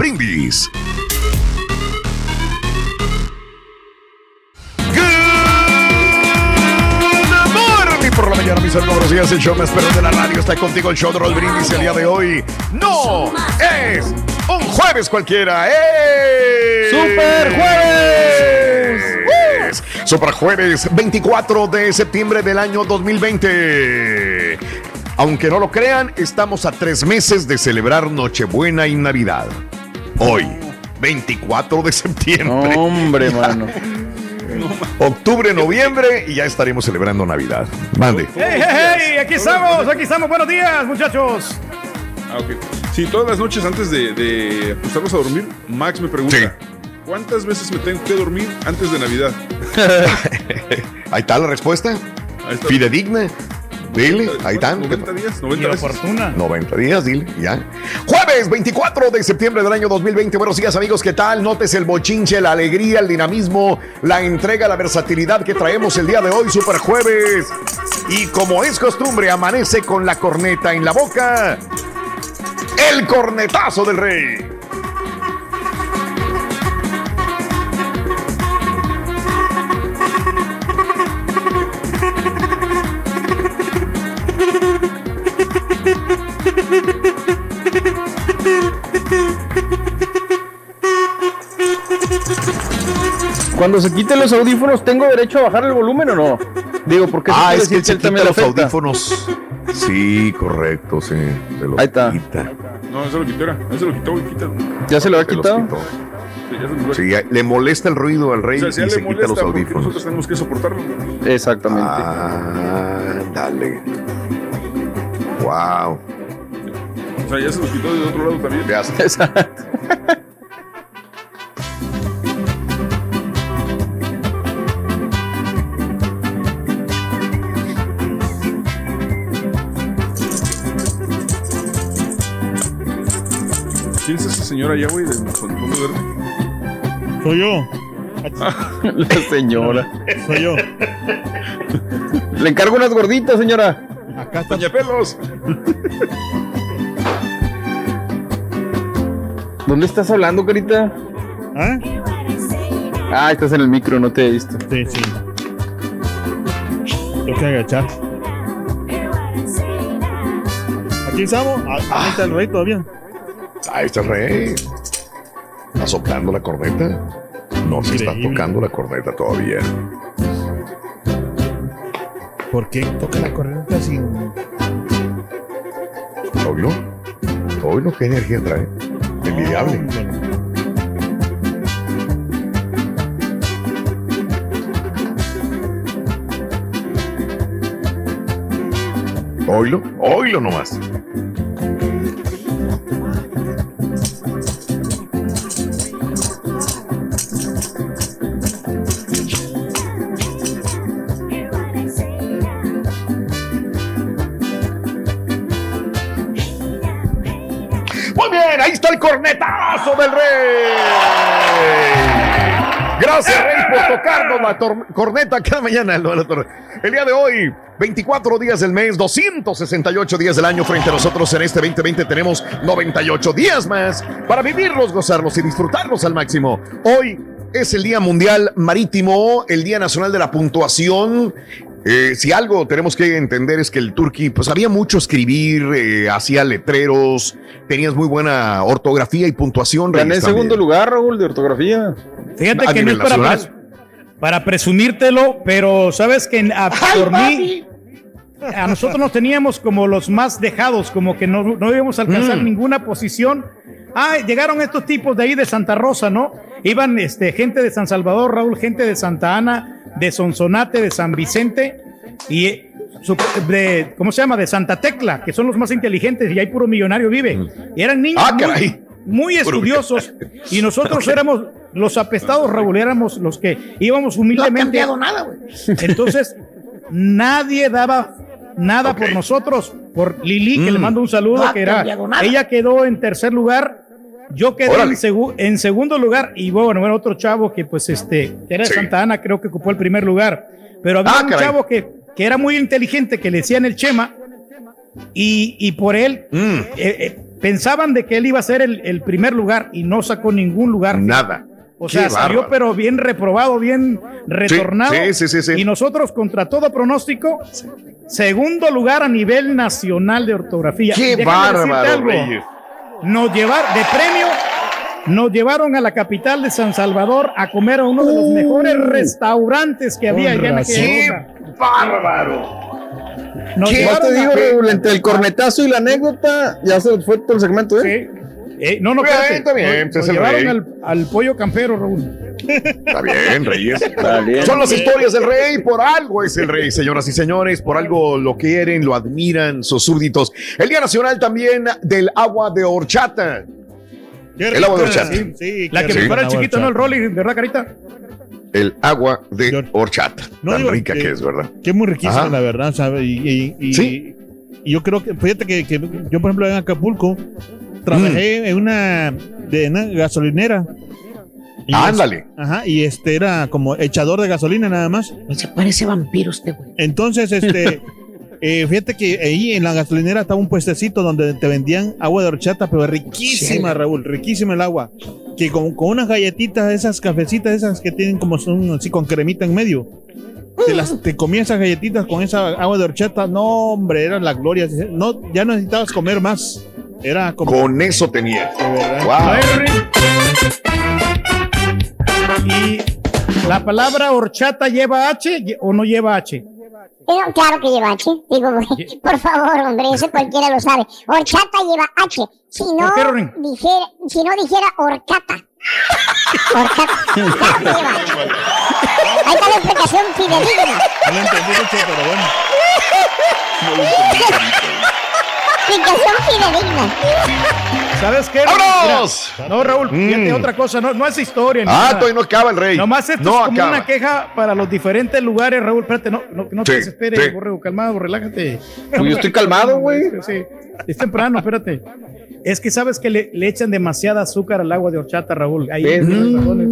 Brindis. Por la mañana, mis amigos. Buenos el show más perro de la radio. Está contigo el show de Raúl Brindis el día de hoy. No es un jueves cualquiera. ¡Eh! ¡Super jueves! Super jueves 24 de septiembre del año 2020. Aunque no lo crean, estamos a tres meses de celebrar Nochebuena y Navidad. Hoy, 24 de septiembre. Hombre, mano. Octubre, noviembre y ya estaremos celebrando Navidad. Mande. ¡Hey, hey, hey! Aquí estamos, aquí estamos. Buenos días, muchachos. Ah, ok. Sí, todas las noches antes de, de acostarnos a dormir, Max me pregunta: Sí. ¿Cuántas veces me tengo que dormir antes de Navidad? Ahí está la respuesta. Está. Fidedigna. Dile, ahí están. 90 días, Y 90 la veces. fortuna. 90 días, dile, ya. Jueves 24 de septiembre del año 2020. Buenos días, amigos. ¿Qué tal? Notes el bochinche, la alegría, el dinamismo, la entrega, la versatilidad que traemos el día de hoy, Super Jueves. Y como es costumbre, amanece con la corneta en la boca. El cornetazo del rey. Cuando se quiten los audífonos, ¿tengo derecho a bajar el volumen o no? Digo, porque Ah, es que quiere se quita los afecta. audífonos. Sí, correcto, sí. se los Ahí está. quita. No, eso lo quitó, era. Eso lo quitó, quita. ¿Ya se lo ha quitado? Sí, le molesta el ruido al O rey sea, si a y él se quita los audífonos. nosotros tenemos que soportarlo. Exactamente. Ah, dale. Wow. O sea, ya se los quitó de otro lado también. Ya está. Exacto. señora allá, güey, de con fondo verde? Soy yo, La señora. soy yo. Le encargo unas gorditas, señora. Acá está. ¡Doña Pelos! ¿Dónde estás hablando, carita? ¿Ah? Ah, estás en el micro, no te he visto. Sí, sí. Tengo que agachar. Aquí estamos. Ah, Ahí está el rey todavía. Ahí está el rey. ¿Está soplando la corneta? No se está tocando la corneta todavía. ¿Por qué toca la corriente sin.? ¿Oílo? ¿Oílo qué energía trae? Envidiable. Bueno, ¿Oílo? ¿Oílo nomás? Tocarnos la corneta cada mañana. El día de hoy, 24 días del mes, 268 días del año frente a nosotros en este 2020 tenemos 98 días más para vivirlos, gozarlos y disfrutarlos al máximo. Hoy es el Día Mundial Marítimo, el Día Nacional de la Puntuación. Eh, si algo tenemos que entender es que el turqui, pues había mucho escribir, eh, hacía letreros, tenías muy buena ortografía y puntuación. Gané Reyes, segundo lugar, Raúl, de ortografía. Fíjate ¿A que no es para, para presumírtelo, pero sabes que a, por mí, a nosotros nos teníamos como los más dejados, como que no, no íbamos a alcanzar Mm. ninguna posición. Ah, llegaron estos tipos de ahí de Santa Rosa, ¿no? Iban este, gente de San Salvador, Raúl, gente de Santa Ana, de Sonsonate, de San Vicente, y de, ¿cómo se llama? De Santa Tecla, que son los más inteligentes y hay puro millonario vive. Y eran niños Ah, muy- muy, estudiosos y nosotros éramos los apestados, Raúl, éramos los que íbamos No ha humildemente. cambiado nada, güey. Entonces, nadie daba nada por nosotros, por Lili, que le Mm. mando un saludo, No que era, cambiado nada. ella quedó en tercer lugar, yo quedé en, segu- en segundo lugar, y bueno, era otro chavo que pues este, que era de Sí. Santa Ana, creo que ocupó el primer lugar, pero había Ah, un caray. chavo que, que era muy inteligente, que le decían el Chema, y, y por él Mm, eh, eh, pensaban de que él iba a ser el, el primer lugar y no sacó ningún lugar. nada. O Qué sea, salió pero bien reprobado, bien retornado. sí, sí, sí, sí. Y nosotros, contra todo pronóstico, segundo lugar a nivel nacional de ortografía. Qué Déjame bárbaro. Nos llevaron, de premio, nos llevaron a la capital de San Salvador a comer a uno de los mejores restaurantes que había allá en aquella ¡Qué época. bárbaro! Nos ¿Qué? Te digo, a- entre el cornetazo y la anécdota, ya se fue todo el segmento, ¿eh? Sí. Eh, no, no, Bien, espérate. está bien, Nos- pues es nos el llevaron rey. al, al pollo campero, Raúl. Está bien, Reyes. Está bien. Son las historias del rey, por algo es el rey, señoras y señores, por algo lo quieren, lo admiran sus súbditos. El Día Nacional también del agua de horchata. El agua de horchata. Sí, sí, La que Sí. prepara el chiquito, ¿no? El. Rolly, ¿verdad, Carita? El agua de horchata. No, Tan digo, rica que es, ¿verdad? Que es muy riquísima, Ajá. la verdad, ¿sabes? Y, y- y- Sí. y yo creo que, fíjate que, que yo, por ejemplo, en Acapulco, trabajé Mm. en una, de una gasolinera. Y Ándale. es- ajá, y este era como echador de gasolina nada más. Se parece vampiro este güey. Entonces, este, eh, fíjate que ahí en la gasolinera estaba un puestecito donde te vendían agua de horchata, pero riquísima, Sí. Raúl, riquísima el agua. Que con, con unas galletitas, esas cafecitas, esas que tienen como son así con cremita en medio. Te, las, te comías esas galletitas con esa agua de horchata, no, hombre, era la gloria. No, ya no necesitabas comer más. Era como. Con eso tenía. de verdad. Wow. Y la palabra horchata lleva H o no lleva H. Pero claro que lleva H. Digo, por favor, hombre, eso cualquiera lo sabe. Horchata lleva H. Si no, dijera, si no dijera horcata. Horcata. Claro que lleva H. Ahí está la explicación fidedigna. No lo entendí mucho, pero bueno. Explicación fidedigna. ¿Sabes qué? ¡Vámonos! Mira, no, Raúl, fíjate Mm. otra cosa. No, no es historia. ni Ah, nada. todavía no acaba el rey. Nomás esto no es como acaba. una queja para los diferentes lugares, Raúl. Espérate, no, no, no te desesperes, sí. borrego, calmado, relájate. Pues yo estoy calmado, güey. Sí, es temprano, espérate. Es que sabes que le, le echan demasiada azúcar al agua de horchata, Raúl. Ahí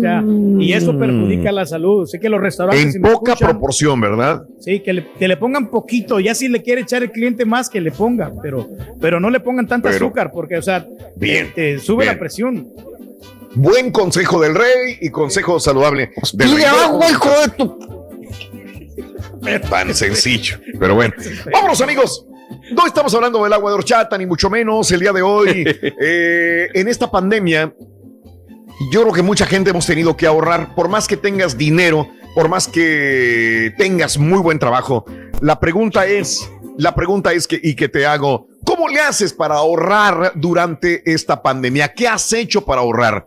ya. Y eso perjudica la salud. Sé que los restaurantes. si En me poca escuchan, proporción, ¿verdad? Sí, que le, que le pongan poquito. Ya si le quiere echar el cliente más, que le ponga. Pero, pero no le pongan tanta Pero- azúcar, porque, o sea, Bien, te, te sube bien. la presión. Buen consejo del rey y consejo saludable del Pide agua, hijo de tu. Tan sencillo. Pero bueno. Vámonos, amigos. No estamos hablando del agua de horchata, ni mucho menos el día de hoy. Eh, en esta pandemia, yo creo que mucha gente hemos tenido que ahorrar, por más que tengas dinero, por más que tengas muy buen trabajo. La pregunta es, la pregunta es que, y que te hago, ¿cómo le haces para ahorrar durante esta pandemia? ¿Qué has hecho para ahorrar?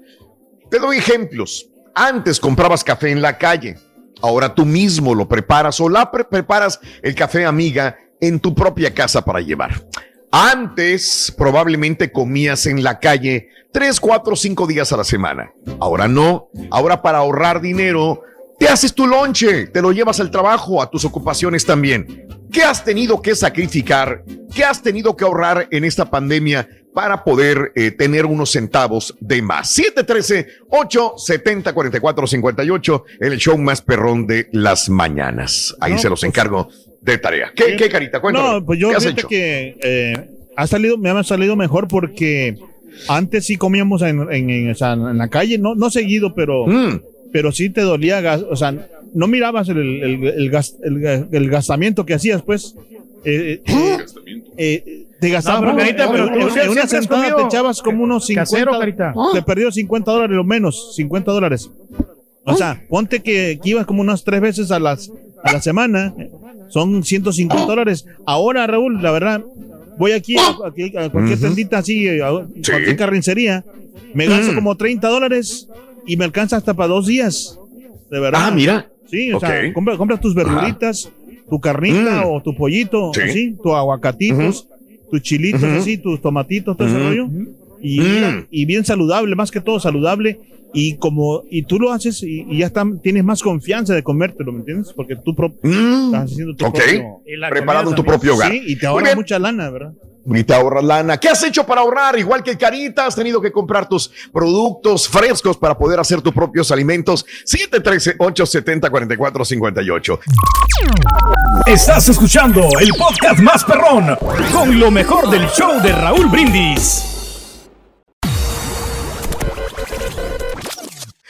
Te doy ejemplos. Antes comprabas café en la calle. Ahora tú mismo lo preparas o la pre- preparas el café amiga en tu propia casa para llevar. Antes probablemente comías en la calle tres, cuatro, cinco días a la semana. Ahora no. Ahora para ahorrar dinero, te haces tu lonche, te lo llevas al trabajo, a tus ocupaciones también. ¿Qué has tenido que sacrificar? ¿Qué has tenido que ahorrar en esta pandemia para poder eh, tener unos centavos de más? 713-870-4458, el show más perrón de las mañanas. Ahí No, se los pues- encargo de tarea. ¿Qué, qué carita? Cuéntame. No, pues yo ¿Qué has fíjate hecho? que eh, ha salido, me ha salido mejor porque antes sí comíamos en, en- en la calle, no, no seguido, pero, Mm, pero sí te dolía, gas- o sea, no mirabas el, el, el gas- el- el gastamiento que hacías, pues. Eh, eh, eh, te gastabas, No, pero, Carita, pero en, en una sentada te echabas como unos 50, Casero, Carita. te perdías 50 dólares o menos, 50 dólares. O sea, ponte que, que ibas como unas tres veces a, las, a la semana, son 150 dólares. Ahora, Raúl, la verdad, voy aquí a, aquí a cualquier Ujú. tendita así, a Sí. cualquier carnicería, me gasto Mm. como 30 dólares y me alcanza hasta para dos días. De verdad. Ah, mira. Sí, o sea, Ok. compra- compras tus verduritas, tu carnita Mm. o tu pollito, Sí. así, tus aguacatitos, tus chilitos así, tus tomatitos, todo ese rollo. Y, Mm. y bien saludable, más que todo saludable. Y como, y tú lo haces y, y ya está, tienes más confianza de comértelo, ¿me entiendes? Porque tú Mm, estás haciendo tu ok. propio- comida tu propio hogar. Sí, y te Muy ahorra bien. mucha lana, ¿verdad? Y te ahorras lana. ¿Qué has hecho para ahorrar? Igual que Carita, has tenido que comprar tus productos frescos para poder hacer tus propios alimentos. 713-870-4458. Estás escuchando el podcast más perrón con lo mejor del show de Raúl Brindis.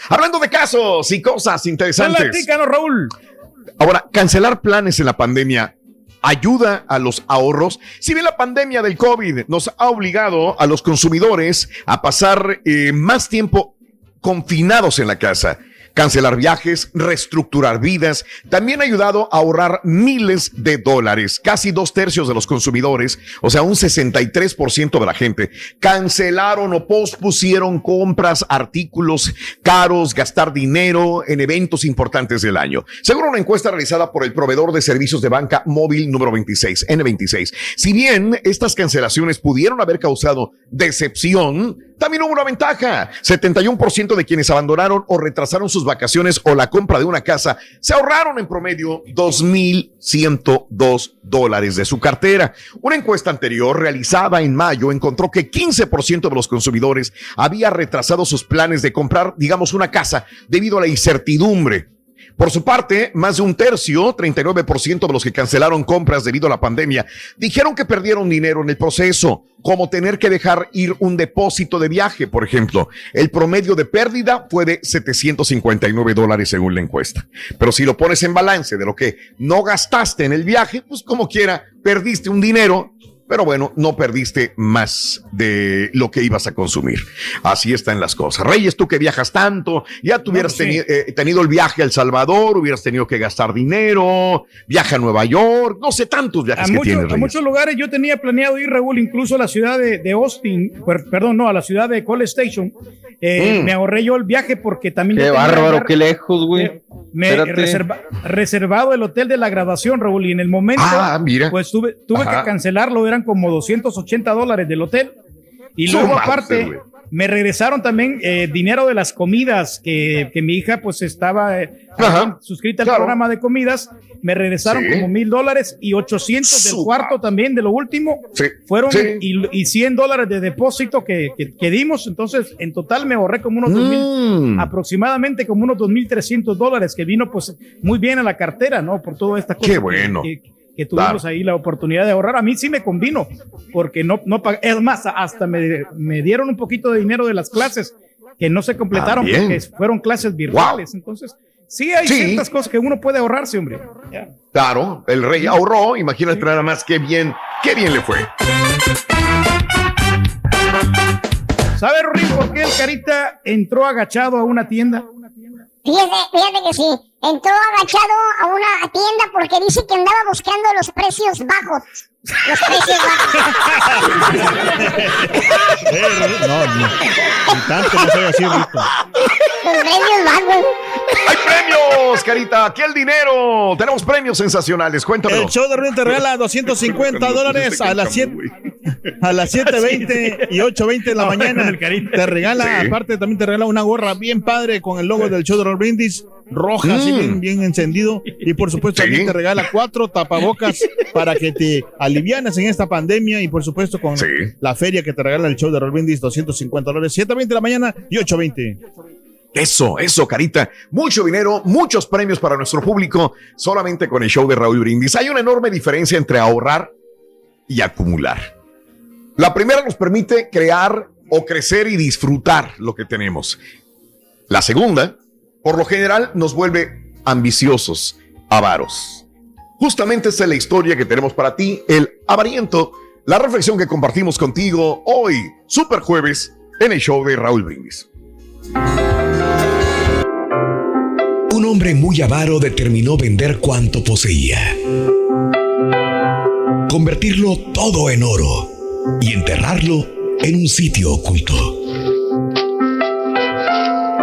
Hablando de casos y cosas interesantes. Platícanos, Raúl. Ahora, cancelar planes en la pandemia ayuda a los ahorros. Si bien la pandemia del COVID nos ha obligado a los consumidores a pasar eh, más tiempo confinados en la casa, cancelar viajes, reestructurar vidas, también ha ayudado a ahorrar miles de dólares. Casi dos tercios de los consumidores, o sea, un 63% de la gente, cancelaron o pospusieron compras, artículos caros, gastar dinero en eventos importantes del año. Según una encuesta realizada por el proveedor de servicios de banca móvil número 26, N26, si bien estas cancelaciones pudieron haber causado decepción, también hubo una ventaja. 71% de quienes abandonaron o retrasaron sus vacaciones o la compra de una casa se ahorraron en promedio 2.102 dólares de su cartera. Una encuesta anterior realizada en mayo encontró que 15% de los consumidores había retrasado sus planes de comprar, digamos, una casa debido a la incertidumbre. Por su parte, más de un tercio, 39% de los que cancelaron compras debido a la pandemia, dijeron que perdieron dinero en el proceso, como tener que dejar ir un depósito de viaje, por ejemplo. El promedio de pérdida fue de 759 dólares según la encuesta. Pero si lo pones en balance de lo que no gastaste en el viaje, pues como quiera, perdiste un dinero pero bueno, no perdiste más de lo que ibas a consumir. Así están las cosas. Reyes, tú que viajas tanto, ya tuvieras No, sí. teni- eh, tenido el viaje a El Salvador, hubieras tenido que gastar dinero, viaje a Nueva York, no sé tantos viajes A, que mucho- tienes, a Reyes. muchos lugares yo tenía planeado ir, Raúl, incluso a la ciudad de, de Austin, per- perdón, no, a la ciudad de Cole Station. Eh, Mm. Me ahorré yo el viaje porque también Qué bárbaro, qué lejos, güey. eh, me reserva- reservado el hotel de la graduación, Raúl, y en el momento, Ah, mira. pues tuve, tuve Ajá. que cancelarlo, eran como 280 dólares del hotel. Y luego aparte. Me regresaron también eh, dinero de las comidas que, que mi hija pues estaba eh, Ajá. suscrita al Claro. programa de comidas. Me regresaron Sí. como mil dólares y 800 del cuarto también, de lo último. Sí, Fueron sí. y, y 100 dólares de depósito que, que, que dimos. Entonces, en total me ahorré como unos 2000 Mm. aproximadamente como unos 2.300 dólares que vino pues muy bien a la cartera, ¿no? Por toda esta cosa Qué bueno. que, que tuvimos Claro. ahí la oportunidad de ahorrar. A mí sí me convino, porque no, no pag- es más, hasta me, me dieron un poquito de dinero de las clases que no se completaron porque fueron clases virtuales. Entonces, sí hay Sí. ciertas cosas que uno puede ahorrarse, hombre. Claro, el rey ahorró, imagínate nada más qué bien, qué bien le fue. ¿Sabe, Rorín, por qué el Carita entró agachado a una tienda? Fíjate, fíjate que sí. Entró agachado a una tienda porque dice que andaba buscando los precios bajos. Los precios bajos. No, no. Ni tanto, no soy así, rico. Los precios bajos. ¡Hay premios, Carita! ¡Aquí el dinero! Tenemos premios sensacionales, cuéntamelo. El show de Río te regala 250 dólares a las 7 a las 7.20 y 8.20 de la Ahora mañana. Te regala, Sí. aparte también te regala una gorra bien padre con el logo del show de los brindis, roja, así Mm. bien, bien encendido. Y por supuesto Sí. también te regala cuatro tapabocas para que te alivianes en esta pandemia y por supuesto con Sí. la feria que te regala el show de los brindis, 250 dólares, 7.20 de la mañana y 8.20. Eso, eso, Carita. Mucho dinero, muchos premios para nuestro público, solamente con el show de Raúl Brindis. Hay una enorme diferencia entre ahorrar y acumular. La primera nos permite crear o crecer y disfrutar lo que tenemos. La segunda, por lo general, nos vuelve ambiciosos, avaros. Justamente esa es la historia que tenemos para ti, el avariento, la reflexión que compartimos contigo hoy, super jueves, en el show de Raúl Brindis. Un hombre muy avaro determinó vender cuanto poseía, convertirlo todo en oro y enterrarlo en un sitio oculto.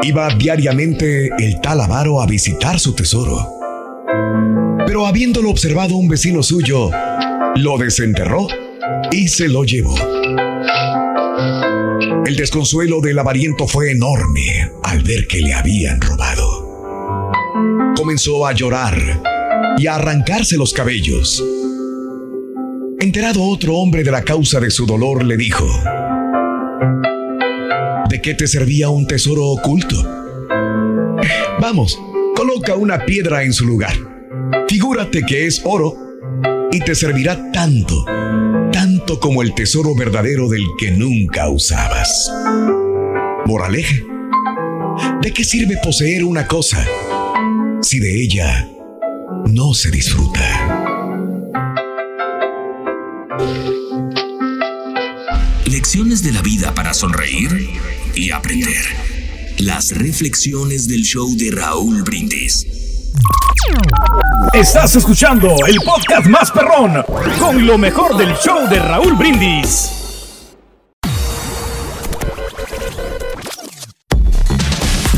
Iba diariamente el tal avaro a visitar su tesoro, Pero habiéndolo observado un vecino suyo, lo desenterró y se lo llevó. El desconsuelo del avariento fue enorme al ver que le habían robado. Comenzó a llorar y a arrancarse los cabellos. Enterado otro hombre de la causa de su dolor, le dijo, ¿de qué te servía un tesoro oculto? Vamos, coloca una piedra en su lugar. Figúrate que es oro y te servirá tanto, tanto como el tesoro verdadero del que nunca usabas. Moraleja, ¿de qué sirve poseer una cosa si de ella no se disfruta? Lecciones de la vida para sonreír y aprender. Las reflexiones del show de Raúl Brindis. Estás escuchando el podcast más perrón con lo mejor del show de Raúl Brindis.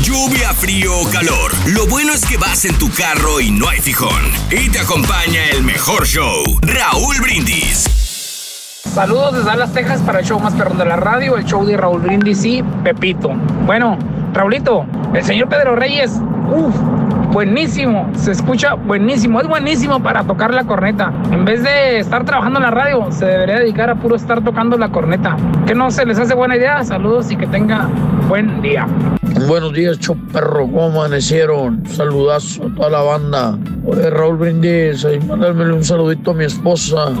Lluvia, frío o calor. Lo bueno es que vas en tu carro y no hay fijón. Y te acompaña el mejor show, Raúl Brindis. Saludos desde Dallas, Texas para el show más perrón de la radio, el show de Raúl Brindis y Pepito. Bueno, Raulito, el señor Pedro Reyes, uff, buenísimo, se escucha buenísimo, es buenísimo para tocar la corneta. En vez de estar trabajando en la radio, se debería dedicar a puro estar tocando la corneta. ¿Que no se les hace buena idea? Saludos y que tenga buen día. Buenos días, perro, ¿cómo amanecieron? Saludazo a toda la banda. Oye, Raúl Brindis, ahí un saludito a mi esposa.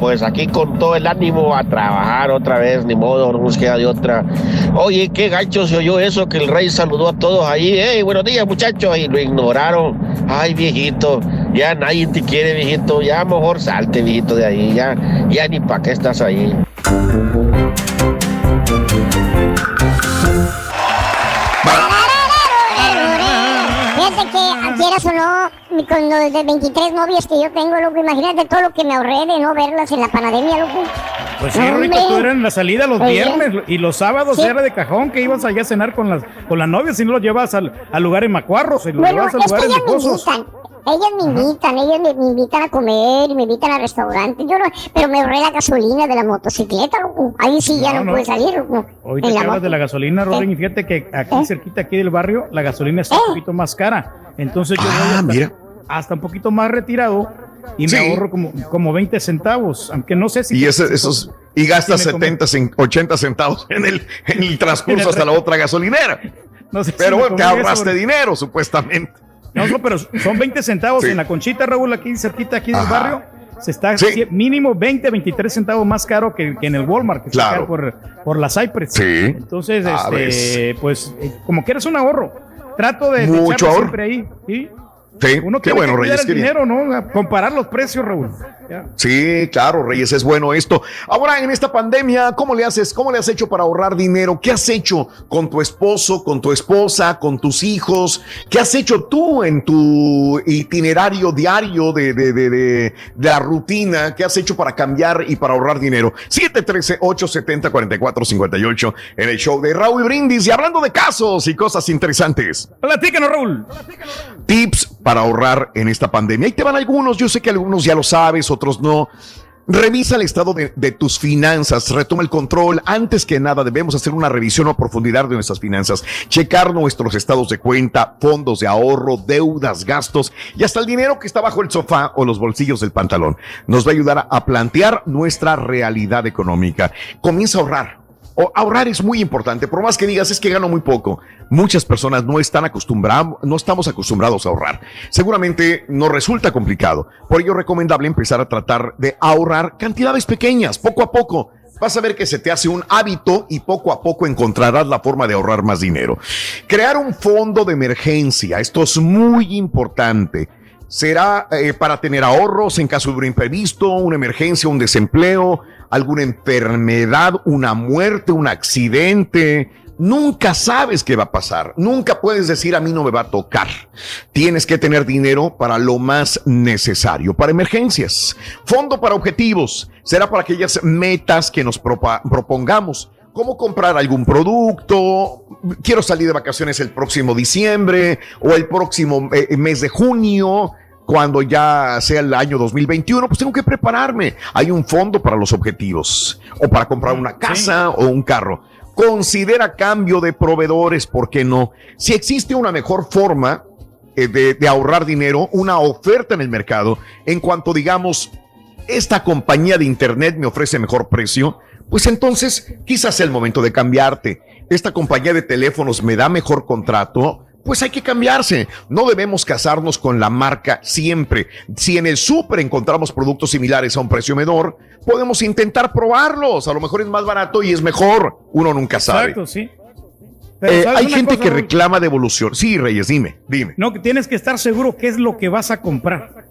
Pues aquí con todo el ánimo a trabajar otra vez, ni modo, no nos queda de otra. Oye, qué gacho se oyó eso, que el rey saludó a todos ahí. ¡Hey, buenos días, muchachos! Y lo ignoraron. Ay, viejito, ya nadie te quiere, viejito. Ya mejor salte, viejito, de ahí. Ya, ya ni para qué estás ahí. Con los de 23 novias que yo tengo, loco, imagínate todo lo que me ahorré de no verlas en la panadería, loco. Pues sí, No, hombre. tú eras en la salida los Oye. viernes y los sábados Sí. era de cajón que ibas allá a cenar con las con las novias y no los llevas al, al lugar en Macuarros, y los Bueno, llevas a es que lugares ellas me lujosos. invitan. Ellas me invitan, ellas me, me invitan a comer, me invitan a restaurantes. Yo no, pero me ahorré la gasolina de la motocicleta, loco. Ahí sí ya No, no, no. pude salir, loco. Que la hablas de la gasolina, Rorín, y fíjate que aquí cerquita aquí del barrio la gasolina está un poquito más cara. Entonces yo voy Ah, hasta, mira. Hasta un poquito más retirado y me ahorro como, como 20 centavos, aunque no sé si Y ese- esos y gastas Sí me 70, cen- 80 centavos en el, en el transcurso hasta la otra gasolinera. no sé si Pero me bueno, te eso, ahorraste dinero, supuestamente. No, no, pero son 20 centavos Sí. en la conchita, Raúl, aquí cerquita, aquí del barrio. Se está Sí. mínimo 20, 23 centavos más caro que, que en el Walmart, que Claro. por, por la Cypress. Sí. Entonces, Ah, este, pues, eh, como que eres un ahorro. Trato de, Mucho ahorro. siempre ahí. ¿sí? Sí, Uno qué tiene bueno, que Reyes. el qué bien. dinero, ¿no? Comparar los precios, Raúl. Ya. Sí, claro, Reyes, es bueno esto. Ahora, en esta pandemia, ¿cómo le haces? ¿Cómo le has hecho para ahorrar dinero? ¿Qué has hecho con tu esposo, con tu esposa, con tus hijos? ¿Qué has hecho tú en tu itinerario diario de, de, de, la rutina? ¿Qué has hecho para cambiar y para ahorrar dinero? 713-870-4458 en el show de Raúl Brindis. Y hablando de casos y cosas interesantes. Platícanos, Raúl. Tips para ahorrar en esta pandemia. Ahí te van algunos, yo sé que algunos ya lo sabes, otros no. Revisa el estado de, tus finanzas, retoma el control. Antes que nada, debemos hacer una revisión a profundidad de nuestras finanzas, checar nuestros estados de cuenta, fondos de ahorro, deudas, gastos y hasta el dinero que está bajo el sofá o los bolsillos del pantalón. Nos va a ayudar a plantear nuestra realidad económica. Comienza a ahorrar. O ahorrar es muy importante, por más que digas es que gano muy poco. Muchas personas no están acostumbrados, no estamos acostumbrados a ahorrar. Seguramente nos resulta complicado. Por ello es recomendable empezar a tratar de ahorrar cantidades pequeñas, poco a poco. Vas a ver que se te hace un hábito y poco a poco encontrarás la forma de ahorrar más dinero. Crear un fondo de emergencia, esto es muy importante será eh, para tener ahorros en caso de un imprevisto, una emergencia, un desempleo, alguna enfermedad, una muerte, un accidente. Nunca sabes qué va a pasar. Nunca puedes decir a mí no me va a tocar. Tienes que tener dinero para lo más necesario, para emergencias. Fondo para objetivos. Será para aquellas metas que nos propongamos cómo comprar algún producto, quiero salir de vacaciones el próximo diciembre o el próximo eh, mes de junio, cuando ya sea el año 2021, pues tengo que prepararme. Hay un fondo para los objetivos o para comprar una casa o un carro. Considera cambio de proveedores, ¿por qué no? Si existe una mejor forma eh, de, de ahorrar dinero, una oferta en el mercado, en cuanto digamos, esta compañía de internet me ofrece mejor precio, pues entonces quizás sea el momento de cambiarte. Esta compañía de teléfonos me da mejor contrato, pues hay que cambiarse. No debemos casarnos con la marca siempre. Si en el súper encontramos productos similares a un precio menor, podemos intentar probarlos. A lo mejor es más barato y es mejor. Uno nunca sabe. Exacto, sí. Eh, ¿sabes hay gente que reclama devolución. Sí, Reyes, dime, dime. No, que tienes que estar seguro qué es lo que vas a comprar.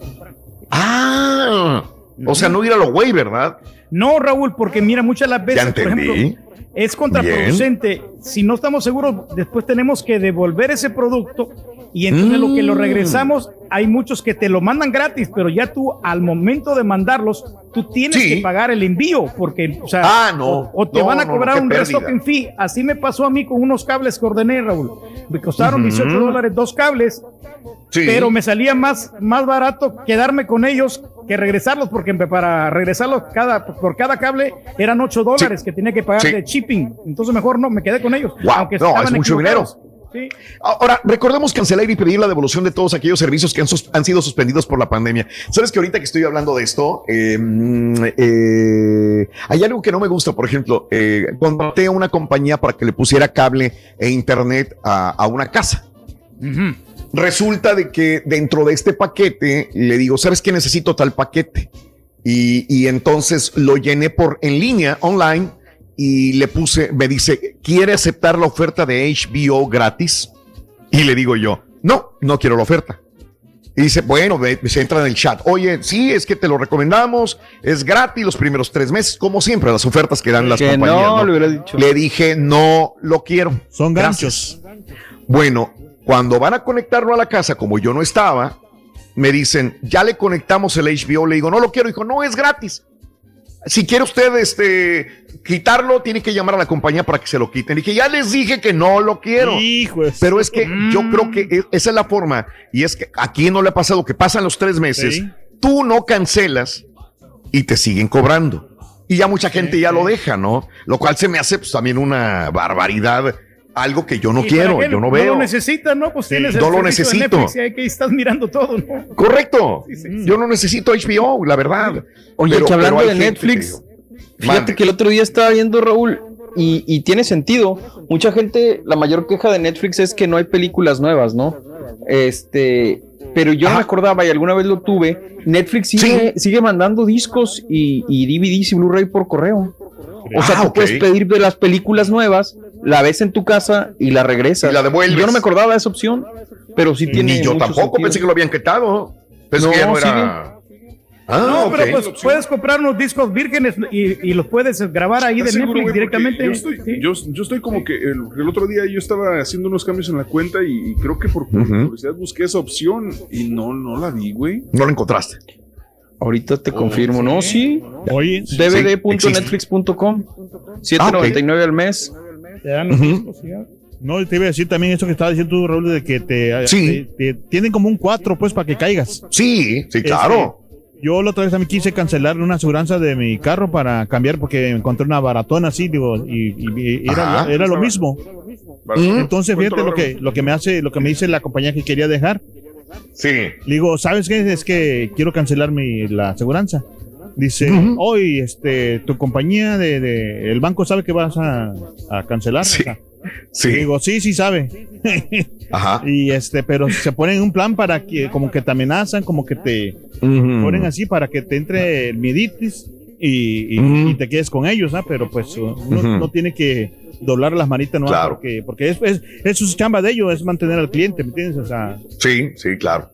Ah, o sea, no ir a lo güey, ¿verdad? No, Raúl, porque mira, muchas las veces, Ya por entendí. ejemplo, es contraproducente. Si no estamos seguros, después tenemos que devolver ese producto y entonces lo que lo Mm. regresamos, hay muchos que te lo mandan gratis, pero ya tú al momento de mandarlos, tú tienes Sí. que pagar el envío, porque, o sea, Ah, no. o, o te No, van a no, no, cobrar qué un restocking fee. Así me pasó a mí con unos cables que ordené, Raúl. Me costaron Ujú. 18 dólares dos cables, Sí. pero me salía más, más barato quedarme con ellos que regresarlos, porque para regresarlos cada, por cada cable eran 8 dólares que tenía que pagar de shipping. Entonces mejor no, me quedé con ellos. Wow, aunque no, es mucho dinero. Sí. Ahora, recordemos cancelar y pedir la devolución de todos aquellos servicios que han, sido suspendidos por la pandemia. Sabes que ahorita que estoy hablando de esto, eh, mm, eh, hay algo que no me gusta. Por ejemplo, eh, contraté a una compañía para que le pusiera cable e internet a, a una casa. Resulta de que dentro de este paquete le digo, ¿sabes qué? Necesito tal paquete. Y, y entonces lo llené por en línea, online, y le puse, me dice, ¿quiere aceptar la oferta de HBO gratis? Y le digo yo, no, no quiero la oferta. Y dice, bueno, ve- se entra en el chat. Oye, sí, es que te lo recomendamos, es gratis los primeros tres meses, como siempre, las ofertas que dan las Que compañías. no, ¿no? le hubiera dicho. Le dije, no lo quiero. Son Gracias. ganchos. Bueno, cuando van a conectarlo a la casa, como yo no estaba, me dicen, ya le conectamos el HBO. Le digo, no lo quiero. Dijo, no, es gratis. Si quiere usted este, quitarlo, tiene que llamar a la compañía para que se lo quiten. Dije, ya les dije que no lo quiero. Hijo Pero es que yo creo que e- esa es la forma. Y es que aquí no le ha pasado que pasan los tres meses, Sí. tú no cancelas y te siguen cobrando. Y ya mucha gente ya lo deja, ¿no? Lo cual se me hace pues, también una barbaridad. Algo que yo no ¿Y quiero, yo no No veo. lo necesitas, ¿no? Pues tienes el no lo necesito. Netflix y ahí que estás mirando todo, ¿no? Correcto. Sí, sí, Yo no necesito HBO, la verdad. Oye, Pero- que hablando de Netflix, fíjate mande. que el otro día estaba viendo Raúl y, y tiene sentido. Mucha gente, la mayor queja de Netflix es que no hay películas nuevas, ¿no? Este, pero yo no me acordaba y alguna vez lo tuve. Netflix sigue, sigue mandando discos y, y DVDs y Blu-ray por correo. O sea, Ah, tú puedes pedir de las películas nuevas, la ves en tu casa y la regresas. Y la devuelves. yo no me acordaba de esa opción, pero sí tiene. Ni yo mucho tampoco sentido. pensé que lo habían quitado. Pensé No, que ya no era. Ah, no, pero pues puedes comprar unos discos vírgenes y, y los puedes grabar ahí de ¿Estás seguro, Netflix güey? Directamente. Yo estoy, yo, yo estoy como que el, el otro día yo estaba haciendo unos cambios en la cuenta y, y creo que por, curiosidad busqué esa opción y no, no la vi, güey. No lo encontraste. Ahorita te confirmo, ¿no? Sí. Oye, dvd.netflix.com 7.99 al mes. Te dan los Ujú. discos, ¿sí? no, te iba a decir también eso que estaba diciendo tú, Raúl, de que te, Sí. te- te- tienen como un 4, pues, para que caigas. Sí, sí, claro. Este, yo la otra vez también quise cancelar una aseguranza de mi carro para cambiar porque encontré una baratona así, digo, y, y- y era, era lo mismo. Mm, Entonces, ¿Cuánto fíjate lo que, lo que me hace, lo que me dice la compañía que quería dejar. Sí. Le digo, ¿sabes qué? Es que quiero cancelar mi, la aseguranza. Dice, Ujú. hoy, este, tu compañía de, de- el banco sabe que vas a, a cancelar. Sí. O sea, Sí. Digo, sí, sí sabe. Ajá. y este, pero se ponen un plan para que, como que te amenazan, como que te ponen así para que te entre el mieditis y, y- Ujú. y te quedes con ellos, ¿ah? Pero pues uno no tiene que doblar las manitas, ¿no? Claro. Porque, porque es, es, es su chamba de ellos, es mantener al cliente, ¿me entiendes? O sea, Sí, sí, claro.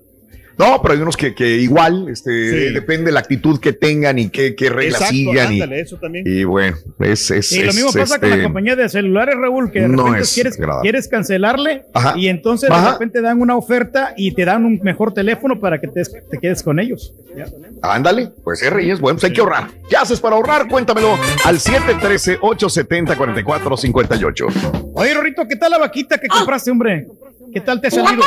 No, pero hay unos que, que igual, este, Sí. depende de la actitud que tengan y qué, qué reglas Exacto, sigan. Y, ándale, eso también. y bueno, es, es, Y lo es, mismo pasa con la este, compañía de celulares, Raúl, que de no repente es quieres, quieres cancelarle Ajá. y entonces Ajá. de repente dan una oferta y te dan un mejor teléfono para que te, te quedes con ellos. ¿ya? Ándale, pues es Reyes, bueno, pues hay que ahorrar. ¿Qué haces para ahorrar? Cuéntamelo al 713-870-4458. Oye, Rorrito, ¿qué tal la vaquita que compraste, hombre? ¿Qué tal te ha ¿Mi salido?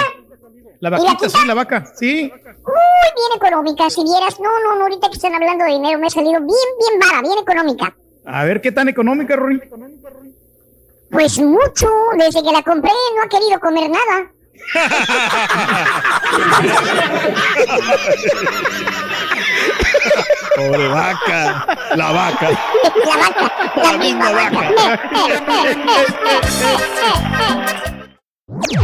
La ¿Mi vaquita, sí, la vaca, sí. Muy bien económica, si vieras. No, no, no, ahorita que están hablando de dinero me ha salido bien, bien vara, bien económica. A ver, ¿qué tan económica, Rory? Pues mucho, desde que la compré no ha querido comer nada. Pobre vaca. La vaca. La vaca, la, misma vaca.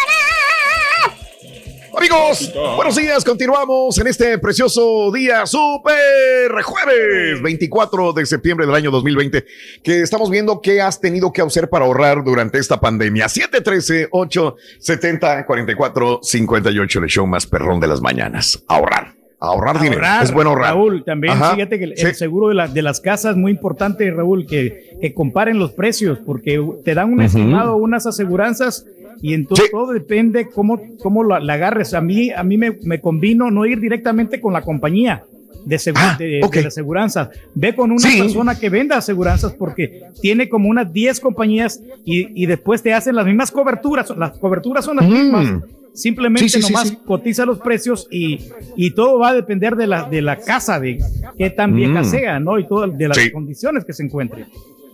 Amigos, buenos días. Continuamos en este precioso día, super jueves 24 de septiembre del año 2020, que estamos viendo qué has tenido que hacer para ahorrar durante esta pandemia. 713-870-4458, el show más perrón de las mañanas. Ahorrar. Ahorrar, dinero. Es bueno ahorrar. Raúl, también Ajá. fíjate que el, Sí. el seguro de, la- de las casas es muy importante, Raúl, que, que comparen los precios, porque te dan un estimado, unas aseguranzas, y entonces todo depende cómo, cómo la, la agarres. A mí, a mí me, me convino no ir directamente con la compañía. De, Ah, de, de ok. las aseguranzas. Ve con una Sí. persona que venda aseguranzas porque tiene como unas 10 compañías y, y después te hacen las mismas coberturas. Las coberturas son las Mm. mismas. Simplemente Sí, sí, sí, nomás sí. cotiza los precios y, y todo va a depender de la, de la casa, de qué tan vieja Mm. sea, ¿no? Y todo, de las Sí. condiciones que se encuentre.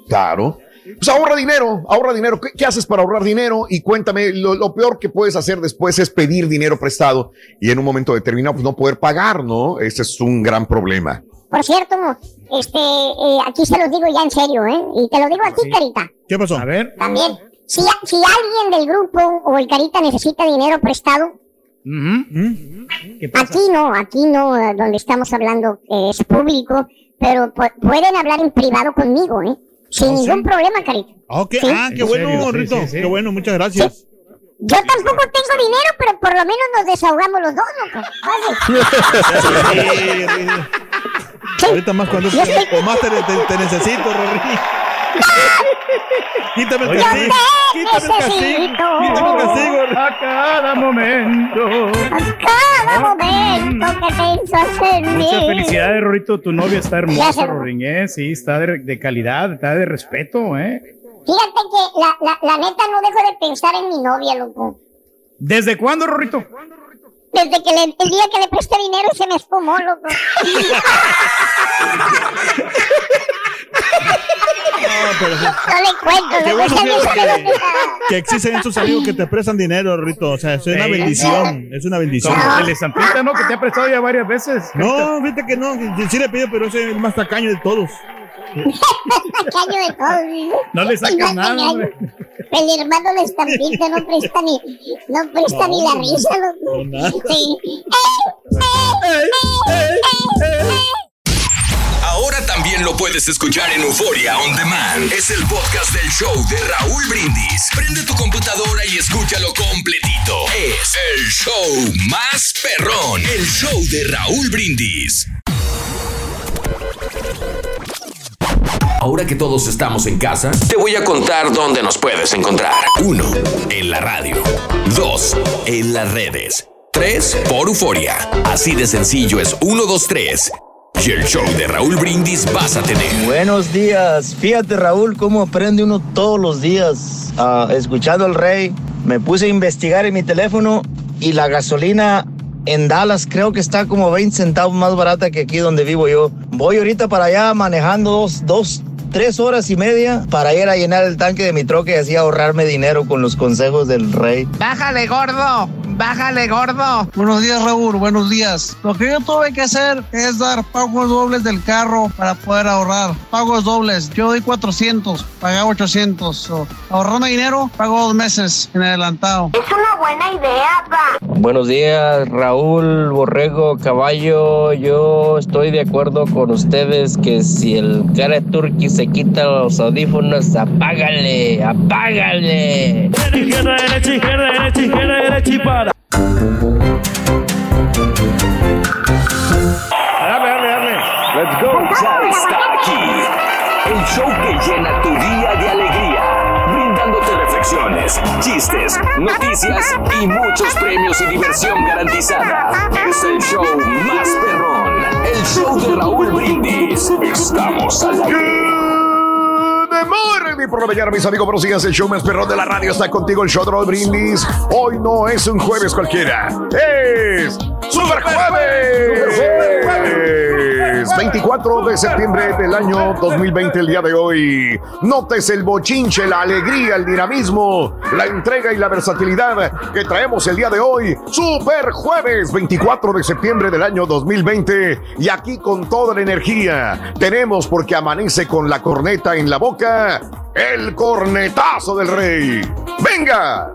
Claro. Pues ahorra dinero, ahorra dinero. ¿Qué, qué haces para ahorrar dinero? Y cuéntame, lo, lo peor que puedes hacer después es pedir dinero prestado y en un momento determinado pues no poder pagar, ¿no? Ese es un gran problema. Por cierto, este, eh, aquí se los digo ya en serio, ¿eh? Y te lo digo a ti, Carita. ¿Qué pasó? A ver. También. Si, si alguien del grupo o el Carita necesita dinero prestado, Ujú. ¿Qué pasa? aquí no, aquí no, donde estamos hablando eh, es público, pero pu- pueden hablar en privado conmigo, ¿eh? Sin ¿Oh, sí? ningún problema, Carita. Ah, ok. Sí. Ah, qué ¿En bueno, Rito. sí, sí. Qué bueno, muchas gracias. Yo tampoco tengo dinero, pero por lo menos nos desahogamos los dos, loco. Fácil. Sí, Rito. Ahorita más cuando Yo estoy- o más te, te- te necesito, Rory. Quítame el castigo. te Quítame el castigo. Quítame el castigo. A cada momento. Cada momento que piensas en mí. Muchas felicidades, Rorito. Tu novia está hermosa. Rorín, ¿eh? Sí, está de, de calidad, está de respeto, ¿eh? Fíjate que la, la, la neta no dejo de pensar en mi novia, loco. ¿Desde cuándo, Rorito? Desde que le- el día que le presté dinero se me espumó, loco. No, pero. No le cuento, Qué bueno que, existen esos amigos que te prestan dinero, Rito. O sea, es una bendición. Es una bendición. Como el estampita, ¿no? Que te ha prestado ya varias veces. No, fíjate que no. Sí le pido, pero ese es el más tacaño de todos. Tacaño de todo. No le sacas nada, hombre. El hermano de estampita no presta ni, no presta ni la risa, loco. No, nada. Sí. Ahora también lo puedes escuchar en Euforia On Demand. Es el podcast del show de Raúl Brindis. Prende tu computadora y escúchalo completito. Es el show más perrón. El show de Raúl Brindis. Ahora que todos estamos en casa, te voy a contar dónde nos puedes encontrar. 1. En la radio. 2. En las redes. 3. Por Euforia. Así de sencillo es 1, 2, 3. Y el show de Raúl Brindis vas a tener. Buenos días. Fíjate, Raúl, cómo aprende uno todos los días. Ah, escuchando al rey, me puse a investigar en mi teléfono y la gasolina en Dallas creo que está como 20 centavos más barata que aquí donde vivo yo. Voy ahorita para allá manejando dos, dos, tres horas y media para ir a llenar el tanque de mi troca y así ahorrarme dinero con los consejos del rey. Bájale, gordo. Bájale, gordo. Buenos días, Raúl. Buenos días. Lo que yo tuve que hacer es dar pagos dobles del carro para poder ahorrar. Pagos dobles. Yo doy 400, pagaba 800. So, ahorrando dinero, pago dos meses en adelantado. Es una buena idea, pa. Buenos días, Raúl, Borrego, Caballo. Yo estoy de acuerdo con ustedes que si el cara turqui se quita los audífonos, apágale, apágale. Izquierda, derecha, izquierda, derecha, izquierda, derecha. Dale, dale, dale. Let's go. Ya está aquí. El show que llena tu día de alegría. Brindándote reflexiones, chistes, noticias y muchos premios y diversión garantizada. Es el show más perrón. El show de Raúl Brindis. Estamos al aire. De morning por la mañana, mis amigos, buenos días. El show más perrón de la radio está contigo, el show de Brindis. Hoy no es un jueves cualquiera, es Super Jueves. 24 de septiembre del año 2020, el día de hoy. Notes el bochinche, la alegría, el dinamismo, la entrega y la versatilidad que traemos el día de hoy. Super Jueves, 24 de septiembre del año 2020. Y aquí con toda la energía tenemos, porque amanece con la corneta en la boca, el cornetazo del rey. ¡Venga!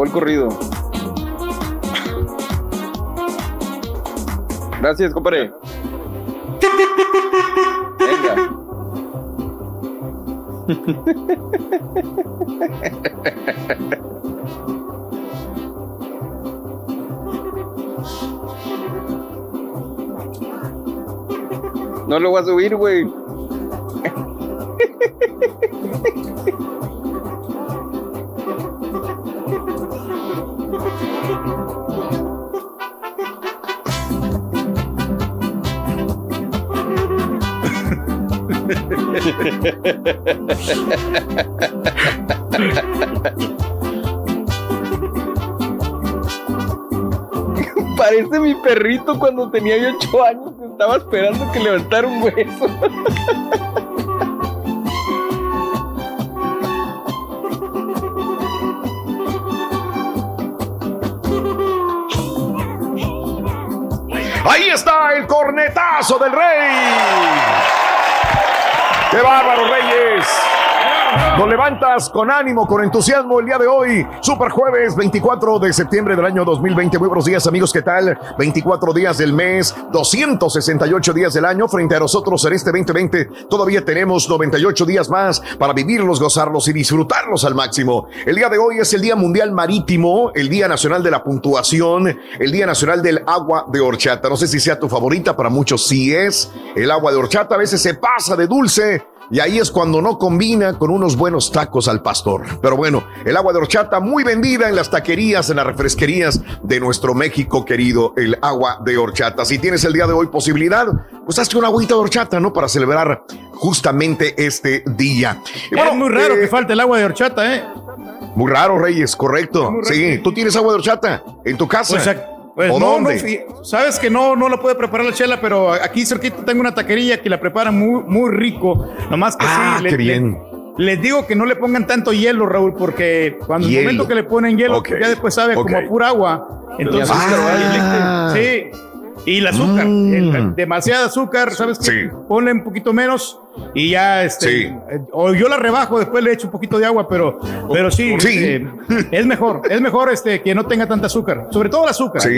Acabó el corrido. Gracias, compadre. Venga. No lo voy a subir, güey. Perrito cuando tenía yo ocho años que estaba esperando que levantara un hueso. Ahí está el cornetazo del rey. Nos levantas con ánimo, con entusiasmo el día de hoy, Super Jueves 24 de septiembre del año 2020. Muy buenos días, amigos, ¿qué tal? 24 días del mes, 268 días del año. Frente a nosotros en este 2020 todavía tenemos 98 días más para vivirlos, gozarlos y disfrutarlos al máximo. El día de hoy es el Día Mundial Marítimo, el Día Nacional de la Puntuación, el Día Nacional del Agua de Horchata. No sé si sea tu favorita, para muchos sí es. El agua de horchata a veces se pasa de dulce. Y ahí es cuando no combina con unos buenos tacos al pastor. Pero bueno, el agua de horchata muy vendida en las taquerías, en las refresquerías de nuestro México querido, el agua de horchata. Si tienes el día de hoy posibilidad, pues hazte una agüita de horchata, ¿no? Para celebrar justamente este día. Y es muy raro eh, que falte el agua de horchata, ¿eh? Muy raro, Reyes, correcto. Sí, tú tienes agua de horchata en tu casa. Pues, pues ¿O no, dónde? no, sabes que no, no la puede preparar la chela, pero aquí cerquita tengo una taquería que la prepara muy, muy rico. Nomás que Ah, sí, qué le- bien. le- les digo que no le pongan tanto hielo, Raúl, porque cuando el Hielo. momento que le ponen hielo, ya después sabe como a pura agua. Entonces, Ah. sí. Y el azúcar, Mm. el- demasiado azúcar, ¿sabes qué? Sí. Ponle un poquito menos y ya, este, Sí. eh, o yo la rebajo, después le echo un poquito de agua, pero, pero sí, Sí. eh, es mejor, es mejor este, que no tenga tanta azúcar, sobre todo el azúcar. Sí.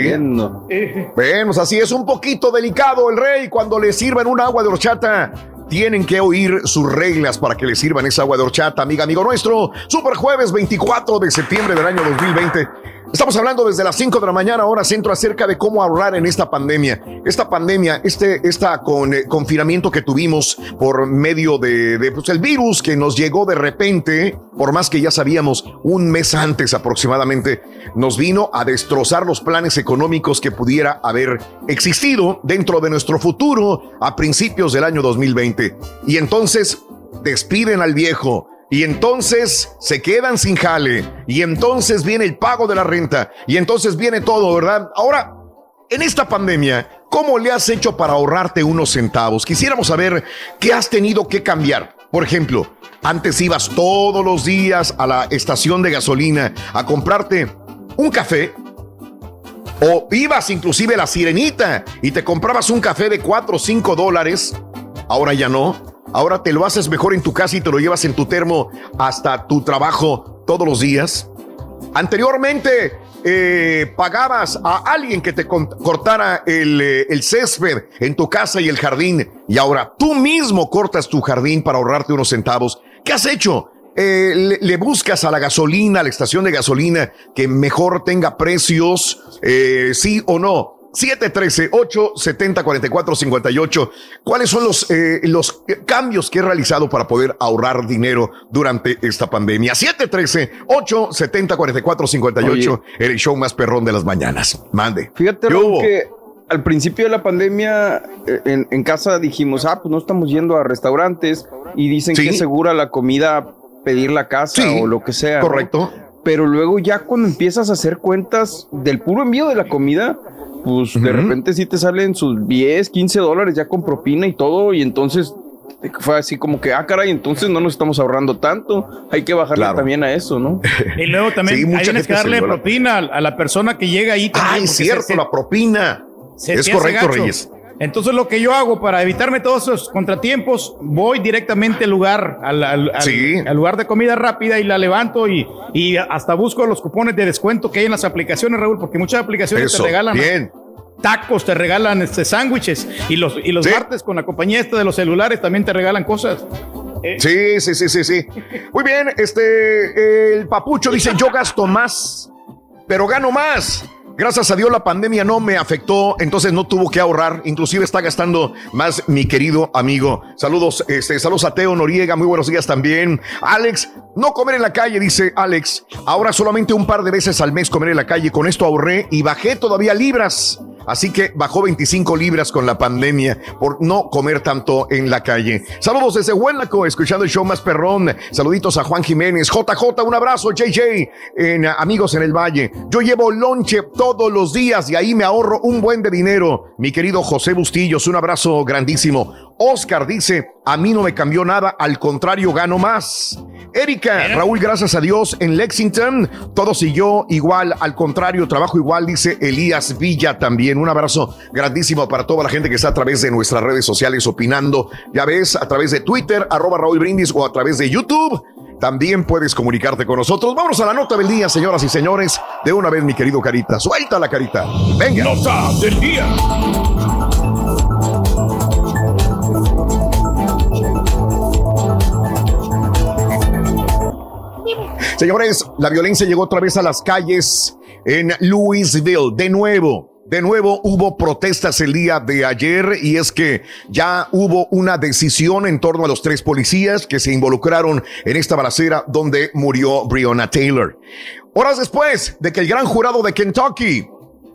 Eh, Bueno, pues así es un poquito delicado el rey cuando le sirven un agua de horchata. Tienen que oír sus reglas para que le sirvan esa agua de horchata, amiga, amigo nuestro. Super jueves 24 de septiembre del año 2020. Estamos hablando desde las 5 de la mañana, hora centro, acerca de cómo ahorrar en esta pandemia. Esta pandemia, este esta con, eh, confinamiento que tuvimos por medio de, de, pues, el virus que nos llegó de repente, por más que ya sabíamos un mes antes aproximadamente, nos vino a destrozar los planes económicos que pudiera haber existido dentro de nuestro futuro a principios del año 2020. Y entonces despiden al viejo, y entonces se quedan sin jale. Y entonces viene el pago de la renta. Y entonces viene todo, ¿verdad? Ahora, en esta pandemia, ¿cómo le has hecho para ahorrarte unos centavos? Quisiéramos saber qué has tenido que cambiar. Por ejemplo, antes ibas todos los días a la estación de gasolina a comprarte un café. O ibas inclusive a la sirenita y te comprabas un café de 4 o 5 dólares. Ahora ya no. Ahora te lo haces mejor en tu casa y te lo llevas en tu termo hasta tu trabajo todos los días. Anteriormente eh, pagabas a alguien que te cortara el, eh, el, césped en tu casa y el jardín y ahora tú mismo cortas tu jardín para ahorrarte unos centavos. ¿Qué has hecho? Eh, le, buscas a la gasolina, a la estación de gasolina que mejor tenga precios, sí o no. 713-870-4458. ¿Cuáles son los, eh, los cambios que he realizado para poder ahorrar dinero durante esta pandemia? 713-870-4458, el show más perrón de las mañanas. Mande. Fíjate que al principio de la pandemia eh, en, en, casa dijimos, ah, pues no estamos yendo a restaurantes y dicen ¿Sí? que es segura la comida pedir la casa sí, o lo que sea. Correcto. ¿no? Pero luego ya cuando empiezas a hacer cuentas del puro envío de la comida, pues uh -huh. de repente sí te salen sus 10, 15 dólares ya con propina y todo, y entonces fue así como que, ah, caray, entonces no nos estamos ahorrando tanto, hay que bajarle claro. también a eso, ¿no? y luego también sí, hay que darle propina a la persona que llega ahí. También, ah, es cierto, se, la propina. Se, es correcto, Reyes. Entonces lo que yo hago para evitarme todos esos contratiempos, voy directamente al lugar, al, al, sí. al, al lugar de comida rápida y la levanto y, y, hasta busco los cupones de descuento que hay en las aplicaciones, Raúl, porque muchas aplicaciones Eso, te regalan bien. tacos, te regalan este, sándwiches y los, y los Sí. martes con la compañía esta de los celulares también te regalan cosas. Eh, Sí, sí, sí, sí, sí. Muy bien, este, el papucho dice, yo gasto más, pero gano más. Gracias a Dios la pandemia no me afectó, entonces no tuvo que ahorrar, inclusive está gastando más mi querido amigo. Saludos, este, saludos a Teo Noriega, muy buenos días también. Alex, no comer en la calle, dice Alex. Ahora solamente un par de veces al mes comer en la calle, con esto ahorré y bajé todavía libras. Así que bajó 25 libras con la pandemia por no comer tanto en la calle. Saludos desde Huélaco, escuchando el show más perrón. Saluditos a Juan Jiménez. JJ, un abrazo. JJ, en, amigos en el Valle. Yo llevo lonche todos los días y ahí me ahorro un buen de dinero. Mi querido José Bustillos, un abrazo grandísimo. Oscar dice, a mí no me cambió nada, al contrario, gano más. Erika, Raúl, gracias a Dios, en Lexington, todo siguió igual, al contrario, trabajo igual, dice Elías Villa también. Un abrazo grandísimo para toda la gente que está a través de nuestras redes sociales opinando. Ya ves, a través de Twitter, arroba Raúl Brindis o a través de YouTube. También puedes comunicarte con nosotros. Vamos a la nota del día, señoras y señores. De una vez, mi querido Carita. Suelta la carita. Venga. Nota del día. Señores, la violencia llegó otra vez a las calles en Louisville. De nuevo, de nuevo hubo protestas el día de ayer y es que ya hubo una decisión en torno a los tres policías que se involucraron en esta balacera donde murió Breonna Taylor. Horas después de que el gran jurado de Kentucky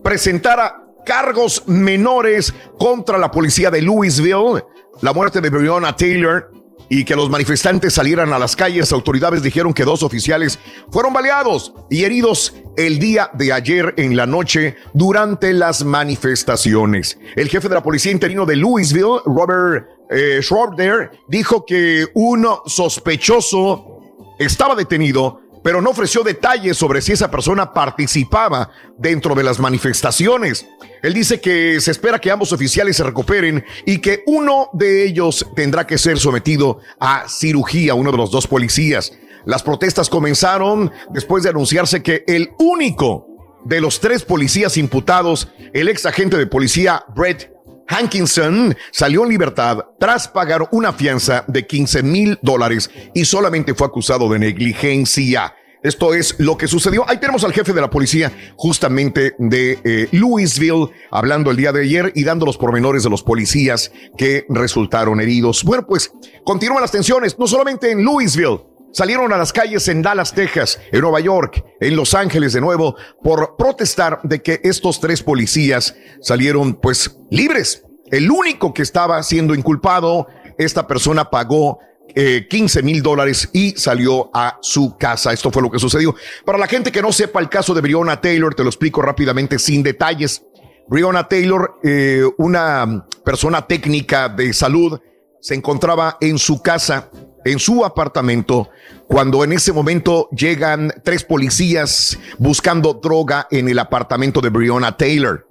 presentara cargos menores contra la policía de Louisville, la muerte de Breonna Taylor y que los manifestantes salieran a las calles, autoridades dijeron que dos oficiales fueron baleados y heridos el día de ayer en la noche durante las manifestaciones. El jefe de la policía interino de Louisville, Robert eh, Schroeder, dijo que un sospechoso estaba detenido pero no ofreció detalles sobre si esa persona participaba dentro de las manifestaciones. Él dice que se espera que ambos oficiales se recuperen y que uno de ellos tendrá que ser sometido a cirugía, uno de los dos policías. Las protestas comenzaron después de anunciarse que el único de los tres policías imputados, el ex agente de policía Brett Hankinson salió en libertad tras pagar una fianza de 15 mil dólares y solamente fue acusado de negligencia. Esto es lo que sucedió. Ahí tenemos al jefe de la policía justamente de eh, Louisville hablando el día de ayer y dando los pormenores de los policías que resultaron heridos. Bueno, pues continúan las tensiones, no solamente en Louisville. Salieron a las calles en Dallas, Texas, en Nueva York, en Los Ángeles de nuevo, por protestar de que estos tres policías salieron pues libres. El único que estaba siendo inculpado, esta persona pagó eh, 15 mil dólares y salió a su casa. Esto fue lo que sucedió. Para la gente que no sepa el caso de Breonna Taylor, te lo explico rápidamente sin detalles. Breonna Taylor, eh, una persona técnica de salud, se encontraba en su casa, en su apartamento, cuando en ese momento llegan tres policías buscando droga en el apartamento de Breonna Taylor.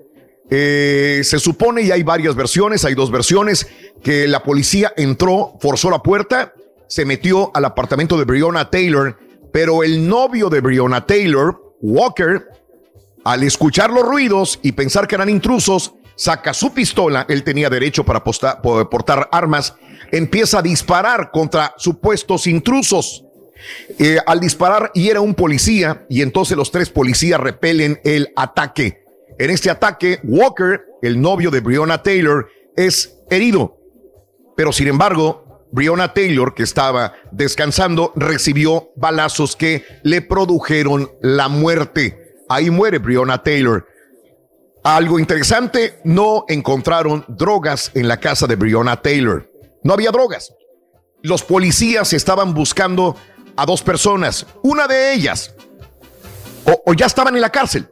Eh, se supone, y hay varias versiones, hay dos versiones, que la policía entró, forzó la puerta, se metió al apartamento de Breonna Taylor, pero el novio de Breonna Taylor, Walker, al escuchar los ruidos y pensar que eran intrusos, saca su pistola, él tenía derecho para portar armas, empieza a disparar contra supuestos intrusos. Eh, al disparar y era un policía y entonces los tres policías repelen el ataque. En este ataque, Walker, el novio de Breonna Taylor, es herido. Pero sin embargo, Breonna Taylor, que estaba descansando, recibió balazos que le produjeron la muerte. Ahí muere Breonna Taylor. Algo interesante, no encontraron drogas en la casa de Breonna Taylor. No había drogas. Los policías estaban buscando a dos personas. Una de ellas, o, o ya estaban en la cárcel.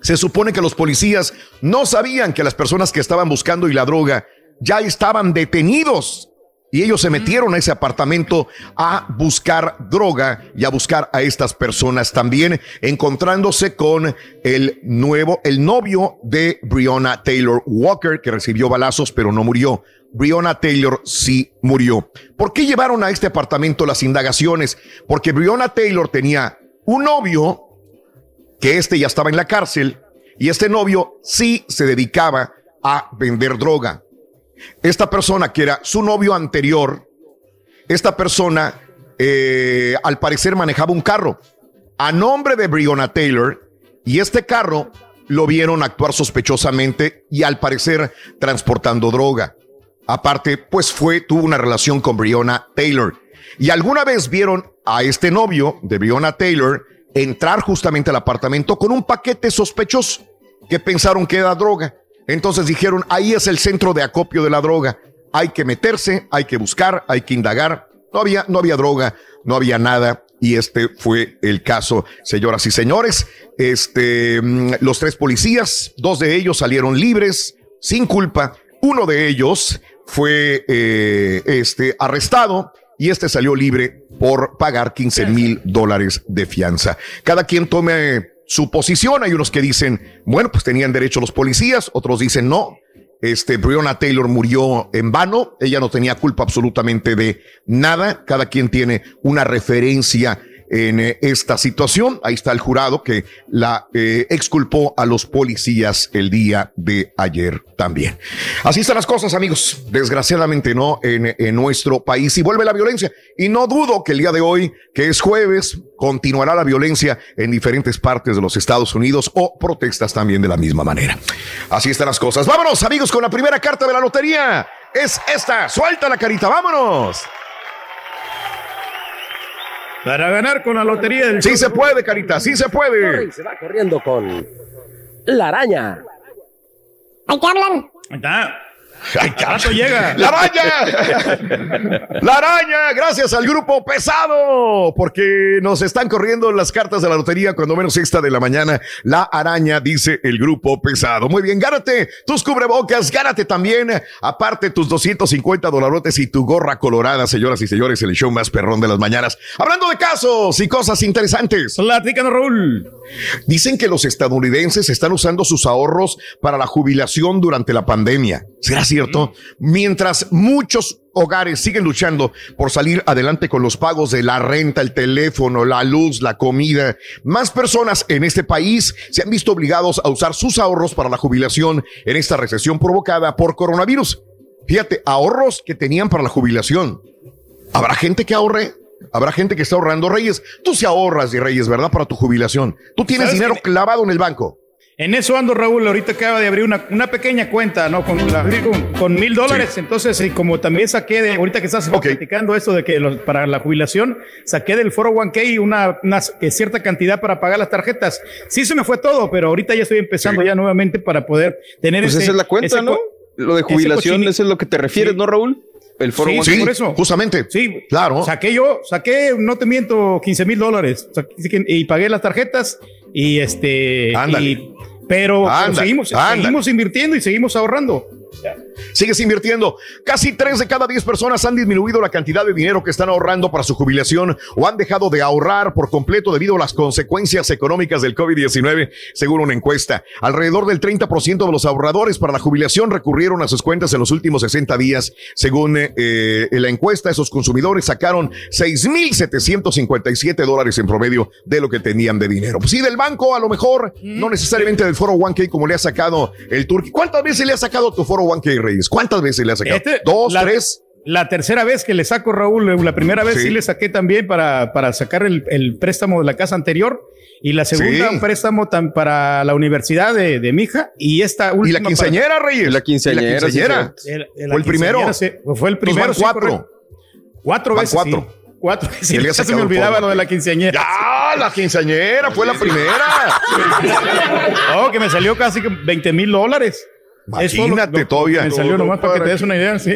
Se supone que los policías no sabían que las personas que estaban buscando y la droga ya estaban detenidos. Y ellos se metieron a ese apartamento a buscar droga y a buscar a estas personas también, encontrándose con el nuevo, el novio de Breonna Taylor Walker, que recibió balazos pero no murió. Breonna Taylor sí murió. ¿Por qué llevaron a este apartamento las indagaciones? Porque Breonna Taylor tenía un novio que este ya estaba en la cárcel y este novio sí se dedicaba a vender droga. Esta persona que era su novio anterior, esta persona eh, al parecer manejaba un carro a nombre de Breonna Taylor y este carro lo vieron actuar sospechosamente y al parecer transportando droga. Aparte, pues fue, tuvo una relación con Breonna Taylor. Y alguna vez vieron a este novio de Breonna Taylor entrar justamente al apartamento con un paquete sospechoso que pensaron que era droga. Entonces dijeron, ahí es el centro de acopio de la droga. Hay que meterse, hay que buscar, hay que indagar. No había, no había droga, no había nada. Y este fue el caso, señoras y señores. Este, mm, los tres policías, dos de ellos salieron libres, sin culpa. Uno de ellos fue eh, este, arrestado y este salió libre por pagar 15 mil dólares de fianza. Cada quien tome su posición. Hay unos que dicen, bueno, pues tenían derecho los policías, otros dicen no. Este, Breonna Taylor murió en vano, ella no tenía culpa absolutamente de nada, cada quien tiene una referencia en eh, esta situación. Ahí está el jurado que la eh, exculpó a los policías el día de ayer también. Así están las cosas, amigos. Desgraciadamente no en, en nuestro país y vuelve la violencia. Y no dudo que el día de hoy, que es jueves, continuará la violencia en diferentes partes de los Estados Unidos o protestas también de la misma manera. Así están las cosas. Vámonos, amigos, con la primera carta de la lotería. Es esta. Suelta la carita. Vámonos. Para ganar con la lotería del Sí se puede, carita, sí se puede. Se va corriendo con la araña. Ahí te hablan. Ahí está. Rato llega. ¡La araña! ¡La araña! Gracias al grupo pesado, porque nos están corriendo las cartas de la lotería cuando menos esta de la mañana. La araña, dice el grupo pesado. Muy bien, gánate tus cubrebocas, gánate también, aparte tus 250 dolarotes y tu gorra colorada, señoras y señores, el show más perrón de las mañanas. Hablando de casos y cosas interesantes. Platícanos, Raúl. Dicen que los estadounidenses están usando sus ahorros para la jubilación durante la pandemia. ¿Será cierto? Mientras muchos hogares siguen luchando por salir adelante con los pagos de la renta, el teléfono, la luz, la comida, más personas en este país se han visto obligados a usar sus ahorros para la jubilación en esta recesión provocada por coronavirus. Fíjate, ahorros que tenían para la jubilación. ¿Habrá gente que ahorre Habrá gente que está ahorrando. Reyes, tú se ahorras de Reyes, ¿verdad? Para tu jubilación. Tú tienes ¿Sabes dinero que- clavado en el banco. En eso ando, Raúl. Ahorita acaba de abrir una, una pequeña cuenta, ¿no? Con, la- con, con mil dólares. Entonces, y como también saqué de, ahorita que estás platicando eso de que los- para la jubilación, saqué del foro 1K una, una eh, cierta cantidad para pagar las tarjetas. Sí, se me fue todo, pero ahorita ya estoy empezando ya nuevamente para poder tener Pues ese. esa es la cuenta, ese ¿no? Lo de ese jubilación, cochini- eso es lo que te refieres, ¿no, Raúl? El foro Sí, 1K. sí, por eso. Justamente. Sí, claro. Saqué yo, saqué, no te miento, 15 mil dólares. Y pagué las tarjetas y este. Ándale. y- pero, pero seguimos, ándale. seguimos invirtiendo y seguimos ahorrando. Sigues invirtiendo. Casi 3 de cada 10 personas han disminuido la cantidad de dinero que están ahorrando para su jubilación o han dejado de ahorrar por completo debido a las consecuencias económicas del COVID-19, según una encuesta. Alrededor del 30% de los ahorradores para la jubilación recurrieron a sus cuentas en los últimos 60 días. Según eh, la encuesta, esos consumidores sacaron 6.757 dólares en promedio de lo que tenían de dinero. Pues sí, del banco a lo mejor, no necesariamente del foro 1K como le ha sacado el Turkey. ¿Cuántas veces le ha sacado tu foro 1K, Reyes? ¿Cuántas veces le ha sacado? Este, ¿Dos, la- tres? La tercera vez que le saco, Raúl, la primera vez sí, Sí. le saqué también para, para sacar el, el préstamo de la casa anterior y la segunda Sí. un préstamo tan para la universidad de, de mi hija y esta última. ¿Y la quinceañera, para- Reyes? La quinceañera, ¿Y la quinceañera? sí, El- el- la ¿Fue el primero? sí, fue el primero. van sí, cuatro. Cuatro Van veces. cuatro. sí. Cuatro veces. Ya se me olvidaba lo de la quinceañera. ¡Ah, la quinceañera! Fue la primera. oh, que me salió casi 20 mil dólares. Imagínate lo- todavía. Me salió nomás para que te des una idea, sí.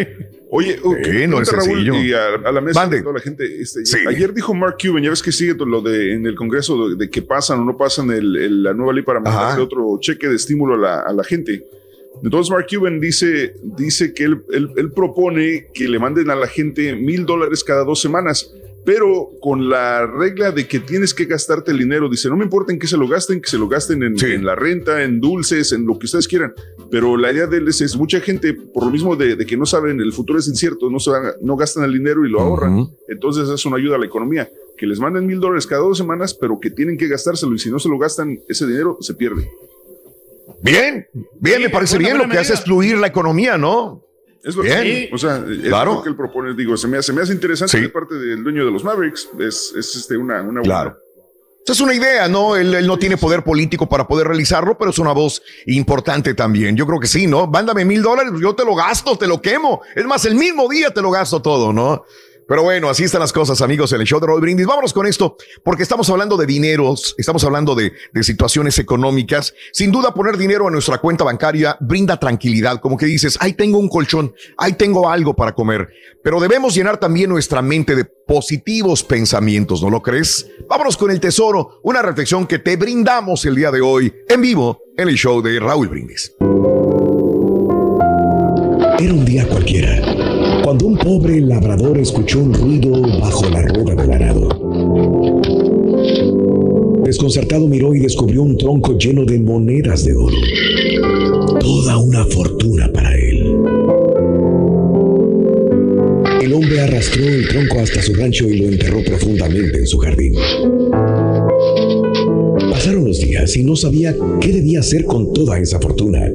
Oye, uh, Eh, no es pregunta, sencillo. y a, a la mesa de toda la gente. este, Sí. Ayer dijo Mark Cuban, ya ves que sigue lo de en el Congreso de, de que pasan o no pasan el- el- la nueva ley para mandarle otro cheque de estímulo a la, a la gente. Entonces Mark Cuban dice, dice que él, él- él propone que le manden a la gente mil dólares cada dos semanas, pero con la regla de que tienes que gastarte el dinero. Dice, no me importa en qué se lo gasten, que se lo gasten en, Sí. en la renta, en dulces, en lo que ustedes quieran. Pero la idea de él es, es mucha gente, por lo mismo de, de que no saben, el futuro es incierto, no, se van- no gastan el dinero y lo ahorran. Entonces es una ayuda a la economía. Que les manden mil dólares cada dos semanas, pero que tienen que gastárselo y si no se lo gastan, ese dinero se pierde. Bien, bien, Sí, me parece bien. Lo que hace es fluir la economía, ¿no? Es lo Bien. que, o sea, es Claro. lo que él propone. Digo, se me, hace- se me hace interesante Sí. de parte del dueño de los Mavericks. Es, es este, una, una Claro. Esa es una idea, ¿no? Él, él no tiene poder político para poder realizarlo, pero es una voz importante también. Yo creo que sí, ¿no? Mándame mil dólares, yo te lo gasto, te lo quemo. Es más, el mismo día te lo gasto todo, ¿no? Pero bueno, así están las cosas, amigos, en el show de Roy Brindis. Vámonos con esto, porque estamos hablando de dineros, estamos hablando de, de situaciones económicas. Sin duda, poner dinero en nuestra cuenta bancaria brinda tranquilidad, como que dices, ahí tengo un colchón, ahí tengo algo para comer. Pero debemos llenar también nuestra mente de positivos pensamientos, ¿no lo crees? Vámonos con el tesoro, una reflexión que te brindamos el día de hoy en vivo en el show de Raúl Brindis. Era un día cualquiera, cuando un pobre labrador escuchó un ruido bajo la rueda del arado. Desconcertado miró y descubrió un tronco lleno de monedas de oro. Toda una fortuna para él. El hombre arrastró el tronco hasta su rancho y lo enterró profundamente en su jardín. Pasaron los días y no sabía qué debía hacer con toda esa fortuna.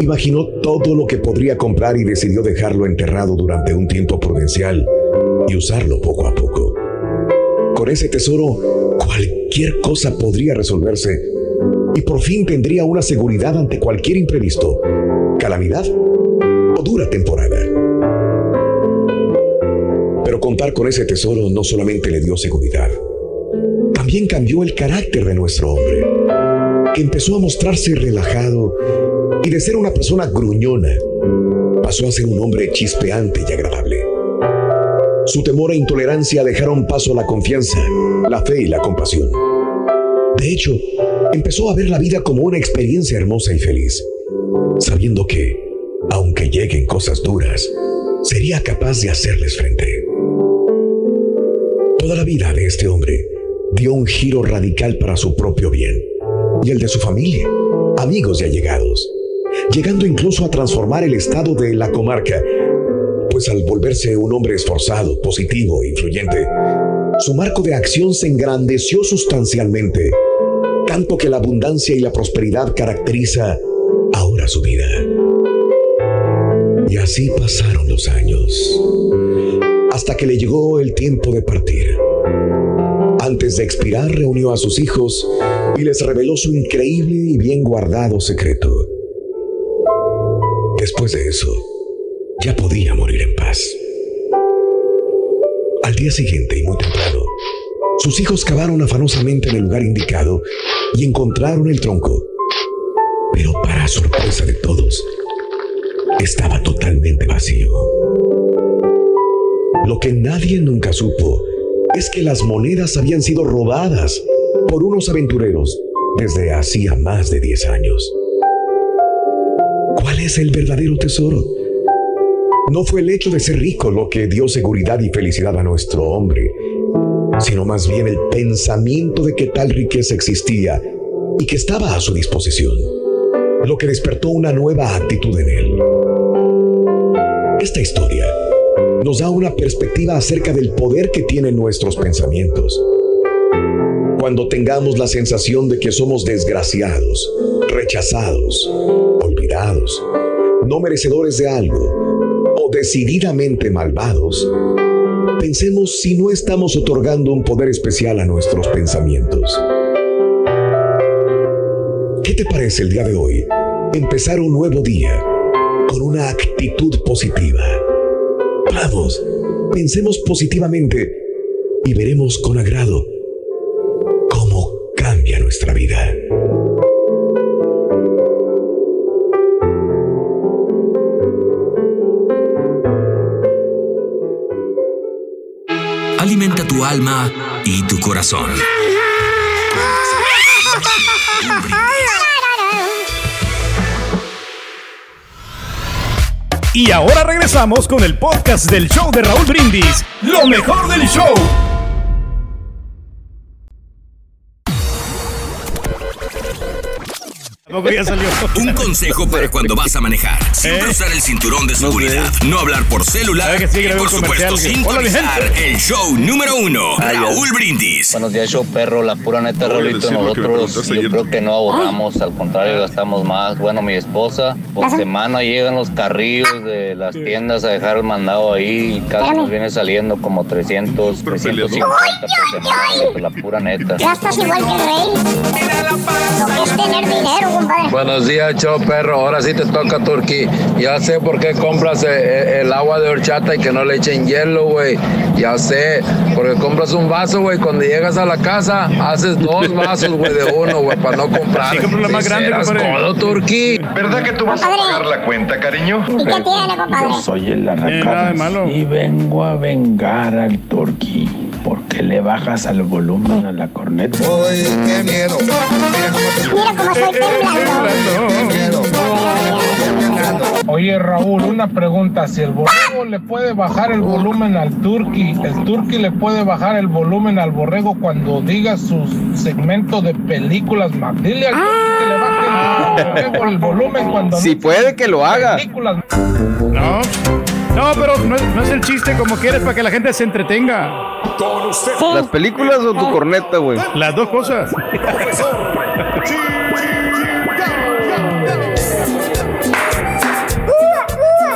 Imaginó todo lo que podría comprar y decidió dejarlo enterrado durante un tiempo prudencial y usarlo poco a poco. Con ese tesoro, cualquier cosa podría resolverse y por fin tendría una seguridad ante cualquier imprevisto, calamidad o dura temporada. Pero contar con ese tesoro no solamente le dio seguridad, también cambió el carácter de nuestro hombre, que empezó a mostrarse relajado y de ser una persona gruñona, pasó a ser un hombre chispeante y agradable. Su temor e intolerancia dejaron paso a la confianza, la fe y la compasión. De hecho, empezó a ver la vida como una experiencia hermosa y feliz, sabiendo que, aunque lleguen cosas duras, sería capaz de hacerles frente. Toda la vida de este hombre dio un giro radical para su propio bien y el de su familia, amigos y allegados, llegando incluso a transformar el estado de la comarca, pues al volverse un hombre esforzado, positivo e influyente, su marco de acción se engrandeció sustancialmente, tanto que la abundancia y la prosperidad caracteriza ahora su vida. Y así pasaron los años, hasta que le llegó el tiempo de partir. Antes de expirar, reunió a sus hijos y les reveló su increíble y bien guardado secreto. Después de eso, ya podía morir en paz. Al día siguiente y muy temprano, sus hijos cavaron afanosamente en el lugar indicado y encontraron el tronco. Pero para sorpresa de todos, estaba totalmente vacío. Lo que nadie nunca supo es que las monedas habían sido robadas por unos aventureros desde hacía más de 10 años. ¿Cuál es el verdadero tesoro? No fue el hecho de ser rico lo que dio seguridad y felicidad a nuestro hombre, sino más bien el pensamiento de que tal riqueza existía y que estaba a su disposición, lo que despertó una nueva actitud en él. Esta historia nos da una perspectiva acerca del poder que tienen nuestros pensamientos. Cuando tengamos la sensación de que somos desgraciados, rechazados, olvidados, no merecedores de algo o decididamente malvados, pensemos si no estamos otorgando un poder especial a nuestros pensamientos. ¿Qué te parece el día de hoy? Empezar un nuevo día con una actitud positiva. Vamos, pensemos positivamente y veremos con agrado alma y tu corazón. Y ahora regresamos con el podcast del show de Raúl Brindis. Lo mejor del show. Tampoco ya salió. Un consejo para cuando vas a manejar. Siempre ¿Eh? usar el cinturón de seguridad. No hablar por celular. ¿Sabe que sí y por supuesto, que- Hola, sintonizar el show número uno. Raúl Brindis. Buenos días, show perro. La pura neta, me Nosotros, yo ayer. creo que no ahorramos, al contrario, gastamos más. Bueno, mi esposa, por semana llegan los carrillos de las tiendas a dejar el mandado ahí y casi nos viene saliendo como 300, 350 por semana. la pura neta. Ya estás igual que el rey. Lo que es tener dinero, compadre. Buenos días, show perro. Ahora sí te toca, Turquí. Ya sé por qué compras eh, eh, el agua de horchata y que no le echen hielo, güey. Ya sé. Porque compras un vaso, güey. Cuando llegas a la casa, haces dos vasos, güey, de uno, güey, para no comprar. Sí, compra la más grande, compadre. codo, Turquí. ¿Verdad que tú vas a pagar la cuenta, cariño? ¿Y qué tiene, compadre? Yo soy el malo. y vengo a vengar al Turqui porque le bajas al volumen a la corneta. qué miedo. Mira cómo estoy temblando. Oye Raúl, una pregunta, si el borrego le puede bajar el volumen al turqui, el turqui le puede bajar el volumen al borrego cuando diga su segmento de películas, Mac. Dile al turqui que le baje el borrego el volumen cuando Si puede que lo haga. películas. No. No, pero no es, no es el chiste como quieres para que la gente se entretenga. ¿Las películas o tu corneta, güey? Las dos cosas.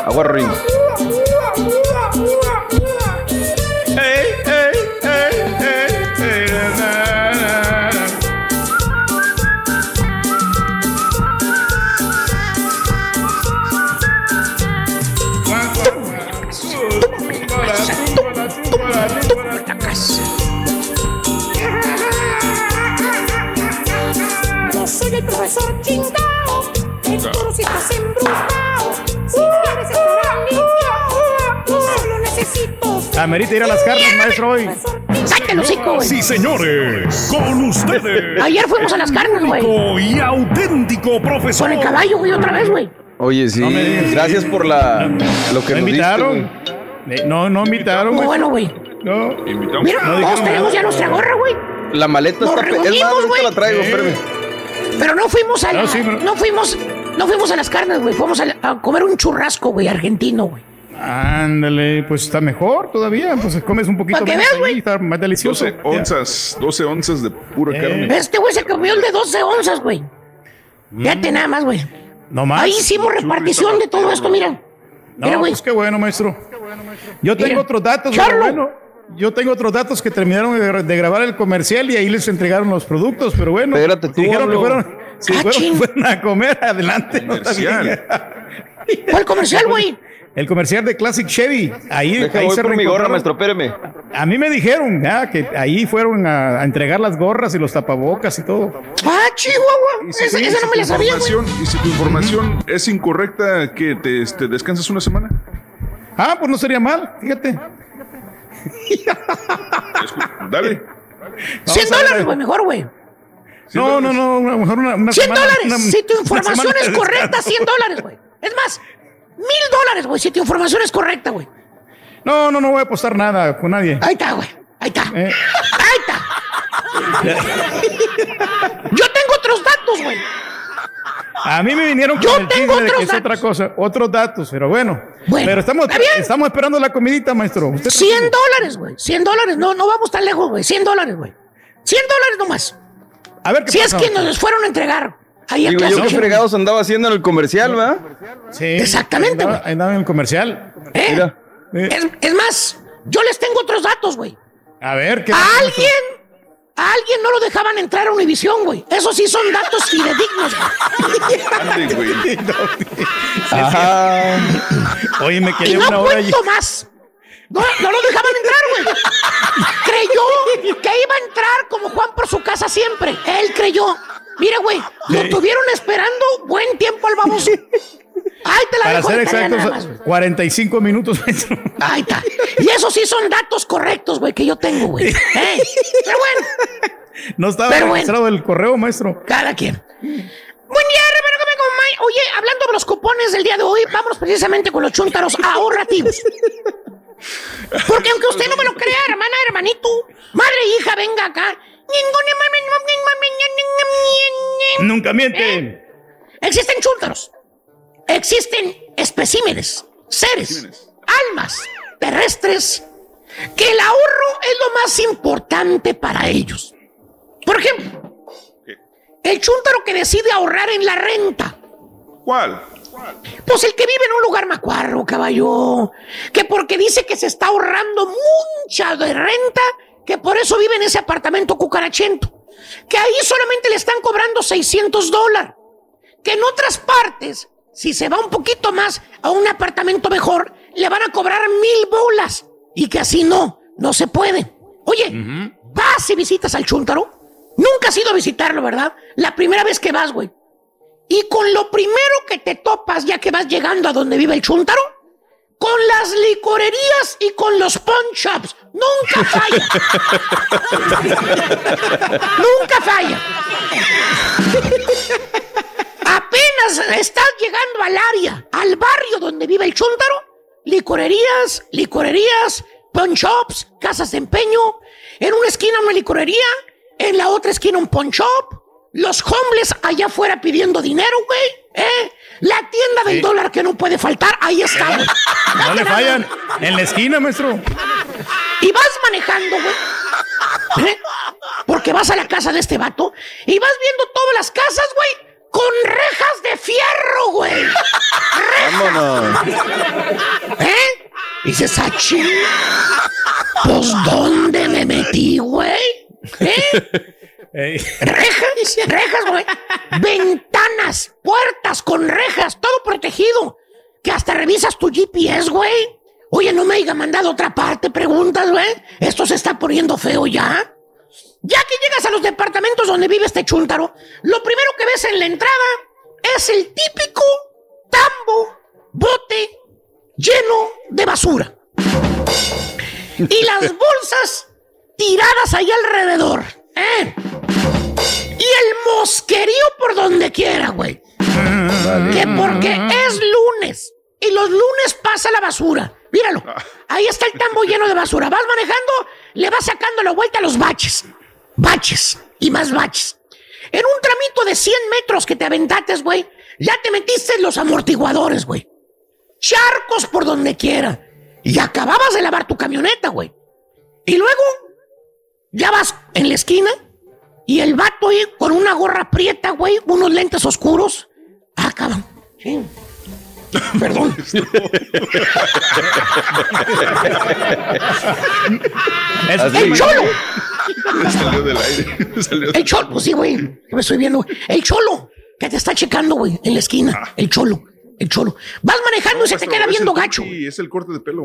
Agua ring. Amerita ir a las carnes, maestro, hoy. Sácate el hocico, güey. Sí, señores, con ustedes. Ayer fuimos a las carnes, güey. Y auténtico profesor. Con el caballo, güey, otra vez, güey. Oye, sí. No me digas. Gracias por la lo que ¿Me nos diste, invitaron? güey. Eh, No, no invitaron. Güey. bueno, güey. No. Mira, No todos tenemos nada. ya nuestra gorra, güey. La maleta Nos está. Es más, reunimos, güey. la traigo, Sí. espérame. Pero no fuimos a la, No, sí, pero- no fuimos, no fuimos a las carnes, güey. Fuimos a, la- a comer un churrasco, güey, argentino, güey. Ándale, pues está mejor todavía. Pues comes un poquito más veas, ahí, güey. está más delicioso. 12 onzas, 12 onzas de pura Eh. carne. Este güey se comió el de 12 onzas, güey. Fíjate nada más, güey. No más. Ahí hicimos repartición de todo esto, mira. No, Mira, güey. pues qué bueno, maestro. Yo tengo otros datos, bueno. Yo tengo otros datos que terminaron de, de grabar el comercial y ahí les entregaron los productos, pero bueno. Espérate tú, si dijeron que fueron, si fueron, fueron a comer, adelante. no bien. ¿Cuál comercial, güey? El comercial de Classic Chevy. Ahí, Deja, ahí voy se por mi gorra, maestro, espéreme. A mí me dijeron ya, que ahí fueron a, a entregar las gorras y los tapabocas y todo. Ah, Chihuahua. Si Esa, esa no me la sabía, Y si tu información es incorrecta, que te, te descansas una semana. Ah, pues no sería mal, fíjate. Dale. 100 dólares, güey, mejor, güey. No, no, no, mejor una, una 100 semana- dólares. una- si tu información es correcta, descanso. 100 dólares, güey. Es más, mil dólares, güey, si tu información es correcta, güey. No, no, no voy a apostar nada con nadie. Ahí está, güey. Ahí está. Eh. Ahí está. Yo tengo otros datos, güey. A mí me vinieron Yo con el tengo chisme de que otros es otra cosa, otros datos, pero bueno. Bueno, pero estamos, está bien. estamos esperando la comidita, maestro. Usted 100 dólares, güey. 100 dólares. No, no vamos tan lejos, güey. 100 dólares, güey. 100 dólares nomás. A ver qué Si pasa, es que nos fueron a entregar. Ahí Digo, yo qué fregados andaba haciendo en el comercial, ¿va? Sí. Exactamente, Andaba, andaba en el comercial. ¿Eh? Mira. Es, es más, yo les tengo otros datos, güey. A ver, ¿qué A alguien, a alguien no lo dejaban entrar a Univisión, güey. Eso sí son datos fidedignos, güey. Güey. Ajá. Oye, me Y quedé no una hora y... cuento más. No, no lo dejaban entrar, güey. Creyó que iba a entrar como Juan por su casa siempre. Él creyó. Mira, güey, lo tuvieron esperando buen tiempo al baboso. Ay, te la Para dejo ser más, exactos, güey. 45 minutos, maestro. Ahí está. Y esos sí son datos correctos, güey, que yo tengo, güey. ¿Eh? Pero bueno, No estaba Pero bueno. registrado el correo, maestro. cada quien. Buen día. Oye, hablando de los cupones del día de hoy, vámonos precisamente con los chúntaros ahorrativos. Porque aunque usted no me lo crea, hermana, hermanito, madre, hija, venga acá. Nunca miente. Existen chúntaros. Existen especímenes, seres, almas terrestres, que el ahorro es lo más importante para ellos. Por ejemplo, el chúntaro que decide ahorrar en la renta. ¿Cuál? Pues el que vive en un lugar macuarro, caballo. Que porque dice que se está ahorrando mucha de renta, que por eso vive en ese apartamento cucarachento. Que ahí solamente le están cobrando 600 dólares. Que en otras partes, si se va un poquito más a un apartamento mejor, le van a cobrar mil bolas. Y que así no, no se puede. Oye, vas y visitas al chúntaro. Nunca has ido a visitarlo, ¿verdad? La primera vez que vas, güey. Y con lo primero que te topas ya que vas llegando a donde vive el chúntaro, con las licorerías y con los pawn shops. Nunca falla. Nunca falla. Apenas estás llegando al área, al barrio donde vive el chúntaro, licorerías, licorerías, pawn shops, casas de empeño, en una esquina una licorería, en la otra esquina un pawn shop, los homeless allá afuera pidiendo dinero, güey, ¿eh? La tienda del dólar que no puede faltar, ahí está, güey. No le fallan. En la esquina, maestro. Y vas manejando, güey. ¿eh? Porque vas a la casa de este vato y vas viendo todas las casas, güey, con rejas de fierro, güey. Vámonos. ¿Eh? Y dices, "Ah, ching, Pues, ¿dónde me metí, güey? ¿Eh? Ey. Rejas, rejas, güey. Ventanas, puertas con rejas, todo protegido. Que hasta revisas tu GPS, güey. Oye, no me haya mandado otra parte, preguntas, güey. Esto se está poniendo feo ya. Ya que llegas a los departamentos donde vive este chúntaro, lo primero que ves en la entrada es el típico tambo, bote lleno de basura. Y las bolsas tiradas ahí alrededor. ¿eh? Y el mosquerío por donde quiera, güey. Que porque es lunes. Y los lunes pasa la basura. Míralo. Ahí está el tambo lleno de basura. Vas manejando, le vas sacando la vuelta a los baches. Baches. Y más baches. En un tramito de 100 metros que te aventates, güey, ya te metiste en los amortiguadores, güey. Charcos por donde quiera. Y acababas de lavar tu camioneta, güey. Y luego, ya vas en la esquina y el vato ahí con una gorra prieta, güey, unos lentes oscuros. Ah, cabrón. Sí. Perdón. el cholo. Salió del aire. Salió- El cholo, pues sí, güey. me estoy viendo. güey. El cholo, que te está checando, güey, en la esquina. El cholo, el cholo. Vas manejando y se te queda viendo el gacho. turqui, Es el corte de pelo.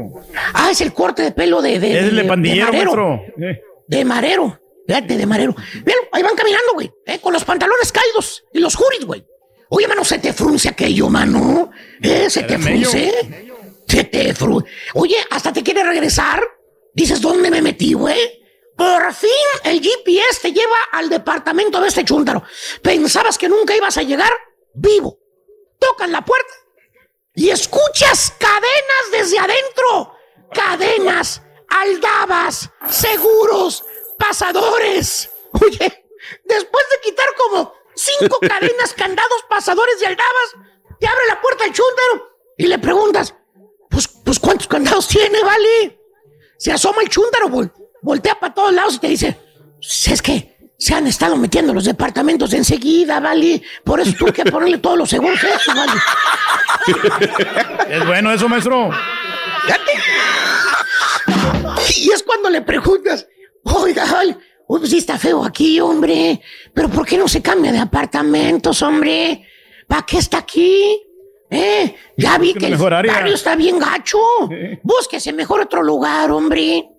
Ah, es el corte de pelo de. de Es el de pandillero, marero. maestro. Eh. De marero. Fíjate, de marero. Mira, ahí van caminando, güey. eh, con los pantalones caídos y los juris, güey. Oye, mano, se te frunce aquello, mano. Eh, se te frunce. Se te frunce. Oye, hasta te quiere regresar. Dices, ¿dónde me metí, güey? Por fin el GPS te lleva al departamento de este chúntaro. Pensabas que nunca ibas a llegar vivo. Tocan la puerta y escuchas cadenas desde adentro. Cadenas, aldabas, seguros, pasadores. Oye, después de quitar como cinco cadenas, candados, pasadores y aldabas, te abre la puerta el chúntaro y le preguntas, pues, pues ¿cuántos candados tiene, vale? Se asoma el chúntaro, vol- voltea para todos lados y te dice, "Pues es que se han estado metiendo los departamentos enseguida, vale. Por eso tuve que ponerle todos los seguros vale. Es bueno eso, maestro. Y es cuando le preguntas, oiga, uy, pues sí está feo aquí, hombre, pero ¿por qué no se cambia de apartamentos, hombre? ¿Para qué está aquí? ¿Eh? Ya vi Que el barrio está bien gacho. Búsquese mejor otro lugar, hombre.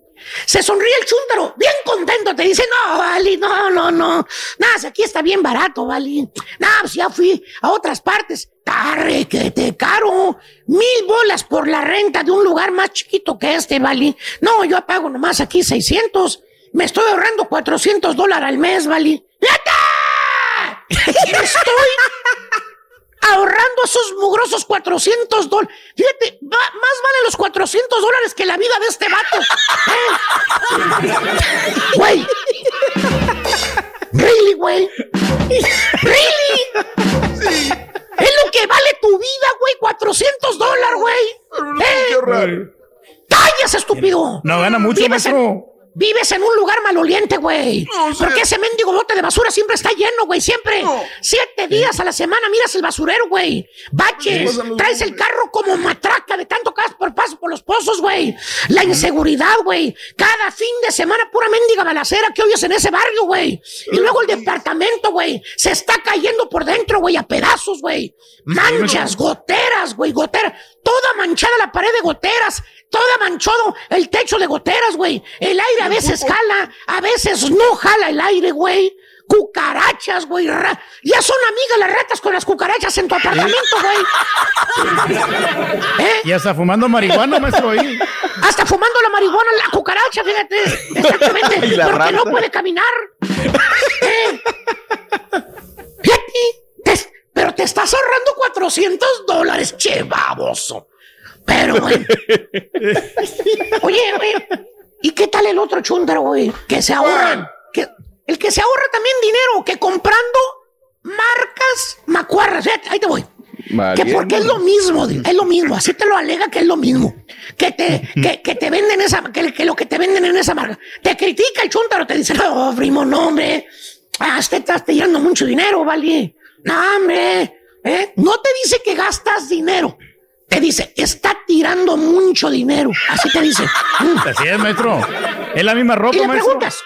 Se sonríe el chúntaro, bien contento, te dice, no, Vali, no, no, no. Nada, si aquí está bien barato, Vali. Nada, pues ya fui a otras partes. Tarre, que te caro. Mil bolas por la renta de un lugar más chiquito que este, Vali. No, yo pago nomás aquí 600. Me estoy ahorrando 400 dólares al mes, Vali. ¡Yata! Me estoy ahorrando esos mugrosos 400 dólares. Fíjate, va- más vale los 400 dólares que la vida de este vato. Güey. Really, güey. Really. Es lo que vale tu vida, güey. 400 dólares, güey. ¿Eh? ¡Calles, estúpido! No gana mucho, maestro. Vives en un lugar maloliente, güey. Porque ese mendigo bote de basura siempre está lleno, güey. Siempre. Siete días a la semana miras el basurero, güey. Baches. Sí. Traes el carro como matraca de tanto vas por paso por los pozos, güey. La inseguridad, güey. Cada fin de semana pura mendiga balacera que oyes en ese barrio, güey. Y luego el departamento, güey. Se está cayendo por dentro, güey, a pedazos, güey. Manchas, goteras, güey, goteras. Toda manchada la pared de goteras. Toda manchado el techo de goteras, güey. El aire a veces jala, a veces no jala el aire, güey. Cucarachas, güey. ra- Ya son amigas las ratas con las cucarachas en tu apartamento, güey. ¿Eh? Y hasta fumando marihuana, maestro, ahí. Hasta fumando la marihuana la cucaracha, fíjate. Exactamente. Porque no rata. puede caminar. ¿Eh? Fíjate, te- pero te estás ahorrando 400 dólares, che, baboso. Pero, güey. Oye, güey. ¿Y qué tal el otro chúndaro, güey? Que se ahorra. Que, el que se ahorra también dinero, que comprando marcas macuarras. Ahí te voy. Que porque es lo mismo, es lo mismo, así te lo alega que es lo mismo. Que te, que, que te venden esa, que, que lo que te venden en esa marca. Te critica el chúntaro, te dice, no, primo, no, hombre. Ah, te estás tirando mucho dinero, vale. No, hombre. ¿eh? No te dice que gastas dinero. Te dice, está tirando mucho dinero. Así te dice. Así es, maestro. Es la misma Y ropa, le maestro. preguntas,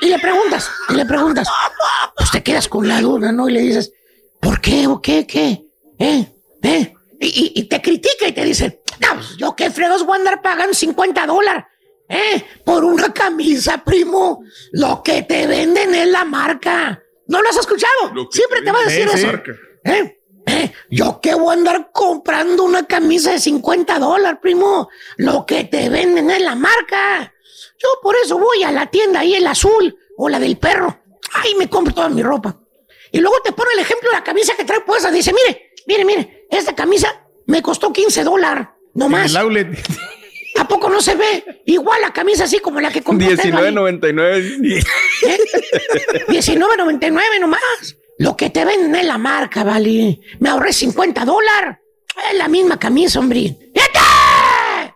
y le preguntas, y le preguntas. Pues te quedas con la duda, ¿no? Y le dices, ¿por qué o qué, qué? ¿Eh? ¿Eh? Y, y- y te critica y te dice, no, pues yo qué fregos voy a andar pagando 50 dólares. ¿Eh? Por una camisa, primo. Lo que te venden es la marca. ¿No lo has escuchado? Siempre te va a decir Sí, eso. ¿Eh? Yo qué voy a andar comprando una camisa de 50 dólares, primo. Lo que te venden es la marca. Yo por eso voy a la tienda ahí, el azul o la del perro. Ahí me compro toda mi ropa. Y luego te pone el ejemplo de la camisa que trae puesta. Dice, mire, mire, mire, esta camisa me costó 15 dólares. No más. El outlet. ¿A poco no se ve? Igual la camisa así como la que ¿vale? 19.99. 19.99 nomás. Lo que te venden es la marca, vale. Me ahorré 50 dólares. Es la misma camisa, hombre. ¡Fíjate!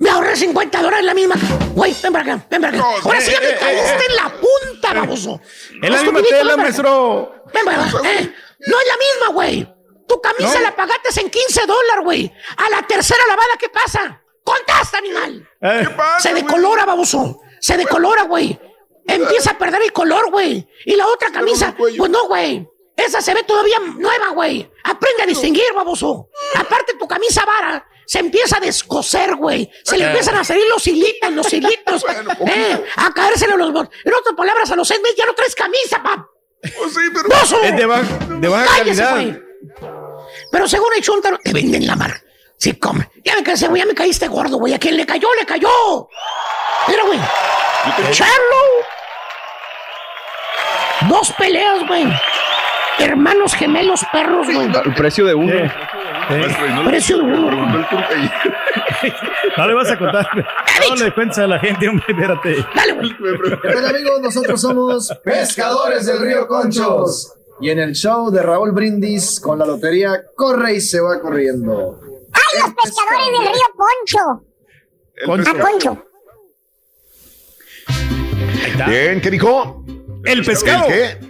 Me ahorré 50 dólares la misma. Güey, ven para acá, ven para acá. Ahora sí ya me caíste en la punta, baboso. Es la misma tela, maestro. Ven para acá. Eh, No es la misma, güey. Tu camisa No. la pagaste en 15 dólares, güey. A la tercera lavada, ¿qué pasa? ¡Contesta, animal! Eh. Se decolora, baboso. Se decolora, güey. Empieza a perder el color, güey. Y la otra camisa, pues no, güey. Esa se ve todavía nueva, güey. Aprende a distinguir, baboso. Aparte, tu camisa vara se empieza a descoser, güey. Se le empiezan a salir los hilitos, los hilitos. eh, a caérsele los bol- En otras palabras, a los seis meses ya no traes camisa, pap. ¡Bozo! Es de, baja- de baja Cállese, calidad. güey. Pero según el chuntaro, te venden la mar. Sí, come. Ya me cansé, güey. Ya me caíste gordo, güey. A quien le cayó, le cayó. Mira, güey. Charlo. Dos peleas, güey. Hermanos gemelos perros, güey. El precio de uno. Precio de uno. No le vas a contar. No le cuentes a la gente, hombre, espérate. Dale, güey. ¿Qué tal amigos? Nosotros somos Pescadores del Río Conchos. Y en el show de Raúl Brindis con la lotería corre y se va corriendo. ¡Ay, los pescadores del río Poncho! Concho. A Concho. Bien, ¿qué dijo? El pescado. ¿El qué?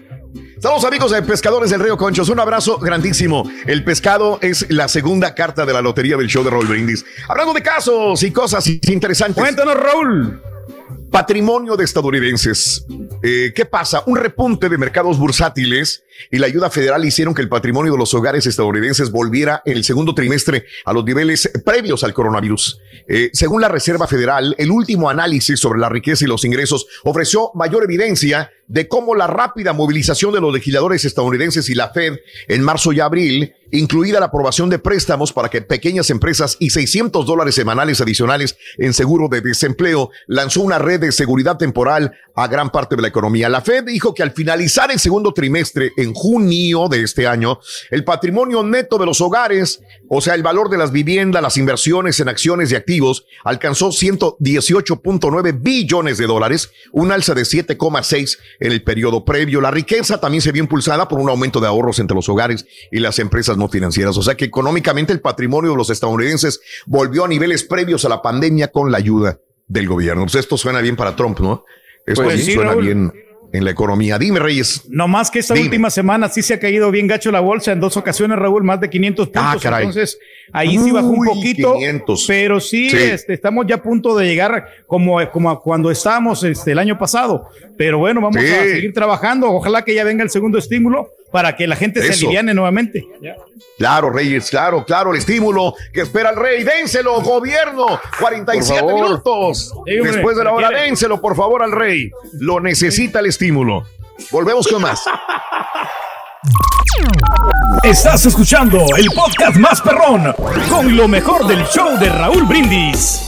Saludos amigos de Pescadores del Río Conchos, un abrazo grandísimo. El pescado es la segunda carta de la lotería del show de Raúl Brindis. Hablando de casos y cosas interesantes. Cuéntanos, Raúl. Patrimonio de estadounidenses. Eh, ¿Qué pasa? Un repunte de mercados bursátiles y la ayuda federal hicieron que el patrimonio de los hogares estadounidenses volviera en el segundo trimestre a los niveles previos al coronavirus. Eh, según la Reserva Federal, el último análisis sobre la riqueza y los ingresos ofreció mayor evidencia de cómo la rápida movilización de los legisladores estadounidenses y la Fed en marzo y abril, incluida la aprobación de préstamos para que pequeñas empresas y 600 dólares semanales adicionales en seguro de desempleo, lanzó una red de seguridad temporal a gran parte de la economía. La Fed dijo que al finalizar el segundo trimestre, en junio de este año, el patrimonio neto de los hogares, o sea, el valor de las viviendas, las inversiones en acciones y activos, alcanzó 118.9 billones de dólares, un alza de 7,6 en el periodo previo. La riqueza también se vio impulsada por un aumento de ahorros entre los hogares y las empresas no financieras. O sea que económicamente el patrimonio de los estadounidenses volvió a niveles previos a la pandemia con la ayuda del gobierno. Pues esto suena bien para Trump, ¿no? Esto Pues sí sí, suena Raúl. bien en la economía. Dime, Reyes. No más que esta Dime. última semana sí se ha caído bien gacho la bolsa en dos ocasiones, Raúl, más de 500 puntos. Ah, caray. Entonces, ahí sí bajó un poquito. 500. Pero sí, Sí. Este, estamos ya a punto de llegar como, cuando estábamos este, el año pasado. Pero bueno, vamos Sí. a seguir trabajando. Ojalá que ya venga el segundo estímulo para que la gente se aliviane nuevamente. Claro, Reyes, claro, claro, el estímulo que espera el rey. Dénselo, gobierno. 47 Por favor. minutos. Sí, hombre, Después de la ¿qué hora, dénselo, por favor, al rey. Lo necesita el estímulo. Volvemos con más. Estás escuchando el podcast más perrón con lo mejor del show de Raúl Brindis.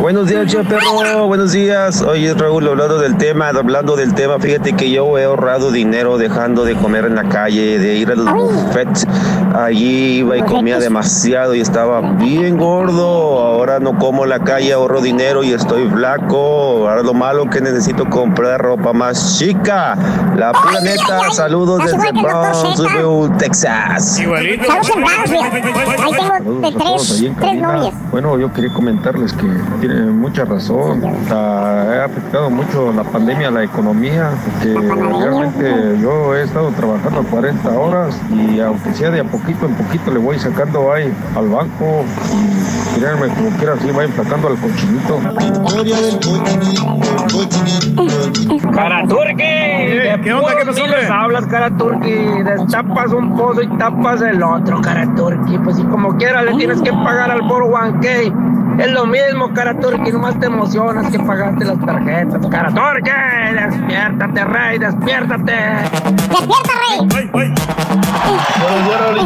Buenos días, che perro. Buenos días. Oye, Raúl, hablando del tema, hablando del tema, fíjate que yo he ahorrado dinero dejando de comer en la calle, de ir a los buffets. Allí iba y comía demasiado y estaba bien gordo. Ahora no como en la calle, ahorro dinero y estoy flaco. Ahora lo malo que necesito comprar ropa más chica. La pura neta, saludos desde Brownsville. Texas. Igualito. Estamos en Brownsville. Ahí tengo de tres, tres novias. Bueno, yo quería comentarles que tienen mucha razón. Ha afectado mucho la pandemia a la economía, realmente yo he estado trabajando 40 horas y aunque sea de a poquito en poquito le voy sacando ahí al banco y créanme, como quiera, así va enflacando al cochinito. Cara Turqui, ¿Qué onda? ¿Qué pasó, hombre? hablas, cara Turqui, destapas un pozo y tapas el otro, cara Turqui, pues si como quiera le tienes que pagar al 401k, es lo mismo, cara Turqui, nomás te emocionas que pagaste las tarjetas, cara Turqui, despiértate, rey, despiértate. ¡Despierta, rey!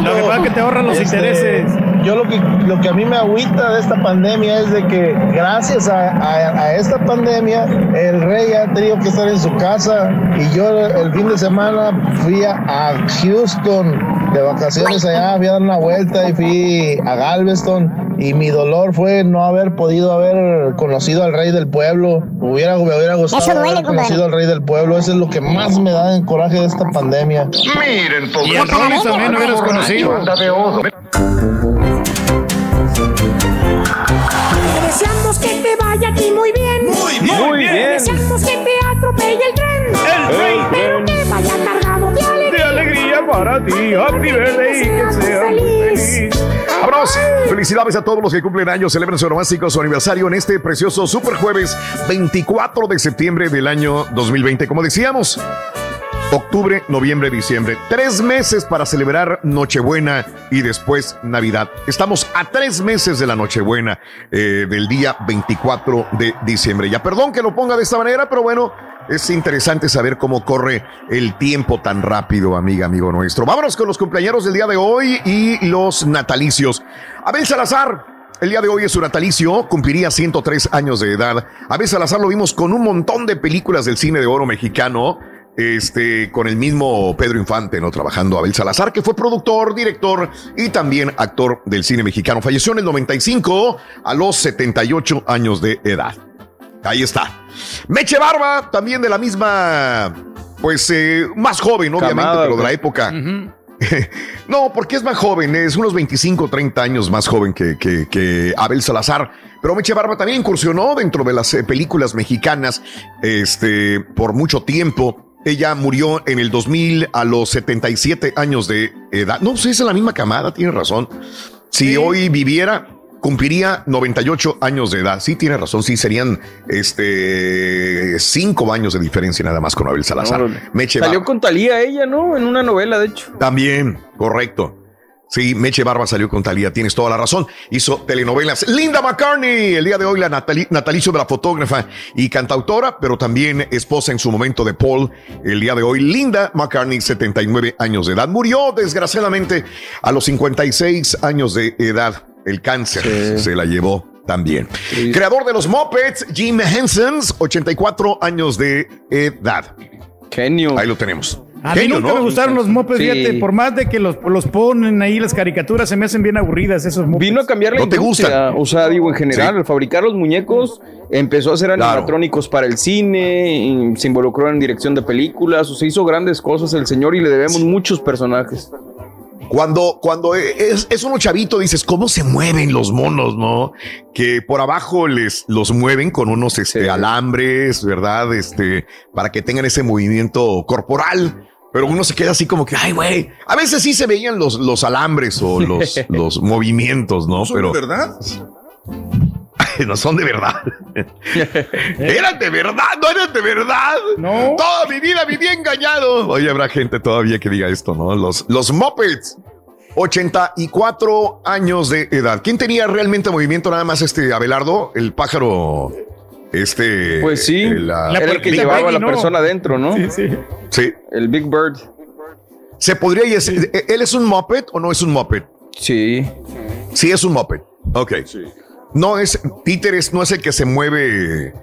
Lo que pasa es que te ahorran los Este, intereses. Yo lo que, lo que a mí me agüita de esta pandemia es de que gracias a, a- a esta pandemia el rey ha tenido que estar en su casa y yo el fin de semana fui a, a Houston de vacaciones allá, fui a dar una vuelta y fui a Galveston y mi dolor fue no haber podido haber conocido al rey del pueblo. Hubiera, me hubiera gustado Eso duele, haber conocido al rey del pueblo. Eso es lo que más me da en coraje de esta pandemia. Miren, Y el también lo hubieras conocido. Te deseamos que te vaya a ti muy bien. Muy bien. Muy bien. Te deseamos que te atropelle el tren. El tren. Pero que vaya cargado de alegría. De alegría para ti. Happy birthday. Que muy feliz. Vámonos. Felicidades a todos los que cumplen años, celebran su onomástico, su aniversario en este precioso super jueves 24 de septiembre del año 2020. Como decíamos, octubre, noviembre, diciembre. Tres meses para celebrar Nochebuena y después Navidad. Estamos a tres meses de la Nochebuena eh, del día 24 de diciembre. Ya perdón que lo ponga de esta manera, pero bueno, es interesante saber cómo corre el tiempo tan rápido, amiga, amigo nuestro. Vámonos con los cumpleaños del día de hoy y los natalicios. Abel Salazar. El día de hoy es su natalicio, cumpliría 103 años de edad. Abel Salazar lo vimos con un montón de películas del cine de oro mexicano este, con el mismo Pedro Infante, ¿no? Trabajando Abel Salazar, que fue productor, director y también actor del cine mexicano. Falleció en el 95 a los 78 años de edad. Ahí está. Meche Barba, también de la misma, pues, eh, más joven, obviamente, Camada, pero de la época. No, porque es más joven, es unos 25, 30 años más joven que, que- que Abel Salazar. Pero Meche Barba también incursionó dentro de las eh, películas mexicanas este, por mucho tiempo. Ella murió en el 2000 a los 77 años de edad. No sé, es la misma camada, tiene razón. Si hoy viviera, cumpliría 98 años de edad. Sí, tiene razón, sí, serían este, cinco años de diferencia nada más con Abel Salazar. Meche Salió con Talía ella, ¿no? En una novela, de hecho. También, correcto. Sí, Meche Barba salió con Talía, tienes toda la razón. Hizo telenovelas. Linda McCartney, el día de hoy la natali- natalicio de la fotógrafa y cantautora, pero también esposa en su momento de Paul. El día de hoy, Linda McCartney, 79 años de edad. Murió desgraciadamente a los 56 años de edad. El cáncer se la llevó también. Creador de los Muppets, Jim Henson, 84 años de edad. Genio. Ahí lo tenemos. A mí nunca ¿no? me gustaron los mopeds, Sí. fíjate, por más de que los, los ponen ahí las caricaturas, se me hacen bien aburridas esos mopeds. Vino a cambiar la ¿No te industria. gustan? O sea, digo, en general, Sí. al fabricar los muñecos, empezó a hacer Claro. animatrónicos para el cine, y se involucró en dirección de películas, o sea, hizo grandes cosas el señor y le debemos muchos personajes. Cuando, cuando es, es uno chavito, dices, ¿cómo se mueven los monos, no? Que por abajo les los mueven con unos este, alambres, ¿verdad? Este, para que tengan ese movimiento corporal. Pero uno se queda así como que, ay, güey. A veces sí se veían los, los alambres o los, los movimientos, ¿no? ¿Son Pero de verdad? no son de verdad. eran de verdad, no eran de verdad. No. Toda mi vida viví engañado. Oye, habrá gente todavía que diga esto, ¿no? Los, los Muppets. 84 años de edad. ¿Quién tenía realmente movimiento? Nada más este Abelardo, el pájaro. Este. Pues sí, el, ah, era el que llevaba a la ¿no? persona adentro, ¿no? Sí, sí. Sí. El Big Bird. ¿Se podría decir, él es un Muppet o no es un Muppet? Sí. Sí, es un Muppet. Ok. No es, títeres no es el que se mueve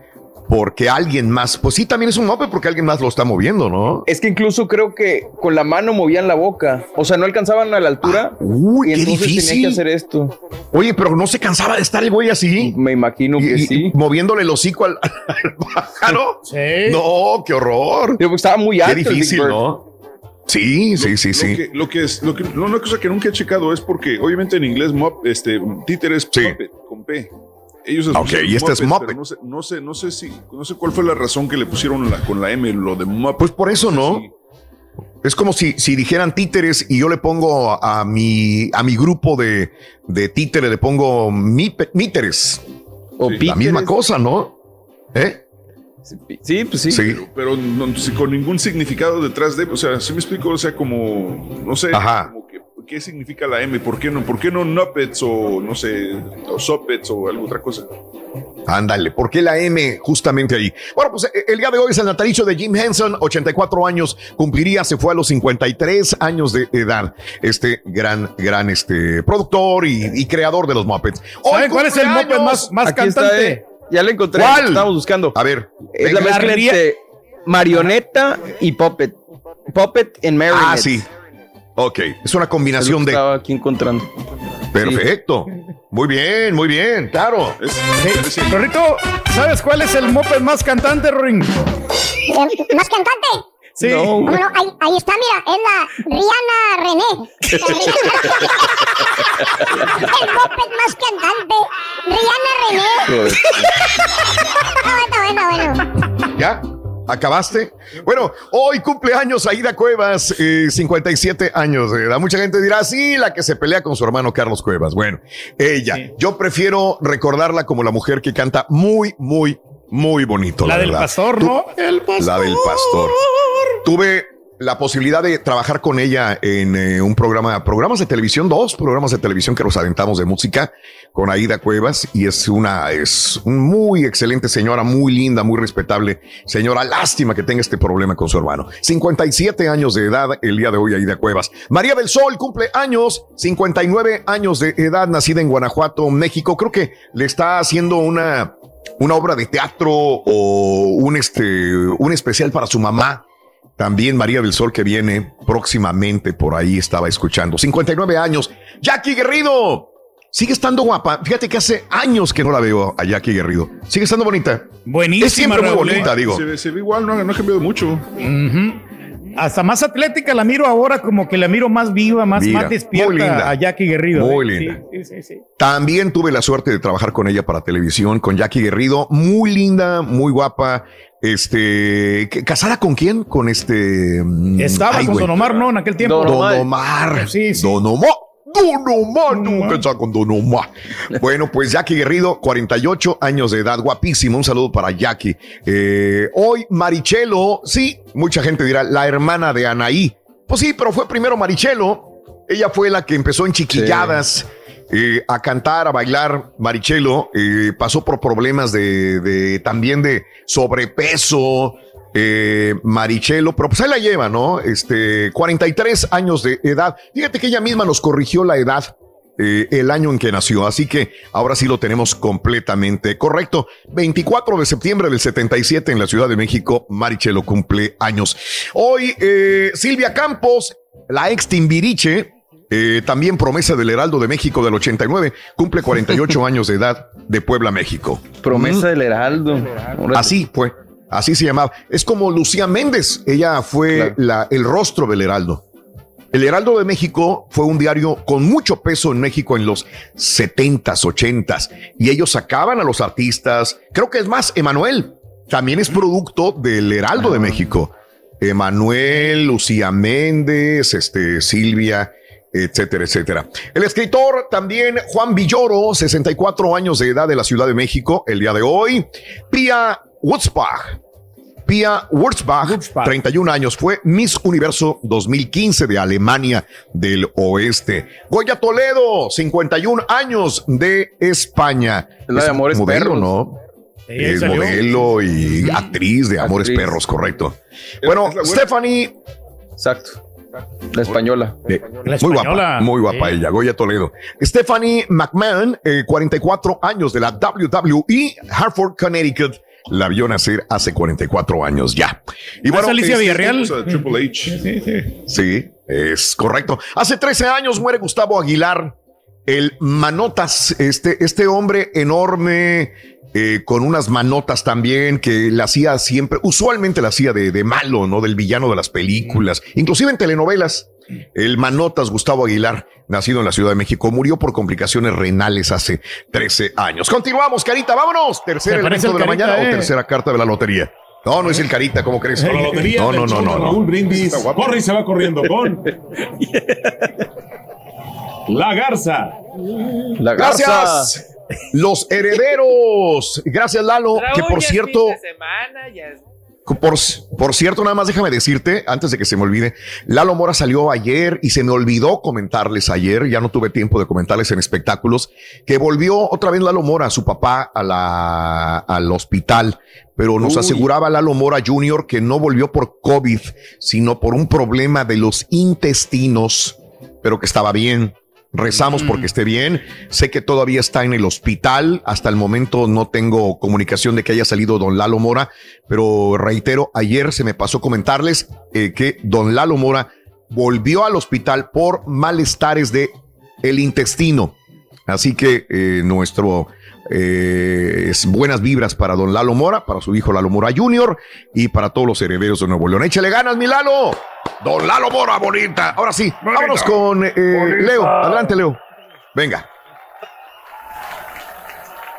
porque alguien más, pues sí, también es un Muppet porque alguien más lo está moviendo, ¿no? Es que incluso creo que con la mano movían la boca. O sea, no alcanzaban a la altura. Uy, y qué entonces difícil. tenía que hacer esto. Oye, pero no se cansaba de estar el güey así. Me imagino que Y- sí. moviéndole el hocico al, al pájaro. Sí. No, qué horror. Estaba muy alto. Qué el Big difícil, Bird. ¿no? Sí, sí, sí, Lo sí. que, lo que es, lo que, no, una cosa que nunca he checado es porque, obviamente en inglés, mop, este, títer es Sí. puppet, con P. Ellos Ok, y este es Muppet. pero No sé, no sé, no sé si, no sé cuál fue la razón que le pusieron la- con la M, lo de Muppet. Pues por eso, ¿no? Es como si, si dijeran títeres y yo le pongo a, a mi, a mi grupo de, de títeres, le pongo mi, míteres. O La píteres. misma cosa, ¿no? ¿Eh? Sí, pues sí. Sí. Pero no, sí, con ningún significado detrás de, o sea, si me explico, o sea, como, no sé, Ajá. como ¿qué significa la M? ¿Por qué no, por qué no Nuppets o no sé, o Soppets o alguna otra cosa? Ándale, ¿por qué la M justamente ahí? Bueno, pues eh, el día de hoy es el natalicio de Jim Henson, 84 años cumpliría, se fue a los 53 años de edad. Este gran, gran este, productor y, y creador de los Muppets. Hoy ¿Saben cuál es el Muppet más, más Aquí está, cantante? eh. Ya lo encontré. ¿Cuál? Estamos buscando. A ver. Es la mezcla entre marioneta y puppet. Puppet en marionette. Ah, sí. Ok, es una combinación de... Estaba aquí encontrando. Perfecto. Muy bien, muy bien, claro. Sí. Rorrito, ¿sabes cuál es el Muppet más cantante, Rorín? ¿Más cantante? Sí. No, no, ahí, ahí está, mira, es la Rihanna René. El Muppet más cantante, Rihanna René. bueno, bueno, bueno. ¿Ya? ¿Acabaste? Bueno, hoy cumpleaños Aida Cuevas, eh, 57 años de edad. Mucha gente dirá, sí, la que se pelea con su hermano Carlos Cuevas. Bueno, ella. Yo prefiero recordarla como la mujer que canta muy, muy, muy bonito. La La, del verdad. pastor, Tú- ¿no? El pastor. La del pastor. Tuve la posibilidad de trabajar con ella en eh, un programa, programas de televisión, dos programas de televisión que nos aventamos de música con Aida Cuevas y es una, es muy excelente señora, muy linda, muy respetable señora. Lástima que tenga este problema con su hermano. 57 años de edad el día de hoy Aida Cuevas. María del Sol cumple años, 59 años de edad, nacida en Guanajuato, México. Creo que le está haciendo una, una obra de teatro o un, este, un especial para su mamá. También María del Sol que viene próximamente por ahí estaba escuchando. 59 años. Jackie Guerrido. Sigue estando guapa. Fíjate que hace años que no la veo a Jackie Guerrido. Sigue estando bonita. Buenísima, Es siempre muy bonita, ¿eh? digo. Se, ve- se ve igual, no, no ha cambiado mucho. Hasta más atlética la miro ahora, como que la miro más viva, más, Mira, más despierta muy linda. a Jackie Guerrido. Muy ¿eh? linda. Sí, sí, sí, sí. También tuve la suerte de trabajar con ella para televisión, con Jackie Guerrido. Muy linda, muy guapa. Este, ¿qué- ¿casada con quién? Con este. mm, Estaba ay, con güey. Don Omar, ¿no? En aquel tiempo. Don Omar. Don Omar. Don Omar, no, que está con Don Omar. Bueno, pues Jackie Guerrido, 48 años de edad, guapísimo. Un saludo para Jackie. Eh, hoy Marichelo, sí, mucha gente dirá, la hermana de Anaí. Pues sí, pero fue primero Marichelo. Ella fue la que empezó en chiquilladas. eh, a cantar, a bailar, Marichelo eh, pasó por problemas de, de- también de sobrepeso, eh, Marichelo, pero pues ahí la lleva, ¿no? Este, 43 años de edad. Fíjate que ella misma nos corrigió la edad. eh, el año en que nació, así que ahora sí lo tenemos completamente correcto. 24 de septiembre del 77 en la Ciudad de México, Marichelo cumple años. Hoy, eh, Silvia Campos, la ex Timbiriche, eh, también promesa del Heraldo de México del 89, cumple 48 años de edad de Puebla, México. Promesa del Heraldo. Así fue, así se llamaba. Es como Lucía Méndez, ella fue la- el rostro del Heraldo. El Heraldo de México fue un diario con mucho peso en México en los 70s, 80s, y ellos sacaban a los artistas. Creo que es más, Emanuel también es producto del Heraldo de México. Emanuel, Lucía Méndez, este, Silvia, etcétera, etcétera. El escritor también Juan Villoro, 64 años de edad de la Ciudad de México, el día de hoy. Pia Wurzbach. Pia Wurzbach, 31 años, fue Miss Universo 2015 de Alemania del Oeste. Goya Toledo, 51 años de España. la de Es Amores modelo, Perros. ¿no? Es salió. modelo y actriz de Amores Actriz. Perros, correcto. Bueno. Stephanie. Exacto. La española. Eh, La muy española. guapa, muy guapa Sí. ella, Goya Toledo. Stephanie McMahon, eh, 44 años de la WWE, Hartford, Connecticut. La vio nacer hace 44 años ya. Y ¿No es Alicia este, Villarreal? Triple H. Sí, es correcto. Hace 13 años muere Gustavo Aguilar, el manotas, este, este hombre enorme, eh, con unas manotas también, que la hacía siempre, usualmente la hacía de, de malo, ¿no? Del villano de las películas, inclusive en telenovelas. El manotas Gustavo Aguilar, nacido en la Ciudad de México, murió por complicaciones renales hace 13 años. Continuamos, Carita, vámonos. Tercer elemento de la el mañana o eh. tercera carta de la lotería. No, no es el Carita, ¿cómo crees? La lotería No, no, no, no. no. Raúl Brindis. Corre y se va corriendo con La Garza. La Gracias. Los herederos. Gracias, Lalo. que por cierto, semana, ya es Por, por, cierto, nada más déjame decirte, antes de que se me olvide, Lalo Mora salió ayer y se me olvidó comentarles ayer, ya no tuve tiempo de comentarles en espectáculos, que volvió otra vez Lalo Mora, su papá, a la, al hospital, pero nos aseguraba Lalo Mora Jr. que no volvió por COVID, sino por un problema de los intestinos, pero que estaba bien. Rezamos porque esté bien. Sé que todavía está en el hospital. Hasta el momento no tengo comunicación de que haya salido don Lalo Mora, pero reitero, ayer se me pasó comentarles eh, que don Lalo Mora volvió al hospital por malestares de el intestino. Así que eh, nuestro eh, buenas vibras para don Lalo Mora, para su hijo Lalo Mora Jr. y para todos los herederos de Nuevo León. Échale ganas, mi Lalo. Don Lalo Mora, bonita. Ahora sí, vámonos con eh, Leo. Adelante, Leo. Venga.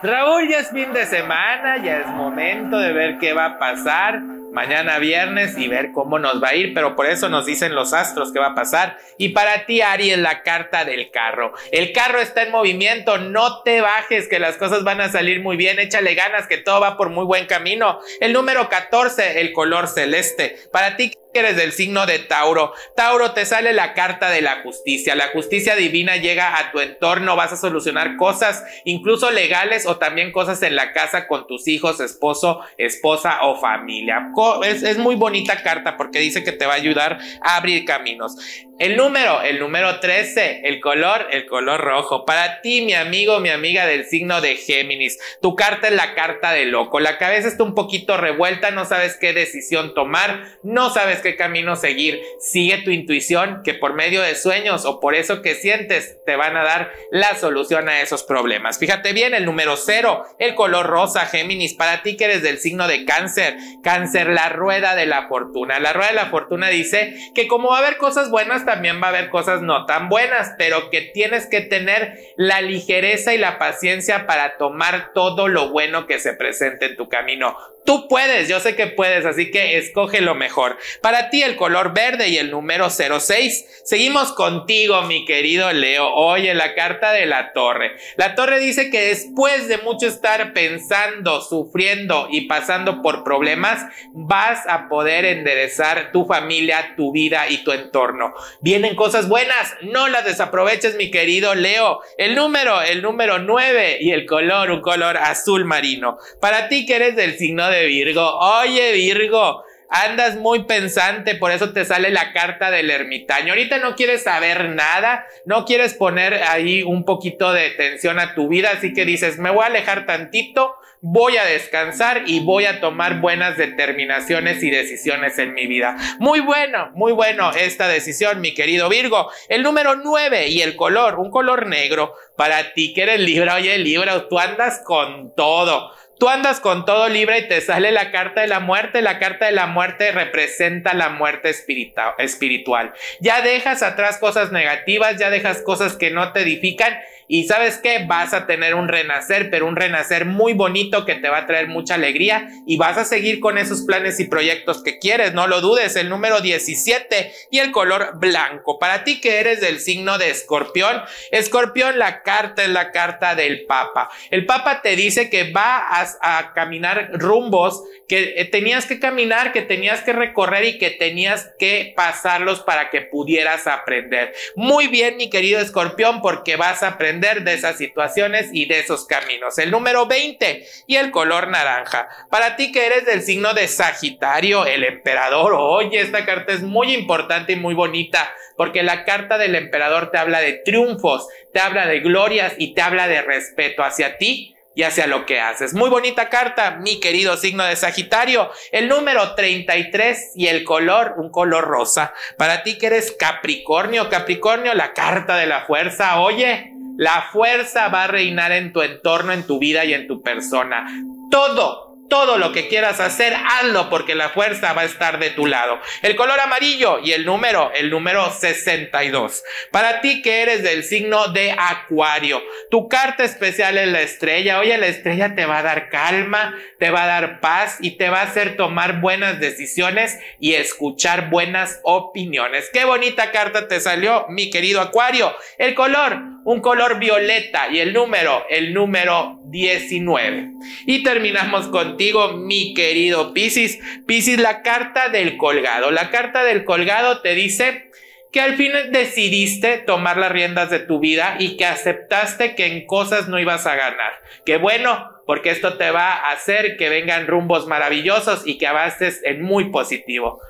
Raúl, ya es fin de semana, ya es momento de ver qué va a pasar mañana viernes y ver cómo nos va a ir, pero por eso nos dicen los astros qué va a pasar. Y para ti, Ari, es la carta del carro. El carro está en movimiento, no te bajes, que las cosas van a salir muy bien, échale ganas, que todo va por muy buen camino. El número 14, el color celeste. Para ti, eres del signo de Tauro. Tauro, te sale la carta de la justicia. La justicia divina llega a tu entorno, vas a solucionar cosas, incluso legales o también cosas en la casa con tus hijos, esposo, esposa o familia. Es, es muy bonita carta porque dice que te va a ayudar a abrir caminos. El número, el número 13, el color, el color rojo. Para ti, mi amigo, mi amiga del signo de Géminis, tu carta es la carta de loco. La cabeza está un poquito revuelta, no sabes qué decisión tomar, no sabes qué camino seguir. Sigue tu intuición, que por medio de sueños o por eso que sientes, te van a dar la solución a esos problemas. Fíjate bien, el número 0, el color rosa, Géminis. Para ti que eres del signo de Cáncer, Cáncer, la rueda de la fortuna. La rueda de la fortuna dice que como va a haber cosas buenas, también va a haber cosas no tan buenas, pero que tienes que tener la ligereza y la paciencia para tomar todo lo bueno que se presente en tu camino. Tú puedes, yo sé que puedes, así que escoge lo mejor. Para ti el color verde y el número 06. Seguimos contigo, mi querido Leo. Oye, la carta de la torre. La torre dice que después de mucho estar pensando, sufriendo y pasando por problemas, vas a poder enderezar tu familia, tu vida y tu entorno. Vienen cosas buenas, no las desaproveches, mi querido Leo. El número, el número 9 y el color, un color azul marino. Para ti que eres del signo de Virgo, oye Virgo, andas muy pensante, por eso te sale la carta del ermitaño. Ahorita no quieres saber nada, no quieres poner ahí un poquito de tensión a tu vida, así que dices, me voy a alejar tantito, voy a descansar y voy a tomar buenas determinaciones y decisiones en mi vida. Muy bueno, muy bueno esta decisión, mi querido Virgo. El número 9 y el color, un color negro. Para ti que eres Libra, oye Libra, tú andas con todo. Tú andas con todo libre y te sale la carta de la muerte. La carta de la muerte representa la muerte espiritual. Ya dejas atrás cosas negativas, ya dejas cosas que no te edifican y sabes qué, vas a tener un renacer, pero un renacer muy bonito que te va a traer mucha alegría y vas a seguir con esos planes y proyectos que quieres, no lo dudes. El número 17 y el color blanco. Para ti que eres del signo de escorpión, escorpión, la carta es la carta del Papa. El Papa te dice que va a, caminar rumbos que eh, tenías que caminar, que tenías que recorrer y que tenías que pasarlos para que pudieras aprender. Muy bien, mi querido escorpión, porque vas a aprender de esas situaciones y de esos caminos. El número 20 y el color naranja. Para ti que eres del signo de Sagitario, el emperador, oye, esta carta es muy importante y muy bonita porque la carta del emperador te habla de triunfos, te habla de glorias y te habla de respeto hacia ti y hacia lo que haces. Muy bonita carta, mi querido signo de Sagitario. El número 33 y el color, un color rosa. Para ti que eres Capricornio, Capricornio, la carta de la fuerza. Oye, la fuerza va a reinar en tu entorno, en tu vida y en tu persona. Todo, todo lo que quieras hacer, hazlo porque la fuerza va a estar de tu lado. El color amarillo y el número, el número 62. Para ti que eres del signo de Acuario, tu carta especial es la estrella. Oye, la estrella te va a dar calma, te va a dar paz y te va a hacer tomar buenas decisiones y escuchar buenas opiniones. Qué bonita carta te salió, mi querido Acuario. El color, un color violeta y el número, el número 19. Y terminamos contigo, mi querido Piscis. Piscis, la carta del colgado. La carta del colgado te dice que al fin decidiste tomar las riendas de tu vida y que aceptaste que en cosas no ibas a ganar. Que bueno, porque esto te va a hacer que vengan rumbos maravillosos y que avances en muy positivo.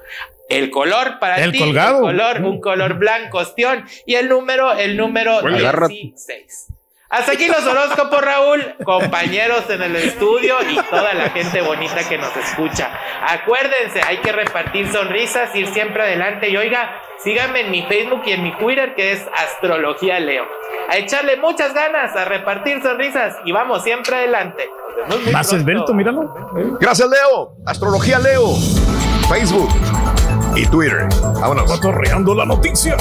El color para El ti, colgado. el color, un color blanco, ostión, y el número, el número Bueno, agárrate. 16. Hasta aquí los horóscopos, Raúl, compañeros en el estudio y toda la gente bonita que nos escucha. Acuérdense, hay que repartir sonrisas, ir siempre adelante y oiga, síganme en mi Facebook y en mi Twitter que es Astrología Leo. A echarle muchas ganas, a repartir sonrisas y vamos siempre adelante. Más esbelto, míralo. Gracias, Leo. Astrología Leo. Facebook y Twitter. Vámonos. Cotorreando la noticia.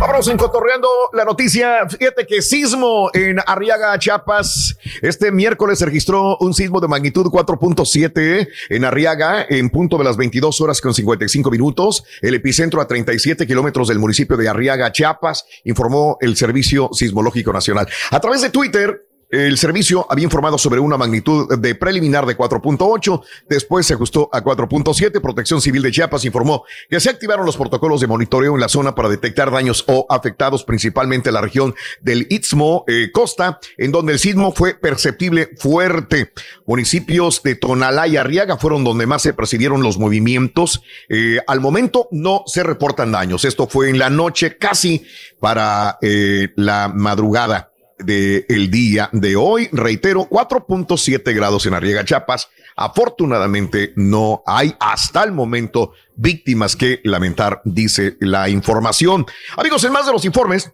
Vámonos en Cotorreando la noticia. Fíjate que sismo en Arriaga, Chiapas. Este miércoles se registró un sismo de magnitud 4.7 en Arriaga en punto de las 22 horas con 55 minutos. El epicentro a 37 kilómetros del municipio de Arriaga, Chiapas, informó el Servicio Sismológico Nacional. A través de Twitter, el servicio había informado sobre una magnitud de preliminar de 4.8, después se ajustó a 4.7. Protección Civil de Chiapas informó que se activaron los protocolos de monitoreo en la zona para detectar daños o afectados, principalmente en la región del Istmo eh, Costa, en donde el sismo fue perceptible fuerte. Municipios de Tonalá y Arriaga fueron donde más se percibieron los movimientos. Eh, al momento no se reportan daños. Esto fue en la noche, casi para eh, la madrugada del día de hoy. Reitero, 4.7 grados en Arriaga, Chiapas. Afortunadamente no hay hasta el momento víctimas que lamentar, dice la información. Amigos, en más de los informes,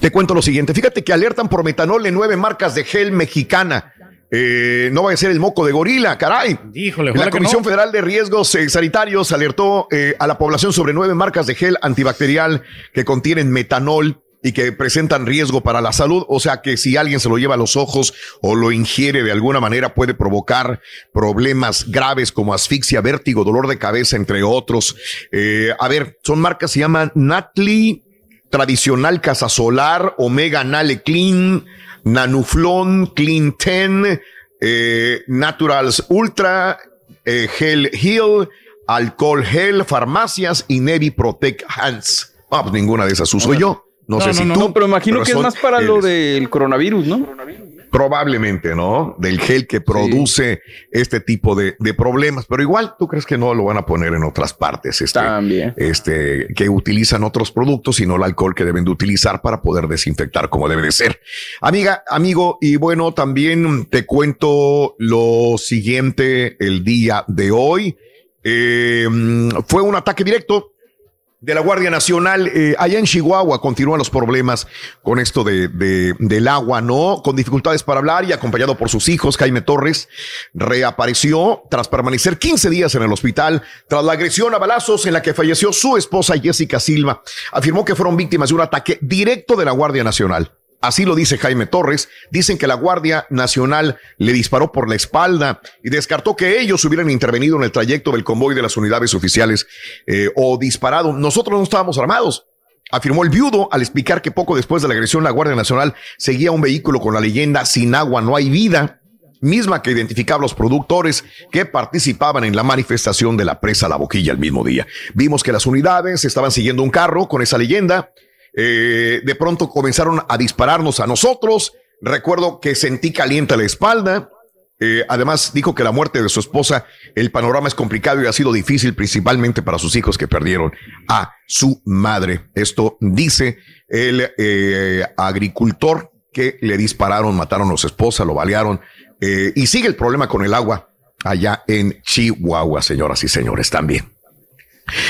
te cuento lo siguiente. Fíjate que alertan por metanol en nueve marcas de gel mexicana. Eh, no va a ser el moco de gorila, caray. Híjole, La Comisión no. Federal de Riesgos eh, Sanitarios alertó eh, a la población sobre nueve marcas de gel antibacterial que contienen metanol y que presentan riesgo para la salud. O sea que si alguien se lo lleva a los ojos o lo ingiere de alguna manera puede provocar problemas graves como asfixia, vértigo, dolor de cabeza, entre otros. Eh, a ver, son marcas, se llaman Natli, Tradicional Casa Solar, Omega Nale Clean, Nanuflon, Clean 10, eh, Naturals Ultra, eh, Gel Heal, Alcohol Gel, Farmacias y Nevi Protect Hands. Ah, pues ninguna de esas uso yo. No, sé si tú. pero imagino que es más para lo del coronavirus, ¿no? Probablemente, ¿no? Del gel que produce este tipo de, de problemas. Pero igual, ¿tú crees que no lo van a poner en otras partes? Este, También. Este, que utilizan otros productos y no el alcohol que deben de utilizar para poder desinfectar como debe de ser. Amiga, amigo, y bueno, también te cuento lo siguiente el día de hoy. Eh, fue un ataque directo de la Guardia Nacional. eh, allá en Chihuahua continúan los problemas con esto de, de- del agua, ¿no? Con dificultades para hablar y acompañado por sus hijos, Jaime Torres, reapareció tras permanecer 15 días en el hospital tras la agresión a balazos en la que falleció su esposa Jessica Silva. Afirmó que fueron víctimas de un ataque directo de la Guardia Nacional. Así lo dice Jaime Torres. Dicen que la Guardia Nacional le disparó por la espalda y descartó que ellos hubieran intervenido en el trayecto del convoy de las unidades oficiales eh, o disparado. Nosotros no estábamos armados. Afirmó el viudo al explicar que poco después de la agresión la Guardia Nacional seguía un vehículo con la leyenda sin agua no hay vida, misma que identificaba a los productores que participaban en la manifestación de la presa La Boquilla el mismo día. Vimos que las unidades estaban siguiendo un carro con esa leyenda. Eh, de pronto comenzaron a dispararnos a nosotros. Recuerdo que sentí caliente la espalda. Eh, además, dijo que la muerte de su esposa, el panorama es complicado y ha sido difícil, principalmente para sus hijos que perdieron a su madre. Esto dice el eh, agricultor que le dispararon, mataron a su esposa, lo balearon. eh, y sigue el problema con el agua allá en Chihuahua, señoras y señores, también.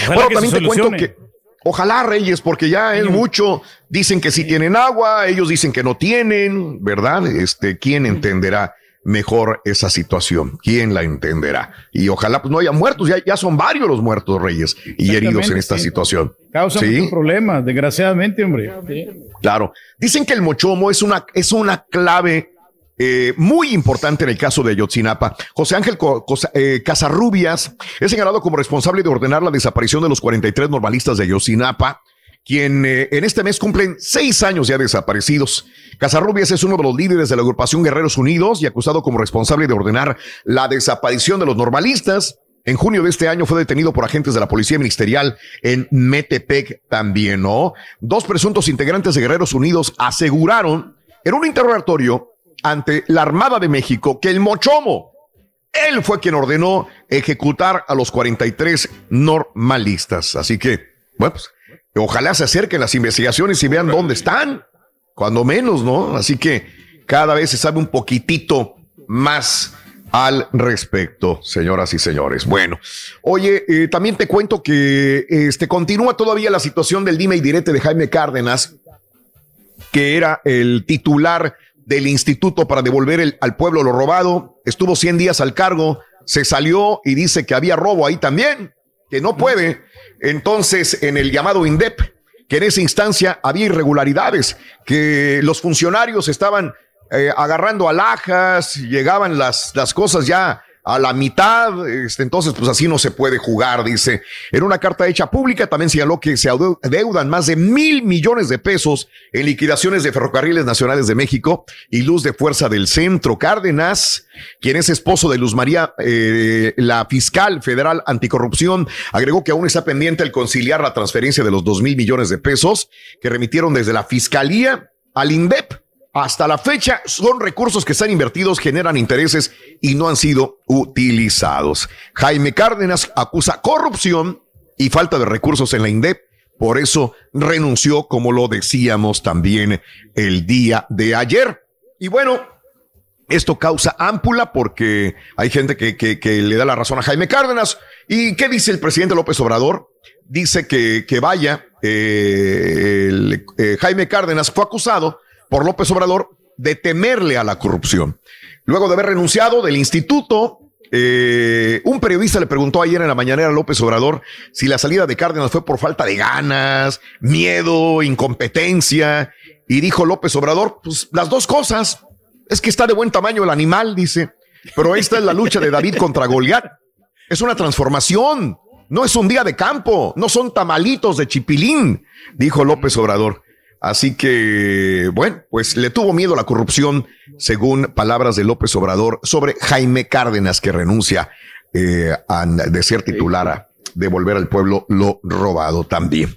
Ojalá Bueno, también te cuento que ojalá Reyes, porque ya es mucho, dicen que sí tienen agua, ellos dicen que no tienen, ¿verdad? Este, ¿quién entenderá mejor esa situación? ¿Quién la entenderá? Y ojalá pues no haya muertos, ya, ya son varios los muertos Reyes y heridos en esta sí. situación. Causa Sí. muchos problemas, desgraciadamente, hombre. Sí. Claro. Dicen que el mochomo es una, es una clave eh, muy importante en el caso de Ayotzinapa. José Ángel eh, Casarrubias es señalado como responsable de ordenar la desaparición de los 43 normalistas de Ayotzinapa quien eh, en este mes cumplen seis años ya desaparecidos. Casarrubias es uno de los líderes de la agrupación Guerreros Unidos y acusado como responsable de ordenar la desaparición de los normalistas. En junio de este año fue detenido por agentes de la Policía Ministerial en Metepec también, ¿no? Dos presuntos integrantes de Guerreros Unidos aseguraron en un interrogatorio ante la Armada de México que el Mochomo, él fue quien ordenó ejecutar a los 43 normalistas. Así que, bueno, pues Ojalá se acerquen las investigaciones y vean dónde están, cuando menos, ¿no? Así que cada vez se sabe un poquitito más al respecto, señoras y señores. Bueno, oye, eh, también te cuento que este continúa todavía la situación del dime y direte de Jaime Cárdenas, que era el titular del instituto para devolver al pueblo lo robado. Estuvo 100 días al cargo, se salió y dice que había robo ahí también, que no puede entonces en el llamado INDEP, que en esa instancia había irregularidades, que los funcionarios estaban eh, agarrando alhajas, llegaban las, las cosas ya a la mitad, este, entonces pues así no se puede jugar, dice. En una carta hecha pública también señaló que se adeudan más de mil millones de pesos en liquidaciones de ferrocarriles nacionales de México y Luz de Fuerza del Centro. Cárdenas, quien es esposo de Luz María, eh, la fiscal federal anticorrupción, agregó que aún está pendiente el conciliar la transferencia de los dos mil millones de pesos que remitieron desde la fiscalía al INDEP hasta la fecha son recursos que están invertidos, generan intereses y no han sido utilizados. Jaime Cárdenas acusa corrupción y falta de recursos en la INDEP. Por eso renunció, como lo decíamos también el día de ayer. Y bueno, esto causa ámpula porque hay gente que, que, le da la razón a Jaime Cárdenas. ¿Y qué dice el presidente López Obrador? Dice que, que vaya, eh, eh, Jaime Cárdenas fue acusado por López Obrador de temerle a la corrupción. Luego de haber renunciado del instituto, eh, un periodista le preguntó ayer en la mañanera a López Obrador si la salida de Cárdenas fue por falta de ganas, miedo, incompetencia. Y dijo López Obrador, pues las dos cosas. Es que está de buen tamaño el animal, dice. Pero esta es la lucha de David contra Goliat. Es una transformación. No es un día de campo. No son tamalitos de chipilín, dijo López Obrador. Así que, bueno, pues le tuvo miedo la corrupción, según palabras de López Obrador, sobre Jaime Cárdenas, que renuncia eh, a, de ser titular a devolver al pueblo lo robado también.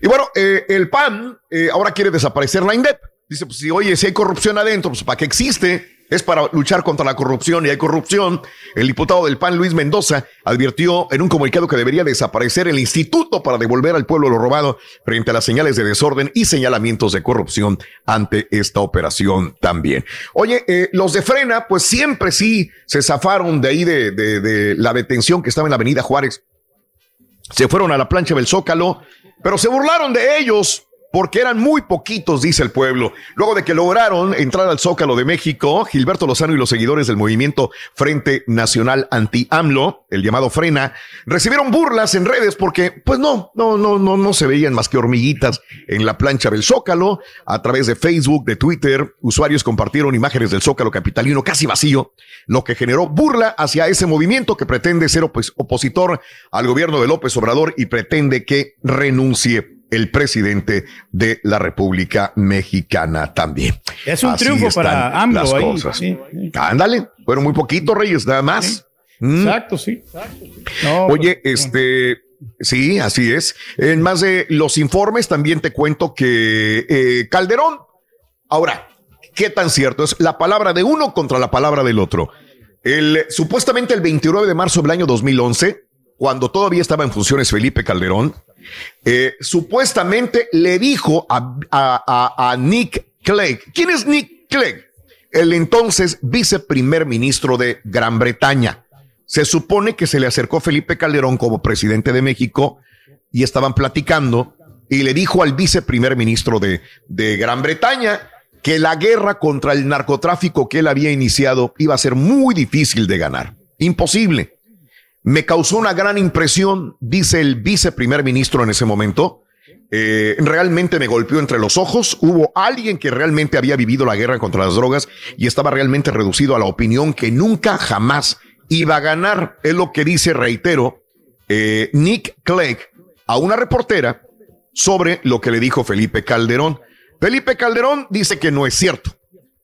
Y bueno, eh, el PAN eh, ahora quiere desaparecer la INDEP. Dice, pues si oye, si hay corrupción adentro, pues ¿para qué existe? Es para luchar contra la corrupción y hay corrupción. El diputado del PAN, Luis Mendoza, advirtió en un comunicado que debería desaparecer el instituto para devolver al pueblo lo robado frente a las señales de desorden y señalamientos de corrupción ante esta operación también. Oye, eh, los de Frena, pues siempre sí se zafaron de ahí de, de, de la detención que estaba en la avenida Juárez. Se fueron a la plancha del Zócalo, pero se burlaron de ellos porque eran muy poquitos, dice el pueblo. Luego de que lograron entrar al Zócalo de México, Gilberto Lozano y los seguidores del movimiento Frente Nacional Anti-AMLO, el llamado Frena, recibieron burlas en redes porque, pues no, no, no, no, no se veían más que hormiguitas en la plancha del Zócalo. A través de Facebook, de Twitter, usuarios compartieron imágenes del Zócalo capitalino casi vacío, lo que generó burla hacia ese movimiento que pretende ser opositor al gobierno de López Obrador y pretende que renuncie el presidente de la República Mexicana también. Es un triunfo para ambos. Ándale, fueron muy poquitos, Reyes, nada más. Mm. Exacto, sí. Oye, este, sí, así es. En más de los informes también te cuento que eh, Calderón, ahora, ¿qué tan cierto es la palabra de uno contra la palabra del otro? El, supuestamente el 29 de marzo del año 2011, cuando todavía estaba en funciones Felipe Calderón, eh, supuestamente le dijo a, Nick Clegg. ¿Quién es Nick Clegg? El entonces viceprimer ministro de Gran Bretaña. Se supone que se le acercó Felipe Calderón como presidente de México y estaban platicando y le dijo al viceprimer ministro de, de Gran Bretaña que la guerra contra el narcotráfico que él había iniciado iba a ser muy difícil de ganar. Imposible. Me causó una gran impresión, dice el viceprimer ministro en ese momento. Eh, realmente me golpeó entre los ojos. Hubo alguien que realmente había vivido la guerra contra las drogas y estaba realmente reducido a la opinión que nunca jamás iba a ganar. Es lo que dice, reitero, eh, Nick Clegg a una reportera sobre lo que le dijo Felipe Calderón. Felipe Calderón dice que no es cierto.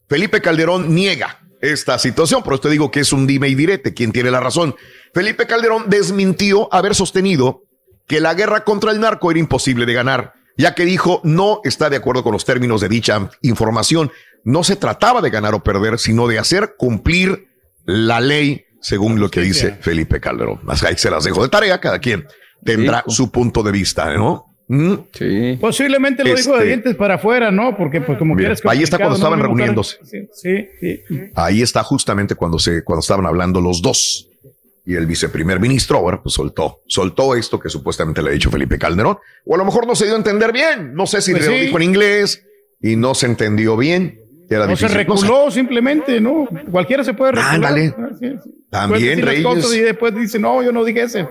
Felipe Calderón niega esta situación, por esto digo que es un dime y direte, quién tiene la razón. Felipe Calderón desmintió haber sostenido que la guerra contra el narco era imposible de ganar, ya que dijo no está de acuerdo con los términos de dicha información. No se trataba de ganar o perder, sino de hacer cumplir la ley, según lo que dice Felipe Calderón. Ahí se las dejo de tarea, cada quien tendrá su punto de vista, ¿no? Mm. Sí. Posiblemente lo dijo de Este- dientes para afuera, ¿no? Porque, pues, como Mira, quieras. ahí está cuando estaban ¿no? reuniéndose. Sí, sí, sí. Ahí está justamente cuando se, cuando estaban hablando los dos. Y el viceprimer ministro, ahora pues soltó, soltó esto que supuestamente le ha dicho Felipe Calderón. O a lo mejor no se dio a entender bien. No sé si Pues lo dijo en inglés y no se entendió bien. Era No se reculó simplemente, ¿no? Cualquiera se puede recular. Ándale. Ah, sí, sí. También, Reyes. Y después dice, no, yo no dije ese.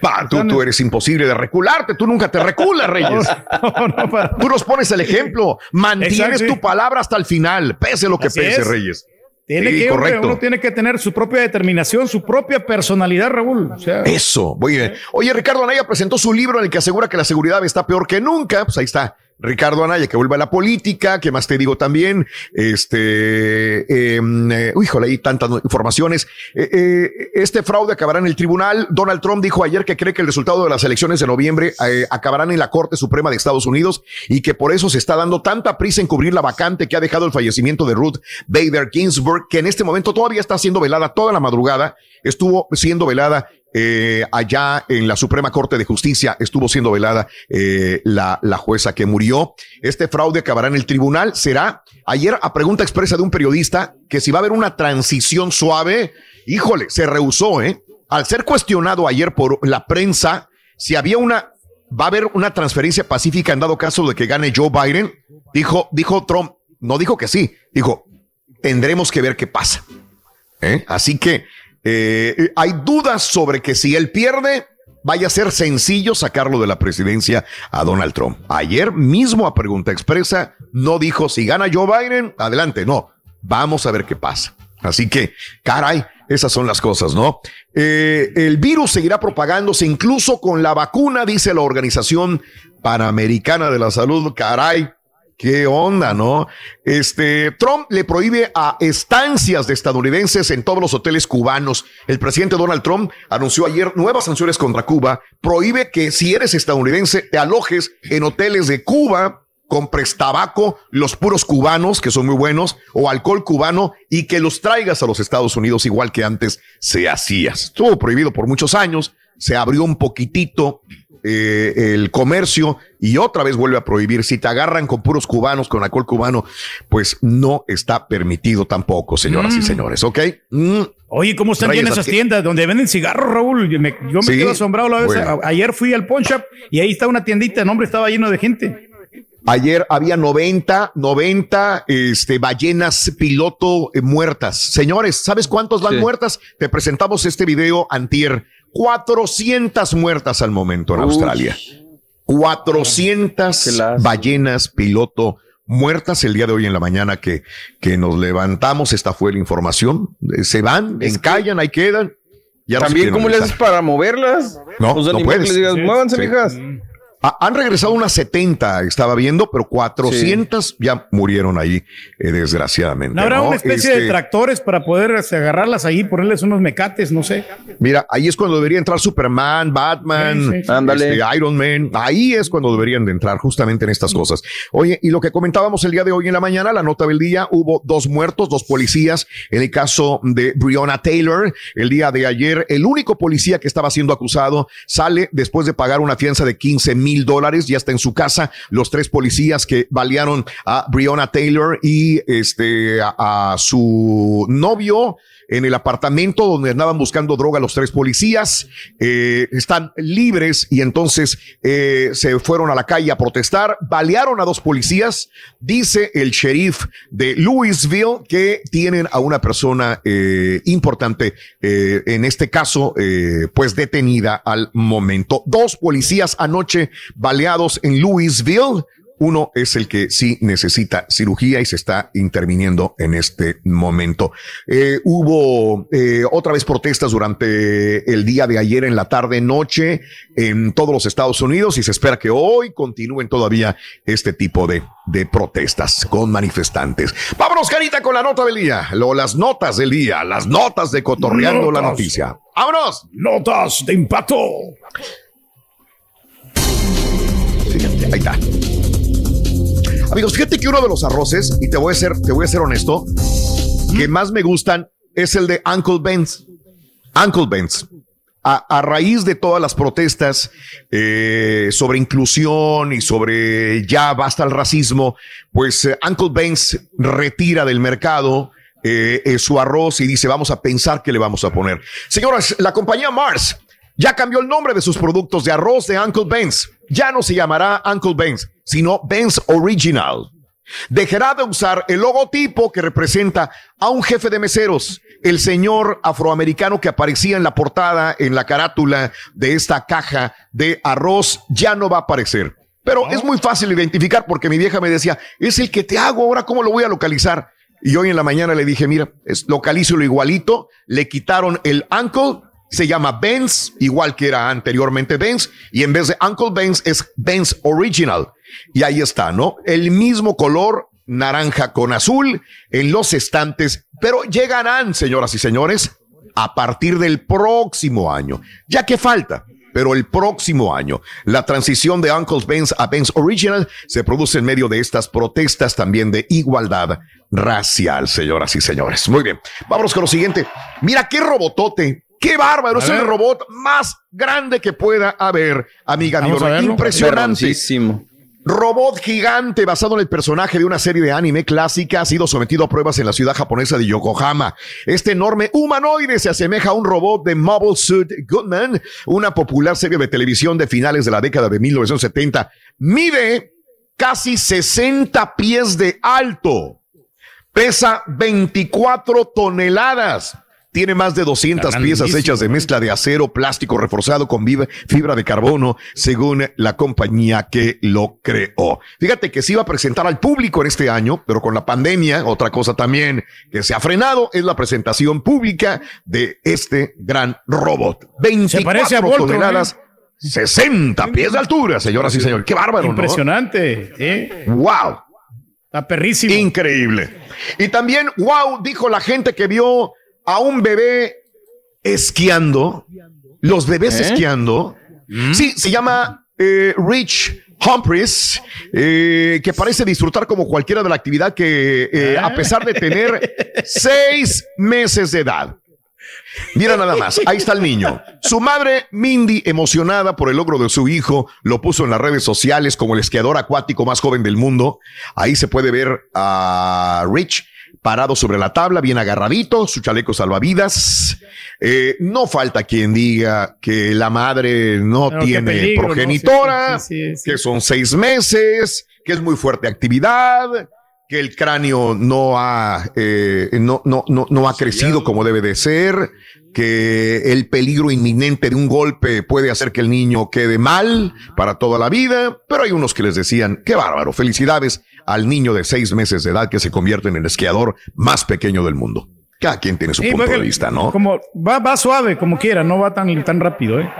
Pa, tú, tú eres imposible de recularte. Tú nunca te reculas, Reyes. Tú nos pones el ejemplo. Mantienes Exacto. tu palabra hasta el final, pese lo que Así pese, es. Reyes. Tiene Sí, que, uno tiene que tener su propia determinación, su propia personalidad, Raúl. O sea, Eso, muy bien. Oye, Ricardo Anaya presentó su libro en el que asegura que la seguridad está peor que nunca. Pues ahí está. Ricardo Anaya, que vuelve a la política, que más te digo también, este, eh, eh, híjole, hay tantas informaciones. Eh, eh, este fraude acabará en el tribunal. Donald Trump dijo ayer que cree que el resultado de las elecciones de noviembre eh, acabarán en la Corte Suprema de Estados Unidos y que por eso se está dando tanta prisa en cubrir la vacante que ha dejado el fallecimiento de Ruth Bader Ginsburg, que en este momento todavía está siendo velada toda la madrugada. Estuvo siendo velada eh, allá en la Suprema Corte de Justicia estuvo siendo velada eh, la, la jueza que murió. Este fraude acabará en el tribunal. Será ayer a pregunta expresa de un periodista que si va a haber una transición suave, híjole, se rehusó, ¿eh? Al ser cuestionado ayer por la prensa si había una, va a haber una transferencia pacífica en dado caso de que gane Joe Biden, dijo, dijo Trump, no dijo que sí, dijo, tendremos que ver qué pasa. ¿eh? Así que eh, hay dudas sobre que si él pierde, vaya a ser sencillo sacarlo de la presidencia a Donald Trump. Ayer mismo a pregunta expresa no dijo si gana Joe Biden, adelante, no, vamos a ver qué pasa. Así que, caray, esas son las cosas, ¿no? Eh, el virus seguirá propagándose incluso con la vacuna, dice la Organización Panamericana de la Salud, caray. ¿Qué onda, no? Este, Trump le prohíbe a estancias de estadounidenses en todos los hoteles cubanos. El presidente Donald Trump anunció ayer nuevas sanciones contra Cuba. Prohíbe que si eres estadounidense te alojes en hoteles de Cuba, compres tabaco, los puros cubanos, que son muy buenos, o alcohol cubano, y que los traigas a los Estados Unidos igual que antes se hacía. Estuvo prohibido por muchos años, se abrió un poquitito eh, el comercio y otra vez vuelve a prohibir. Si te agarran con puros cubanos, con alcohol cubano, pues no está permitido tampoco, señoras y Mm. señores, ¿ok? Mm. Oye, ¿cómo están llenas esas tiendas donde venden cigarros, Raúl? Yo me, yo me Sí, quedo asombrado la vez. bueno. A- Ayer fui al pawn shop y ahí está una tiendita, el nombre estaba lleno de gente. Ayer había 90, 90 este, ballenas piloto eh, muertas. Señores, ¿sabes cuántos van Sí. muertas? Te presentamos este video antier. 400 muertas al momento en Uy. Australia. 400 Qué lástima. ballenas piloto muertas el día de hoy en la mañana que, que nos levantamos. Esta fue la información. Eh, Se van, encallan, ahí quedan. Ya También, ¿cómo le haces para moverlas? No, O sea, no puedes. les digas, Sí, muévanse, sí. mijas. Ha- Han regresado unas 70, estaba viendo, pero 400 ya murieron ahí, eh, desgraciadamente. ¿No habrá ¿no? una especie Este, de tractores para poder este, agarrarlas ahí, ponerles unos mecates, no sé? Mira, ahí es cuando debería entrar Superman, Batman, Sí, sí, sí. Ándale. este, Iron Man. Ahí es cuando deberían de entrar justamente en estas cosas. Oye, y lo que comentábamos el día de hoy en la mañana, la nota del día, hubo dos muertos, dos policías. En el caso de Breonna Taylor, el día de ayer, el único policía que estaba siendo acusado sale después de pagar una fianza de 15 mil dólares. Ya está en su casa. Los tres policías que balearon a Breonna Taylor y este a su novio en el apartamento donde andaban buscando droga los tres policías, eh, están libres y entonces eh, se fueron a la calle a protestar, balearon a dos policías, dice el sheriff de Louisville que tienen a una persona eh, importante, eh, en este caso, eh, pues detenida al momento. Dos policías anoche baleados en Louisville Uno es el que sí necesita cirugía y se está interviniendo en este momento. Eh, hubo eh, otra vez protestas durante el día de ayer en la tarde noche en todos los Estados Unidos y se espera que hoy continúen todavía este tipo de, de protestas con manifestantes. Vámonos, Carita, con la nota del día. Lo, las notas del día, las notas de cotorreando la noticia. ¡Vámonos! Notas de impacto. Fíjate, ahí está. Amigos, fíjate que uno de los arroces, y te voy a ser, te voy a ser honesto, que más me gustan es el de Uncle Ben's. Uncle Ben's. A, a raíz de todas las protestas eh, sobre inclusión y sobre ya basta el racismo, pues eh, Uncle Ben's retira del mercado eh, su arroz y dice, vamos a pensar qué le vamos a poner. Señoras, la compañía Mars ya cambió el nombre de sus productos de arroz de Uncle Ben's. Ya no se llamará Uncle Ben's, sino Ben's Original. Dejará de usar el logotipo que representa a un jefe de meseros, el señor afroamericano que aparecía en la portada, en la carátula de esta caja de arroz, ya no va a aparecer. Pero es muy fácil identificar porque mi vieja me decía, es el que te hago ahora, ¿cómo lo voy a localizar? Y hoy en la mañana le dije, mira, es, localízalo igualito, le quitaron el Uncle, se llama Benz, igual que era anteriormente Benz, y en vez de Uncle Benz es Benz Original. Y ahí está, ¿no? El mismo color, naranja con azul, en los estantes, pero llegarán, señoras y señores, a partir del próximo año. Ya que falta, pero el próximo año. La transición de Uncle Benz a Benz Original se produce en medio de estas protestas también de igualdad racial, señoras y señores. Muy bien, vámonos con lo siguiente. Mira qué robotote. Qué bárbaro, A es el robot más grande que pueda haber, amiga mía. Impresionante. Robot gigante basado en el personaje de una serie de anime clásica ha sido sometido a pruebas en la ciudad japonesa de Yokohama. Este enorme humanoide se asemeja a un robot de Mobile Suit Goodman, una popular serie de televisión de finales de la década de 1970. Mide casi 60 pies de alto. Pesa 24 toneladas. Tiene más de 200 Está piezas hechas de mezcla de acero, plástico reforzado con fibra de carbono, según la compañía que lo creó. Fíjate que se iba a presentar al público en este año, pero con la pandemia, otra cosa también que se ha frenado es la presentación pública de este gran robot. 24 parece a Voltron, toneladas, 60 pies de altura, señoras y señores. Qué bárbaro, ¿no? Impresionante. ¿sí? Wow. Está perrísimo. Increíble. Y también, wow, dijo la gente que vio a un bebé esquiando. Los bebés ¿Eh? esquiando. Sí, se llama eh, Rich Humphries, eh, que parece disfrutar como cualquiera de la actividad que, eh, a pesar de tener seis meses de edad. Mira nada más, ahí está el niño. Su madre, Mindy, emocionada por el logro de su hijo, lo puso en las redes sociales como el esquiador acuático más joven del mundo. Ahí se puede ver a Rich parado sobre la tabla, bien agarradito, su chaleco salvavidas. Eh, no falta quien diga que la madre no Pero tiene progenitora, Sí, sí, sí, sí. que son seis meses, que es muy fuerte actividad, que el cráneo no ha, eh, no, no, no, no ha crecido como debe de ser, que el peligro inminente de un golpe puede hacer que el niño quede mal para toda la vida, pero hay unos que les decían, qué bárbaro, felicidades al niño de seis meses de edad que se convierte en el esquiador más pequeño del mundo. Cada quien tiene su Sí, punto de vista, ¿no? Como va, va suave, como quiera, no va tan, tan rápido, ¿eh?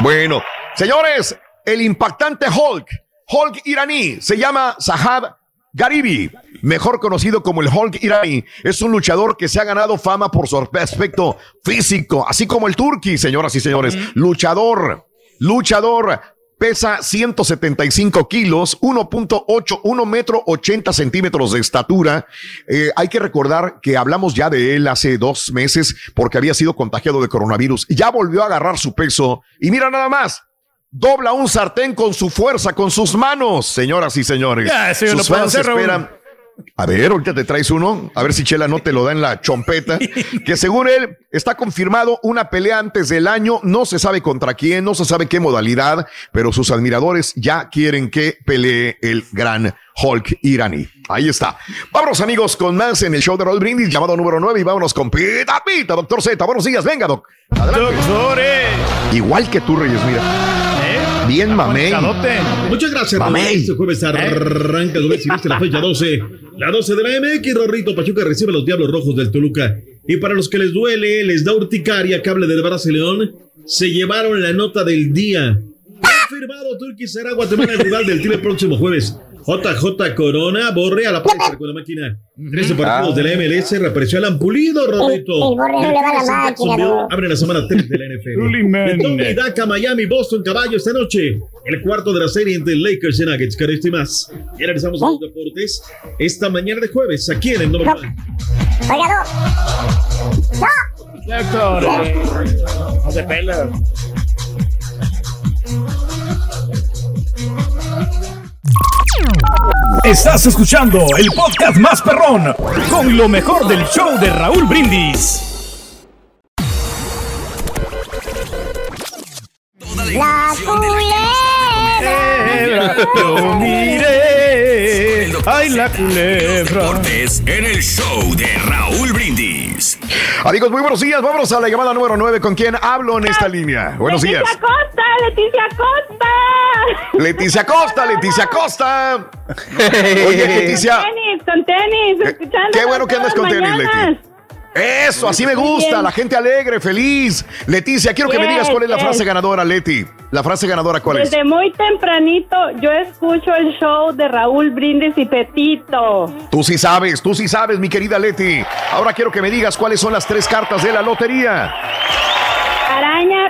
Bueno, señores, el impactante Hulk, Hulk iraní, se llama Sahab Garibi, mejor conocido como el Hulk iraní. Es un luchador que se ha ganado fama por su aspecto físico, así como el Turki, señoras y señores. Luchador, luchador. Pesa 175 kilos, 1.8, 1 metro 80 centímetros de estatura. Eh, hay que recordar que hablamos ya de él hace dos meses porque había sido contagiado de coronavirus. Ya volvió a agarrar su peso y mira nada más. Dobla un sartén con su fuerza, con sus manos, señoras y señores. Ya, eso yo Sus lo fans hacer, esperan. A ver, ahorita te traes uno. A ver si Chela no te lo da en la chompeta. Que según él está confirmado una pelea antes del año. No se sabe contra quién, no se sabe qué modalidad, pero sus admiradores ya quieren que pelee el gran Hulk iraní. Ahí está. Vámonos, amigos, con más en el show de Roll Brindis, llamado número 9. Y vámonos con Pita Pita, doctor Z. Buenos días, venga, doc. Adelante. Doctores. Igual que tú, Reyes, mira. ¿Eh? Bien, mamey. Muchas gracias, Mamey. Este jueves arranca el si viste la fecha 12. La 12 de la MX, Rorrito Pachuca recibe a los Diablos Rojos del Toluca. Y para los que les duele, les da urticaria, cable de Barça y León, se llevaron la nota del día. Confirmado, Turquía será Guatemala el rival del Tigre el próximo jueves. JJ Corona borre a la prensa con la máquina. 13 partidos de la MLS, reapareció Alan Pulido, Rorrito. El Borre no le va a la máquina, no. Abre la semana 3 de la NFL. Entonces, Daca, Miami, Boston, Caballo esta noche. El cuarto de la serie entre Lakers y Nuggets. Esto y más. Ya regresamos a los deportes esta mañana de jueves aquí en el Normal. Oiga, no. Doctor, eh, no se pela. Estás escuchando el podcast más perrón con lo mejor del show de Raúl Brindis. La culebra. Yo miré. Ay, la culebra. Deportes en el show de Raúl Brindis. Amigos, muy buenos días. Vámonos a la llamada número 9. ¿Con quién hablo en esta línea? Buenos días. Leticia Costa, Leticia Costa. Leticia Costa, Leticia Costa. Oye, Leticia. Con tenis, con tenis, escuchando. Qué bueno que andas con tenis, Leti. Eso, así me gusta, la gente alegre, feliz. Leticia, quiero que me digas cuál es la yes. frase ganadora, Leti. La frase ganadora, ¿cuál es? Desde muy tempranito yo escucho el show de Raúl Brindis y Petito. Tú sí sabes, tú sí sabes, mi querida Leti. Ahora quiero que me digas cuáles son las tres cartas de la lotería.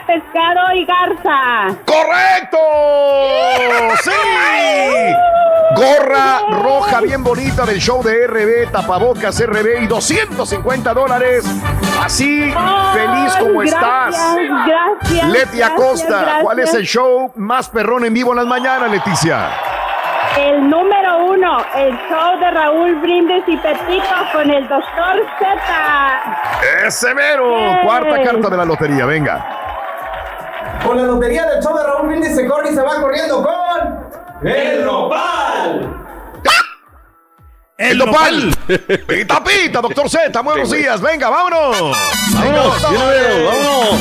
Pescado y garza. ¡Correcto! ¡Sí! Gorra roja bien bonita del show de RB, tapabocas RB y 250 dólares. Así, feliz como gracias, estás. gracias, Leti gracias, Acosta, ¿cuál es el show más perrón en vivo en las mañanas, Leticia? El número uno, el show de Raúl Brindis y Petito con el doctor Z. ¡Ese mero! Cuarta carta de la lotería, venga. Con la lotería del show de Raúl Brindis se corre y se va corriendo con. ¡El Nopal! ¡El nopal! ¡Pita, pita, doctor Z! ¡Buenos días! ¡Venga, vámonos! Vámonos, vez, vámonos.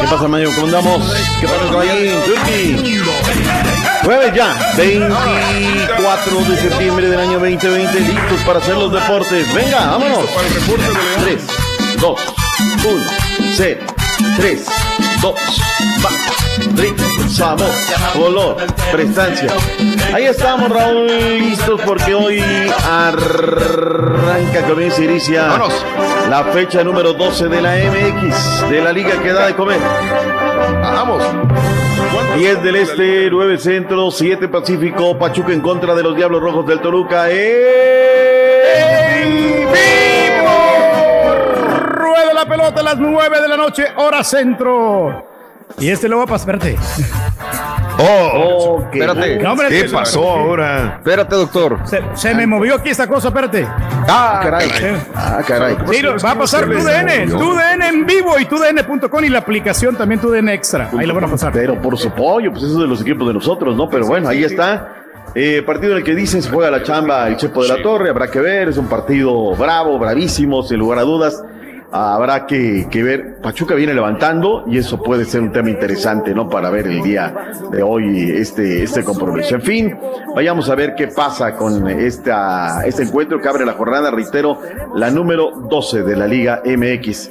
¿Qué pasa, Mayo? ¿Cómo andamos? ¿Qué pasa, caballín? Jueves ya, 24 de septiembre del año 2020, listos para hacer los deportes. Venga, vámonos. 3, 2, 1, 0, 3, 2, va. Ritmo, sabor, color, prestancia. Ahí estamos, Raúl, listos porque hoy arranca, comienza y inicia la fecha número 12 de la MX, de la liga que da de comer. Vamos. 10 del Este, 9 Centro, 7 Pacífico, Pachuca en contra de los Diablos Rojos del Toluca. ¡Eh! Rueda la pelota a las 9 de la noche, hora centro. Y este lo va a pasar, espérate. Oh, espérate. No, hombre, ¿Qué pasó ahora? Espérate, doctor. Se, se me movió aquí esta cosa, espérate. Ah, caray. Ah, caray. Sí, lo- va a pasar tu DN, tu DN en vivo y tu DN.com y la aplicación también tu DN extra. Ahí lo van a pasar. Pero por su pollo, pues eso es de los equipos de nosotros, ¿no? Pero bueno, ahí está. Eh, partido en el que dicen se juega la chamba el Chepo de la Torre, habrá que ver, es un partido bravo, bravísimo, sin lugar a dudas. Habrá que, que ver, Pachuca viene levantando y eso puede ser un tema interesante, ¿no? Para ver el día de hoy este, este compromiso. En fin, vayamos a ver qué pasa con esta, este encuentro que abre la jornada, reitero, la número 12 de la Liga MX.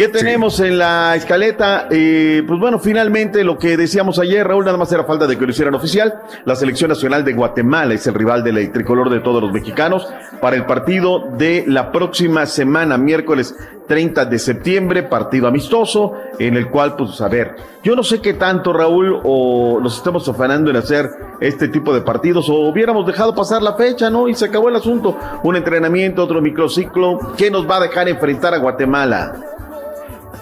¿Qué tenemos en la escaleta? Eh, pues bueno, finalmente lo que decíamos ayer, Raúl, nada más era falta de que lo hicieran oficial. La selección nacional de Guatemala es el rival del tricolor de todos los mexicanos para el partido de la próxima semana, miércoles 30 de septiembre, partido amistoso, en el cual, pues a ver, yo no sé qué tanto, Raúl, o nos estamos afanando en hacer este tipo de partidos, o hubiéramos dejado pasar la fecha, ¿no? Y se acabó el asunto. Un entrenamiento, otro microciclo. ¿Qué nos va a dejar enfrentar a Guatemala?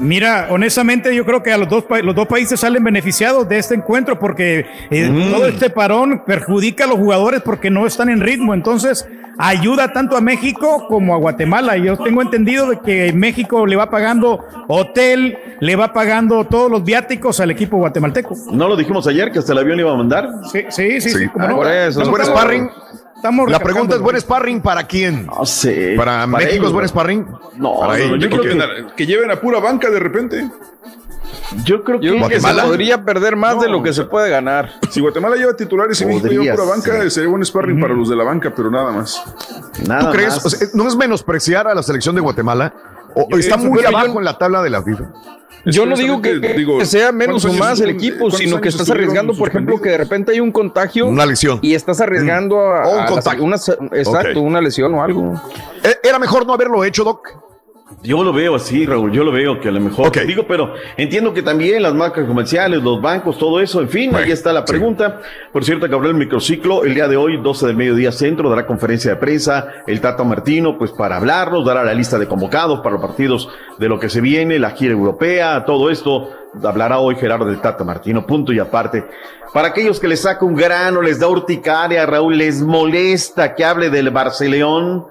Mira, honestamente yo creo que a los dos, los dos países salen beneficiados de este encuentro porque eh, Mm. todo este parón perjudica a los jugadores porque no están en ritmo. Entonces ayuda tanto a México como a Guatemala. Yo tengo entendido de que México le va pagando hotel, le va pagando todos los viáticos al equipo guatemalteco. ¿No lo dijimos ayer que hasta el avión le iba a mandar? Sí, sí, sí. sí, cómo no. Por eso. ¿Es buen Estamos- sparring? Estamos La pregunta es. ¿buen sparring para quién? No sé. ¿Para, México ellos, es buen sparring? No, Para no, yo creo que, que- que lleven a pura banca de repente. Yo creo Yo que se podría perder más de lo que se puede ganar. Si Guatemala lleva titulares y México lleva pura banca, ser. sería buen sparring para los de la banca, pero nada más. ¿Tú crees? O sea, ¿No es menospreciar a la selección de Guatemala? ¿O Yo- está eso muy abajo en la tabla de la FIFA? Yo no digo que, digo, que sea menos o ¿cuántos más el equipo, sino que estás arriesgando, por ejemplo, que de repente hay un contagio. Una lesión. Y estás arriesgando a, O un a la- contacto. una- exacto, una lesión o algo. Eh, ¿Era mejor no haberlo hecho, Doc? Yo lo veo así, Raúl, yo lo veo que a lo mejor. Digo, pero entiendo que también las marcas comerciales, los bancos, todo eso, en fin, ahí está la pregunta. Por cierto, que habló el microciclo el día de hoy, 12 del mediodía centro, dará conferencia de prensa el Tata Martino, pues para hablarnos, dará la lista de convocados para los partidos de lo que se viene, la gira europea, todo esto. Hablará hoy Gerardo del Tata Martino, punto y aparte. Para aquellos que les saca un grano, les da urticaria, Raúl, les molesta que hable del Barcelona.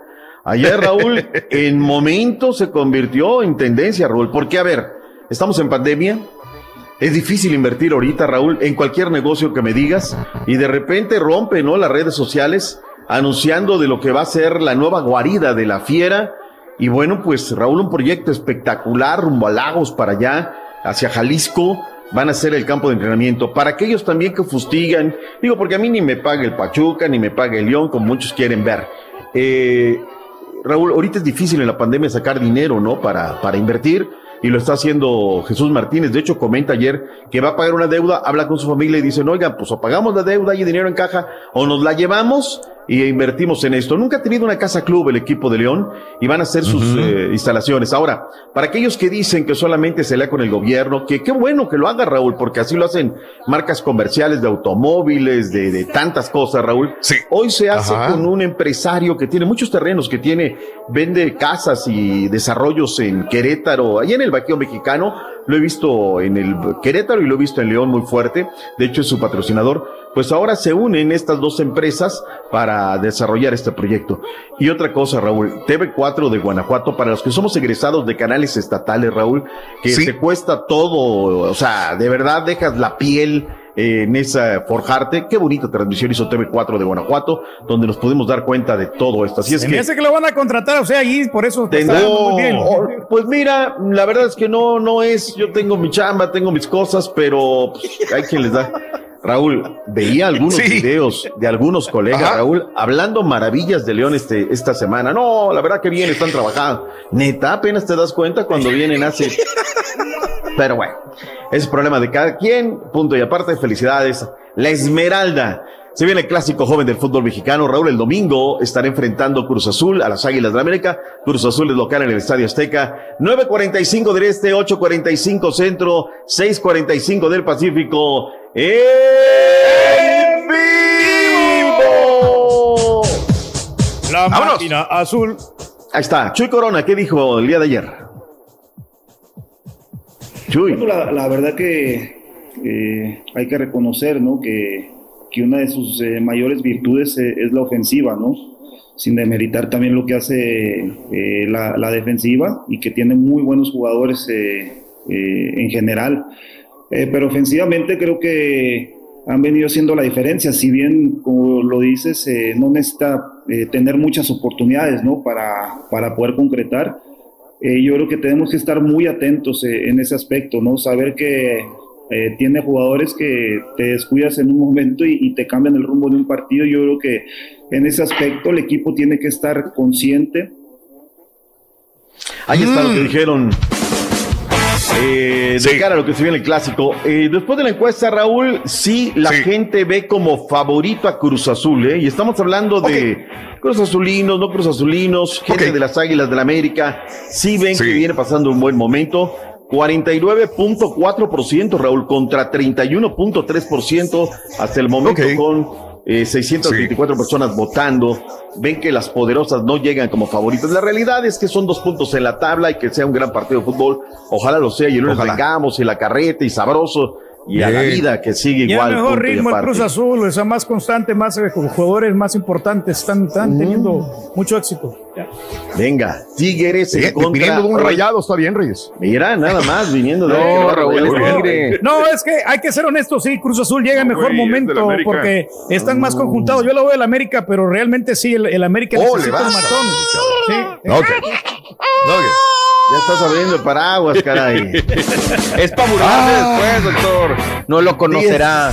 Ayer, Raúl, en momento se convirtió en tendencia, Raúl. Porque, a ver, estamos en pandemia. Es difícil invertir ahorita, Raúl, en cualquier negocio que me digas. Y de repente rompe, ¿no? Las redes sociales anunciando de lo que va a ser la nueva guarida de la fiera. Y bueno, pues, Raúl, un proyecto espectacular rumbo a Lagos para allá, hacia Jalisco. Van a ser el campo de entrenamiento. Para aquellos también que fustigan, digo, porque a mí ni me paga el Pachuca, ni me paga el León, como muchos quieren ver. Eh, Raúl, ahorita es difícil en la pandemia sacar dinero, ¿no? Para, para invertir. Y lo está haciendo Jesús Martínez. De hecho, comenta ayer que va a pagar una deuda, habla con su familia y dicen, oigan, pues o pagamos la deuda y dinero en caja, o nos la llevamos y invertimos en esto. Nunca ha tenido una casa club el equipo de León y van a hacer sus eh, instalaciones. Ahora, para aquellos que dicen que solamente se lea con el gobierno, que qué bueno que lo haga Raúl, porque así lo hacen marcas comerciales de automóviles, de, de tantas cosas, Raúl. Hoy se hace Ajá. con un empresario que tiene muchos terrenos, que tiene, vende casas y desarrollos en Querétaro, allá en el Bajío Mexicano. Lo he visto en el Querétaro y lo he visto en León muy fuerte. De hecho, es su patrocinador. Pues ahora se unen estas dos empresas para desarrollar este proyecto. Y otra cosa, Raúl, TV4 de Guanajuato, para los que somos egresados de canales estatales, Raúl, que Sí. te cuesta todo, o sea, de verdad dejas la piel eh, en esa forjarte. Qué bonita transmisión hizo TV4 de Guanajuato, donde nos pudimos dar cuenta de todo esto. Así es Se me que hace que lo van a contratar, o sea, ahí por eso muy bien. Pues mira, la verdad es que no, no es, yo tengo mi chamba, tengo mis cosas, pero pues, hay quien les da. Raúl, veía algunos Sí. videos de algunos colegas, Ajá. Raúl, hablando maravillas de León este, esta semana. No, la verdad que bien están trabajando. Neta, apenas te das cuenta cuando vienen hace. Pero bueno, es problema de cada quien. Punto y aparte, felicidades. La Esmeralda. Se viene el clásico joven del fútbol mexicano. Raúl, el domingo estará enfrentando Cruz Azul a las Águilas de la América. Cruz Azul es local en el Estadio Azteca. 9.45 del Este, 8.45 Centro, 6.45 del Pacífico. ¡En vivo! La Vámonos. máquina azul. Ahí está. Chuy Corona, ¿qué dijo el día de ayer? Chuy. Bueno, la, la verdad que eh, hay que reconocer ¿no? que, que una de sus eh, mayores virtudes eh, es la ofensiva, ¿no? sin demeritar también lo que hace eh, la, la defensiva y que tiene muy buenos jugadores eh, eh, en general. Eh, pero ofensivamente creo que han venido siendo la diferencia, si bien, como lo dices, eh, no necesita eh, tener muchas oportunidades ¿no? para, para poder concretar. Eh, yo creo que tenemos que estar muy atentos eh, en ese aspecto, ¿no? Saber que eh, tiene jugadores que te descuidas en un momento y, y, te cambian el rumbo de un partido. Yo creo que en ese aspecto el equipo tiene que estar consciente. Ahí está Mm. lo que dijeron. Eh, de cara a lo que se viene el clásico. Eh, después de la encuesta, Raúl, sí, la gente ve como favorito a Cruz Azul, ¿eh? Y estamos hablando de Cruz Azulinos, no Cruz Azulinos, gente de las Águilas del la América, sí ven que viene pasando un buen momento. 49.4% Raúl contra 31.3% hasta el momento con eh, 624 personas votando. Ven que las poderosas no llegan como favoritas. La realidad es que son dos puntos en la tabla y que sea un gran partido de fútbol. Ojalá lo sea y el lunes vengamos y la carreta y sabroso y a la vida que sigue Y igual. el mejor punto y ritmo el. Cruz Azul, o sea, más constante, más eh, jugadores más importantes, están, están teniendo mucho éxito. Ya. Venga, Tigres en Bien, contra. viniendo de un rayado, está bien, Reyes. Mira, nada más viniendo de No, Raúl. No, es que hay que ser honestos, sí, Cruz Azul llega en No, mejor momento porque están más conjuntados. Yo lo veo el América, pero realmente sí, el, el América Oh, necesita un a- matón. Sí. Ok. Ok. Ya estás abriendo el paraguas, caray. es para burlarse después, doctor. No lo conocerá.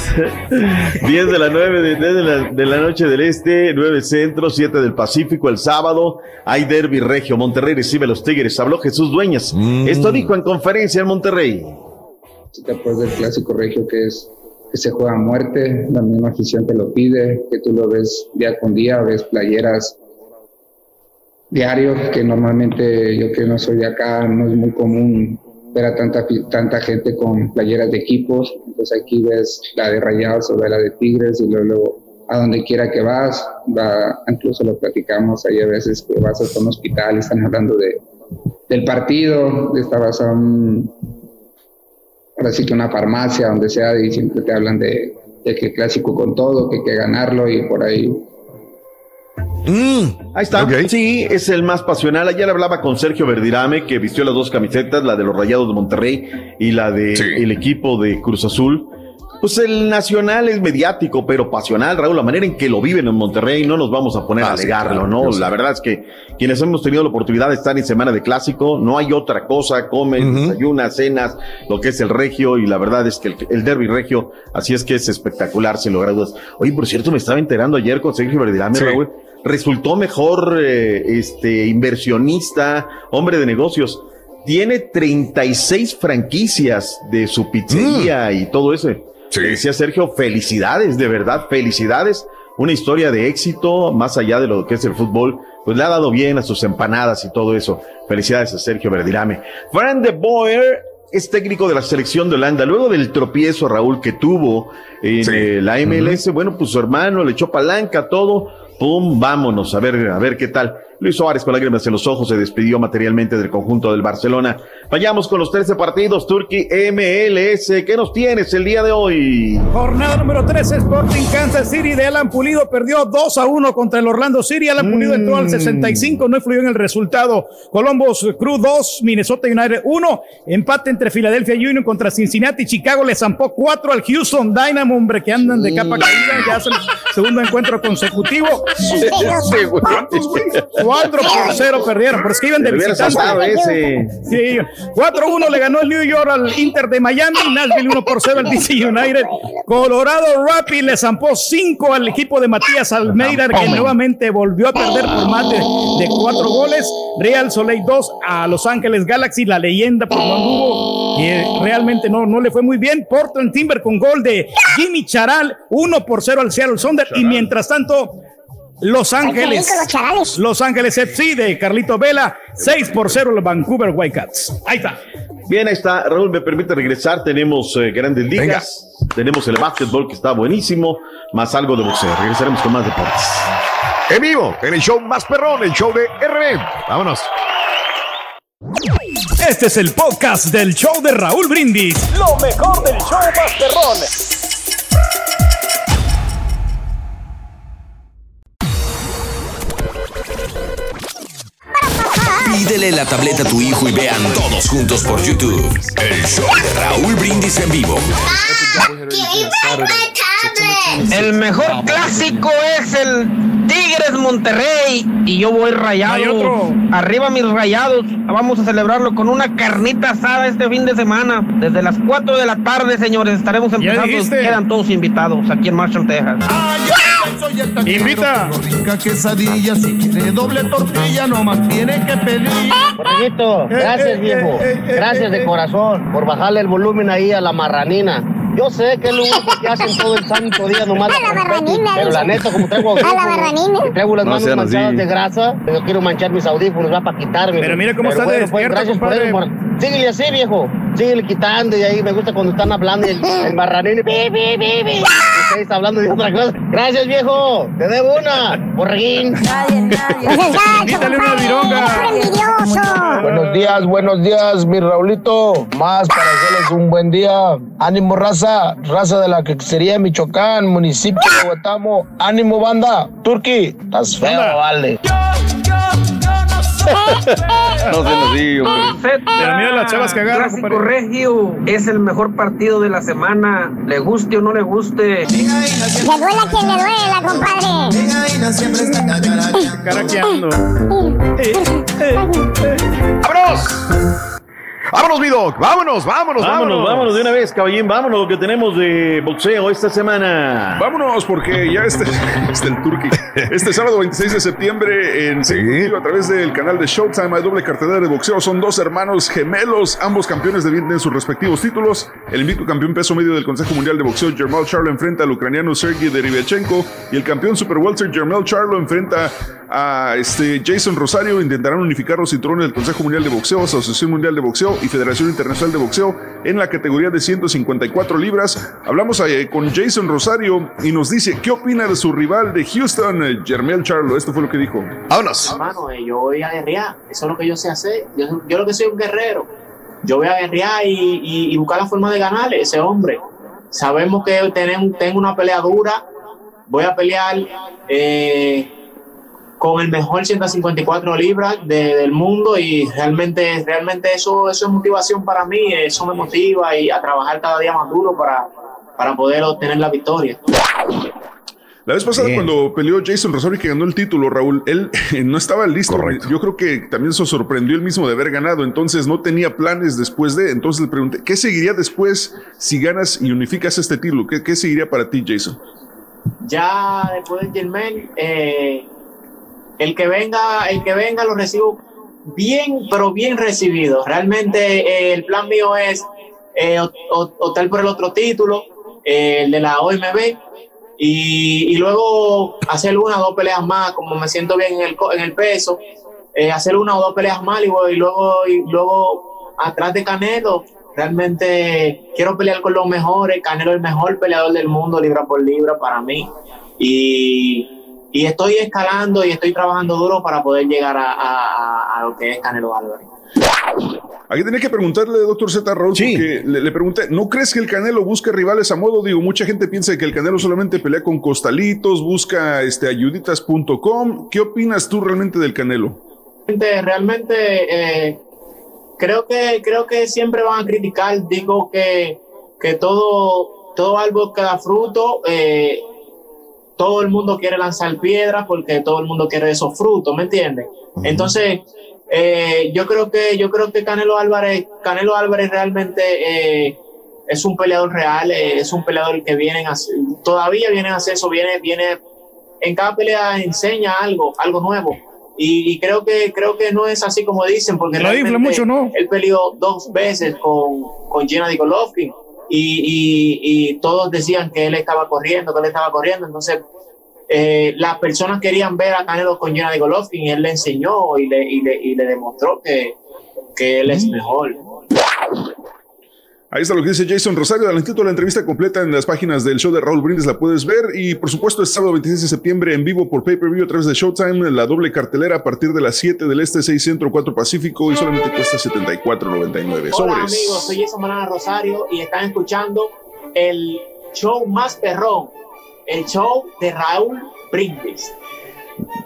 10 de la 9 de, de la, de la noche del este, 9 centro, 7 del Pacífico. El sábado hay derby regio. Monterrey recibe a los Tigres. Habló Jesús Dueñas. Esto dijo en conferencia en Monterrey. después del clásico regio que es que se juega a muerte, la misma afición te lo pide, que tú lo ves día con día, ves playeras diarios, que normalmente yo que no soy de acá, no es muy común ver a tanta, tanta gente con playeras de equipos, entonces aquí ves la de Rayados o la de Tigres y luego, a donde quiera que vas, va, incluso lo platicamos, hay a veces que vas a un hospital y están hablando de, del partido, estabas a un, ahora que una farmacia, donde sea, y siempre te hablan de, de que clásico con todo, que hay que ganarlo y por ahí. Ahí está. Sí, es el más pasional. Ayer hablaba con Sergio Verdirame, que vistió las dos camisetas, la de los Rayados de Monterrey y la del el equipo de Cruz Azul. Pues el nacional es mediático, pero pasional, Raúl, la manera en que lo viven en Monterrey, no nos vamos a poner a alegarlo, ¿no? La verdad es que quienes hemos tenido la oportunidad de estar en semana de clásico, no hay otra cosa, comen, desayunas, cenas, lo que es el regio, y la verdad es que el, el derby regio, así es que es espectacular, sin lugar a dudas. Oye, por cierto, me estaba enterando ayer con Sergio Verdirame, Raúl, resultó mejor eh, este inversionista, hombre de negocios. Tiene 36 franquicias de su pizzería y todo eso. Decía Sergio, felicidades, de verdad, felicidades. Una historia de éxito, más allá de lo que es el fútbol, pues le ha dado bien a sus empanadas y todo eso. Felicidades a Sergio Verdirame. Fran de Boer es técnico de la selección de Holanda. Luego del tropiezo, Raúl, que tuvo en eh, la MLS, bueno, pues su hermano le echó palanca, todo pum, vámonos, a ver, a ver qué tal. Luis Suárez con lágrimas en los ojos se despidió materialmente del conjunto del Barcelona. Vayamos con los 13 partidos, Turkey MLS. ¿Qué nos tienes el día de hoy? Jornada número 13, Sporting Kansas City de Alan Pulido perdió 2 a 1 contra el Orlando City. Alan Pulido entró al 65, no influyó en el resultado. Columbus Crew 2, Minnesota United 1. Empate entre Philadelphia Union contra Cincinnati. Chicago le zampó 4 al Houston Dynamo, hombre, que andan de capa caída. Ya es el segundo encuentro consecutivo. ¿Cuántos, güey? 4 por 0 perdieron, pero es que iban de visitante. Sí, 4-1 le ganó el New York al Inter de Miami, Nashville 1 por 0 al DC United. Colorado Rapid le zampó 5 al equipo de Matías Almeida, que nuevamente volvió a perder por más de, de 4 goles. Real Soleil 2 a Los Ángeles Galaxy, la leyenda por no anduvo, y eh, realmente no, no le fue muy bien. Portland Timber con gol de Jimmy Charal, 1 por 0 al Seattle Sonder, y mientras tanto. Los Ángeles, los Ángeles FC de Carlito Vela, 6 por 0 los Vancouver Whitecaps. Ahí está. Bien, ahí está. Raúl, me permite regresar. Tenemos eh, grandes ligas. Tenemos el básquetbol que está buenísimo, más algo de boxeo. Regresaremos con más deportes. En vivo, en el show más perrón, el show de RB. Vámonos. Este es el podcast del show de Raúl Brindis. Lo mejor del show Masterrón. Pídele la tableta a tu hijo y vean todos juntos por YouTube. El show de Raúl Brindis en vivo. El mejor clásico es el Tigres Monterrey y yo voy rayado. Arriba mis rayados. Vamos a celebrarlo con una carnita asada este fin de semana. Desde las 4 de la tarde, señores, estaremos empezando. Quedan todos invitados aquí en Marshall, Texas. Invita. Rica quesadilla, si quiere doble tortilla, nomás tiene que pedir. Borreguito, gracias viejo. Gracias de corazón por bajarle el volumen ahí a la marranina. Yo sé que es lo único que hacen todo el santo día nomás. A la marranina, Pero la neta, como traigo A la marranina. traigo las No manos manchadas así. de grasa, yo quiero manchar mis audífonos, va para quitarme. Pero mira cómo Pero está de bueno, pues, despierto, gracias por compadre. eso, por- Síguele así, viejo. Síguele quitando y ahí me gusta cuando están hablando y el, el marranino. Bi, bi, bi, bi. Ustedes hablando de otra cosa. Gracias, viejo. Te debo una. Borreguín. Invítale una vironga. envidioso. Buenos días, buenos días, mi Raulito. Más para hacerles un buen día. Ánimo, raza, raza de la que sería Michoacán, municipio de Huetamo. Ánimo, banda. Turqui, estás feo, vale. No se nos digo. Pero mira las chavas que agarran, Clásico compadre. Regio es el mejor partido de la semana. Le guste o no le guste. Le duela a quien le duela, compadre. Caraqueando. Eh, ¡Vámonos! ¡Vámonos! Vámonos, mi doc. Vámonos, vámonos, vámonos. Vámonos, vámonos de una vez, caballín. Vámonos lo que tenemos de boxeo esta semana. Vámonos, porque ya este, este el turqui. Este sábado 26 de septiembre en Seguido, a través del canal de Showtime hay doble cartelera de boxeo. Son dos hermanos gemelos, ambos campeones de sus respectivos títulos. El invicto campeón peso medio del Consejo Mundial de Boxeo, Jermel Charlo, enfrenta al ucraniano Sergey Derivchenko. Y el campeón super welter, Jermel Charlo, enfrenta a este Jason Rosario. Intentarán unificar los cinturones del Consejo Mundial de Boxeo, Asociación Mundial de Boxeo y Federación Internacional de Boxeo en la categoría de 154 libras. Hablamos eh, con Jason Rosario y nos dice qué opina de su rival de Houston, eh, Jermel Charlo. Esto fue lo que dijo. Vámonos. Hermano, eh, yo voy a guerrear. Eso es lo que yo sé hacer. Yo, yo lo que soy un guerrero. Yo voy a guerrear y, y, buscar la forma de ganarle ese hombre. Sabemos que tenemos, tengo una pelea dura. Voy a pelear. Eh, con el mejor 154 libras del mundo y realmente, realmente eso, eso es motivación para mí, eso me motiva y a trabajar cada día más duro para, para poder obtener la victoria. La vez pasada cuando peleó Jason Rosario que ganó el título, Raúl, él no estaba listo. Yo creo que también se sorprendió él mismo de haber ganado, entonces no tenía planes después de. Entonces le pregunté, ¿qué seguiría después si ganas y unificas este título? ¿Qué, qué seguiría para ti, Jason? Ya después de Germain, eh, el que venga, el que venga lo recibo bien, pero bien recibido. Realmente eh, el plan mío es eh, optar por el otro título, eh, el de la OMB, y, luego hacer una o dos peleas más, como me siento bien en el, peso, eh, hacer una o dos peleas más y, luego, y luego atrás de Canelo. Realmente quiero pelear con los mejores. Canelo es el mejor peleador del mundo, libra por libra, para mí. Y y estoy escalando y estoy trabajando duro para poder llegar a, lo que es Canelo Álvarez. Aquí tenía que preguntarle, doctor Z. Raúl, porque le, pregunté, ¿no crees que el Canelo busca rivales a modo? Digo, mucha gente piensa que el Canelo solamente pelea con costalitos, busca este, ayuditas.com. ¿Qué opinas tú realmente del Canelo? Realmente, eh, creo, que, creo que siempre van a criticar. Digo que, que todo, todo algo que da fruto. Eh, todo el mundo quiere lanzar piedras porque todo el mundo quiere esos frutos, ¿me entiendes? Entonces, eh, yo creo que yo creo que Canelo Álvarez, Canelo Álvarez realmente eh, es un peleador real, eh, es un peleador que viene a, todavía viene a hacer eso, viene, viene, en cada pelea enseña algo, algo nuevo. Y, creo que creo que no es así como dicen, porque mucho, ¿no? él peleó dos veces con, con Gennady Golovkin y, todos decían que él estaba corriendo, que él estaba corriendo. Entonces, eh, las personas querían ver a Canelo con Gennady Golovkin y él le enseñó y le, y le, y le demostró que, que él es mejor. Ahí está lo que dice Jason Rosario. Adelantito la entrevista completa en las páginas del show de Raúl Brindis la puedes ver. Y por supuesto, el sábado 26 de septiembre en vivo por pay-per-view a través de Showtime, la doble cartelera a partir de las 7 del Este, 6 Centro, 4 Pacífico y solamente cuesta 74.99. Hola amigos, soy Jason Manana Rosario y están escuchando el show más perrón, el show de Raúl Brindis.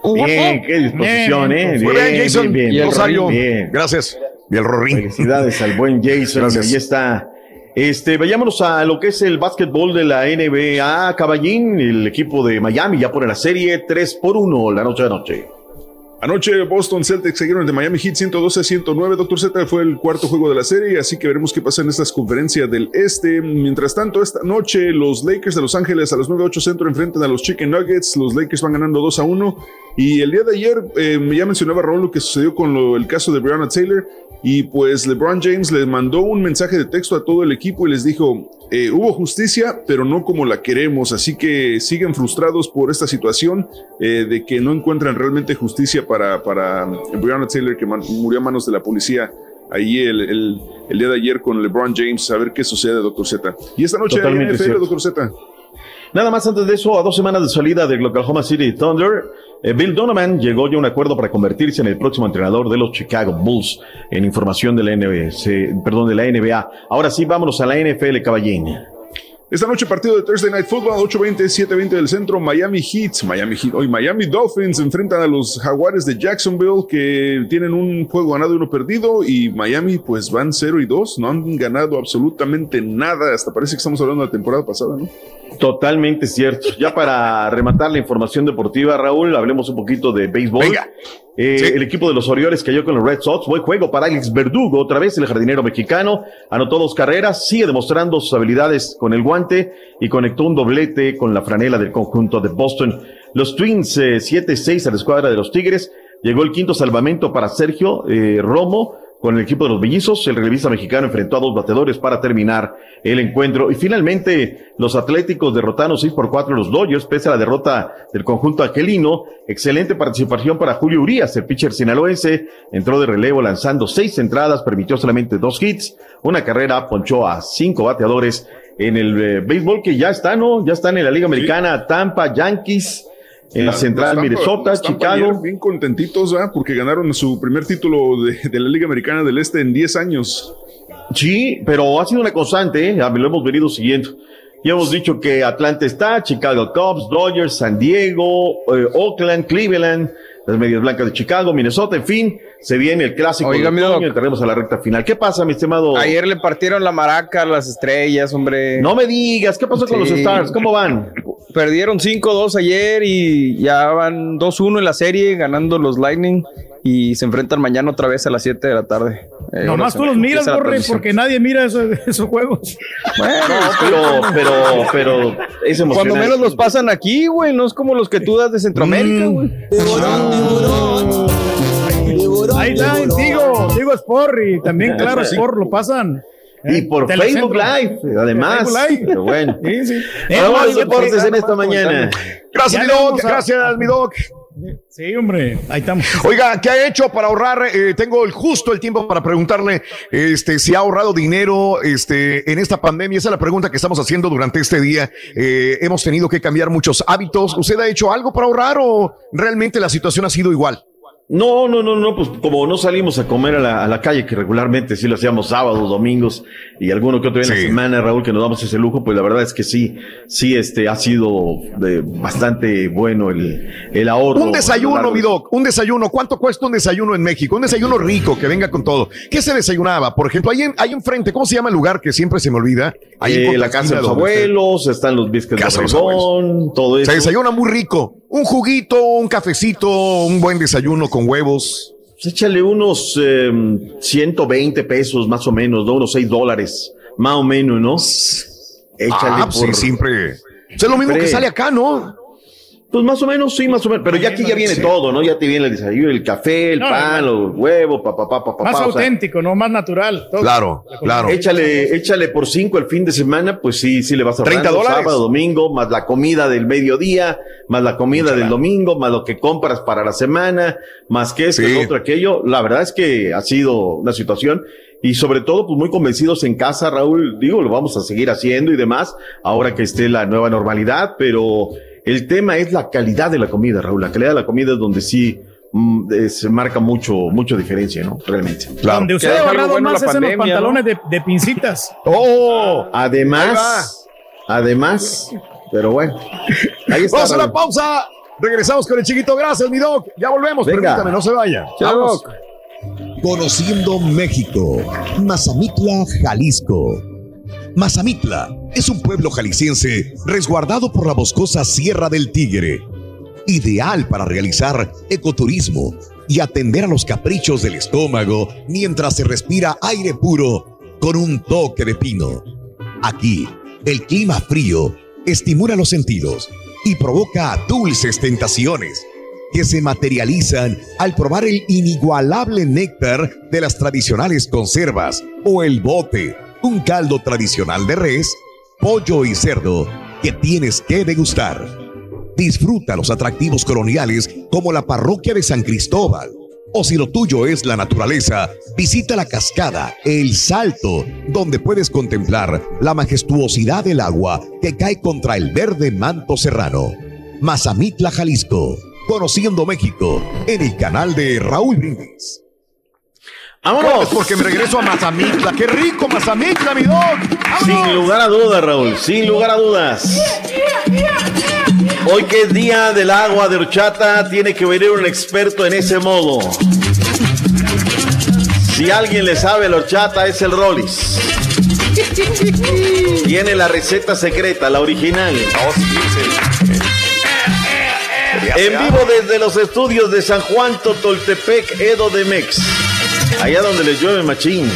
Bien, qué disposición, ¿eh? Muy bien, Jason. Bien, Rosario. Bien. Gracias. Y el Rorín. Felicidades al buen Jason. Gracias. Ahí está este, vayámonos a lo que es el básquetbol de la NBA. Caballín, el equipo de Miami ya pone la serie 3 por 1 la noche de noche. Anoche Boston Celtics seguieron de Miami Heat 112-109. Doctor Z fue el cuarto juego de la serie, así que veremos qué pasa en estas conferencias del Este. Mientras tanto, esta noche los Lakers de Los Ángeles a los 9-8 centro enfrentan a los Chicken Nuggets. Los Lakers van ganando 2 a 1. Y el día de ayer eh, ya mencionaba Raúl lo que sucedió con el caso de Breonna Taylor. Y pues LeBron James les mandó un mensaje de texto a todo el equipo y les dijo, eh, hubo justicia, pero no como la queremos, así que siguen frustrados por esta situación eh, de que no encuentran realmente justicia para, para Breonna Taylor, que murió a manos de la policía ahí el, el, día de ayer con LeBron James, a ver qué sucede, doctor Z. Y esta noche en NFL, doctor Z. Nada más antes de eso, a dos semanas de salida del Oklahoma City Thunder, eh, Bill Donovan llegó ya a un acuerdo para convertirse en el próximo entrenador de los Chicago Bulls en información de la NBA, perdón, de la NBA. Ahora sí, vámonos a la NFL, caballín. Esta noche partido de Thursday Night Football, 8:20, 7:20 del centro, Miami Heat, Miami Heat, hoy Miami Dolphins enfrentan a los Jaguares de Jacksonville que tienen un juego ganado y uno perdido y Miami pues van 0 y 2, no han ganado absolutamente nada, hasta parece que estamos hablando de la temporada pasada, ¿no? Totalmente cierto. Ya para rematar la información deportiva, Raúl, hablemos un poquito de béisbol. Eh, El equipo de los Orioles cayó con los Red Sox. Buen juego para Alex Verdugo, otra vez el jardinero mexicano. Anotó dos carreras, sigue demostrando sus habilidades con el guante y conectó un doblete con la franela del conjunto de Boston. Los Twins eh, 7-6 a la escuadra de los Tigres. Llegó el quinto salvamento para Sergio eh, Romo con el equipo de los Bellizos. El revista mexicano enfrentó a dos bateadores para terminar el encuentro. Y finalmente, los Atléticos derrotaron 6 por 4 a los Dodgers, pese a la derrota del conjunto angelino. Excelente participación para Julio Urias, el pitcher sinaloense. Entró de relevo lanzando seis entradas, permitió solamente dos hits, una carrera, ponchó a cinco bateadores en el eh, béisbol que ya está, ¿no? Ya están en la Liga Americana, Tampa, Yankees. En la central, Tampa- Minnesota, Chicago. ayer Bien contentitos, ¿verdad? Porque ganaron su primer título de, de la Liga Americana del Este en 10 años. Sí, pero ha sido una constante, ¿eh? Ya lo hemos venido siguiendo. Ya hemos dicho que Atlanta está, Chicago Cubs, Dodgers, San Diego, eh, Oakland, Cleveland, las Medias Blancas de Chicago, Minnesota, en fin, se viene el clásico Oiga, de mi otoño, entraremos a la recta final. ¿Qué pasa, mi estimado? Ayer le partieron la maraca a las estrellas, hombre. No me digas, ¿qué pasó con los Stars? ¿Cómo van? Perdieron 5-2 ayer y ya van 2-1 en la serie, ganando los Lightning. Y se enfrentan mañana otra vez a las 7 de la tarde. Eh, Nomás tú los miras, Borre, porque nadie mira esos, esos juegos. pero, pero, pero es Cuando menos los pasan aquí, güey, no es como los que tú das de Centroamérica, Mm. güey. Ahí está, digo, digo Sport y también, claro. Sport lo pasan. Y por Telecentro. Facebook Live, además. Facebook Live. Pero bueno. Sí, sí. Vamos a los Eh, deportes en esta mañana. Gracias, mi doc. Gracias, mi doc. Sí, hombre, ahí estamos. Oiga, ¿qué ha hecho para ahorrar? Eh, tengo el justo el tiempo para preguntarle este, si ha ahorrado dinero este, en esta pandemia. Esa es la pregunta que estamos haciendo durante este día. Eh, hemos tenido que cambiar muchos hábitos. ¿Usted ha hecho algo para ahorrar o realmente la situación ha sido igual? No, no, no, no, pues como no salimos a comer a la, a la calle, que regularmente sí lo hacíamos sábados, domingos y alguno que otro día en la semana, Raúl, que nos damos ese lujo, pues la verdad es que sí, sí, este, ha sido bastante bueno el, el ahorro. Un desayuno, lo largo mi doc, un desayuno. ¿Cuánto cuesta un desayuno en México? Un desayuno rico que venga con todo. ¿Qué se desayunaba? Por ejemplo, ahí, en- ahí enfrente, ¿cómo se llama el lugar que siempre se me olvida? Ahí en Eh, la casa de los usted- abuelos, están los biscuits Casa de Obregón, todo eso. Se desayuna muy rico. Un juguito, un cafecito, un buen desayuno con huevos. Pues échale unos eh, 120 pesos más o menos, ¿no? Unos 6 dólares, más o menos, ¿no? Échale Ah, pues sí, siempre. Es lo mismo que sale acá, ¿no? Pues más o menos, sí, más o menos. Pero ya aquí ya viene Sí. todo, ¿no? Ya te viene el desayuno, el café, el No, pan, los huevos, papá, papá, papá. Más auténtico, ¿no? Más natural. todo. Échale, échale por cinco el fin de semana, pues sí, sí le vas a 30 dólares. Sábado, domingo, más la comida del mediodía, más la comida del domingo, más lo que compras para la semana, más que esto, Sí. otro, aquello. La verdad es que ha sido una situación. Y sobre todo, pues muy convencidos en casa, Raúl, digo, lo vamos a seguir haciendo y demás, ahora que esté la nueva normalidad, pero el tema es la calidad de la comida, Raúl. La calidad de la comida es donde sí mm, se marca mucho, mucho diferencia, ¿no? Realmente. Donde usted ha ahorrado más es en los pantalones de, de pincitas. ¡Oh! Además, además, pero bueno. Ahí está. Vamos a la pausa. Regresamos con el chiquito. Gracias, mi doc. Ya volvemos. Venga. Permítame, no se vaya. Vamos. Conociendo México, Mazamitla, Jalisco. Mazamitla es un pueblo jalisciense resguardado por la boscosa Sierra del Tigre, ideal para realizar ecoturismo y atender a los caprichos del estómago mientras se respira aire puro con un toque de pino. Aquí, el clima frío estimula los sentidos y provoca dulces tentaciones que se materializan al probar el inigualable néctar de las tradicionales conservas o el bote, un caldo tradicional de res, pollo y cerdo que tienes que degustar. Disfruta los atractivos coloniales como la parroquia de San Cristóbal. O si lo tuyo es la naturaleza, visita la cascada El Salto, donde puedes contemplar la majestuosidad del agua que cae contra el verde manto serrano. Mazamitla, Jalisco. Conociendo México en el canal de Raúl Brindis. ¡Vámonos! Porque me regreso a Mazamitla. ¡Qué rico Mazamitla, mi doc! Sin lugar a dudas, Raúl, sin lugar a dudas. Hoy que es día del agua de horchata, tiene que venir un experto en ese modo. Si alguien le sabe la horchata, es el Rollis. Tiene la receta secreta, la original. En vivo desde los estudios de San Juan Totoltepec, Edo de Mex. Allá donde les llueve machín.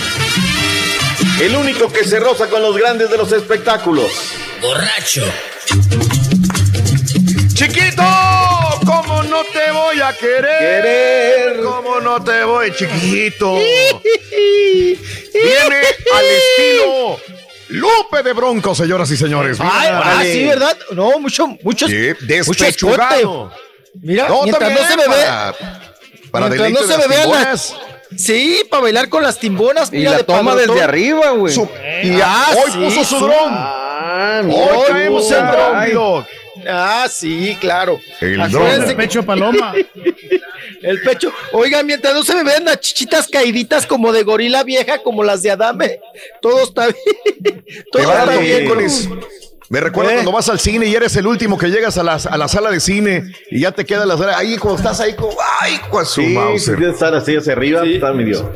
El único que se roza con los grandes de los espectáculos. Borracho. Chiquito, ¿cómo no te voy a querer? Querer. ¿Cómo no te voy, chiquito? Viene al estilo Lupe de Bronco, señoras y señores. Ay, ah, sí, ¿verdad? No, mucho, mucho, Sí, mucho despechugado. Mira, No, mientras no se me ve, para- para mientras no se me vean las, sí, para bailar con las timbonas. Y mira, la de toma padrotón. desde arriba, güey. Su- y Ah, hoy sí, puso su dron. Ah, Hoy traemos el dron. Ah, sí, claro. El que- Pecho paloma. El pecho. Oigan, mientras no se me vean las chichitas caíditas como de gorila vieja, como las de Adame, todo está bien. Todo está dar los bien. Me recuerda ¿Eh? cuando vas al cine y eres el último que llegas a la, a la sala de cine y ya te queda la sala. Ahí cuando estás ahí como, ay, con su Sí, Mauser. si estar así hacia arriba, está medio.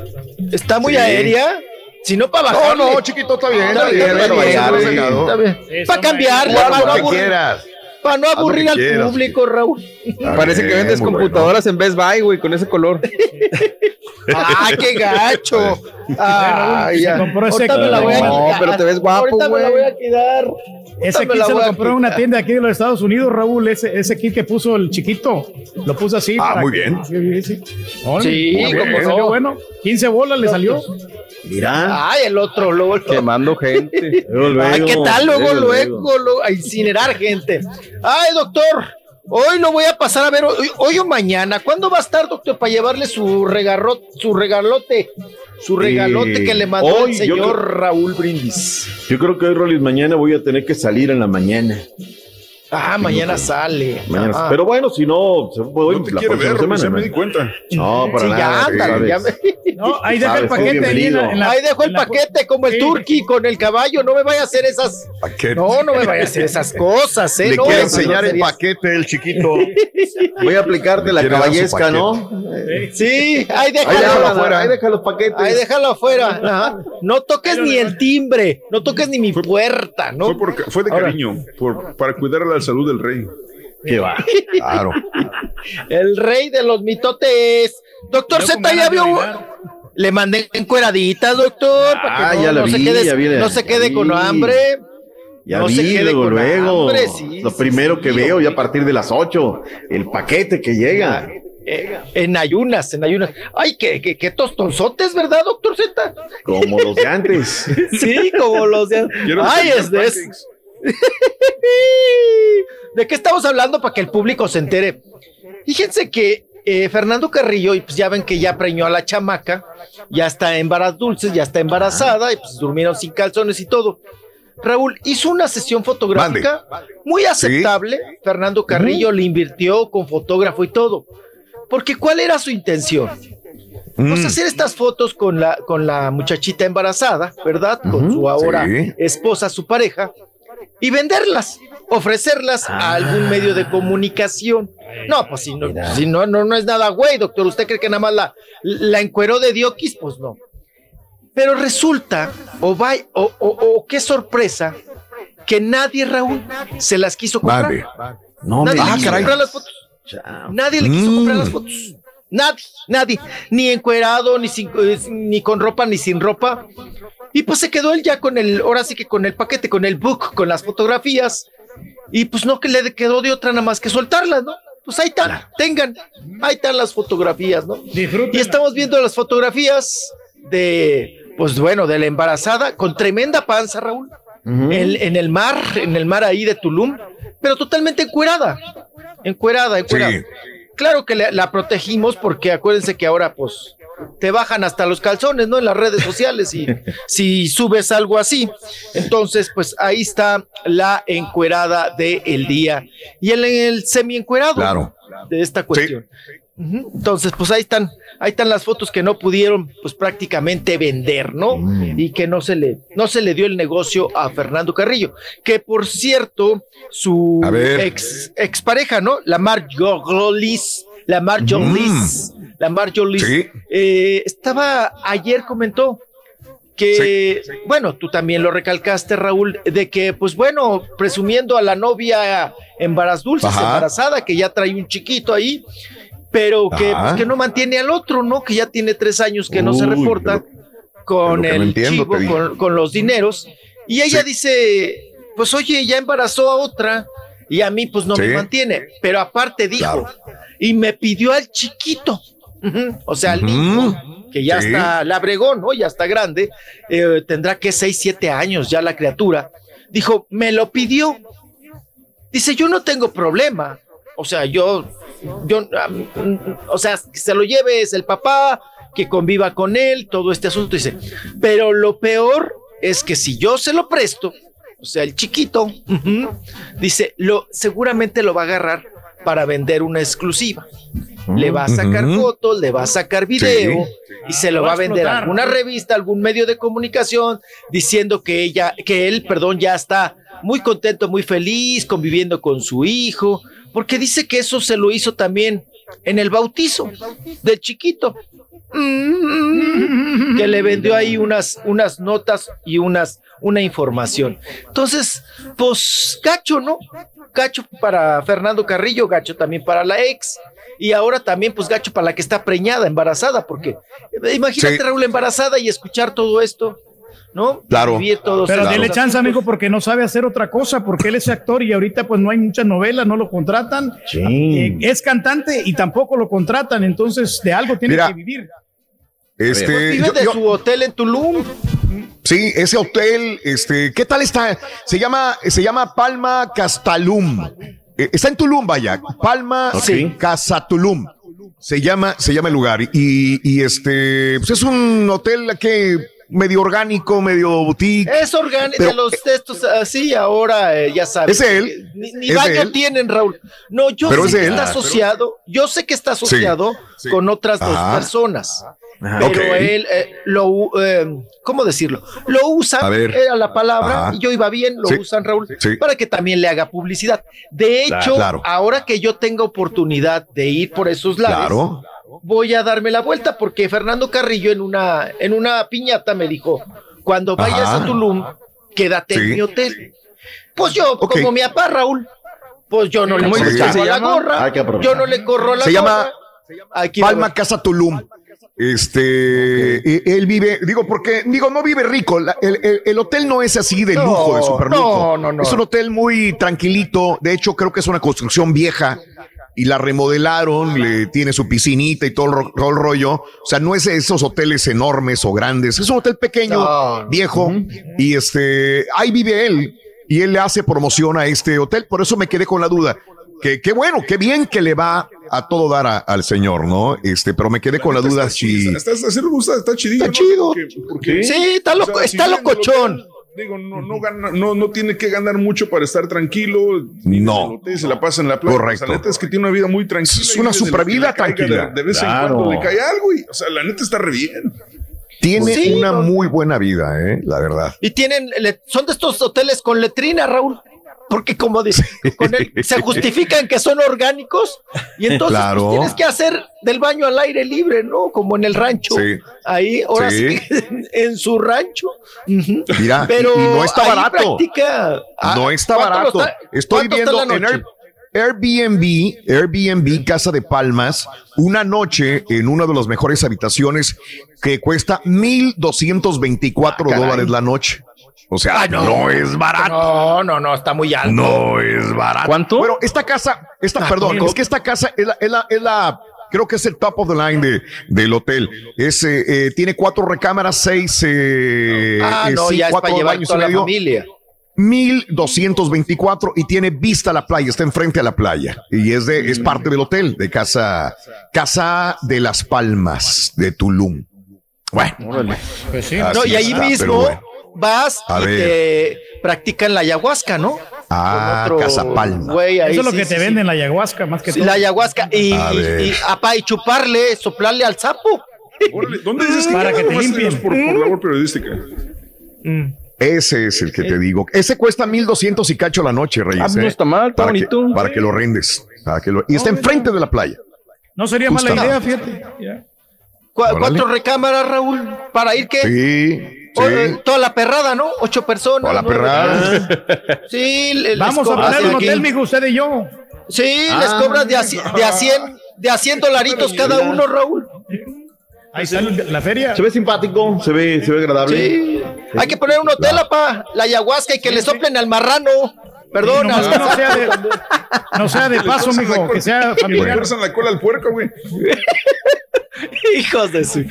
Está muy Sí. aérea. Si no, para No, bajar. no, chiquito, está bien, está bien, bien, para bien, Para cambiarle, Haz para no quieras. para no aburrir al quieras, público, Raúl. Parece que vendes computadoras en Best Buy, güey, con ese color. ¡Ay, qué gacho! Ya. compró ese me la voy a No, quitar. pero te ves guapo, Ahorita me la voy a quitar. Ese kit se lo compró en una tienda aquí de los Estados Unidos, Raúl. Ese, ese kit que puso el chiquito. Lo puso así. Ah, para muy que- bien. Sí, sí. Órale, Sí, muy bien, cómo salió no. bueno. 15 bolas le salió. Mira. Ay, el otro, luego. Quemando gente. Luego, Ay, ¿qué luego, tal? Luego, luego, luego, luego. luego, a incinerar gente. Ay, doctor, hoy lo voy a pasar a ver, hoy, hoy o mañana. ¿Cuándo va a estar, doctor, para llevarle su regarro, su regalote? Su regalote Eh, que le mandó hoy el señor creo- Raúl Brindis. Yo creo que hoy, Rolis, mañana voy a tener que salir en la mañana. Ah, mañana sale. Mañana- Ah. Pero bueno, si no, se puede No te la quiere ver, semana, ya me ¿no? di cuenta. No, para Sí, nada. ya, ándale, ya me- No, ahí deja el paquete. ahí en la- bienvenido. en la- Ahí dejo el la- paquete como el Sí. turqui con el caballo. No me vaya a hacer esas. Paquete. No, no me vaya a hacer esas cosas, ¿eh? Le no, esas enseñar el paquete el chiquito. Voy a aplicarte la caballesca, ¿no? Sí, ahí déjalo. déjalo afuera. Ahí deja los paquetes. Ahí déjalo afuera. Ajá. No toques ni el timbre, no toques ni mi puerta, ¿no? Fue, por- fue de cariño, por, para cuidar a la salud del rey. ¿Qué va? Claro. El rey de los mitotes. Doctor Z ya de vio. Le mandé encueraditas, doctor, para que Ah, no, ya la no se vi, quede, ya vi, no se quede vi. con hambre. Ya No se vi, quede luego, con luego. hambre, sí, Lo sí, primero sí, que sí. veo ya a partir de las 8, el paquete que llega. Eh, en ayunas, en ayunas. Ay, qué, qué, qué tostonzotes, ¿verdad, doctor Z? Como los de antes. Sí, como los de. Quiero Ay, es de. ¿De qué estamos hablando para que el público se entere? Fíjense que eh, Fernando Carrillo, y pues ya ven que ya preñó a la chamaca, ya está en varas dulces, ya está embarazada, y pues durmieron sin calzones y todo. Raúl hizo una sesión fotográfica muy aceptable. Fernando Carrillo le invirtió con fotógrafo y todo. Porque ¿cuál era su intención? Pues Mm. hacer estas fotos con la, con la muchachita embarazada, ¿verdad? Con su ahora sí. esposa, su pareja, y venderlas, ofrecerlas a algún medio de comunicación. No, pues si no, si no, no, no es nada güey, doctor. ¿Usted cree que nada más la, la encueró de Diokis? Pues no. Pero resulta, o va, o, o, o qué sorpresa, que nadie, Raúl, se las quiso comprar. Mande. No, Nadie me le quiso comprar las fotos. Chao. Nadie le quiso Mm. comprar las fotos. Nadie, nadie. Ni encuerado, ni, sin- eh, ni con ropa, ni sin ropa. Y pues se quedó él ya con el, ahora sí que con el paquete, con el book, con las fotografías. Y pues no que le quedó de otra nada más que soltarlas, ¿no? Pues ahí están, tengan, ahí están las fotografías, ¿no? Y estamos viendo las fotografías de, pues bueno, de la embarazada con tremenda panza, Raúl, en, en el mar, en el mar ahí de Tulum, pero totalmente encuerada, encuerada, encuerada. Sí. Claro que la, la protegimos porque acuérdense que ahora, pues, te bajan hasta los calzones, ¿no? En las redes sociales y si subes algo así. Entonces, pues ahí está la encuerada del día y el, el semi encuerado Claro. de esta cuestión. Entonces, pues ahí están, ahí están las fotos que no pudieron, pues prácticamente vender, ¿no? Y que no se le, no se le dio el negocio a Fernando Carrillo, que por cierto, su ex, expareja, ¿no? La Marjolis, la Marjolis, la Marjolis, Sí. eh, estaba ayer comentó que, bueno, tú también lo recalcaste, Raúl, de que, pues bueno, presumiendo a la novia embaraz dulces, Ajá. embarazada, que ya trae un chiquito ahí, pero que, pues, que no mantiene al otro, ¿no? Que ya tiene tres años que no se reporta con pero que no el entiendo, chivo, con, con los dineros. Y ella dice, pues oye, ya embarazó a otra y a mí pues no me mantiene. Pero aparte dijo, y me pidió al chiquito, O sea, Ujú. niño, que ya Sí. está labregón, ¿no? Ya está grande, eh, tendrá que seis, siete años ya la criatura. Dijo, me lo pidió. Dice, yo no tengo problema. O sea, yo, yo, o sea, que se lo lleve es el papá, que conviva con él, todo este asunto. Dice, pero lo peor es que si yo se lo presto, o sea, el chiquito, dice, lo, seguramente lo va a agarrar para vender una exclusiva. Le va a sacar fotos, le va a sacar video y se lo Va a vender a alguna revista, algún medio de comunicación, diciendo que ella, que él, perdón, ya está muy contento, muy feliz, conviviendo con su hijo, porque dice que eso se lo hizo también en el bautizo del chiquito. Mm, que le vendió ahí unas, unas notas y unas, una información. Entonces, pues, gacho, ¿no? Gacho para Fernando Carrillo, gacho también para la ex. Y ahora también, pues, gacho para la que está preñada, embarazada, porque eh, imagínate, Sí. Raúl, embarazada y escuchar todo esto, ¿no? Claro. Todos Pero dele chance, amigo, porque no sabe hacer otra cosa, porque él es actor y ahorita pues no hay muchas novelas, no lo contratan. Eh, es cantante y tampoco lo contratan, entonces de algo tiene Mira, que vivir. Este, Pues vive yo- de yo- su hotel en Tulum. Sí, ese hotel, este, ¿qué tal está? Se llama, se llama Palma Castalum. Eh, está en Tulum, vaya. Palma Sí. Casa Tulum. Se llama, se llama el lugar. Y, y este, pues es un hotel que medio orgánico, medio boutique. Es orgánico, Pero- de los textos así, ahora eh, ya sabes. ¿Es él? Ni, ni ¿Es baño él? tienen, Raúl. No, yo Pero sé es que él. está Ah, asociado, yo sé que está asociado sí. con otras dos Ajá. personas. Ajá. Pero él eh, lo, eh, ¿cómo decirlo? Lo usan, A ver. era la palabra, Ajá. y yo iba bien, lo Sí. usan, Raúl, Sí. para que también le haga publicidad. De hecho, Claro. ahora que yo tenga oportunidad de ir por esos lados, Claro. voy a darme la vuelta porque Fernando Carrillo en una, en una piñata me dijo, cuando vayas Ajá. a Tulum, quédate en mi hotel. Pues yo, como mi papá Raúl, pues yo no le ¿Cómo corro se la llama? gorra, yo no le corro la Se llama gorra. Aquí va a Palma. Casa Tulum. Este, eh, él vive, digo, porque, digo, no vive rico. La- el, el- el hotel no es así de No, lujo, de super lujo. no, no, no. Es un hotel muy tranquilito. De hecho, creo que es una construcción vieja y la remodelaron. Le tiene su piscinita y todo el, todo el rollo. O sea, no es esos hoteles enormes o grandes. Es un hotel pequeño, No. viejo. Y este, ahí vive él. Y él le hace promoción a este hotel. Por eso me quedé con la duda. Que qué bueno, qué bien que le va a todo dar a- al señor, ¿no? Este, pero me quedé con la duda si. Está, está, está chidillo. Está ¿no? chido. Porque- porque- Sí, está o loco, sea, está si locochón. Digo, no, no, gana, no, no tiene que ganar mucho para estar tranquilo. No. Hotel se la pasa en la playa. Correcto. O sea, la neta es que tiene una vida muy tranquila. Es una vive de lo super que vida le caiga tranquila. De, de vez Claro. en cuando le cae algo y, o sea, la neta está re bien. Tiene Sí, una no. muy buena vida, ¿eh? La verdad. Y tienen, le- son de estos hoteles con letrina, Raúl. Porque como dice, con él, se justifican que son orgánicos y entonces Claro. pues, tienes que hacer del baño al aire libre, ¿no? Como en el rancho. Sí. Ahí, ahora sí, en su rancho. Mira, Pero y, no está barato. practica- Ah, no está ¿cuánto barato. está- Estoy viendo en? Air- Airbnb, Airbnb Casa de Palmas, una noche en una de las mejores habitaciones que cuesta 1,224 Ah, dólares la noche. O sea, Ah, no. es barato. No, no, no, está muy alto. No es barato. ¿Cuánto? Bueno, esta casa, esta, Ah, perdón, ¿cómo? es que esta casa es la, es la, es la- creo que es el top of the line de, del hotel. Es, eh, eh, tiene cuatro recámaras, seis, eh, ah, eh, no, sí, ya es para cuatro llevar baños y toda la medio. familia. 1224 y tiene vista a la playa, está enfrente a la playa y es de es parte del hotel de casa Casa de las Palmas de Tulum. Bueno, Pues sí. No, y ahí está, mismo bueno. Vas A y ver. te practican la ayahuasca, ¿no? Ah, Con otro Casa Palma. güey ahí, Eso es lo sí, que sí, te sí. venden la ayahuasca, más que Sí, todo. la ayahuasca y, A y- ver. y- apa, y chuparle, soplarle al sapo. Órale, ¿Dónde dices que Para que te limpien. Por, por labor periodística. Ese es el que te digo. Ese cuesta 1200 y cacho la noche, Reyes. Ah, no ¿eh? está mal, está para que- bonito. para que lo rendes. para que lo- y está enfrente de la playa. No sería mala idea, fíjate. Ya. Cu- Órale. ¿Cuatro recámaras, Raúl? ¿Para ir qué? Sí. O- eh, toda la perrada, ¿no? Ocho personas. Toda la perrada. Sí, les Vamos a poner un hotel, mijo, usted y yo. Sí, Ah. les cobras de a, de a 100, de a 100 dolaritos cada uno, Raúl. Ahí está la feria. Se ve simpático, se ve, se ve agradable. Sí. Hay que poner un hotel, apa, la ayahuasca y que le soplen al marrano. Al- que no sea de, no sea de paso, mijo, que sea Le familiar. fuerzan la cola al puerco, güey. Hijos de su. No,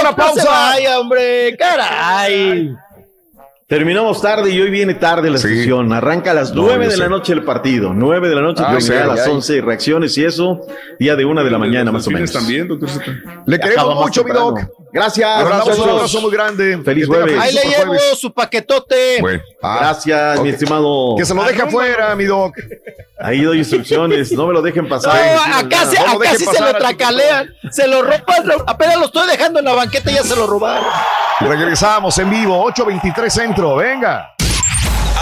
una no pausa. se vaya, hombre. Caray. Terminamos tarde y hoy viene tarde la sesión. Arranca a las No, 9 yo de sé. la noche el partido. 9 de la noche, Ah, terminará sí, a las. 11 reacciones y eso. Día de una de la mañana, más o menos. también, doctor. Le queremos mucho, mi. Doc. Gracias. Mandamos un abrazo muy grande. Feliz jueves. Ahí le llevo jueves. su paquetote. Bueno, ah, Gracias, mi estimado. Que se lo deje afuera, mi Doc. Ahí doy instrucciones. No me lo dejen No, pasar. acá, se, No acá sí se lo al tracalean. Se lo roban. Apenas lo estoy dejando en la banqueta y ya se lo robaron. Regresamos en vivo, 823 Centro. Venga.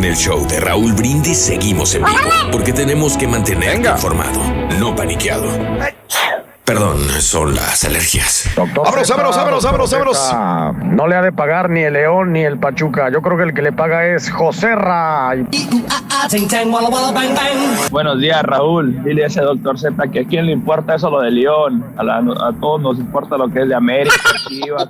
En el show de Raúl Brindis seguimos en vivo, porque tenemos que mantenerte informado, no paniqueado. Perdón, son las alergias. Vámonos, vámonos. No le ha de pagar ni el León ni el Pachuca. Yo creo que el que le paga es José Ra. Buenos días, Raúl. Dile a ese doctor Z que a quién le importa eso lo de León. A, la- a todos nos importa lo que es de América, Chivas.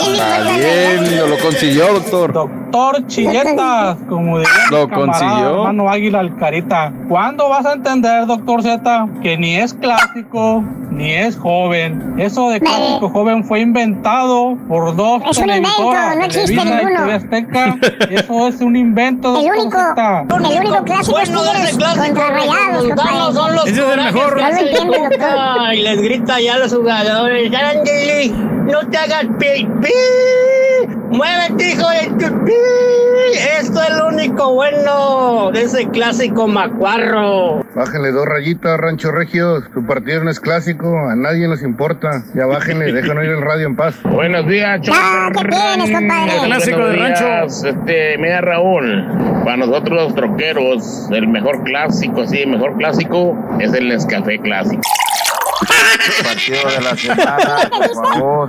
Está bien, lo consiguió, doctor. Doctor Chilletas, como diría mi Lo camarada, consiguió. hermano Águila Alcarita. ¿Cuándo vas a entender, doctor Z, que ni es clásico ni es joven? Eso de clásico joven fue inventado por dos Es un invento, no existe ninguno. Azteca. Eso es un invento, El doctor único, Z. el único clásico es Tigres contra Rayados, compadre. son los Ese es el mejor. No lo entiende, doctor. Y les grita ya a los jugadores, Andy, no te hagas pipí, muévete hijo de tu pi. Esto es lo único bueno de ese clásico macuarro. Bájenle dos rayitas, Rancho Regio. Su partido no es clásico, a nadie nos importa. Ya bájenle, déjanos ir el radio en paz. Buenos días, Ah, ¿qué tienes, compadre? El clásico Buenos del rancho. días, Este, mira Raúl, para nosotros los troqueros, el mejor clásico, sí, el mejor clásico es el Nescafé clásico. Partido de la semana, por favor.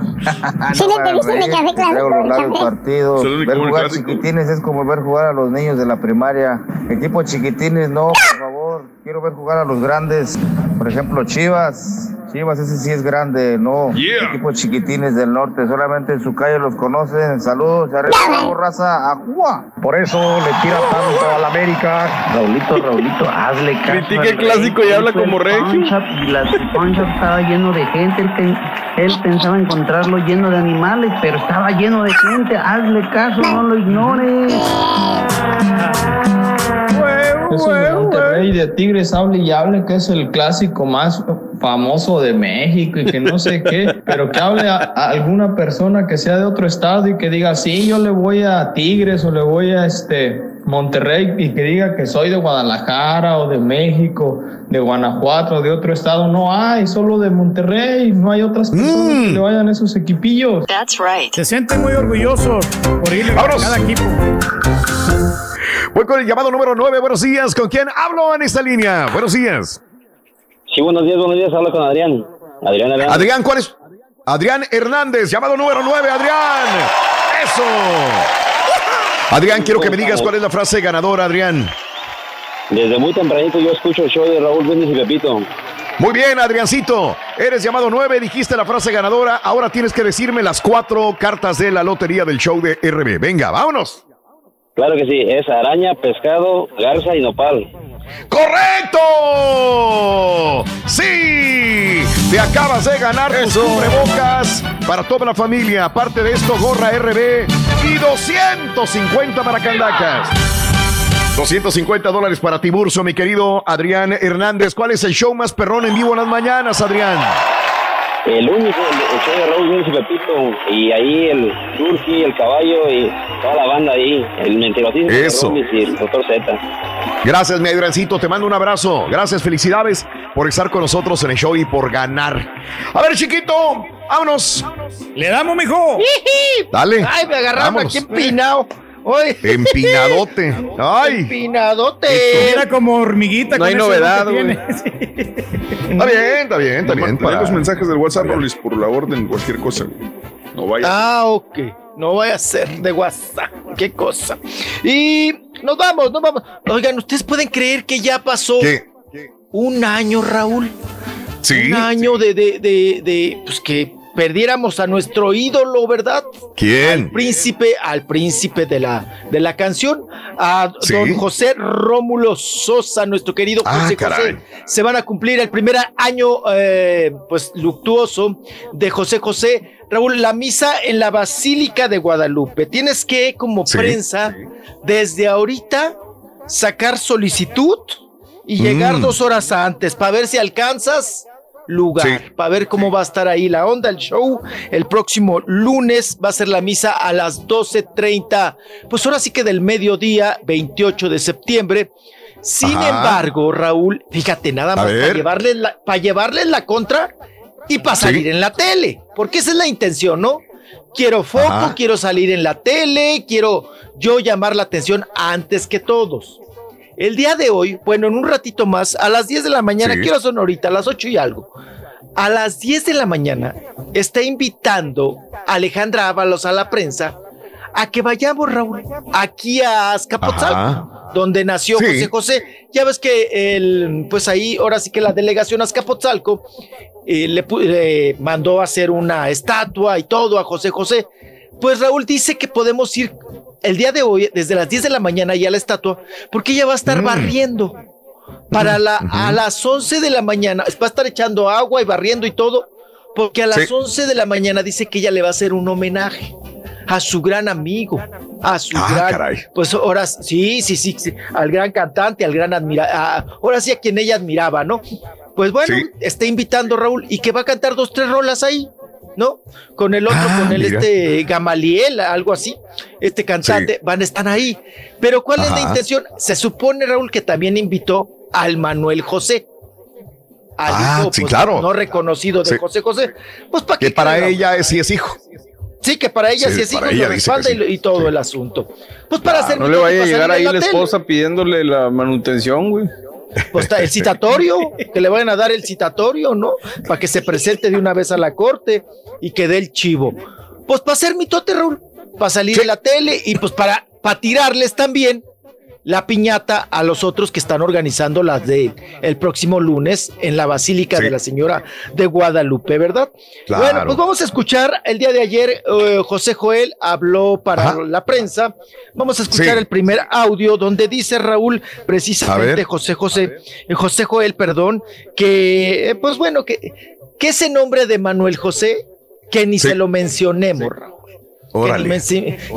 Sí, le pediste mi café Traigo los clásico. largos partidos. Es el único Ver jugar chiquitines es como ver jugar a los niños de la primaria. Equipo chiquitines, no, por favor. Quiero ver jugar a los grandes. Por ejemplo, Chivas. Chivas, ese sí es grande, no. Yeah. Equipos chiquitines del norte, solamente en su calle los conocen. Saludos, arriba, vamos, raza, ajua. Por eso le tira tanto al América. Raulito, Raulito, hazle caso. Critique el clásico y habla como regio. Y la Punch-Up estaba lleno de gente. Él pensaba encontrarlo lleno de animales, pero estaba lleno de gente. Hazle caso, no lo ignores. Eso de Monterrey de Tigres hable y hable que es el clásico más famoso de México y que no sé qué, pero que hable a, a alguna persona que sea de otro estado y que diga, sí, yo le voy a Tigres o le voy a este Monterrey y que diga que soy de Guadalajara o de México, de Guanajuato, de otro estado. No hay, solo de Monterrey, no hay otras personas que le vayan a esos equipillos. Se sienten muy orgullosos por irle a cada equipo. Voy con el llamado número 9. Buenos días. ¿Con quién hablo en esta línea? Buenos días. Sí, buenos días, buenos días, hablo con Adrián. Adrián, Adrián. Adrián, ¿cuál es? Adrián Hernández, llamado número 9. Adrián. Eso. Adrián, quiero que me digas cuál es la frase ganadora, Adrián. Desde muy tempranito yo escucho el show de Raúl Brindis y Pepito. Muy bien, Adriancito. Eres llamado 9, dijiste la frase ganadora. Ahora tienes que decirme las cuatro cartas de la lotería del show de RB. Venga, vámonos. Claro que sí, es araña, pescado, garza y nopal. ¡Correcto! ¡Sí! Te acabas de ganar tus cubrebocas para toda la familia. Aparte de esto, gorra RB y 250 para Candacas. 250 dólares para Tiburcio, mi querido Adrián Hernández. ¿Cuál es el show más perrón en vivo en las mañanas, Adrián? El único, el, el show de Raúl Brindis y Pepito. Y ahí el Turki, el caballo y toda la banda ahí. El mentirosismo Eso. Y el doctor Z. Gracias, mi Adriancito. Te mando un abrazo. Gracias, felicidades por estar con nosotros en el show y por ganar. A ver, chiquito, vámonos. Le damos, mijo. Dale. Ay, me agarraron aquí empinado. Empinadote. Ay. Empinadote. Era como hormiguita. No hay novedad, que tiene. Está bien, está bien, está bien. Para los mensajes del WhatsApp, Rolis, por la orden, cualquier cosa. No vaya. Ah, ok. No vaya a ser de WhatsApp. Qué cosa. Y nos vamos, nos vamos. Oigan, ¿ustedes pueden creer que ya pasó ¿Qué? un año, Raúl? Sí. Un año de, de, de, de, pues que perdiéramos a nuestro ídolo, ¿verdad? ¿Quién? Príncipe, al príncipe de la, de la canción, a Sí. don José Rómulo Sosa, nuestro querido Ah, José caray. José. Se van a cumplir el primer año, eh, pues, luctuoso de José José. Raúl, la misa en la Basílica de Guadalupe. Tienes que, como Sí. prensa, desde ahorita sacar solicitud y llegar Mm. dos horas antes para ver si alcanzas lugar, para ver cómo va a estar ahí la onda, el show. El próximo lunes va a ser la misa a las 12.30, pues ahora sí que del mediodía, 28 de septiembre. Sin Ajá. embargo, Raúl, fíjate, nada más para llevarles, la, para llevarles la contra y para Sí. salir en la tele, porque esa es la intención, ¿no? Quiero foco, Ajá. quiero salir en la tele, quiero yo llamar la atención antes que todos. El día de hoy, bueno, en un ratito más, a las 10 de la mañana, Sí. quiero son ahorita, a las 8 y algo. A las 10 de la mañana está invitando a Alejandra Ábalos a la prensa a que vayamos, Raúl, aquí a Azcapotzalco, donde nació Sí. José José. Ya ves que el, pues ahí, ahora sí que la delegación Azcapotzalco eh, le, le mandó a hacer una estatua y todo a José José. Pues Raúl dice que podemos ir el día de hoy, desde las 10 de la mañana, ya la estatua, porque ella va a estar Mm. barriendo. Para la, a las 11 de la mañana, va a estar echando agua y barriendo y todo, porque a las Sí. 11 de la mañana dice que ella le va a hacer un homenaje a su gran amigo, a su Ah, gran, caray. pues ahora sí, sí, sí, sí, al gran cantante, al gran admira, ahora sí a quien ella admiraba, ¿no? Pues bueno, Sí. está invitando Raúl y que va a cantar dos, tres rolas ahí, ¿no? Con el otro, Ah, con el mira. este Gamaliel, algo así, este cantante, van a estar ahí. Pero ¿cuál es la intención? Se supone, Raúl, que también invitó al Manuel José. Al Ah, hijo, sí, pues, claro. No reconocido de Sí. José José. Pues para Que para ella es, sí es hijo. Sí, que para ella Sí, sí, es hijo, lo respalda sí. y, y todo el asunto. Pues para hacer No le vaya a llegar ahí la esposa pidiéndole la manutención, güey. Pues el citatorio, que le vayan a dar el citatorio, ¿no? Para que se presente de una vez a la corte y que dé el chivo. Pues para hacer mitote, Raúl, para salir en la tele y pues para, para tirarles también la piñata a los otros que están organizando las de el próximo lunes en la Basílica Sí. de la Señora de Guadalupe, ¿verdad? Claro. Bueno, pues vamos a escuchar el día de ayer eh, José Joel habló para Ajá. la prensa. Vamos a escuchar Sí. el primer audio donde dice Raúl precisamente. José José eh, José Joel, perdón, que eh, pues bueno, que, que ese nombre de Manuel José que ni Sí. se lo mencionemos, Raúl.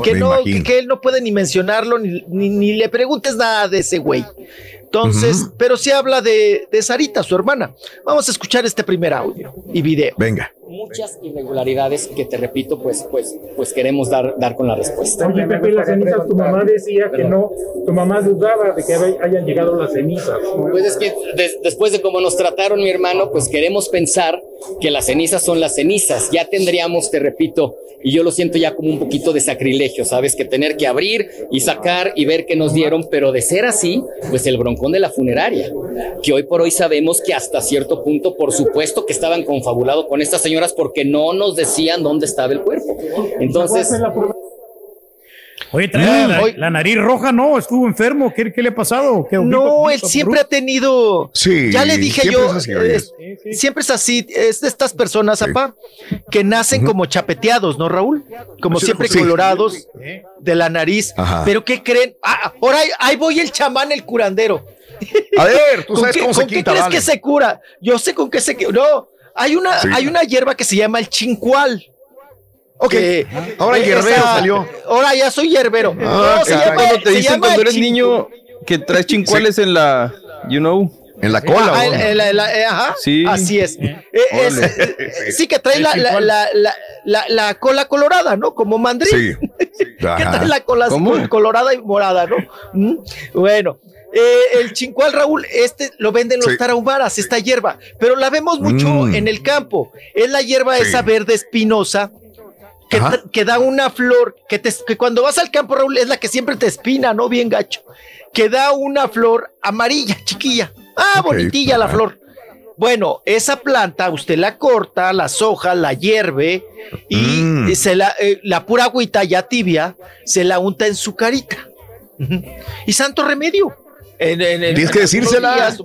Que, no, él no puede ni mencionarlo, ni, ni, ni le preguntes nada de ese güey. Entonces, pero sí habla de, de Sarita, su hermana. Vamos a escuchar este primer audio y video. Venga. Muchas irregularidades que te repito, pues, pues, pues queremos dar, dar con la respuesta. Oye, Pepe, las cenizas, tu mamá decía que no, tu mamá dudaba de que hayan llegado las cenizas. Pues es que des- después de cómo nos trataron mi hermano, pues queremos pensar que las cenizas son las cenizas. Ya tendríamos, te repito, y yo lo siento ya como un poquito de sacrilegio, ¿sabes? Que tener que abrir y sacar y ver qué nos dieron, pero de ser así, pues el broncón de la funeraria, que hoy por hoy sabemos que hasta cierto punto, por supuesto que estaban confabulados con estas porque no nos decían dónde estaba el cuerpo. Entonces... Oye, trae la, hoy- la nariz roja, ¿no? Estuvo enfermo. ¿Qué, qué le ha pasado? ¿Qué, No, él siempre ha tenido. Sí, ya le dije siempre yo. es así, siempre es así. Es de estas personas, apá, que nacen como chapeteados, ¿no, Raúl? Como Sí, siempre sí. colorados de la nariz. Ajá. Pero ¿qué creen? Ah, ahora ahí, ahí voy el chamán, el curandero. A ver, tú ¿Con sabes qué, cómo se con qué crees vale. que se cura? Yo sé con qué se cura. No, hay una, Sí. hay una hierba que se llama el chincual. Ok. Que- Ahora el esa- hierbero salió. Ahora ya soy hierbero. Ah, no, se llama, Cuando te se dicen cuando eres chincu- niño que traes chincuales en la, you know. En la cola. Ajá, ¿o no? el- el- el- eh, ajá, Sí. así es. Eh, es- eh, sí, que trae la, la, la, la, la- la cola colorada, ¿no? Como mandril. Sí. Ajá. trae la colorada y morada, ¿no? Mm, Bueno, eh, el chincual, Raúl, este lo venden los Sí. tarahumaras, esta hierba, pero la vemos mucho Mm. en el campo. Es la hierba Sí. esa verde espinosa que, que da una flor, que, te- que cuando vas al campo, Raúl, es la que siempre te espina, ¿no? Bien gacho. Que da una flor amarilla, chiquilla. Ah, bonitilla la flor. Bueno, esa planta usted la corta, las hojas, la hierve y Mm. se la, eh, la pura agüita ya tibia se la unta en su carita. Y santo remedio. En- en- en- Tienes que decírsela.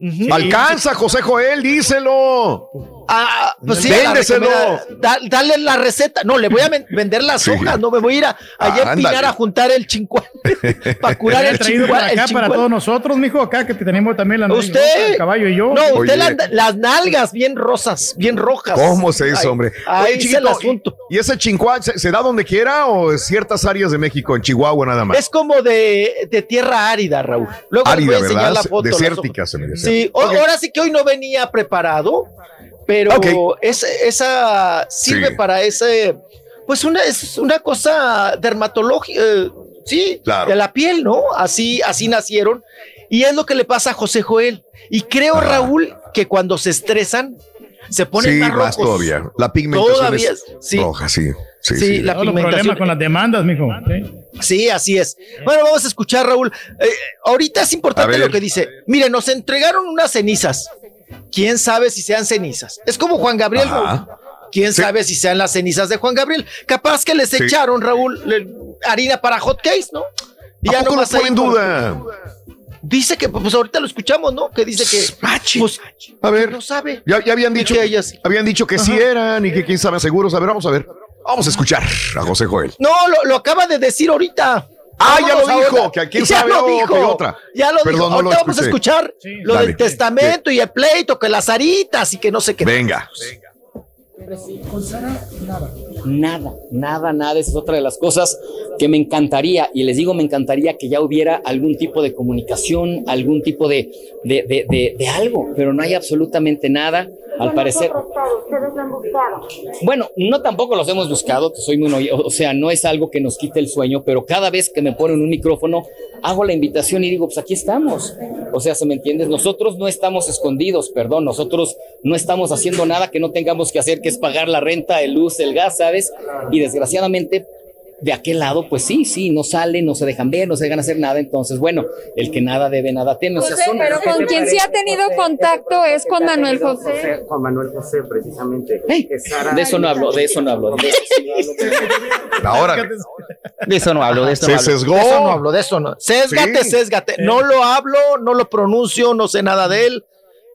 Ujú. Alcanza, José Joel, díselo. Ah, pues sí, a la Véndeselo. Da- dale la receta. No, le voy a ven- vender las Sí. hojas, no me voy a ir a, allá a Ándale. empinar a juntar el chincuán para curar el chincuán. para el acá para todos nosotros, mijo, acá que tenemos también la Usted, el caballo y yo. No, usted las, nalgas bien rosas, bien rojas. ¿Cómo se hizo, hombre? Ahí Oye, se chiquito, el asunto. ¿Y ese chincuán se, se da donde quiera o en ciertas áreas de México, en Chihuahua nada más? Es como de, de tierra árida, Raúl. Luego les voy Árida, a enseñar ¿verdad? la foto. Desértica, se me dice. Sí, o- ahora sí que hoy no venía preparado, pero Ok. es- esa sirve Sí. para ese, pues una, es una cosa dermatológica, eh, sí, Claro. de la piel, ¿no? Así, así nacieron. Y es lo que le pasa a José Joel. Y creo, Ajá. Raúl, que cuando se estresan, se ponen Sí, más más rojos. todavía. La pigmentación Todavía, es sí. roja, sí. Sí, Sí, sí. la pigmentación. problemas con las demandas, mijo. Sí. Sí, así es. Bueno, vamos a escuchar, Raúl. Eh, ahorita es importante ver. lo que dice. Mire, nos entregaron unas cenizas. ¿Quién sabe si sean cenizas? Es como Juan Gabriel, Ajá. ¿Quién Sí. sabe si sean las cenizas de Juan Gabriel? Capaz que les Sí. echaron, Raúl, le- harina para hot case, ¿no? Y ¿A poco lo nomás ahí pone en por- duda? Dice que, pues ahorita lo escuchamos, ¿no? Que dice que, pues, A ver, no sabe. ya, ya habían dicho, que ellas- habían dicho que sí eran y que quién sabe seguros. A ver, vamos a ver. Vamos a escuchar a José Joel. No, lo, lo acaba de decir ahorita. Ah, ya lo dijo, ahora. que a quién Ya lo dijo. otra. Ya lo Perdón, dijo. no lo Ahorita vamos a escuchar lo Dale. del testamento y el pleito, que las aritas y que no sé qué. Venga. Nada, nada, nada. Esa es otra de las cosas que me encantaría, y les digo, me encantaría que ya hubiera algún tipo de comunicación, algún tipo de, de, de, de- de algo, pero no hay absolutamente nada, al parecer. Bueno, no tampoco los hemos buscado, que soy muy, o sea, no es algo que nos quite el sueño, pero cada vez que me ponen un micrófono, hago la invitación y digo, pues aquí estamos. O sea, ¿se me entiendes? Nosotros no estamos escondidos, perdón, nosotros no estamos haciendo nada que no tengamos que hacer, que es pagar la renta, el luz, el gas, ¿sabes? Y desgraciadamente, de aquel lado, pues sí, sí, no salen, no se dejan ver, no se dejan hacer nada. Entonces, bueno, el que nada debe, nada teme. O sea, son- Pero con quien sí ha tenido contacto es con Manuel José. Con Manuel José, precisamente. que Sara- De eso no hablo, de eso no hablo. de eso sí no hablo. Ahora, De eso no hablo, de eso Se no hablo. sesgó. De eso no hablo, de eso no. Sésgate, Sí. sésgate. No lo hablo, no lo pronuncio, no sé nada de él.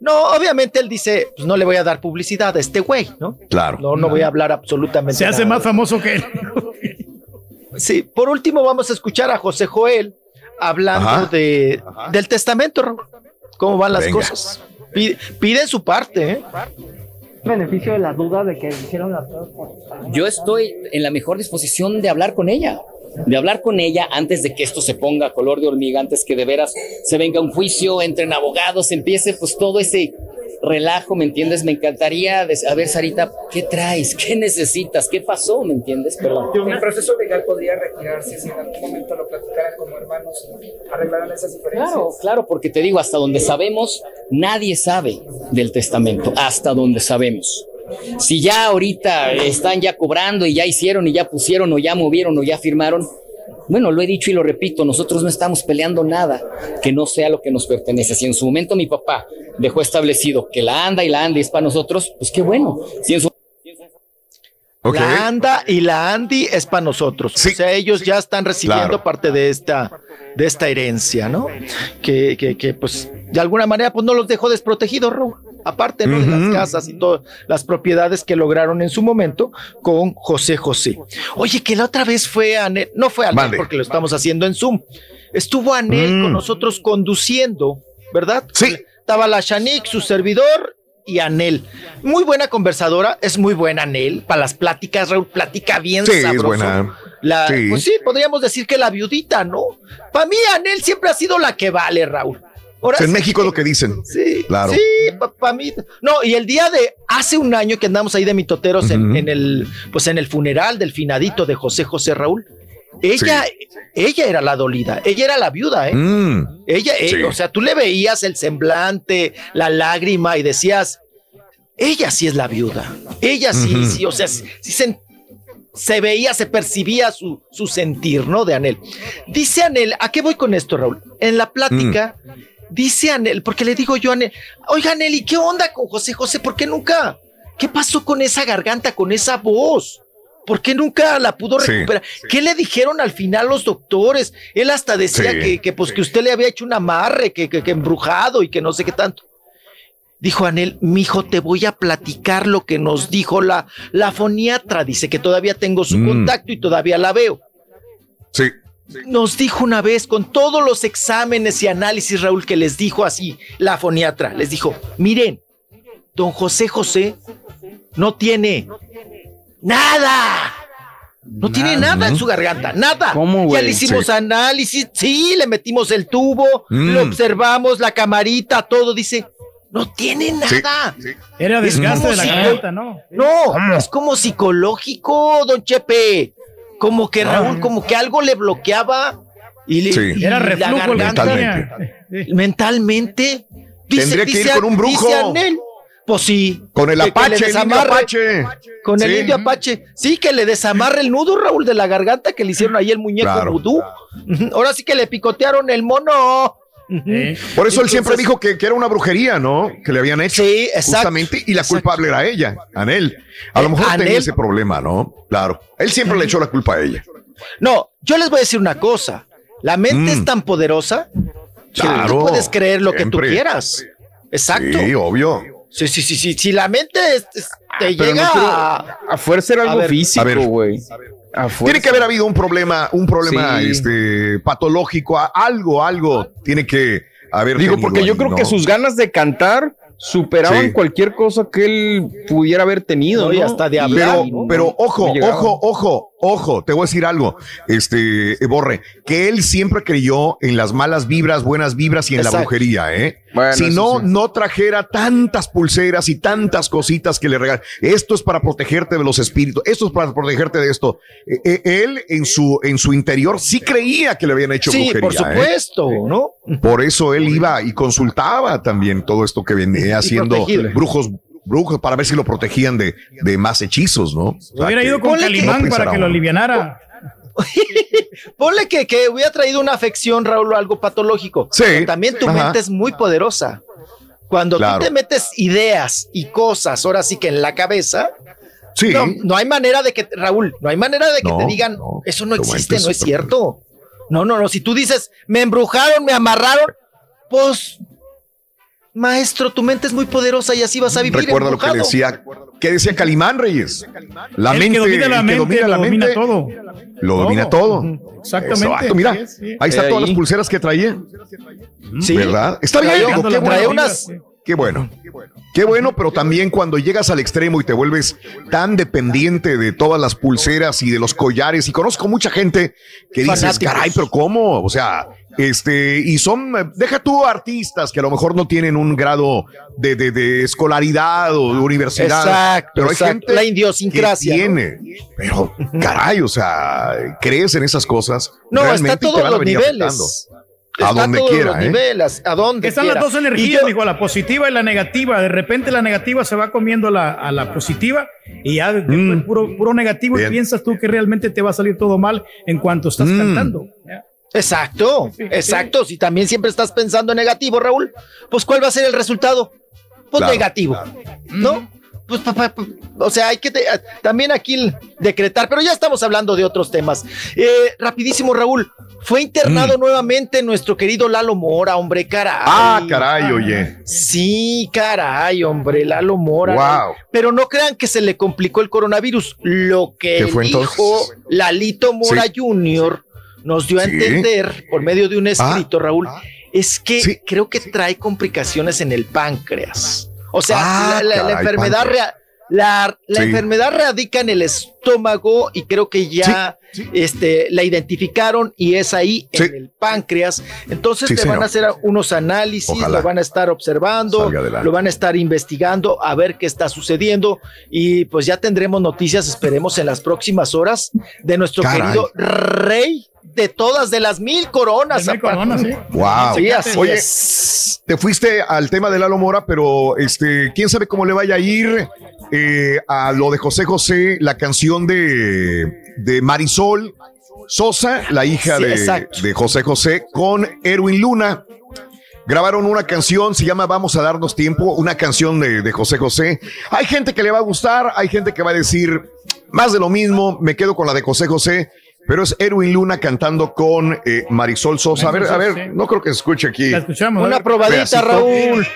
No, obviamente él dice, pues no le voy a dar publicidad a este güey, ¿no? claro. No, no voy a hablar absolutamente Se hace nada. más famoso que él. Sí, por último vamos a escuchar a José Joel hablando Ajá. de, del testamento, Raúl. ¿Cómo van las Venga. cosas? Pide- Piden su parte, ¿eh? Beneficio de la duda de que hicieron las cosas por Yo estoy en la mejor disposición de hablar con ella, de hablar con ella antes de que esto se ponga color de hormiga, antes que de veras se venga un juicio, entren abogados, empiece pues todo ese relajo, ¿me entiendes? Me encantaría, a ver, Sarita, ¿qué traes? ¿Qué necesitas? ¿Qué pasó? ¿Me entiendes? Perdón. El proceso legal podría retirarse si en algún momento lo platicaran como hermanos y arreglaran esas diferencias. Claro, claro, porque te digo, hasta donde sabemos, nadie sabe del testamento, hasta donde sabemos. Si ya ahorita están ya cobrando y ya hicieron y ya pusieron o ya movieron o ya firmaron, bueno, lo he dicho y lo repito, nosotros no estamos peleando nada que no sea lo que nos pertenece. Si en su momento mi papá dejó establecido que la anda y la anda es para nosotros, pues qué bueno. Si en su. La ANDA y la ANDI es para nosotros. Sí. O sea, ellos ya están recibiendo Claro. parte de esta, de esta herencia, ¿no? Que, que, que, pues, de alguna manera, pues no los dejó desprotegidos. Aparte, ¿no? De las casas y todas las propiedades que lograron en su momento con José José. Oye, que la otra vez fue Anel, no fue Anel porque lo estamos haciendo en Zoom. Estuvo Anel Mm. con nosotros conduciendo, ¿verdad? Sí. Estaba la Shanik, su servidor y Anel. Muy buena conversadora, es muy buena Anel. Para las pláticas, Raúl, platica bien Sí, es sabroso. buena. La, Sí. Pues sí, podríamos decir que la viudita, ¿no? Para mí, Anel siempre ha sido la que vale, Raúl. Ahora en México es lo que dicen. Sí, claro. Sí, para mí. No, y el día de hace un año que andamos ahí de mitoteros en, en el, pues en el funeral del finadito de José José Raúl. Ella, ella era la dolida, ella era la viuda, ¿eh? Mm. Ella, eh, o sea, tú le veías el semblante, la lágrima y decías, ella sí es la viuda. Ella sí, sí, o sea, sí, se, se veía, se percibía su, su sentir, ¿no? De Anel. Dice Anel, ¿a qué voy con esto, Raúl? En la plática, dice Anel, porque le digo yo a Anel, oiga, Anel, ¿y qué onda con José José? ¿Por qué nunca? ¿Qué pasó con esa garganta, con esa voz? ¿Por qué nunca la pudo Sí. recuperar? ¿Qué le dijeron al final los doctores? Él hasta decía Sí. que, que, pues, que usted le había hecho un amarre, que, que, que embrujado y que no sé qué tanto. Dijo Anel, mijo, te voy a platicar lo que nos dijo la, la foniatra. Dice que todavía tengo su Mm. contacto y todavía la veo. Sí. Nos dijo una vez con todos los exámenes y análisis, Raúl, que les dijo así la foniatra. Les dijo, miren, don José José no tiene nada. No tiene nada en su garganta, nada. ¿Cómo, ya le hicimos Sí. análisis, sí, le metimos el tubo, Mm. lo observamos, la camarita, todo, dice, no tiene nada. Era Es desgaste como de la garganta, ¿no? No, es como psicológico, don Chepe. Como que Raúl, como que algo le bloqueaba y le Sí. y Era la reflujo garganta- tenía. mentalmente. Tendría que ir con un brujo. dice Anel. Pues sí. Con el Apache, el indio Apache. Con el Sí. indio Apache. Sí, que le desamarre el nudo, Raúl, de la garganta que le hicieron ahí el muñeco Claro. vudú. Ahora sí que le picotearon el mono. Ujú. Por eso él siempre dijo que, que era una brujería, ¿no? Que le habían hecho. Sí, exacto. Justamente, y la culpable era ella, Anel. A lo mejor Anel. tenía ese problema, ¿no? Claro. Él siempre le echó la culpa a ella. No, yo les voy a decir una cosa. La mente Mm. es tan poderosa que Claro, tú puedes creer lo que tú quieras. Exacto. Sí, obvio. Sí, sí, sí, sí. Si la mente es- es- te Pero llega no creo- a... A fuerza era A algo ver, a ver. físico, güey. A fuerza. Tiene que haber habido un problema, un problema Sí. este, patológico, a- algo, algo tiene que haber. Digo, tenido porque yo ahí, creo ¿no? que sus ganas de cantar superaban Sí. cualquier cosa que él pudiera haber tenido. No, y ¿no? hasta de hablar, Pero, ¿no? pero ojo, llegaba. ojo, ojo, ojo, te voy a decir algo, este, Borre, que él siempre creyó en las malas vibras, buenas vibras y en la brujería, ¿eh? Bueno, si no, sí. no trajera tantas pulseras y tantas cositas que le regalan. Esto es para protegerte de los espíritus, esto es para protegerte de esto. Eh, eh, él en su, en su interior sí creía que le habían hecho Sí, brujería. por ¿eh? supuesto, ¿no? Por eso él iba y consultaba también todo esto que venía haciendo brujos, brujos para ver si lo protegían de, de más hechizos, ¿no? O sea, Hubiera ido con Calimán no para que lo alivianara. Ponle que, que hubiera traído una afección, Raúl, o algo patológico. Sí. Pero También tu Ajá. mente es muy poderosa. Cuando Claro. tú te metes ideas y cosas, ahora sí que en la cabeza, Sí. no, no hay manera de que, Raúl, no hay manera de que No, te digan, no, eso no existe, no es cierto. No, no, no. Si tú dices, me embrujaron, me amarraron, pues, maestro, tu mente es muy poderosa y así vas a vivir. Recuerda lo que decía, que decía Calimán Reyes. La El mente, que domina la el que mente, domina la lo domina todo. lo domina todo. Exactamente. Exacto, mira, Sí, sí. ahí están Eh, todas ahí. las pulseras que traía. Sí. ¿Verdad? Está bien, Traía- unas- Qué bueno. Qué bueno, pero también cuando llegas al extremo y te vuelves tan dependiente de todas las pulseras y de los collares, y conozco mucha gente que dices, Fanáticos. caray, pero ¿cómo? O sea, este, y son, deja tú artistas que a lo mejor no tienen un grado de, de- de escolaridad o de universidad. Exacto, pero hay exacto. gente La que idiosincrasia. ¿no? tiene. Pero, caray, o sea, crees en esas cosas. No, está a todos los niveles. afectando. A Está donde todos quiera, los ¿eh? niveles, a donde Están quiera. las dos energías, yo- dijo, la positiva y la negativa. De repente la negativa se va comiendo la, a la positiva y ya de- Mm. puro, puro negativo Bien. y piensas tú que realmente te va a salir todo mal en cuanto estás Mm. cantando. ¿ya? Exacto, exacto. Si también siempre estás pensando en negativo, Raúl, pues ¿cuál va a ser el resultado? Pues Claro, negativo, ¿no? Pues, pa- pa- pa- o sea, hay que te- también aquí decretar, pero ya estamos hablando de otros temas. Eh, rapidísimo, Raúl, fue internado nuevamente nuestro querido Lalo Mora, hombre, caray. Mm. Ah, caray, oye. Sí, caray, hombre, Lalo Mora. Wow. Pero no crean que se le complicó el coronavirus. Lo que ¿Qué fue dijo entonces? Lalito Mora Sí. Jr. nos dio a Sí. entender por medio de un escrito, Raúl, es que Sí. creo que trae complicaciones en el páncreas. O sea, Ah, la, la- la enfermedad rea- La, la Sí. enfermedad radica en el estómago y creo que ya Este, la identificaron y es ahí en el páncreas. Entonces Sí, le señor. van a hacer unos análisis, Ojalá. lo van a estar observando, lo van a estar investigando a ver qué está sucediendo y pues ya tendremos noticias, esperemos en las próximas horas de nuestro Caray. querido rey de todas, de las mil coronas. Mil coronas, sí. Wow. Sí, así Oye, es. te fuiste al tema de Lalo Mora, pero este, quién sabe cómo le vaya a ir eh, a lo de José José, la canción de, de Marisol Sosa, la hija Sí, de, de José José, con Erwin Luna. Grabaron una canción, se llama Vamos a darnos tiempo, una canción de, de José José. Hay gente que le va a gustar, hay gente que va a decir más de lo mismo, me quedo con la de José José, pero es Erwin Luna cantando con eh, Marisol Sosa. A ver, a ver, no creo que se escuche aquí. La escuchamos. Una probadita. Raúl.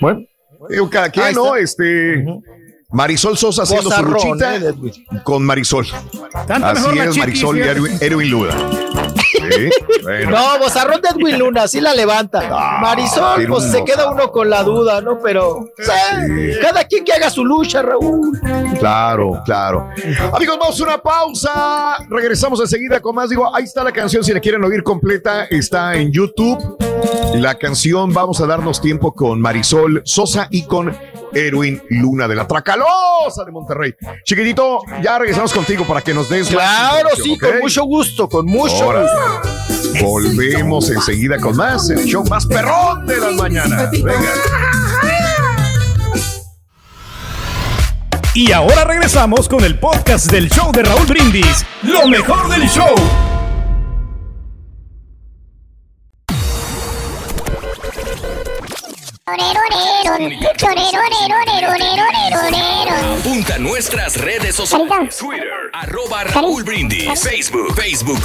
Bueno, digo, cada quien, ¿no? Este. Marisol Sosa haciendo su luchita ¿eh, con Marisol. Tanto Así es, chiquis, Marisol y fíjate. Erwin, Erwin Luna. Sí, bueno. No, Bozarrón de Edwin Luna, sí la levanta. Marisol, tiene pues un se queda uno con la duda, ¿no? Pero o sea, cada quien que haga su lucha, Raúl. Claro, claro. Amigos, vamos a una pausa. Regresamos enseguida con más. Digo, ahí está la canción. Si la quieren oír completa, está en YouTube. La canción Vamos a darnos tiempo con Marisol Sosa y con Erwin Luna de la Tracalosa de Monterrey. Chiquitito, ya regresamos contigo para que nos des Claro, sí, con mucho gusto, con mucho Órale. gusto. Volvemos enseguida con más. El show más perrón de las mañanas. Venga. Y ahora regresamos con el podcast del show de Raúl Brindis. Lo mejor del show. Apunta a nuestras redes sociales. Twitter, arroba Raúl Brindis. Facebook, Facebook.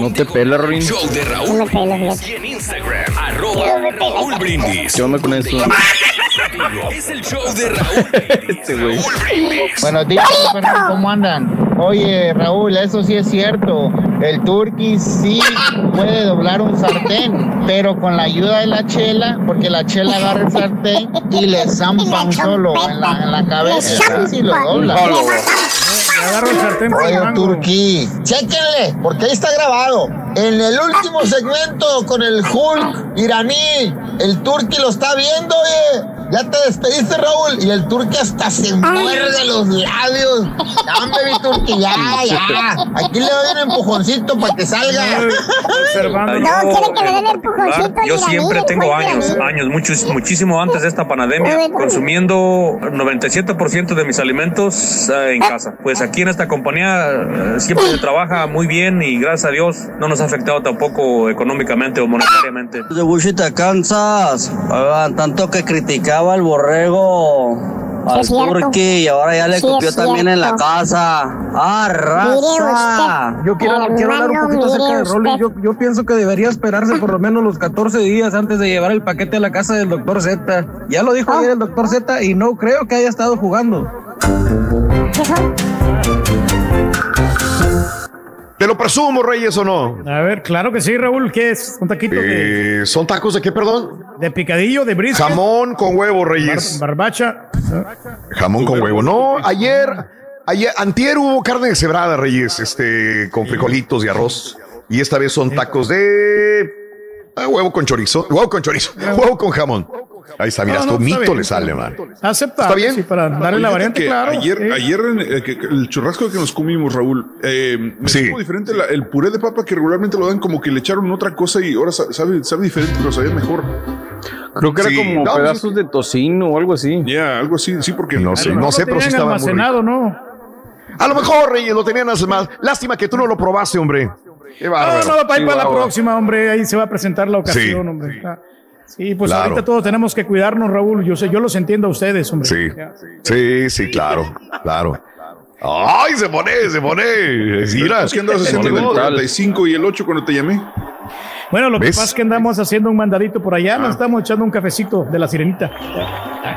No te pelas, Rin. Show de Raúl Brindis. Y en Instagram, arroba Raúl Brindis. ¿Qué onda con eso? Es el show de Raúl Este güey. Raúl Brindis. Buenos días, perrón, ¿cómo andan? Oye, Raúl, eso sí es cierto. El turqui sí puede doblar un sartén, pero con la ayuda de la chela, porque la chela agarra el sartén y le zampa un solo en la, en la cabeza. Sí, lo dobla. Agarro el sartén Oye. Turquí, chéquenle, porque ahí está grabado. En el último segmento con el Hulk iraní, el Turqui lo está viendo, oye. Ya te despediste, Raúl, y el Turqui hasta se muerde los labios. Dame, mi Turqui, ya, ya. Aquí le doy un empujoncito para que salga. Observando. No, quiere que le den el empujoncito. Yo siempre tengo años, años, muchos, muchísimo antes de esta pandemia, consumiendo 97% de mis alimentos eh, en casa. Pues aquí en esta compañía eh, siempre se trabaja muy bien y gracias a Dios no nos ha afectado tampoco económicamente o monetariamente. De Wichita, Kansas. Tanto que criticaba al borrego al turqui y ahora ya le Sí, copió también en la casa. ¡Ah, raza! Yo quiero, quiero hablar un poquito acerca de Rolly. Yo, yo pienso que debería esperarse por lo menos los 14 días antes de llevar el paquete a la casa del doctor Z. Ya lo dijo ayer el doctor Z y no creo que haya estado jugando. ¿Te lo presumo, Reyes, o no? A ver, claro que sí, Raúl. ¿Qué es? ¿Un taquito de, Eh, ¿Son tacos de qué, perdón? de picadillo, de brisket? Jamón con huevo, Reyes. Bar- barbacha. Jamón con huevo. No, ayer, ayer, antier hubo carne deshebrada, Reyes, este, con frijolitos y arroz. Y esta vez son tacos de ah, huevo con chorizo, huevo con chorizo, huevo con jamón. Ahí está, mira, No, no, mito bien. le sale, man. Aceptable. ¿Está bien? sí, para darle la variante, que claro. Ayer, ayer eh, que- el churrasco que nos comimos, Raúl, eh, me Sí. supo diferente la- el puré de papa que regularmente lo dan como que le echaron otra cosa y ahora sa- sabe, sabe diferente, pero sabía mejor. Creo que era como no, pedazos de tocino o algo así. Ya, algo así, sí, porque No sé, no sé, pero sí estaba muy rico. almacenado, ¿no? A lo mejor, Reyes, lo tenían hace más. Lástima que tú no lo probaste, hombre. Qué No, no, va a ir Sí, para la próxima, hombre. Ahí se va a presentar la ocasión, Sí. hombre. Ah, Sí, pues Claro. ahorita todos tenemos que cuidarnos, Raúl. Yo sé, yo los entiendo a ustedes, hombre. Sí, sí, sí, claro, claro. Ay, se pone, se pone. Mira, ¿Qué andas haciendo mental. 45 y el 8 cuando te llamé? Bueno, lo que pasa es que andamos haciendo un mandadito por allá, nos estamos echando un cafecito de la sirenita.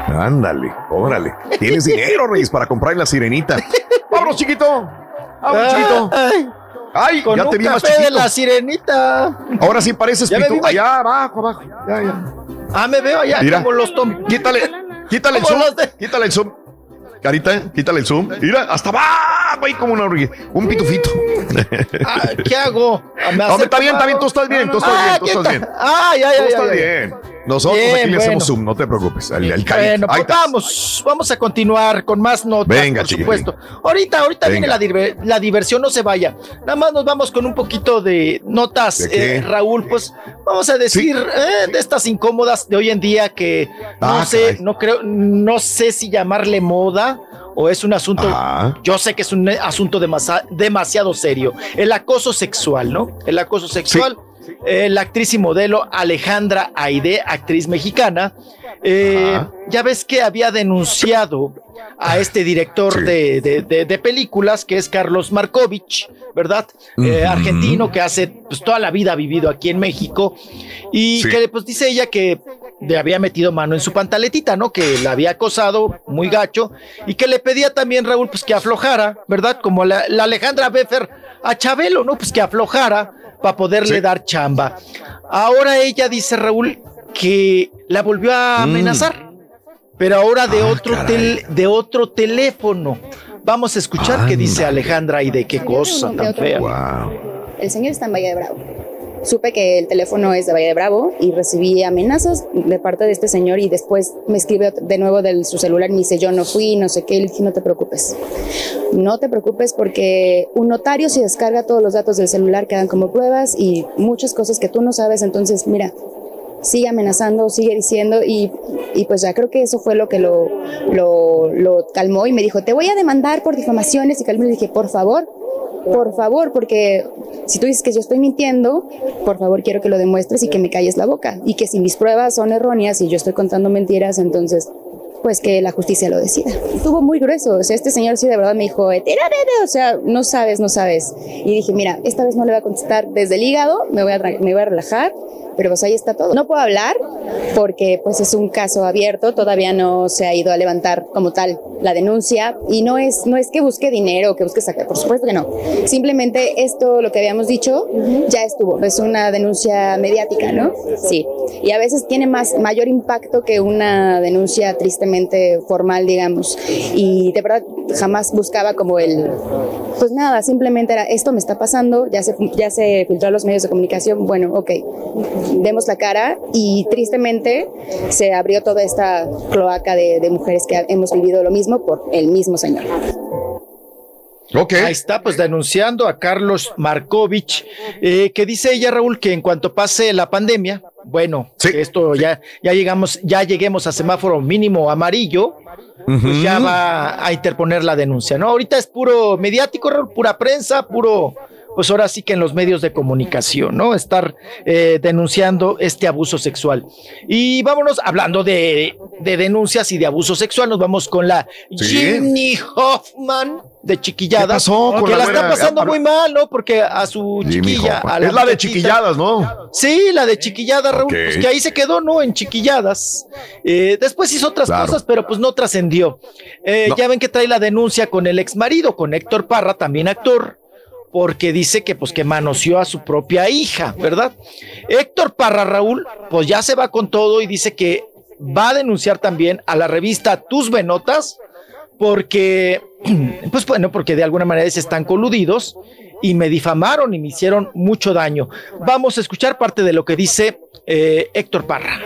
Ándale, órale. Tienes dinero, Reyes, para comprar en la sirenita. Vámonos, chiquito. Vámonos, chiquito. Ay, Con ya un te vi más café de la sirenita. Ahora sí pareces Ya pitu. Allá abajo, abajo. Ya, ya. Ah, me veo allá Mira. como los tom. Quítale, quítale el zoom. de- Quítale el zoom. Carita, quítale el zoom. Mira, hasta abajo, ahí como una hormiga. Un pitufito. Ah, ¿Qué hago? Ah, me acerco está bien, está bien, tú estás bien, tú estás Ah, bien, tú ¿qué estás bien. Ah, ya, ya, Tú ya. estás ya. bien. Nosotros Bien, aquí le hacemos zoom, no te preocupes. El cari- Bueno, pues vamos, vamos a continuar con más notas, Venga, por supuesto. Ahorita, ahorita viene la, diver- la diversión, no se vaya. Nada más nos vamos con un poquito de notas, eh, Raúl, pues vamos a decir eh, de estas incómodas de hoy en día que no Ah, sé, caray. no creo, no sé si llamarle moda o es un asunto, Ajá. yo sé que es un asunto demasa- demasiado serio, el acoso sexual, ¿no? El acoso sexual. Eh, la actriz y modelo Alejandra Aide, actriz mexicana, eh, ya ves que había denunciado a este director Sí. de, de- de- de películas, que es Carlos Markovich, ¿verdad? Eh, argentino que hace pues, toda la vida ha vivido aquí en México y Sí. que pues dice ella que le había metido mano en su pantaletita, ¿no? Que la había acosado muy gacho y que le pedía también Raúl pues que aflojara, ¿verdad? Como la, la Alejandra Beffer a Chabelo, ¿no? Pues que aflojara para poderle Sí. dar chamba. Ahora ella dice Raúl que la volvió a Mm. amenazar, pero ahora de Ah, otro tel- de otro teléfono. Vamos a escuchar qué dice. Alejandra y de qué cosa tan fea. Wow. El señor está en Valle de Bravo. Supe que el teléfono es de Valle de Bravo y recibí amenazas de parte de este señor y después me escribe de nuevo de su celular y me dice yo no fui, no sé qué, y le dije no te preocupes. No te preocupes porque un notario si descarga todos los datos del celular quedan como pruebas y muchas cosas que tú no sabes, entonces mira, sigue amenazando, sigue diciendo y, y pues ya creo que eso fue lo que lo, lo, lo calmó y me dijo, te voy a demandar por difamaciones y calmé y le dije, por favor, por favor, porque si tú dices que yo estoy mintiendo, por favor quiero que lo demuestres y que me calles la boca y que si mis pruebas son erróneas y yo estoy contando mentiras, entonces pues que la justicia lo decida. Estuvo muy grueso, o sea, este señor sí de verdad me dijo, "Tererere", o sea, no sabes, no sabes. Y dije, mira, esta vez no le voy a contestar desde el hígado, me voy a, me voy a relajar, pero pues ahí está todo. No puedo hablar porque pues es un caso abierto, todavía no se ha ido a levantar como tal la denuncia y no es, no es que busque dinero, que busque sacar, por supuesto que no. Simplemente esto, lo que habíamos dicho, ya estuvo, es una denuncia mediática, ¿no? Sí. Y a veces tiene más, mayor impacto que una denuncia tristemente formal, digamos. Y de verdad jamás buscaba como el, pues nada, simplemente era esto me está pasando, ya se, ya se filtró a los medios de comunicación, bueno, ok, demos la cara y tristemente se abrió toda esta cloaca de, de mujeres que hemos vivido lo mismo por el mismo señor. Ahí está, pues denunciando a Carlos Markovich, eh, que dice ella, Raúl, que en cuanto pase la pandemia, bueno, que esto ya, ya llegamos, ya lleguemos a semáforo mínimo amarillo, pues ya va a interponer la denuncia, ¿no? Ahorita es puro mediático, pura prensa, puro, pues ahora sí que en los medios de comunicación, ¿no? Estar eh, denunciando este abuso sexual. Y vámonos, hablando de, de denuncias y de abuso sexual, nos vamos con la Sí. Jimmy Hoffman de Chiquilladas. ¿Qué pasó con que la la está pasando Ah, muy mal, ¿no? Porque a su Jimmy chiquilla. Hoffman. a Es la de chiquilladas, ¿no? Sí, la de chiquilladas, Raúl, pues que ahí se quedó, ¿no? En chiquilladas. Eh, después hizo otras Claro. cosas, pero pues no trascendió. Eh, No. Ya ven que trae la denuncia con el ex marido, con Héctor Parra, también actor, porque dice que pues que manoseó a su propia hija, ¿verdad? Héctor Parra, Raúl, pues ya se va con todo y dice que va a denunciar también a la revista Tus Venotas, porque, pues bueno, porque de alguna manera se están coludidos y me difamaron y me hicieron mucho daño. Vamos a escuchar parte de lo que dice eh, Héctor Parra.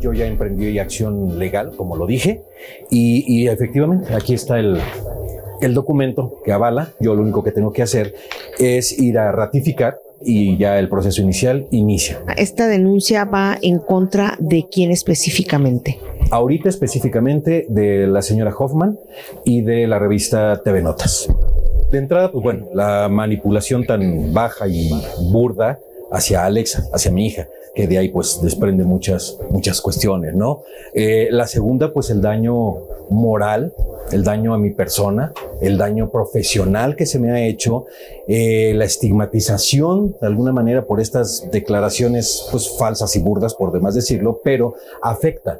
Yo ya emprendí acción legal, como lo dije, y, y efectivamente aquí está el, el documento que avala. Yo lo único que tengo que hacer es ir a ratificar y ya el proceso inicial inicia. Esta denuncia va en contra de quién específicamente. Ahorita específicamente de la señora Hoffman y de la revista TV Notas. De entrada, pues bueno, la manipulación tan baja y burda hacia Alexa, hacia mi hija, que de ahí pues desprende muchas, muchas cuestiones, ¿no? Eh, la segunda, pues el daño moral, el daño a mi persona, el daño profesional que se me ha hecho, eh, la estigmatización de alguna manera por estas declaraciones pues falsas y burdas, por demás decirlo, pero afecta.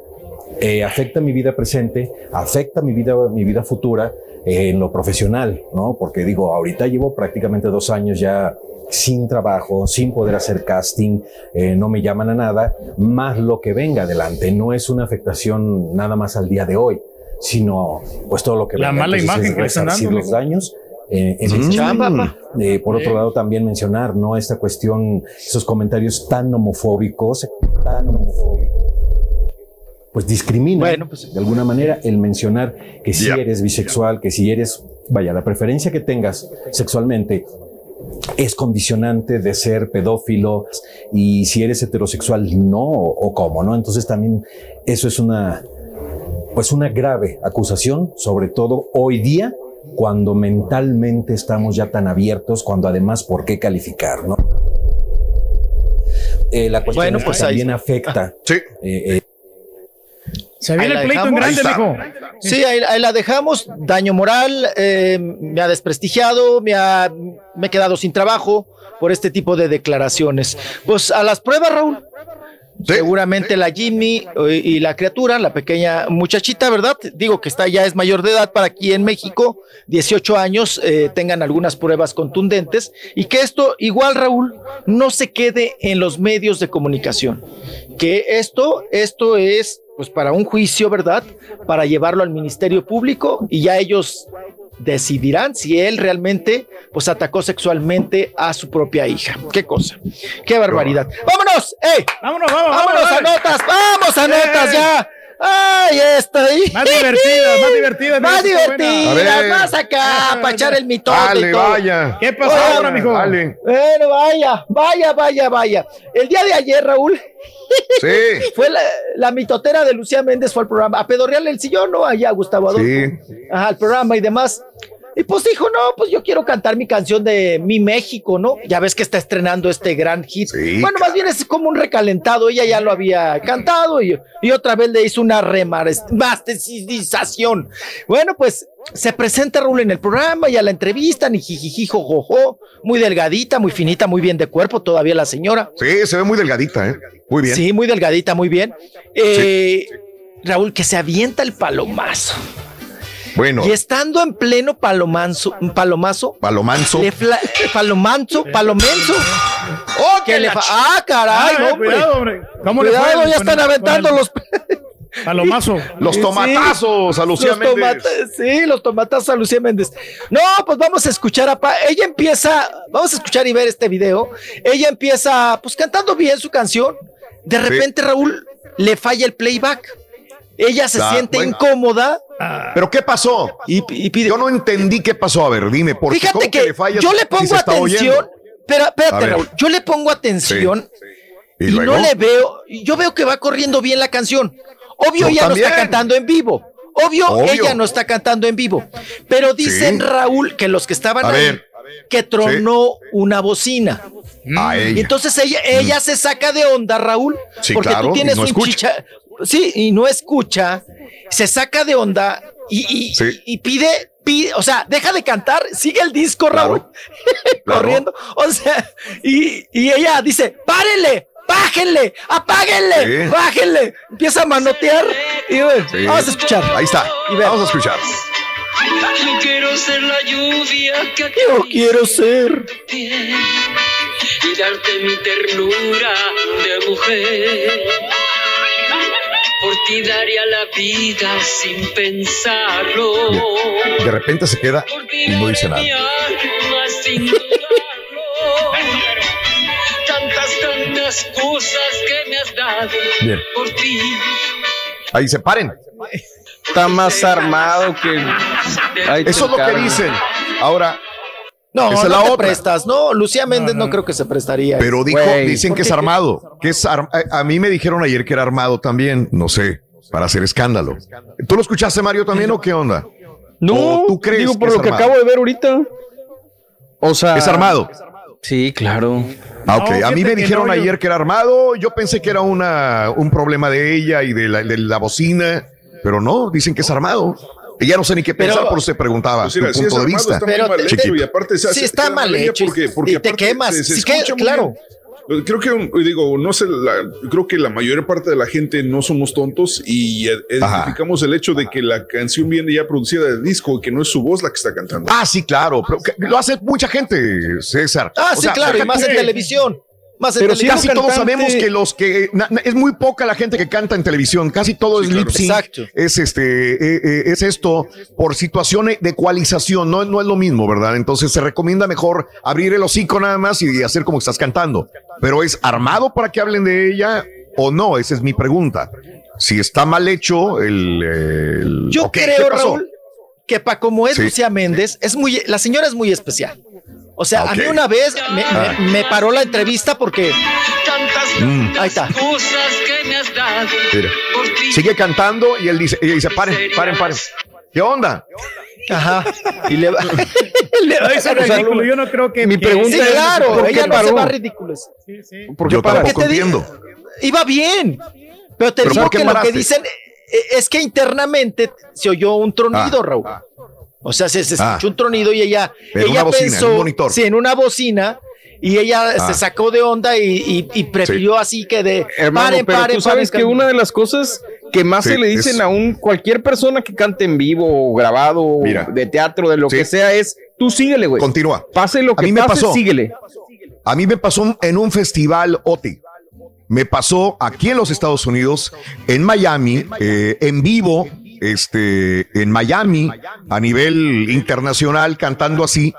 eh, afecta mi vida presente, afecta mi vida, mi vida futura eh, en lo profesional, ¿no? Porque digo, ahorita llevo prácticamente dos años ya sin trabajo, sin poder hacer casting, eh, no me llaman a nada, más lo que venga adelante. No es una afectación nada más al día de hoy, sino pues todo lo que La venga. mala Entonces, imagen es que le los daños. eh, en Mm. Chamba. Eh, por otro lado, también mencionar, ¿no? Esta cuestión, esos comentarios tan homofóbicos, tan homofóbicos, pues discrimina de alguna manera el mencionar que si eres bisexual, que si eres, vaya, la preferencia que tengas sexualmente es condicionante de ser pedófilo y si eres heterosexual no o cómo, ¿no? Entonces también eso es una pues una grave acusación, sobre todo hoy día cuando mentalmente estamos ya tan abiertos, cuando además por qué calificar, ¿no? Eh, la cuestión Bueno, es que pues ahí también afecta. eh, eh, Se viene el pleito en grande. Sí, ahí, ahí la dejamos. Daño moral, eh, me ha desprestigiado, me, ha, me he quedado sin trabajo por este tipo de declaraciones. Pues a las pruebas, Raúl. Seguramente la Jimmy eh, y la criatura, la pequeña muchachita, ¿verdad? Digo que está ya es mayor de edad para aquí en México, 18 años, eh, tengan algunas pruebas contundentes y que esto igual, Raúl, no se quede en los medios de comunicación. Que esto, esto es pues para un juicio, ¿verdad? Para llevarlo al Ministerio Público y ya ellos decidirán si él realmente pues atacó sexualmente a su propia hija. Qué cosa. Qué barbaridad. Vámonos, ¡ey! Vámonos, vamos, vámonos vamos, a notas, vamos a notas ya. Ay, esta ahí. Más divertida, más divertida. Más está divertida, más acá, para echar el mitote Dale, y todo. vaya. ¿Qué pasó ahora, mijo? Dale. Bueno, vaya, vaya, vaya, vaya. El día de ayer, Raúl, Sí. fue la, la mitotera de Lucía Méndez fue al programa a pedorrearle el sillón, ¿no? Allá Gustavo Adolfo. Sí. Ajá, al programa y demás. Y pues dijo, no, pues yo quiero cantar mi canción de Mi México, ¿no? Ya ves que está estrenando este gran hit. bueno, más bien es como un recalentado. Ella ya lo había cantado y, y otra vez le hizo una remasterización. Bueno, pues se presenta Raúl en el programa y a la entrevista, ni jijijijo, jojo, muy delgadita, muy finita, muy bien de cuerpo todavía la señora. Sí, se ve muy delgadita, ¿eh? Muy bien. Sí, muy delgadita, muy bien. Eh, Raúl, que se avienta el palomazo. Bueno, Y estando en pleno palomanzo, palomazo, palomanzo. le fla- palomanzo, palomenzo. Oh, que le ah, caray, no, hombre. cuidado, hombre. ¿Cómo le Cuidado, fue ya están el- aventando los Palomazo. Los Sí, tomatazos a Lucía los Méndez. tomata- sí, los tomatazos a Lucía Méndez. No, pues vamos a escuchar a Pa- ella empieza, vamos a escuchar y ver este video. Ella empieza pues cantando bien su canción. De repente Raúl le falla el playback. Ella se siente bueno. incómoda. ¿Pero qué pasó? Yo no entendí qué pasó. A ver, dime, porque Fíjate ¿cómo que, le fallas yo le pongo atención. Pero espérate. Raúl, yo le pongo atención ¿Y y, no le veo. Yo veo que va corriendo bien la canción. Obvio, Yo ella no está cantando en vivo. Obvio, Obvio. ella no está cantando en vivo. Pero dicen, Sí. Raúl, que los que estaban A ahí, ver. que tronó una bocina. A Y entonces ella, ella se saca de onda, Raúl, Sí, porque claro, tú y tienes no un chicha. Sí, y no escucha, se saca de onda y, y- Sí. y pide, pide, o sea, deja de cantar, sigue el disco, Raúl, claro. corriendo. O sea, y, y ella dice: ¡Párenle! ¡Bájenle! ¡Apáguenle! Sí. ¡Bájenle! Empieza a manotear. Y bueno, Sí. vamos a escuchar. Ahí está. Y. Vamos a escuchar. Yo quiero ser la lluvia que Yo quiero ser. y darte mi ternura de mujer. Por ti daría la vida sin pensarlo. De repente se queda y no dice nada. Mi alma sin dudarlo. Tantas, tantas cosas que me has dado Bien. por ti. Ahí se paren. Está más armado que. Ay, Eso es lo que dicen. Ahora, No, Esa es no la te otra. prestas. No, Lucía Méndez no, creo que se prestaría. pero dijo, dicen ¿por que es armado. Que es ar- a, a mí me dijeron ayer que era armado también. No sé, para hacer escándalo. ¿Tú lo escuchaste, Mario, también o qué onda? No, ¿O tú crees digo por lo que armado? acabo de ver ahorita. O sea. ¿Es armado? Sí, claro. Ah, ok. No, a mí me dijeron no, yo- ayer que era armado. Yo pensé que era una, un problema de ella y de la, de la bocina. Pero no, dicen que es armado. Y ya no sé ni qué Pero- pensar, por eso te preguntaba Pues tu mira, si punto de vista. está Pero mal te- hecho, Chiquito. y aparte se hace- Sí, está mal hecho y- porque, porque y te quemas. se- se Sí, que- escucha muy claro. Creo que, digo, no sé, la- creo que la mayor parte de la gente no somos tontos y identificamos el hecho de que la canción viene ya producida de disco y que no es su voz la que está cantando. Ah, sí, claro. pero que- lo hace mucha gente, César. Ah, O sí, sea, claro, y más en televisión. Más Pero casi todos sabemos que los que na- na- es muy poca la gente que canta en televisión, casi todo es lip sync. Exacto. Es este, eh, eh, es esto por situaciones de ecualización, no, no es lo mismo, ¿verdad? Entonces se recomienda mejor abrir el hocico nada más y hacer como que estás cantando. Pero es armado para que hablen de ella o no, esa es mi pregunta. Si está mal hecho el, el- Yo ok, ¿qué creo? Raúl, que para como es Sí. Lucía Méndez, es muy, la señora es muy especial. O sea, a mí una vez me, Ah. me- me paró la entrevista porque. Mm. Ahí está. Mira. Sigue cantando y él dice, dice, paren, paren, paren. ¿Qué onda? Ajá. Y le va. le va Eso es ridículo. Yo no creo que. Mi que- pregunta Sí, es, claro, ¿por qué ella no paró? se va ridículos. ¿Por qué Yo para? tampoco ¿Qué te di- entiendo. Iba bien. Pero te ¿Pero digo que lo que dicen eh, es que internamente se oyó un tronido, Raúl. O sea, se, se Ah. escuchó un tronido y ella, En ella una bocina, en pensó, un monitor. sí, en una bocina, y ella Ah. se sacó de onda y, y- y prefirió así que de Hermano, paren, pero paren, tú sabes paren, que una de las cosas que más Sí, se le dicen es- a un cualquier persona que cante en vivo o grabado Mira. de teatro, de lo Sí. que sea, es tú síguele, güey. Continúa. Pase lo A que mí me pase, pasó. síguele. A mí me pasó en un festival OTI. Me pasó aquí en los Estados Unidos, en Miami, eh, en vivo, este, en Miami, a nivel internacional, cantando así.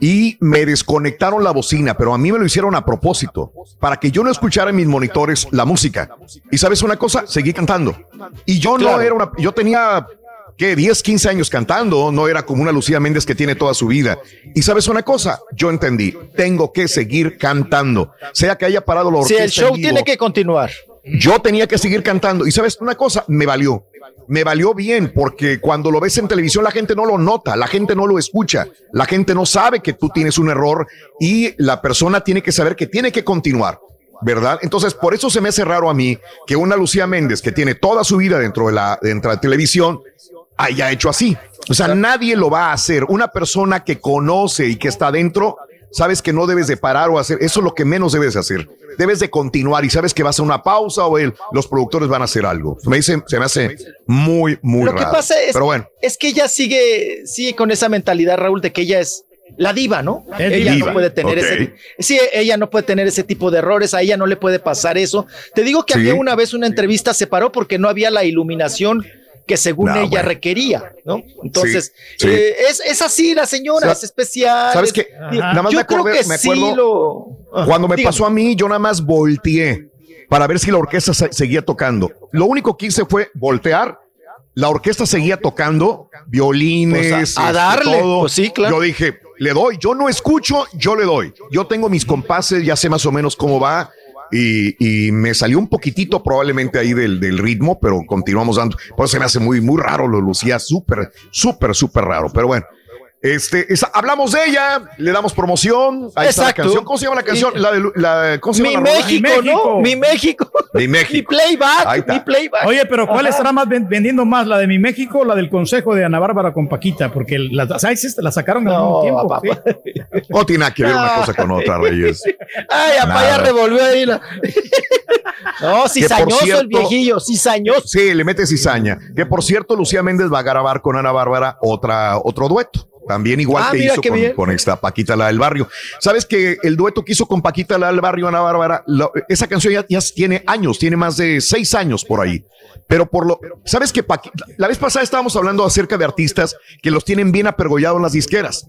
Y me desconectaron la bocina, pero a mí me lo hicieron a propósito, para que yo no escuchara en mis monitores la música. Y sabes una cosa, seguí cantando. Y yo no era una, yo tenía que 10, 15 años cantando, no era como una Lucía Méndez que tiene toda su vida. Y sabes una cosa, yo entendí, tengo que seguir cantando, sea que haya parado la orquesta. el show vivo, tiene que continuar. Yo tenía que seguir cantando. Y sabes una cosa, me valió. Me valió bien porque cuando lo ves en televisión la gente no lo nota, la gente no lo escucha, la gente no sabe que tú tienes un error y la persona tiene que saber que tiene que continuar. ¿Verdad? Entonces, por eso se me hace raro a mí que una Lucía Méndez que tiene toda su vida dentro de la, dentro de la televisión haya hecho así. O sea, nadie lo va a hacer. Una persona que conoce y que está dentro, sabes que no debes de parar o hacer. Eso es lo que menos debes de hacer. Debes de continuar y sabes que vas a una pausa o el- los productores van a hacer algo. Me dice, se me hace muy, muy Lo que raro. pasa es, Pero bueno, es que ella sigue, sigue con esa mentalidad, Raúl, de que ella es la diva, ¿no? Ella diva, no puede tener ese, sí, ella no puede tener ese tipo de errores, a ella no le puede pasar eso. Te digo que Sí. había una vez una entrevista se paró porque no había la iluminación que según No, ella bueno. requería, ¿no? Entonces, Sí, sí. eh, es, es así la señora, Sa- es especial. ¿sabes es- qué? Nada más yo me creo acordé- que me sí acuerdo lo... Ah, Cuando me dígame. pasó a mí, yo nada más volteé para ver si la orquesta se- seguía tocando. Lo único que hice fue voltear. La orquesta seguía tocando violines, Pues a- a este, darle, todo. pues sí, claro. Yo dije, le doy. Yo no escucho, yo le doy. Yo tengo mis compases, ya sé más o menos cómo va. Y, y me salió un poquitito probablemente ahí del, del ritmo, pero continuamos dando. Por eso me hace muy, muy raro, lo lucía súper, súper, súper raro. Pero bueno, este, esa- hablamos de ella, le damos promoción. Ahí está la Exacto. canción. ¿Cómo se llama la canción? La de, la, ¿Cómo se Mi la? México, Mi México. ¿no? Mi México. Mi México. Playback, mi playback. Oye, pero ¿cuál Ajá. estará más ven- vendiendo más? ¿La de mi México o la del consejo de Ana Bárbara con Paquita? Porque la, ¿sabes? la sacaron al No, mismo tiempo. papá. sí. No tiene nada que ver una No. cosa con otra, Reyes. Ay, apá ya revolvió ahí la. no, cizañoso cierto- el viejillo, cizañoso. Sí, le mete cizaña. Que por cierto, Lucía Méndez va a grabar con Ana Bárbara otra, otro dueto. También igual Ah, que hizo con, esta Paquita la del barrio. Sabes que el dueto que hizo con Paquita la del barrio, Ana Bárbara, lo- esa canción ya, ya tiene años, tiene más de seis años por ahí. Pero por lo, sabes que Paqui- la vez pasada estábamos hablando acerca de artistas que los tienen bien apergollados en las disqueras.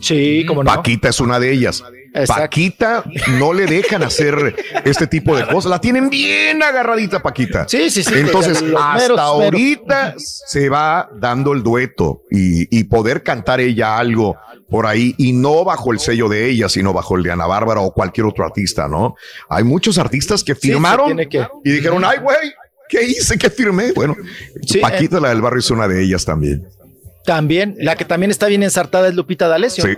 Sí, como no. Paquita es una de ellas. Exacto. Paquita no le dejan hacer este tipo de cosas. La tienen bien agarradita, Paquita. Sí, sí, sí. Entonces, hasta meros, meros. ahorita se va dando el dueto y, y poder cantar ella algo por ahí y no bajo el sello de ella, sino bajo el de Ana Bárbara o cualquier otro artista, ¿no? Hay muchos artistas que firmaron tiene que- y dijeron, ay, güey, ¿qué hice? ¿Qué firmé? Bueno, Sí, Paquita, la del barrio, es una de ellas también. También, la que también está bien ensartada es Lupita D'Alessio. Sí.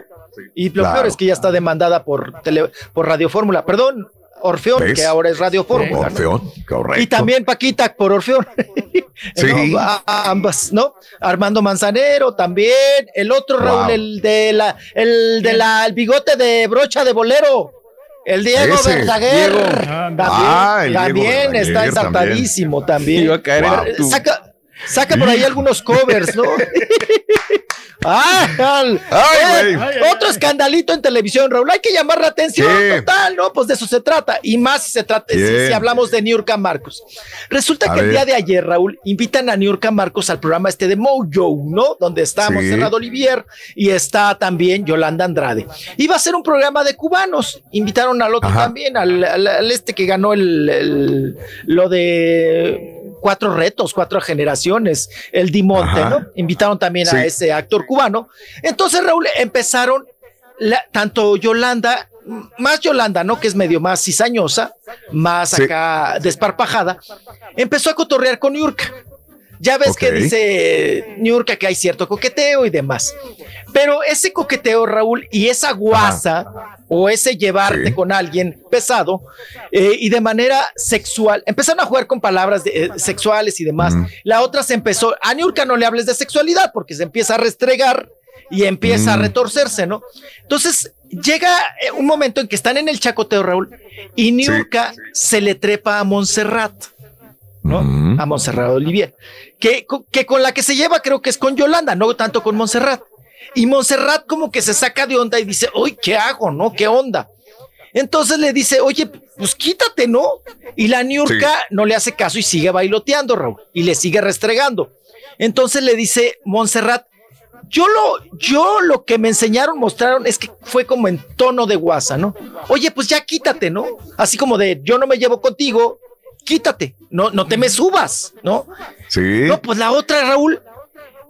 Y lo Claro. peor es que ya está demandada por tele, por Radio Fórmula. Perdón, Orfeón, ¿Ves? que ahora es Radio Fórmula. ¿no? Orfeón, correcto. Y también Paquita por Orfeón. Sí. No, a- a ambas, ¿no? Armando Manzanero también. El otro, Raúl, Wow. el de la, el de la, el bigote de brocha de bolero. El Diego Ese, Verdaguer. Diego. También, Ah, el Diego también Verdaguer está también. ensartadísimo también. Iba a caer en Wow. tu- Saca, saca por ahí algunos covers, ¿no? Al- Ay, güey. otro escandalito en televisión, Raúl. Hay que llamar la atención Sí. total, ¿no? Pues de eso se trata. Y más si se trata, si, hablamos de Niurka Marcos. Resulta A que el día de ayer, Raúl, invitan a Niurka Marcos al programa este de Mojo, ¿no? Donde está Sí. Monserrat Olivier y está también Yolanda Andrade. Iba a ser un programa de cubanos. Invitaron al otro Ajá. también, al, al- al este que ganó el, el- lo de cuatro retos, cuatro generaciones, el Dimonte, Ajá. ¿no? Invitaron también Sí. a ese actor cubano. Entonces, Raúl, empezaron la- tanto Yolanda, más Yolanda, ¿no? Que es medio más cizañosa, más Sí. acá desparpajada, empezó a cotorrear con Yurka. Ya ves que dice Niurka que hay cierto coqueteo y demás. Pero ese coqueteo, Raúl, y esa guasa o ese llevarte Sí. con alguien pesado eh, y de manera sexual, empezaron a jugar con palabras de- eh, sexuales y demás. Mm. La otra se empezó, a Niurka no le hables de sexualidad porque se empieza a restregar y empieza a Mm. retorcerse, ¿no? Entonces llega eh, un momento en que están en el chacoteo, Raúl, y Niurka se le trepa a Montserrat. ¿No? A Montserrat Olivier, que, que con la que se lleva creo que es con Yolanda, no tanto con Montserrat. Y Montserrat como que se saca de onda y dice, uy, ¿qué hago, no? ¿Qué onda? Entonces le dice, oye, pues quítate, ¿no? Y la Niurka Sí. no le hace caso y sigue bailoteando, Raúl, y le sigue restregando. Entonces le dice Montserrat, yo lo, yo lo que me enseñaron, mostraron, es que fue como en tono de guasa, ¿no? Oye, pues ya quítate, ¿no? Así como de, yo no me llevo contigo, quítate, no, no te me subas, ¿no? Sí. No, pues la otra, Raúl,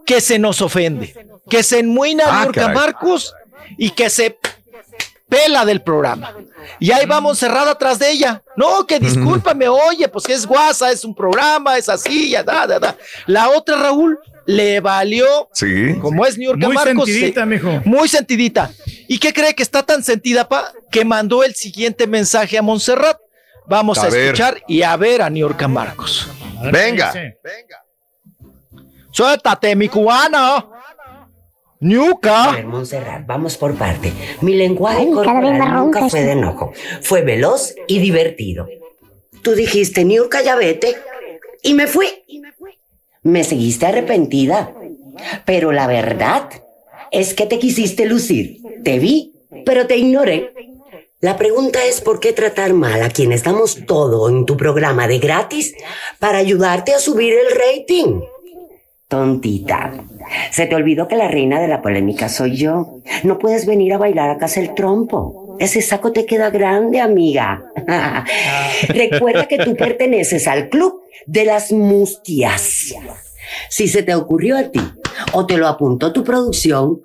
que se nos ofende, que se enmuina Ah, caray. Marcos y que se pela del programa. Y ahí vamos cerrada atrás de ella. No, que discúlpame, oye, pues que es guasa, es un programa, es así, ya da, da, da. La otra, Raúl, le valió, Sí. como es Niurka Muy Marcos. sentidita, se- mijo. Muy sentidita. ¿Y qué cree que está tan sentida, pa? Que mandó el siguiente mensaje a Montserrat. Vamos a, A ver. escuchar y a ver a Niurka Marcos. Venga. Suéltate, mi cubana. A Niuka. ver, Montserrat, vamos por parte. Mi lenguaje Ay, corporal nunca ronca fue de enojo. Fue veloz y divertido. Tú dijiste, Niurka, ya vete. Y me fui. Me seguiste arrepentida. Pero la verdad es que te quisiste lucir. Te vi, pero te ignoré. La pregunta es por qué tratar mal a quienes damos todo en tu programa de gratis para ayudarte a subir el rating. Tontita. Se te olvidó que la reina de la polémica soy yo. No puedes venir a bailar a casa el trompo. Ese saco te queda grande, amiga. Recuerda que tú perteneces al club de las mustias. Si se te ocurrió a ti o te lo apuntó tu producción,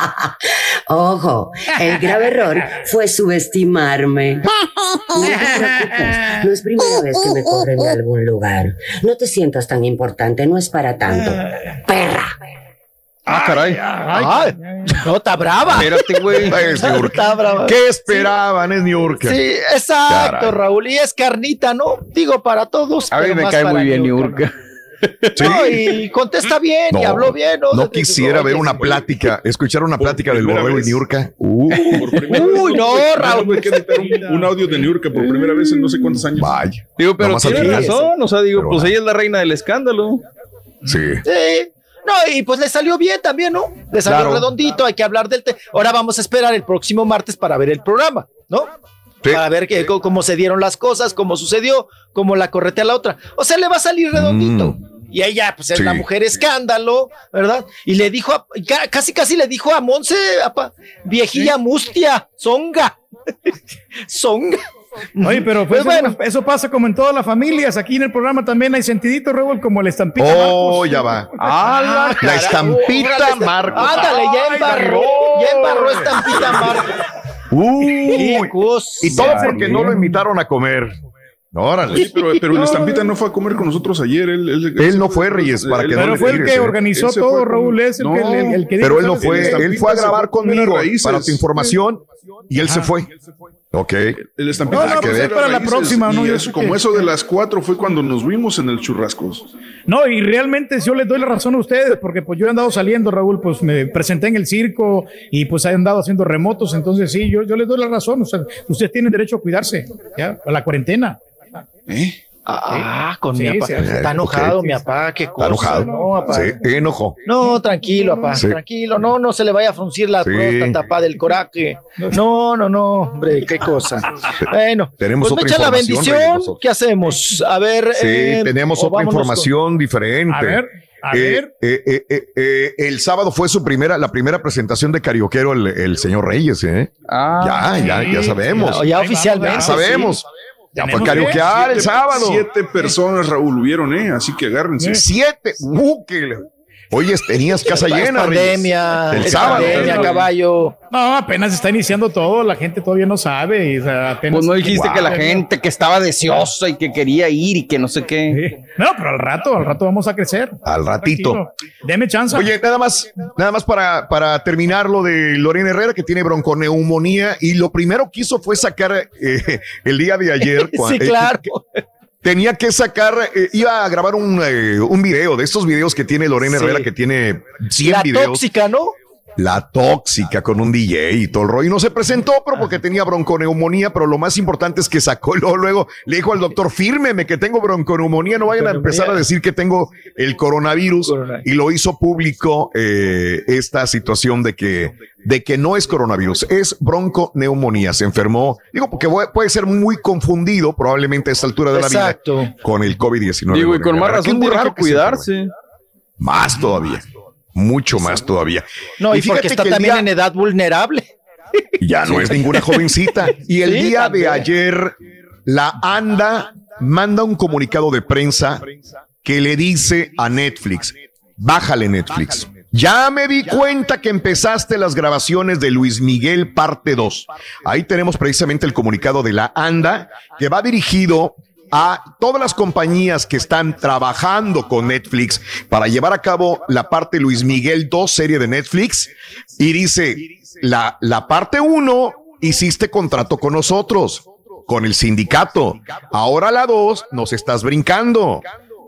ojo, el grave error fue subestimarme. No te preocupes, no es primera vez que me corren de algún lugar. No te sientas tan importante, no es para tanto. Perra. Ah, caray. Ay, no, está brava. Espérate, güey. Está brava. ¿Qué esperaban? Es Niurka. Sí, exacto, Caray. Raúl. Y es carnita, ¿no? Digo para todos. A mí me cae muy bien Niurka. No, y contesta bien y habló bien. No, quisiera ver una plática, escuchar una plática del borrego y. Niurka. Uh, Uy, no, Raúl. un, un audio de Niurka por primera vez en no sé cuántos años. vaya. Digo, pero tiene razón. O sea, digo, Pero pues ella es la reina del escándalo. Sí. Sí. No, y pues le salió bien también, ¿no? Le salió Claro. redondito, hay que hablar del tema. Ahora vamos a esperar el próximo martes para ver el programa, ¿no? Sí. Para ver que, cómo, cómo se dieron las cosas, cómo sucedió, cómo la corretea la otra. O sea, le va a salir redondito. Y ella, pues es Sí. la mujer escándalo, ¿verdad? Y le dijo, a- casi casi le dijo a Monse, viejilla mustia, zonga. zonga. Oye, pero pues, Pues eso, bueno. eso pasa como en todas las familias. Aquí en el programa también hay sentidito, Raúl, como la estampita. Oh, Marcos. ya va. Ah, La caray. estampita Marcos. Ándale, ya embarró, ya embarró estampita Marcos. Uy. Y todo porque no lo invitaron a comer. Órale. Sí, pero, pero el estampita no fue a comer con nosotros ayer. Él, él, Él no fue, Reyes, para que no Pero le fue el que ¿eh? organizó todo, con- Raúl. Es el, No, que, el, el que Pero dijo, él no ¿sabes fue, él fue a grabar conmigo para tu información. y él se fue. Ok. El estampito No, no, pues es para la próxima, ¿no? Y eso, como que- eso de las cuatro fue cuando nos vimos en el churrascos. No, y realmente yo les doy la razón a ustedes, porque pues yo he andado saliendo, Raúl, pues me presenté en el circo y pues he andado haciendo remotos, entonces sí, yo, yo les doy la razón, o sea, ustedes tienen derecho a cuidarse, ya, a la cuarentena. ¿Eh? Ah, con Sí, mi papá. sí, Está enojado, mi papá, qué cosa. Está enojado. No, papá. Sí, enojó. No, tranquilo, papá, Sí. tranquilo. No, no se le vaya a fruncir la Sí. próstata, papá, del coraje. No, no, no, hombre, qué cosa. Bueno, Tenemos pues me otra echa la bendición. ¿Qué hacemos? A ver. Sí, eh, tenemos otra con- información diferente. A ver, a Eh, ver. eh, eh, eh, eh, el sábado fue su primera, la primera presentación de carioquero el, el señor Reyes, ¿eh? Ah, ya, ya, ya sabemos. Ya, ya oficialmente. Ya sabemos. Ya fue carioquear el Siete- sábado. Siete personas, Raúl, hubieron, ¿eh? Así que agárrense. Siete. Uh, que- Oye, tenías casa Es llena, Reyes. pandemia, El es sábado. pandemia, caballo. No, apenas está iniciando todo, la gente todavía no sabe. Y, o sea, apenas Pues no dijiste que la gente que estaba deseosa y que quería ir y que no sé qué. Sí. No, pero al rato, al rato vamos a crecer. Al ratito. Tranquilo. Deme chance. Oye, nada más, nada más para, para terminar lo de Lorena Herrera, que tiene bronconeumonía, y lo primero que hizo fue sacar eh, el día de ayer. Sí, eh, claro. Tenía que sacar, eh, iba a grabar un, eh, un video de estos videos que tiene Lorena Sí. Herrera, que tiene 100 La videos. tóxica, ¿no? La tóxica con un DJ y todo el rollo. Y no se presentó, pero porque tenía bronconeumonía, pero lo más importante es que sacó luego, luego le dijo al doctor, fírmeme que tengo bronconeumonía, no vayan a empezar a decir que tengo el coronavirus. Y lo hizo público eh, esta situación de que, de que no es coronavirus, es bronconeumonía. Se enfermó, digo, porque puede- ser muy confundido probablemente a esta altura de la Exacto. vida con el COVID-19. Digo, y con más razón tiene que cuidarse. Más todavía. Mucho más todavía. No, y, porque está también día- en edad vulnerable. ya no es ninguna jovencita. Y el Sí, día también. de ayer, la ANDA manda un comunicado de prensa que le dice a Netflix, bájale Netflix. Ya me di cuenta que empezaste las grabaciones de Luis Miguel parte 2. Ahí tenemos precisamente el comunicado de la ANDA que va dirigido a todas las compañías que están trabajando con Netflix para llevar a cabo la parte Luis Miguel 2 serie de Netflix y dice, la, la parte 1 hiciste contrato con nosotros, con el sindicato. Ahora la 2 nos estás brincando.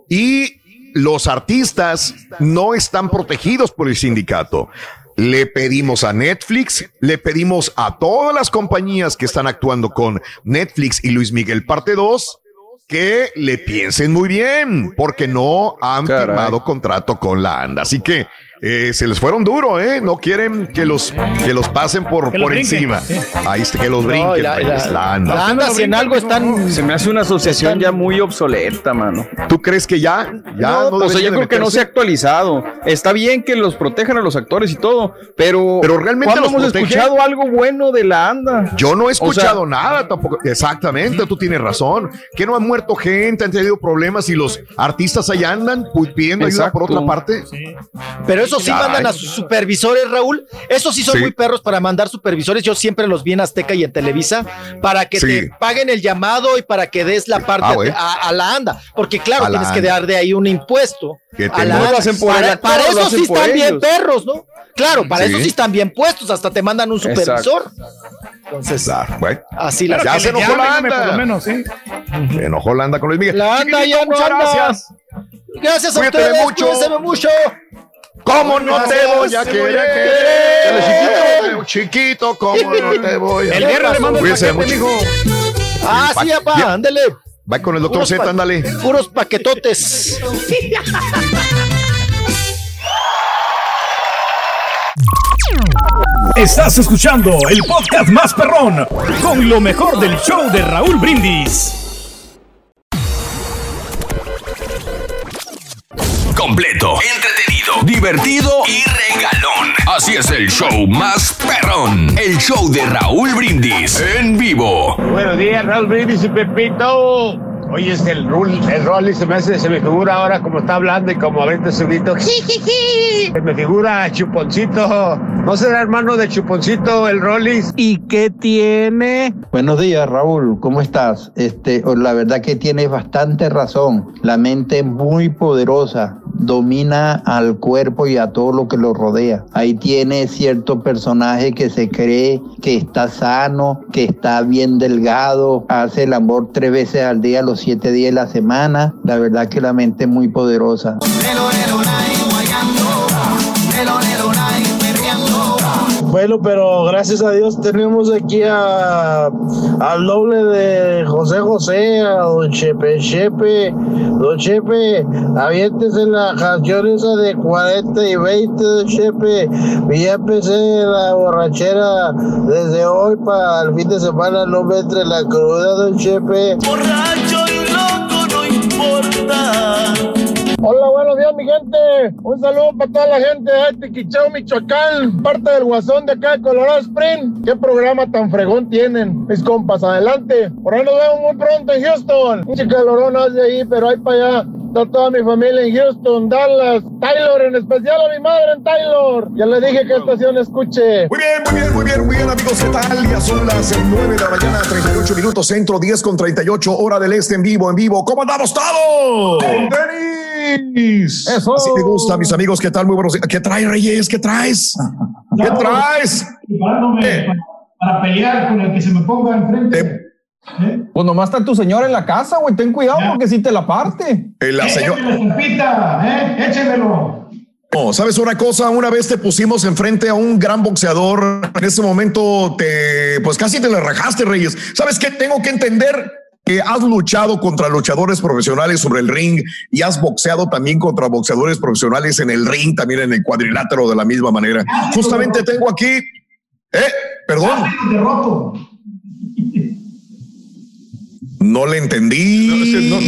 Y los artistas no están protegidos por el sindicato. Le pedimos a Netflix, le pedimos a todas las compañías que están actuando con Netflix y Luis Miguel parte 2 que le piensen muy bien, porque no han Caray. firmado contrato con la ANDA. Así que eh, se les fueron duro, ¿eh? No quieren que los, que los pasen por, Que los por brinquen. encima. Ahí está, que los No, brinquen, la, pues, la ANDA. la anda, si en algo están. Se me hace una asociación ya muy obsoleta, mano. ¿Tú crees que ya? ya no, o sea, debería yo creo que no se ha actualizado. Está bien que los protejan a los actores y todo, pero, Pero realmente ¿cuándo los hemos protege? escuchado algo bueno de la ANDA? Yo no he escuchado O sea, nada tampoco. Exactamente, tú tienes razón. Que no han muerto gente, han tenido problemas y los artistas allá andan pidiendo ayuda por Exacto. otra parte. Pero eso sí Caray. mandan a sus supervisores, Raúl. Esos sí son Sí. muy perros para mandar supervisores. Yo siempre los vi en Azteca y en Televisa para que Sí. te paguen el llamado y para que des la parte Ah, a- a, a la ANDA. Porque claro, A la tienes que dar de ahí un impuesto. Que a te la no lo ANDA. hacen por para, actor, para eso sí están bien perros, ¿no? Claro, para Sí. eso sí están bien puestos. Hasta te mandan un supervisor. Entonces, Ah, bueno. así las Ya se enojó la anda. por lo menos, sí. Se enojó la anda con Luis Miguel. La anda ya no muchas anda. gracias. Gracias a Cuídate ustedes, mucho. cuídense mucho. ¿Cómo no te voy a querer? querer. Chiquito, chiquito, ¿cómo no te voy a El guerra le manda. Ah, sí, papá, ándale. Va con el doctor Puros Z, ándale. Puros paquetotes. Estás escuchando el podcast más perrón con lo mejor del show de Raúl Brindis. Completo, entretenido, divertido y regalón. Así es el show más perrón. El show de Raúl Brindis en vivo. Buenos días, Raúl Brindis y Pepito. Oye, es el Rul, el Rolly se me hace, se me figura ahora como está hablando y como avienta su grito. "Jijiji". Se me figura Chuponcito. ¿No será hermano de Chuponcito el Rollis? ¿Y qué tiene? Buenos días, Raúl. ¿Cómo estás? Este, la verdad que tienes bastante razón. La mente es muy poderosa. domina al cuerpo y a todo lo que lo rodea. Ahí tiene cierto personaje que se cree que está sano, que está bien delgado, hace el amor tres veces al día, los siete días de la semana. La verdad que la mente es muy poderosa. Bueno, pero gracias a Dios tenemos aquí a, al doble de José José, a Don Chepe Chepe. Don Chepe, aviéntese la canción esa de 40 y 20, Don Chepe. Y ya empecé la borrachera desde hoy para el fin de semana, no me entre la cruda, Don Chepe. Borracho importa. Hola, buenos días, mi gente. Un saludo para toda la gente de Tiquichao, Michoacán, parte del Guasón de acá de Colorado Spring. Qué programa tan fregón tienen, mis compas. Adelante. Por ahí nos vemos muy pronto en Houston. Un calorón hace ahí, pero ahí para allá. Está toda mi familia en Houston, Dallas, Taylor, en especial a mi madre en Taylor. Ya le dije que estación escuche. Muy bien, muy bien, muy bien, muy bien, amigos. ¿Qué tal? Ya son las 9 de la mañana, 38 minutos centro, 10 con 38, hora del este en vivo, en vivo. ¿Cómo andamos todos? ¡Denis! Eso. Así me gusta, mis amigos. ¿Qué tal? Muy buenos días. ¿Qué traes, Reyes? ¿Qué traes? ¿Qué traes? Preparándome para, para pelear con el que se me ponga enfrente. Pues nomás está tu señora en la casa, güey. Ten cuidado porque si te la parte. Eh, la señora. ¿eh? Échemelo. No, ¿sabes una cosa? Una vez te pusimos enfrente a un gran boxeador. En ese momento te, pues casi te le rajaste, Reyes. ¿Sabes qué? Tengo que entender que has luchado contra luchadores profesionales sobre el ring y has boxeado también contra boxeadores profesionales en el ring, también en el cuadrilátero de la misma manera. Justamente tengo aquí, eh, perdón. No le entendí.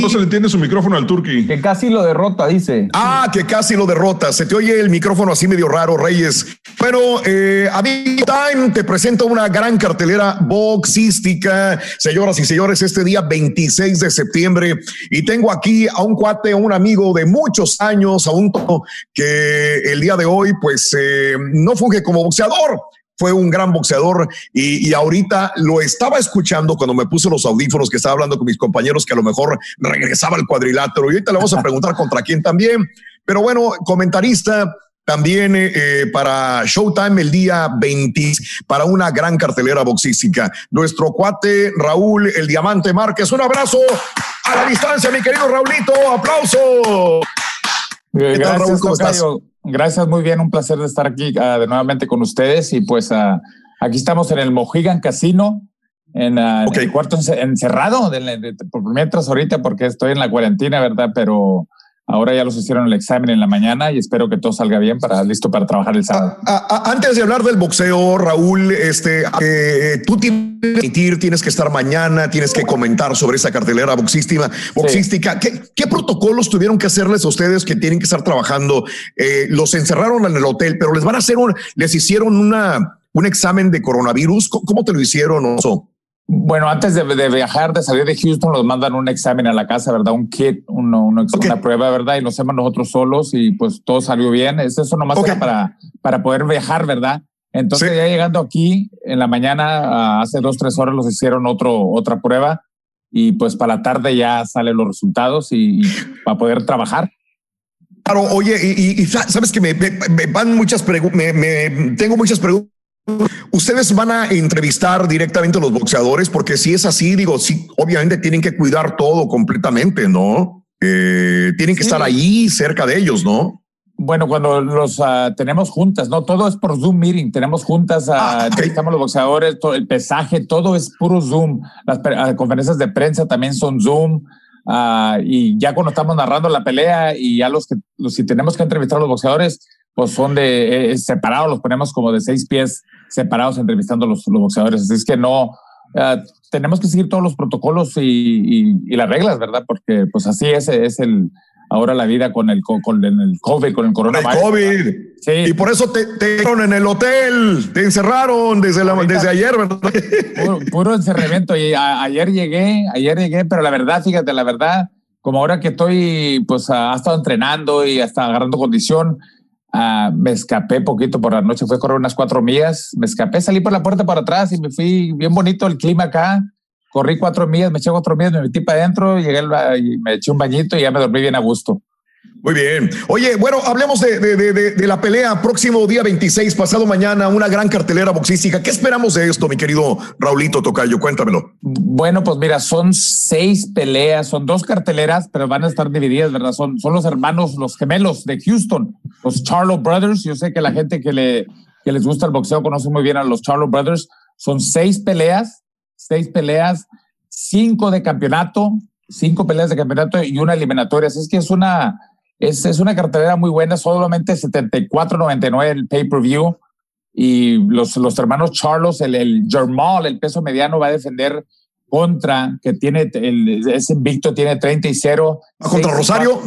No, se le entiende su micrófono al turqui. Que casi lo derrota, dice. Ah, que casi lo derrota. Se te oye el micrófono así medio raro, Reyes. Bueno, eh, a Big Time te presento una gran cartelera boxística. Señoras y señores, este día 26 de septiembre. Y tengo aquí a un cuate, a un amigo de muchos años, a un que el día de hoy, pues, eh, no funge como boxeador. Fue un gran boxeador y, y ahorita lo estaba escuchando cuando me puse los audífonos que estaba hablando con mis compañeros que a lo mejor regresaba al cuadrilátero y ahorita le vamos a preguntar contra quién también. Pero bueno, comentarista también eh, eh, para Showtime el día 20 para una gran cartelera boxística. Nuestro cuate Raúl El Diamante Márquez. Un abrazo a la distancia, mi querido Raulito. Aplauso. ¿Qué tal, Gracias, Raúl? ¿Cómo estás? Gracias, muy bien, un placer de estar aquí ah, de nuevamente con ustedes y pues ah, aquí estamos en el Mojigan Casino, en, ah, en el cuarto ence- encerrado, de de- por mientras ahorita porque estoy en la cuarentena, ¿verdad? Pero ahora ya los hicieron el examen en la mañana y espero que todo salga bien para listo para trabajar el sábado. A- a- antes de hablar del boxeo, Raúl, este, eh, tú tienes que emitir, tienes que estar mañana, tienes que comentar sobre esa cartelera boxística. boxística. ¿Qué, qué protocolos tuvieron que hacerles a ustedes que tienen que estar trabajando? Eh, los encerraron en el hotel, pero les van a hacer un, les hicieron una, un examen de coronavirus. ¿Cómo, cómo te lo hicieron? Oso? Bueno, antes de, de viajar, de salir de Houston, nos mandan un examen a la casa, ¿verdad? Un kit, uno, uno- una prueba, ¿verdad? Y lo hacemos nosotros solos y pues todo salió bien. Es eso nomás era para, para poder viajar, ¿verdad? Entonces ya llegando aquí en la mañana, hace dos, tres horas, los hicieron otro, otra prueba y pues para la tarde ya salen los resultados y, y para poder trabajar. Claro, oye, y, y- y sa- sabes que me, me- me van muchas preguntas, me, me- tengo muchas preguntas. Ustedes van a entrevistar directamente a los boxeadores, porque si es así, digo, sí, obviamente tienen que cuidar todo completamente, ¿no? Eh, tienen que estar ahí cerca de ellos, ¿no? Bueno, cuando los ah, tenemos juntas, no todo es por Zoom meeting, tenemos juntas, ah, entrevistamos a los boxeadores, todo, el pesaje, todo es puro Zoom. Las ah, conferencias de prensa también son Zoom. y ya cuando estamos narrando la pelea y ya los que los, si tenemos que entrevistar a los boxeadores, pues son de eh, separados, los ponemos como de seis pies separados entrevistando a los, los boxeadores. Así es que no, ah, tenemos que seguir todos los protocolos y, y- y las reglas, ¿verdad? Porque pues así es, es el ahora la vida con el, con, con el COVID, con el coronavirus. COVID. Y por eso te, te en el hotel, te encerraron desde, la, desde ayer, ¿verdad? Puro, puro encerramiento. Y a- ayer llegué, ayer llegué, pero la verdad, fíjate, la verdad, como ahora que estoy, pues ha estado entrenando y hasta agarrando condición, ah, me escapé poquito por la noche, fui a correr unas cuatro millas, me escapé, salí por la puerta para atrás y me fui bien bonito el clima acá. Corrí cuatro millas, me eché cuatro millas, me metí para adentro, llegué al me eché un bañito y ya me dormí bien a gusto. Muy bien. Oye, bueno, hablemos de, la pelea próximo día 26, pasado mañana, una gran cartelera boxística. ¿Qué esperamos de esto, mi querido Raulito Tocayo? Cuéntamelo. Bueno, pues mira, son seis peleas, son dos carteleras, pero van a estar divididas, ¿verdad? Son, son los hermanos, los gemelos de Houston, los Charlo Brothers. Yo sé que la gente que, le, que les gusta el boxeo conoce muy bien a los Charlo Brothers. Son seis peleas, seis peleas, cinco de campeonato, cinco peleas de campeonato y una eliminatoria. Así es que es una, es, es una cartelera muy buena, solamente 74.99 el pay-per-view. Y los, los hermanos Charlos, el, el Jermal, el peso mediano, va a defender contra, que tiene, el, ese invicto tiene 30 y 0. ¿Contra Rosario?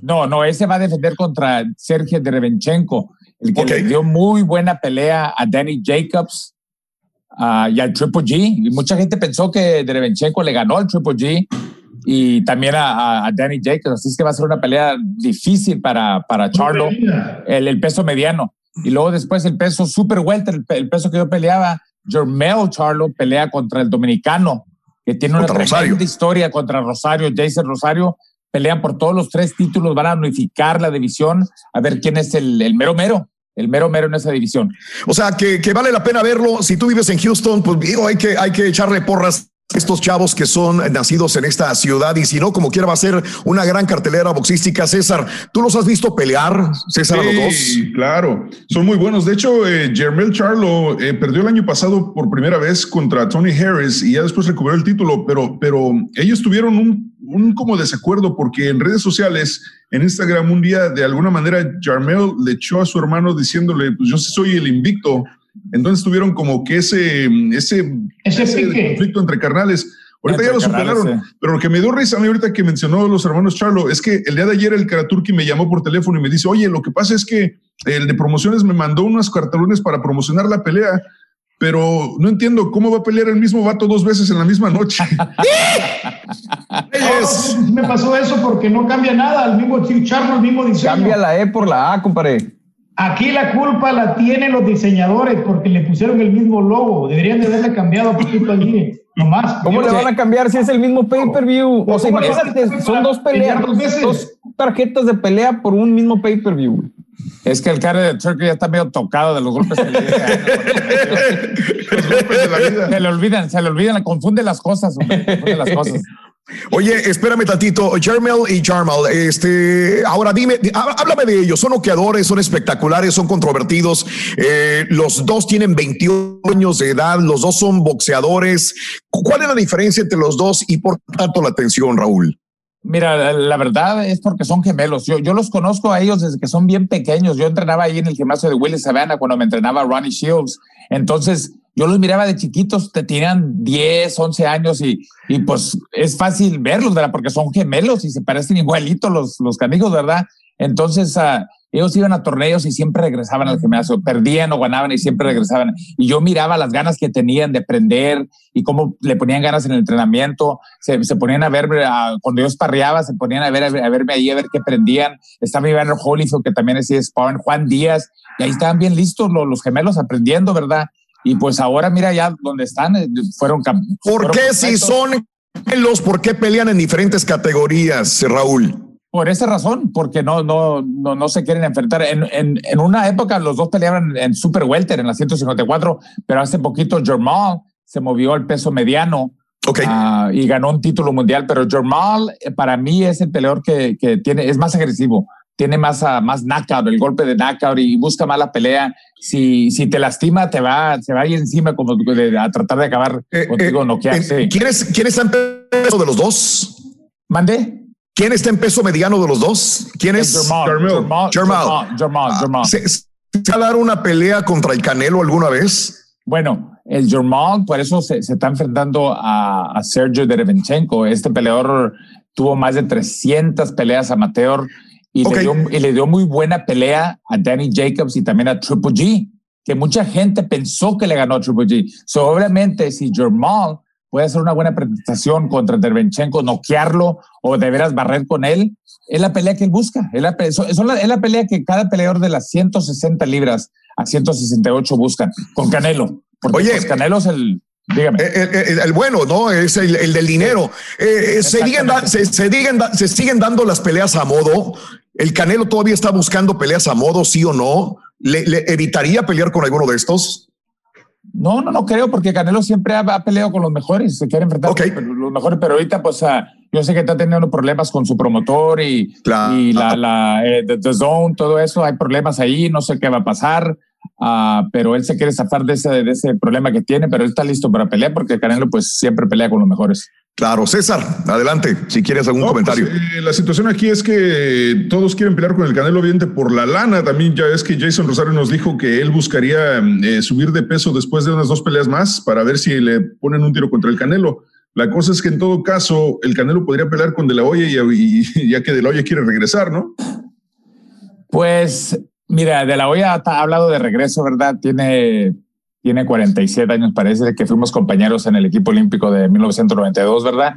No, no, ese va a defender contra Sergio Derevenchenko, el que le dio muy buena pelea a Danny Jacobs ah, y al Triple G. Y mucha gente pensó que Derevenchenko le ganó al Triple G y también a, a- Danny Jacobs. Así es que va a ser una pelea difícil para, para Charlo, el, el peso mediano. Y luego después el peso super welter, el, el peso que yo peleaba, Jermel Charlo pelea contra el dominicano, que tiene una tremenda Rosario. historia contra Rosario, Jason Rosario. Pelean por todos los tres títulos, van a unificar la división, a ver quién es el, el mero mero, el mero mero en esa división. O sea, que, que vale la pena verlo. Si tú vives en Houston, pues digo, hay que, hay que echarle porras estos chavos que son nacidos en esta ciudad y si no, como quiera, va a ser una gran cartelera boxística. César, ¿tú los has visto pelear, César, a los dos? Sí, claro, son muy buenos. De hecho, eh, Jermel Charlo eh, perdió el año pasado por primera vez contra Tony Harris y ya después recuperó el título, pero, pero ellos tuvieron un, un como desacuerdo porque en redes sociales, en Instagram, un día de alguna manera Jarmel le echó a su hermano diciéndole, pues yo sí soy el invicto. Entonces tuvieron como que ese, ese, ese conflicto entre carnales. Ahorita Entre ya lo carnales, superaron, sí. pero lo que me dio risa a mí ahorita que mencionó los hermanos Charlo es que el día de ayer el Karaturki me llamó por teléfono y me dice, oye, lo que pasa es que el de promociones me mandó unos cartelones para promocionar la pelea, pero no entiendo cómo va a pelear el mismo vato dos veces en la misma noche. No, me pasó eso porque no cambia nada, el mismo Charlo, el mismo diseño. Cambia la E por la A, compadre. Aquí la culpa la tienen los diseñadores porque le pusieron el mismo logo. Deberían de haberle cambiado un poquito allí. Nomás. ¿Cómo le van a cambiar si es el mismo pay-per-view? O sea, ¿Cómo le imagínate, son dos peleas, dos dos tarjetas de pelea por un mismo pay-per-view. Es que el cara de Turkey ya está medio tocado de los golpes que le Se le olvidan, se le olvidan, confunde las cosas, hombre, confunde las cosas. Oye, espérame tantito, Jermel y Jarmel, este, ahora dime, di- há- háblame de ellos, son oqueadores, son espectaculares, son controvertidos, eh, los dos tienen 21 años de edad, los dos son boxeadores, ¿cuál es la diferencia entre los dos y por tanto la atención, Raúl? Mira, la, verdad es porque son gemelos. Yo, yo los conozco a ellos desde que son bien pequeños. Yo entrenaba ahí en el gimnasio de Willis Savannah cuando me entrenaba Ronnie Shields. Entonces, yo los miraba de chiquitos, te tenían 10, 11 años y, y pues es fácil verlos, ¿verdad? Porque son gemelos y se parecen igualitos los, los canijos, ¿verdad? Entonces, ah, ellos iban a torneos y siempre regresaban al gimnasio, perdían o ganaban y siempre regresaban. Y yo miraba las ganas que tenían de aprender y cómo le ponían ganas en el entrenamiento. Se, se ponían a ver, ah, cuando yo esparreaba, se ponían a ver, a, ver- a verme ahí, a ver qué aprendían. Estaba Iván Holyfield, que también hacía sparring, Juan Díaz, y ahí estaban bien listos los, los gemelos aprendiendo, ¿verdad? Y pues ahora mira ya donde están, eh, fueron cam- ¿Por fueron qué si son gemelos, por qué pelean en diferentes categorías, Raúl? Por esa razón, porque no, no, no, no se quieren enfrentar. En, en, en una época los dos peleaban en Super Welter, en la 154, pero hace poquito Jermal se movió al peso mediano ah, y ganó un título mundial. Pero Jermal eh, para mí es el peleador que, que tiene, es más agresivo, tiene más, ah, más knockout, el golpe de knockout y busca más la pelea. Si, si te lastima, te va, se va ahí encima como de- a tratar de acabar contigo, noquearse. Eh, ¿Quién, es, ¿Quién está en peso de los dos? ¿Mande? ¿Quién está en peso mediano de los dos? ¿Quién es? Jermal, Jermal, Jermal, Jermal. ¿Se, va a dar una pelea contra el Canelo alguna vez? Bueno, el Jermal, por eso se, se está enfrentando a, a Sergio Derevenchenko. Este peleador tuvo más de 300 peleas amateur y, le dio, y le dio muy buena pelea a Danny Jacobs y también a Triple G, que mucha gente pensó que le ganó a Triple G. So, obviamente, si Jermal puede hacer una buena presentación contra Derevenchenko, noquearlo o de veras barrer con él, es la pelea que él busca. Es la, son la- es la pelea que cada peleador de las 160 libras a 168 buscan con Canelo. Porque Oye. pues, Canelo es el. Dígame. El, el- el bueno, ¿no? Es el, el del dinero. Eh, eh, se, siguen da- se, da- se siguen dando las peleas a modo. ¿El Canelo todavía está buscando peleas a modo, sí o no? ¿Le, le evitaría pelear con alguno de estos? No, no, no creo, porque Canelo siempre ha, ha peleado con los mejores, se quiere enfrentar con los mejores, pero ahorita, pues, ah, yo sé que está teniendo problemas con su promotor y, y la, la eh, the, The Zone, todo eso, hay problemas ahí, no sé qué va a pasar, ah, pero él se quiere zafar de ese, de ese problema que tiene, pero él está listo para pelear porque Canelo, pues, siempre pelea con los mejores. Claro, César, adelante, si quieres algún No, pues, comentario. eh, la situación aquí es que todos quieren pelear con el Canelo Viente por la lana. También ya es que Jason Rosario nos dijo que él buscaría eh, subir de peso después de unas dos peleas más para ver si le ponen un tiro contra el Canelo. La cosa es que en todo caso el Canelo podría pelear con De La Hoya y, y- ya que De La Hoya quiere regresar, ¿no? Pues, mira, De La Hoya ha hablado de regreso, ¿verdad? Tiene, tiene 47 años, parece que fuimos compañeros en el equipo olímpico de 1992, ¿verdad?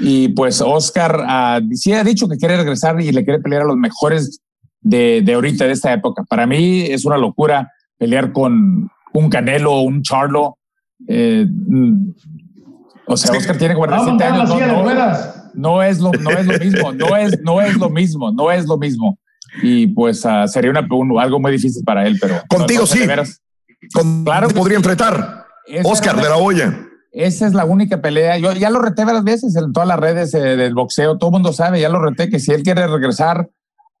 Y pues Oscar ah, sí ha dicho que quiere regresar y le quiere pelear a los mejores de, de ahorita, de esta época. Para mí es una locura pelear con un Canelo o un Charlo. Eh, mm, o sea, Oscar tiene 47 Vamos a años. no, no, no es lo, no es lo mismo, no es, no es lo mismo, no es lo mismo. Y pues ah, sería una, un- algo muy difícil para él, pero Contigo no sí. veras. Con- Claro podría enfrentar. Oscar de la Hoya. Esa es la única pelea. Yo ya lo reté varias veces en todas las redes eh, del boxeo. Todo el mundo sabe, ya lo reté que si él quiere regresar,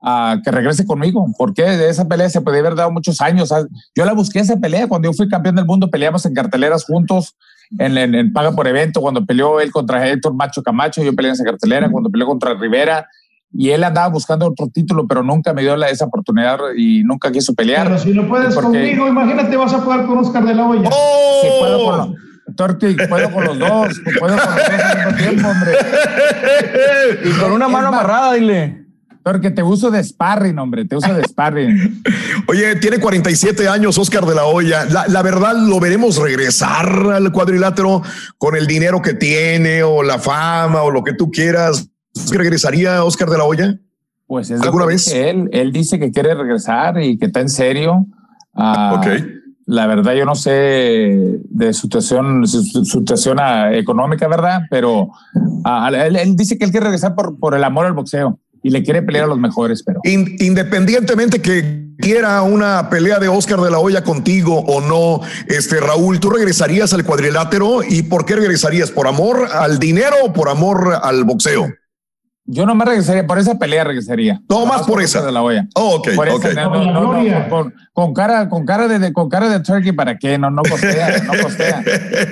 a que regrese conmigo. Porque de esa pelea se podía haber dado muchos años. Ah, Yo la busqué esa pelea cuando yo fui campeón del mundo. Peleamos en carteleras juntos en, en- en paga por evento. Cuando peleó él contra Héctor Macho Camacho, yo peleé en esa cartelera. Cuando peleó contra Rivera. Y él andaba buscando otro título, pero nunca me dio la, esa oportunidad y nunca quiso pelear. Pero si no puedes Porque- conmigo, imagínate, vas a poder con Oscar de la Hoya. Sí, puedo con los, Torti, puedo con los dos, puedo con los dos al mismo tiempo, hombre. Y con una mano amarrada, dile. Porque te uso de sparring, hombre, te uso de sparring. Oye, tiene 47 años Oscar de la Hoya. La, la verdad, ¿lo veremos regresar al cuadrilátero con el dinero que tiene o la fama o lo que tú quieras? ¿Regresaría Oscar de la Hoya? Pues es ¿Alguna vez? Él, él dice que quiere regresar y que está en serio. Ah, La verdad, yo no sé de situación, su, situación ah, económica, ¿verdad? Pero ah, él, él dice que él quiere regresar por, por el amor al boxeo y le quiere pelear a los mejores, pero In- independientemente que quiera una pelea de Oscar de la Hoya contigo o no, este Raúl, ¿tú regresarías al cuadrilátero? ¿Y por qué regresarías? ¿Por amor al dinero o por amor al boxeo? Yo no me regresaría, por esa pelea regresaría. No, más por esa. De la olla. Oh, ok, Por ok. esa, no, no, no, no, con, con cara, con cara de, de- con cara de turkey, ¿para qué? No, no costea, no costea,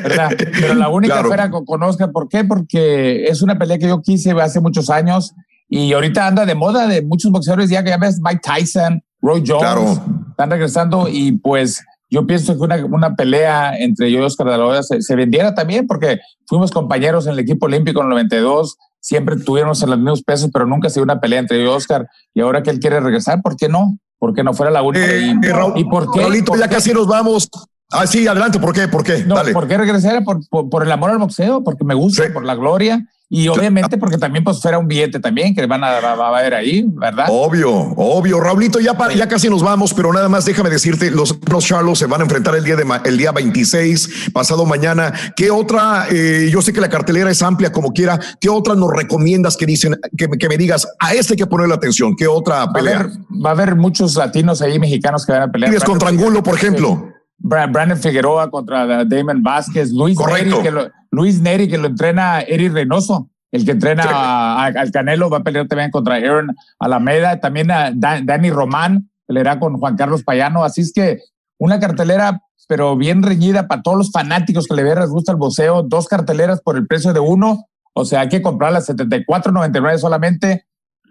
¿verdad? Pero la única Claro. fuera con, con Oscar, ¿por qué? Porque es una pelea que yo quise hace muchos años y ahorita anda de moda de muchos boxeadores, ya que ya ves Mike Tyson, Roy Jones, Claro. están regresando y pues yo pienso que una, una pelea entre yo y Oscar de la Hoya se, se vendiera también porque fuimos compañeros en el equipo olímpico en el 92, siempre tuvimos en los mismos pesos, pero nunca se dio una pelea entre yo y Oscar y ahora que él quiere regresar, ¿por qué no? ¿Por qué no fuera la única? y, Eh, Raúl- ¿y por qué? Raulito, ¿Por ya qué? casi nos vamos. Ah, sí, adelante. ¿Por qué? ¿Por qué? No, Dale. ¿por qué regresar? Por, por, por el amor al boxeo, porque me gusta, por la gloria y obviamente porque también pues fuera un billete también que van a, va, a haber ahí, ¿verdad? Obvio, obvio. Raulito, ya, pa- ya casi nos vamos, pero nada más déjame decirte, los, los Charlos se van a enfrentar el día, de, el día 26, pasado mañana. ¿Qué otra? eh, yo sé que la cartelera es amplia como quiera. ¿Qué otra nos recomiendas que dicen, que, me- que me digas, a este hay que ponerle atención? ¿Qué otra Va a, pelea? haber, va a haber muchos latinos ahí mexicanos que van a pelear. Tigres contra Angulo, por ejemplo. Bra- Brandon Figueroa contra Damon Vázquez, Luis Correcto. Neri, que lo, Luis Neri, que lo entrena Eri Reynoso, el que entrena a- a- al Canelo, va a pelear también contra Aaron Alameda, también a Da- Dani Román, peleará con Juan Carlos Payano, así es que una cartelera, pero bien reñida para todos los fanáticos que le les gusta el boxeo, dos carteleras por el precio de uno, o sea, hay que comprarlas 74.99 solamente,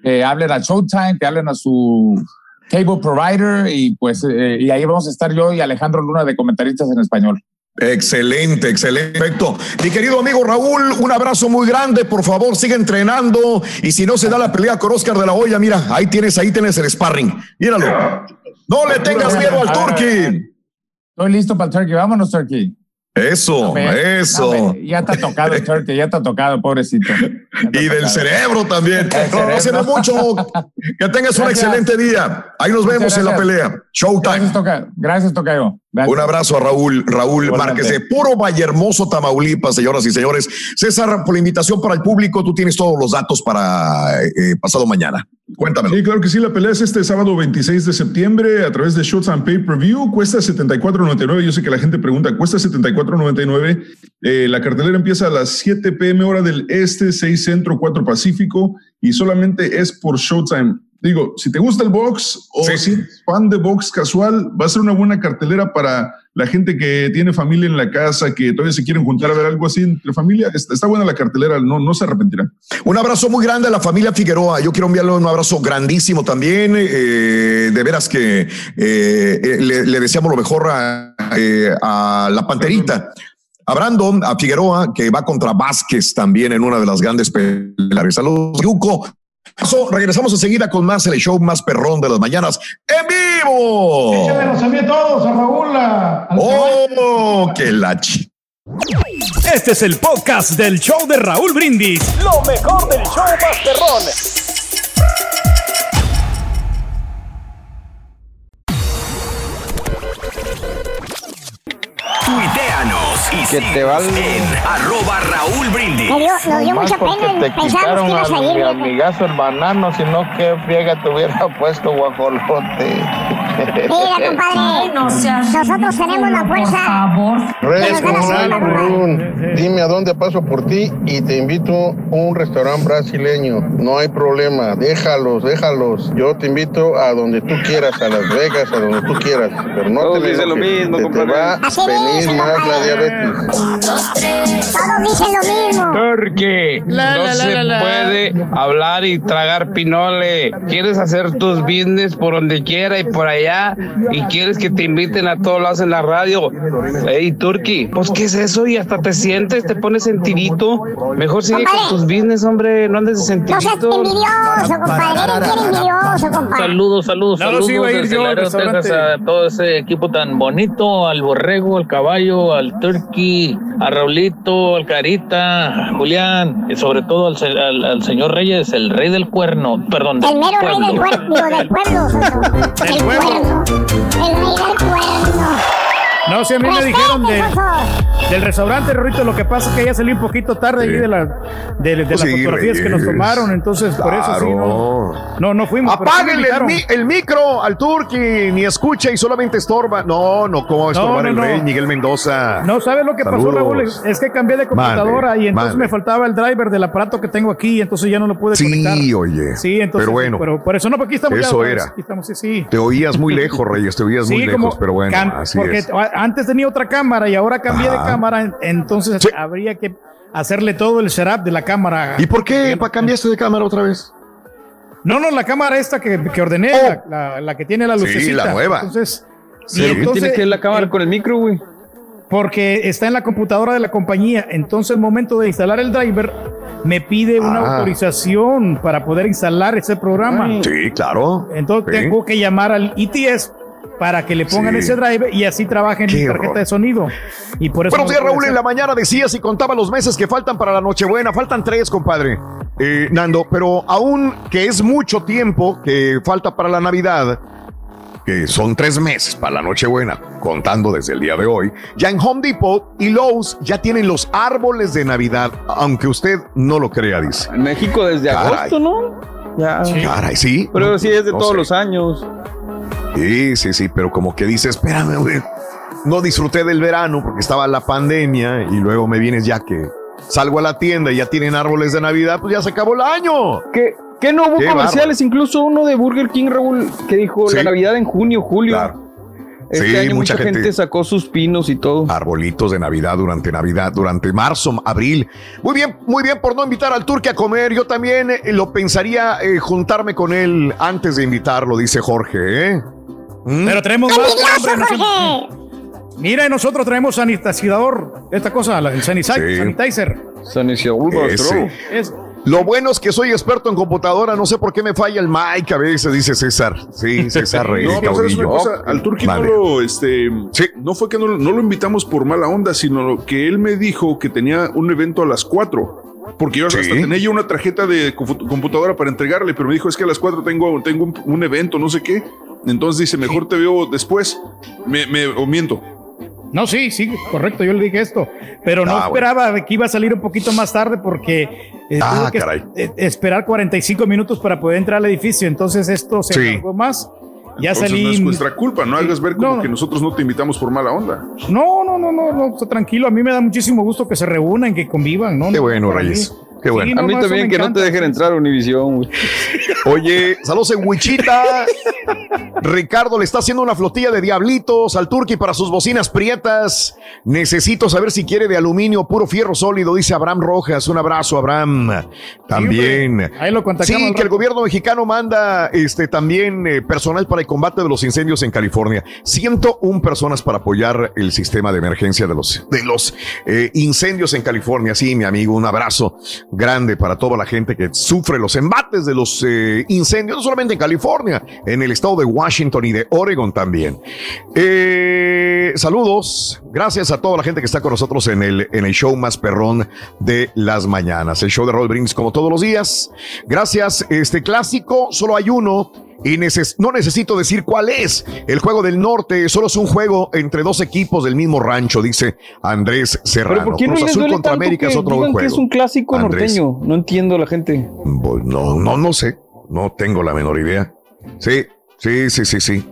que hablen a Showtime, que hablen a su cable provider y pues eh, y ahí vamos a estar yo y Alejandro Luna de comentaristas en español. Excelente, excelente. Perfecto. Mi querido amigo Raúl, un abrazo muy grande. Por favor, sigue entrenando. Y si no se da la pelea con Oscar de la Hoya, mira, ahí tienes, ahí tienes el sparring. Míralo. No le tengas miedo al turkey. Estoy listo para el turkey. Vámonos, turkey. Eso, eso. ya está tocado el turkey, ya está tocado, pobrecito. Y del cerebro también. Haciendo mucho. Que tengas un excelente día. Ahí nos vemos en la pelea. Showtime. Gracias, Toca- Gracias, Tocayo. Un abrazo a Raúl, Raúl Igualmente. Márquez de Puro Vallehermoso, Tamaulipas, señoras y señores. César, por la invitación para el público, tú tienes todos los datos para eh, pasado mañana. Cuéntamelo. Sí, claro que sí. La pelea es este sábado 26 de septiembre a través de Shots and Pay Per View. Cuesta 74.99. Yo sé que la gente pregunta, cuesta 74.99. Eh, la cartelera empieza a las 7 pm hora del este, 6 centro, 4 pacífico y solamente es por Showtime. Digo, si te gusta el box o si eres fan de box casual, va a ser una buena cartelera para la gente que tiene familia en la casa, que todavía se quieren juntar a ver algo así entre familia. Está, está buena la cartelera, no, no se arrepentirán. Un abrazo muy grande a la familia Figueroa. Yo quiero enviarle un abrazo grandísimo también. eh, de veras que eh, eh, le, le deseamos lo mejor a, eh, a la Panterita. A Brandon, a Figueroa, que va contra Vázquez también en una de las grandes peleas. Saludos, Yuco. So, regresamos enseguida con más el show más perrón de las mañanas en vivo. Échamelos a mí todos, a Raúl, a, Oh, que la chi- Este es el podcast del show de Raúl Brindis. Lo mejor del show Masterrón. Tuiteanos y Que te valga. en arroba Raúl Brindis. Me dio, me dio mucha porque pena. te quitaron que ibas a a ir, mi amigazo el banano, sino que friega te hubiera puesto guajolote. Mira, compadre. Nosotros tenemos la fuerza. Reyes, que nos da la ¿cómo gana. no, Run? Dime a dónde paso por ti y te invito a un restaurante brasileño. No hay problema, déjalos, déjalos. Yo te invito a donde tú quieras, a Las Vegas, a donde tú quieras. Pero no Todos te dicen lo mismo, te, te compadre. va Así a venir más la compadre. diabetes. Todos dicen lo mismo. Porque La, no la, la, se la, la. puede hablar y tragar pinole. Quieres hacer tus business por donde quiera y por allá y quieres que te inviten a todos lados en la radio. Hey, Turki, pues ¿qué es eso? Y hasta te sientes, te pones sentidito. Mejor sigue con tus business, hombre, no andes de No seas sentidito. envidioso, compadre. Eres envidioso, compadre. Saludos, saludos, No, saludos sí, iba a ir yo. Texas, a todo ese equipo tan bonito, al borrego, al caballo, al turkey, a Raulito, al Carita, a Julián, y sobre todo al, se- al- al señor Reyes, el rey del cuerno, perdón, El mero rey del cuerno, del pueblo. El cuerno. El del cuerno. No, sí, a mí me dijeron de, del restaurante, Rorito, lo que pasa es que ya salí un poquito tarde ahí de, la, de, de las Sí, fotografías que nos tomaron, entonces por eso sí, no, no, no fuimos. sí Apáguenle el, el micro al Turqui, ni escucha y solamente estorba. No, no, ¿cómo va a estorbar no, el no. rey Miguel Mendoza? No, ¿sabes lo que pasó. Raúl? Es que cambié de computadora Mande, y entonces mande. me faltaba el driver del aparato que tengo aquí, entonces ya no lo pude conectar. Sí, oye. Sí, entonces. Pero bueno, Pero por eso no, porque aquí estamos Eso pues, era. Aquí estamos, sí, sí. te oías muy lejos, Reyes, te oías muy Sí, lejos, pero bueno, así porque es. Antes tenía otra cámara y ahora cambié de Ajá. cámara, en- entonces habría que hacerle todo el setup de la cámara. ¿Y por qué pa, cambiaste de cámara otra vez? No, no, la cámara esta que, que ordené, la, la- la que tiene la Oh. Sí, lucecita. la nueva. Entonces, Sí. y ¿Pero qué entonces- tiene que ver la cámara con el micro, güey? Porque está en la computadora de la compañía. Entonces, el momento de instalar el driver, me pide una Ah. autorización para poder instalar ese programa. Sí, claro. Entonces, Sí. tengo que llamar al ITS para que le pongan Sí. ese driver y así trabaje en mi Qué tarjeta horror. de sonido. Y por eso Buenos no días, Raúl. En la mañana decías y contaba los meses que faltan para la Nochebuena. Faltan tres, compadre. Eh, Nando, pero aún que es mucho tiempo que falta para la Navidad, que son tres meses para la Nochebuena, contando desde el día de hoy, ya en Home Depot y Lowe's ya tienen los árboles de Navidad, aunque usted no lo crea, dice. En México desde Caray. agosto, ¿no? Ya. Caray, sí. Pero sí es de No todos sé. los años. Sí, sí, sí, pero como que dice, espérame, güey. No disfruté del verano porque estaba la pandemia y luego me vienes ya que salgo a la tienda y ya tienen árboles de Navidad, pues ya se acabó el año. ¿Qué, qué no hubo Qué comerciales? Incluso uno de Burger King, Raúl, que dijo Sí. la Navidad en junio, julio. Claro. Este Sí, año mucha mucha, gente... gente- sacó sus pinos y todo. Arbolitos de Navidad durante Navidad, durante marzo, abril. Muy bien, muy bien por no invitar al turque a comer. Yo también eh, lo pensaría eh, juntarme con él antes de invitarlo, dice Jorge. ¿eh? ¿Mm? Pero tenemos más. ¡Envidioso, hombre, no sé- Jorge! Mira, y nosotros traemos sanitizador. Esta cosa, el sanitizer. Sí. sanitizer. Es- Lo bueno es que soy experto en computadora, no sé por qué me falla el mic a veces, dice César. Sí, César Reyes. No, pero ¿sabes una Caudillo. cosa? Al Turqui no lo, este, no fue que no, no lo invitamos por mala onda, sino que él me dijo que tenía un evento a las 4. Porque yo hasta Sí. tenía yo una tarjeta de compu- computadora para entregarle, pero me dijo es que a las 4 tengo, tengo un, un evento, no sé qué. Entonces dice, mejor te veo después. Me, me o miento. No, sí, sí, correcto, yo le dije esto. Pero no Ah, bueno. esperaba de que iba a salir un poquito más tarde porque Ah, tuvo que caray. eh, esperar 45 minutos para poder entrar al edificio. Entonces esto se Sí. más. Ya Entonces salí. no es nuestra culpa, no hagas ver como No. que nosotros no te invitamos por mala onda. No, no, no, no, no, tranquilo. A mí me da muchísimo gusto que se reúnan, que convivan, ¿no? Qué No, bueno, mí. Qué bueno. Sí, no, a mí también que no te dejen entrar a Univisión. Oye, saludos en Wichita. Ricardo le está haciendo una flotilla de diablitos al Turqui para sus bocinas prietas. Necesito saber si quiere de aluminio, puro fierro sólido, dice Abraham Rojas. Un abrazo, Abraham. También. Ahí lo contactamos Sí, al que el gobierno mexicano manda este también eh, personal para el combate de los incendios en California. 101 personas para apoyar el sistema de emergencia de los, de los eh, incendios en California. Sí, mi amigo, un abrazo grande para toda la gente que sufre los embates de los eh, incendios, no solamente en California, en el estado de Washington y de Oregon también. Eh, saludos, gracias a toda la gente que está con nosotros en el, en el show más perrón de las mañanas, el show de Roll Brings como todos los días. Gracias, este clásico, solo hay uno. Y neces- no necesito decir cuál es. El juego del norte solo es un juego entre dos equipos del mismo rancho, dice Andrés Serrano. Pero ¿por qué no Cruz Azul contra América es otro juego. que es un clásico Andrés. norteño? No entiendo la gente. No, no, no sé. No tengo la menor idea. Sí, sí, sí, sí, sí.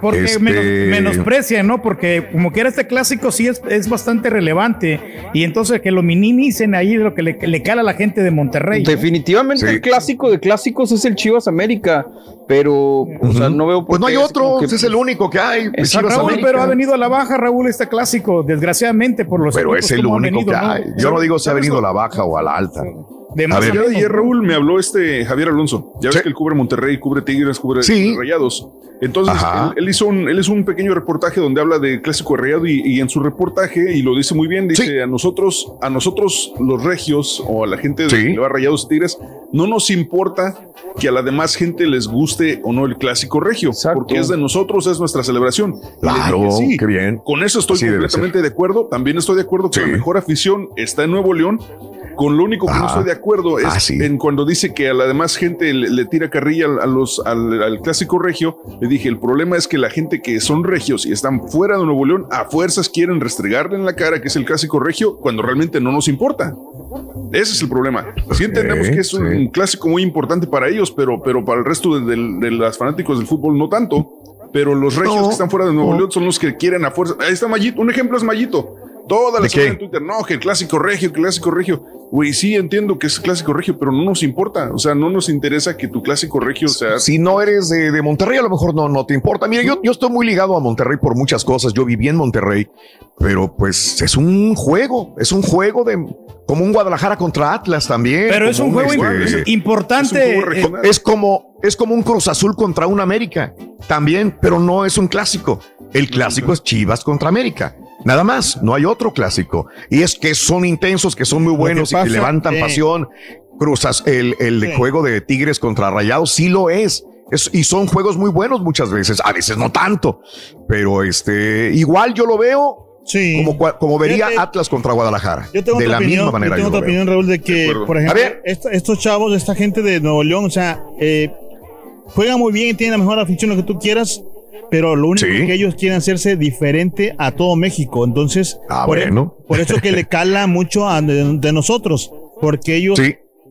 Porque Este- menos- menosprecian, ¿no? Porque como que era este clásico sí es, es bastante relevante. Y entonces que lo minimicen ahí lo que le, le cala a la gente de Monterrey. ¿no? Definitivamente el clásico de clásicos es el Chivas América, pero o sea, no veo por Pues no hay otro, que- es el único que hay. pues, Exacto, Raúl, América. pero ha venido a la baja, Raúl, este clásico, desgraciadamente, por los Pero es el único venido, que ¿no? hay. Yo no digo si ha venido a la baja o a la alta. De A más ver, a Raúl me habló este Javier Alonso. Ya ves que él cubre Monterrey, cubre Tigres, cubre Sí. Rayados. Entonces, él, él hizo un, él hizo un pequeño reportaje donde habla de clásico de Rayado y, y en su reportaje, y lo dice muy bien, dice a nosotros, a nosotros los regios o a la gente de que le va a Rayados y Tigres, no nos importa que a la demás gente les guste o no el clásico regio, porque es de nosotros, es nuestra celebración. Claro, dije, sí, qué bien. Con eso estoy Así completamente de acuerdo. También estoy de acuerdo que la mejor afición está en Nuevo León. Con lo único que no Ajá. estoy de acuerdo es Ah, sí. en cuando dice que a la demás gente le, le tira carrilla al- a los, al, al clásico regio. Le dije, el problema es que la gente que son regios y están fuera de Nuevo León a fuerzas quieren restregarle en la cara que es el clásico regio cuando realmente no nos importa. Ese es el problema. Sí entendemos que es un, un clásico muy importante para ellos, pero, pero para el resto de, de- de los fanáticos del fútbol no tanto. Pero los regios que están fuera de Nuevo León son los que quieren a fuerza. Ahí está Mayito. Un ejemplo es Mayito. Toda la ¿De semana qué? en Twitter, no, que el clásico regio, el clásico regio. Güey, sí entiendo que es clásico regio, pero no nos importa. O sea, no nos interesa que tu clásico regio sea. Si no eres de, de Monterrey, a lo mejor no, no te importa. Mira, yo, yo estoy muy ligado a Monterrey por muchas cosas. Yo viví en Monterrey, pero pues es un juego, es un juego de como un Guadalajara contra Atlas también. Pero es un juego este, im- importante. eh, Es como, es como un Cruz Azul contra un América también, pero no es un clásico. El clásico es Chivas contra América. Nada más, no hay otro clásico. Y es que son intensos, que son muy buenos y pasa, que levantan eh, pasión. Cruzas, el, el Sí. juego de Tigres contra Rayados sí lo es. Es- y son juegos muy buenos muchas veces, a veces no tanto, pero este, igual yo lo veo como, cua- como vería Atlas contra Guadalajara. Yo tengo de la opinión, misma manera. yo tengo yo otra opinión. Raúl, de que, por A ejemplo, esta- estos chavos, esta gente de Nuevo León, o sea, eh, juegan muy bien, tienen la mejor afición, lo que tú quieras, pero lo único que ellos quieren hacerse diferente a todo México. Entonces, Ah, por, e- por eso que le cala mucho a de, de nosotros, porque ellos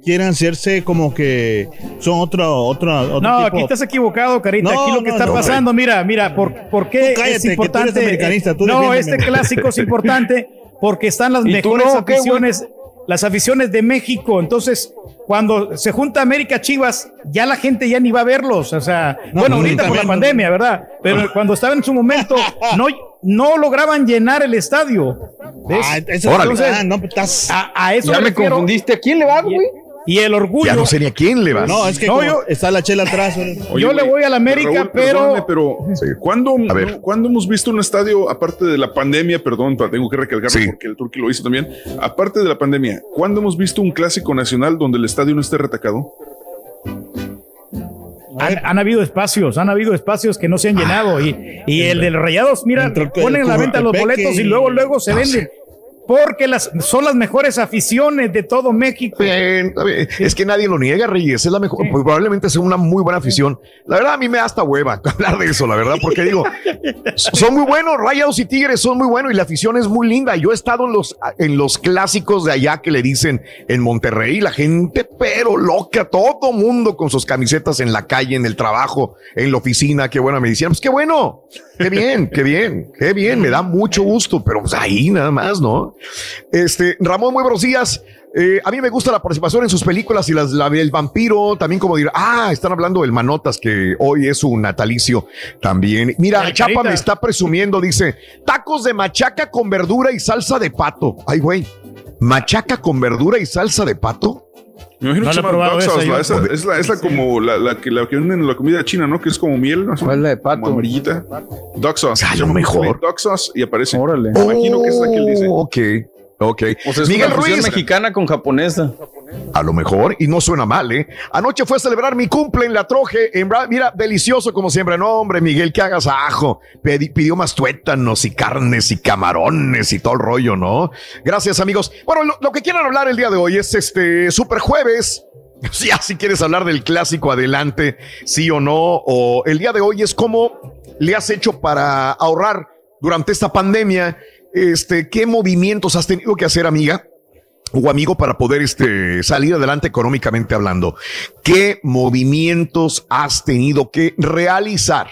quieren hacerse como que son otro, otro, otro No, tipo. aquí estás equivocado, Carita. No, aquí lo que no, está no, pasando, mira, mira, por, ¿por qué Tú cállate, es que tú eres importante? americanista, tú no, este clásico es importante porque están las ¿Y tú mejores qué, aficiones, las aficiones de México. Entonces, cuando se junta América Chivas, ya la gente ya ni va a verlos. O sea, No, bueno, no, ahorita por la pandemia, ¿verdad? Pero cuando estaba en su momento, no, no lograban llenar el estadio. ¿Ves? Ah, eso- Entonces, ah, no, estás- a, a eso Ya me refiero. confundiste. ¿A quién le va, güey? Y el orgullo. Ya no sé ni a quién le vas. No, es que No, como yo- está la chela atrás. Oye, Yo le voy a la América, Raúl, pero- pero ¿cuándo, no- ¿cuándo hemos visto un estadio, aparte de la pandemia, perdón, tengo que recalcarlo porque el Turqui lo hizo también, aparte de la pandemia, ¿cuándo hemos visto un clásico nacional donde el estadio no esté retacado? Han, han habido espacios, han habido espacios que no se han llenado y, y el de los rayados, mira, el- ponen a la venta los boletos y y- luego, luego se Ah, venden. Porque las, son las mejores aficiones de todo México. Bien. Es que nadie lo niega, Reyes. Es la mejor, pues, probablemente sea una muy buena afición. La verdad, a mí me da hasta hueva hablar de eso, la verdad, porque digo, son muy buenos, Rayados y Tigres son muy buenos y la afición es muy linda. Yo he estado en los, en los clásicos de allá que le dicen en Monterrey, la gente, pero loca, todo mundo con sus camisetas en la calle, en el trabajo, en la oficina. Qué buena medicina. Pues qué bueno, qué bien, qué bien, qué bien. Me da mucho gusto, pero pues ahí nada más, ¿no? Este, Ramón, muy buenos días. Eh, a mí me gusta la participación en sus películas y las, la del vampiro, también como dirá, ah, están hablando del Manotas, que hoy es su natalicio también. Mira, Chapa carita. me está presumiendo, dice, tacos de machaca con verdura y salsa de pato. Ay, güey, machaca con verdura y salsa de pato. Me imagino No que se llama esa la- yo. esa- es la, es la como la, la que, la que venden en la comida china, ¿no? Que es como miel, ¿no? ¿Cuál es la de pato? Como amarillita. Dog sauce. A Se lo llama mejor. Dog sauce y aparece. Órale. Me imagino que es la que él dice. Oh, Ok, ok. O sea, es Miguel una Ruiz. mexicana con japonesa. A lo mejor, y no suena mal, ¿eh? Anoche fue a celebrar mi cumple en la troje. En Mira, delicioso como siempre. No, hombre, Miguel, que hagas ajo. Pidió más tuétanos y carnes y camarones y todo el rollo, ¿no? Gracias, amigos. Bueno, lo, lo que quieran hablar el día de hoy es este Super Jueves. Si quieres hablar del clásico, adelante, sí o no. O el día de hoy es cómo le has hecho para ahorrar durante esta pandemia. Este, ¿qué movimientos has tenido que hacer, amiga? O amigo para poder este, salir adelante económicamente hablando. ¿Qué movimientos has tenido que realizar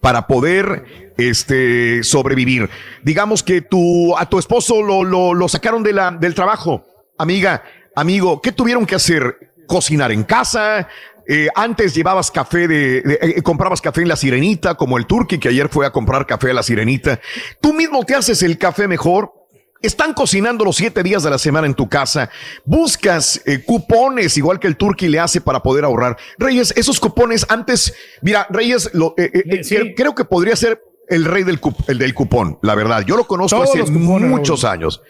para poder este, sobrevivir? Digamos que tu, a tu esposo lo, lo, lo sacaron de la, del trabajo. Amiga, amigo, ¿qué tuvieron que hacer? ¿Cocinar en casa? Eh, antes llevabas café de, de- eh, comprabas café en la sirenita, como el turqui que ayer fue a comprar café a la sirenita. Tú mismo te haces el café mejor. Están cocinando los siete días de la semana en tu casa. Buscas eh, cupones, igual que el Turqui le hace para poder ahorrar. Reyes, esos cupones antes, mira, Reyes, lo, eh, eh, creo, creo que podría ser el rey del, cup- el del cupón, la verdad. Yo lo conozco Todos hace cupones, muchos Raúl. años.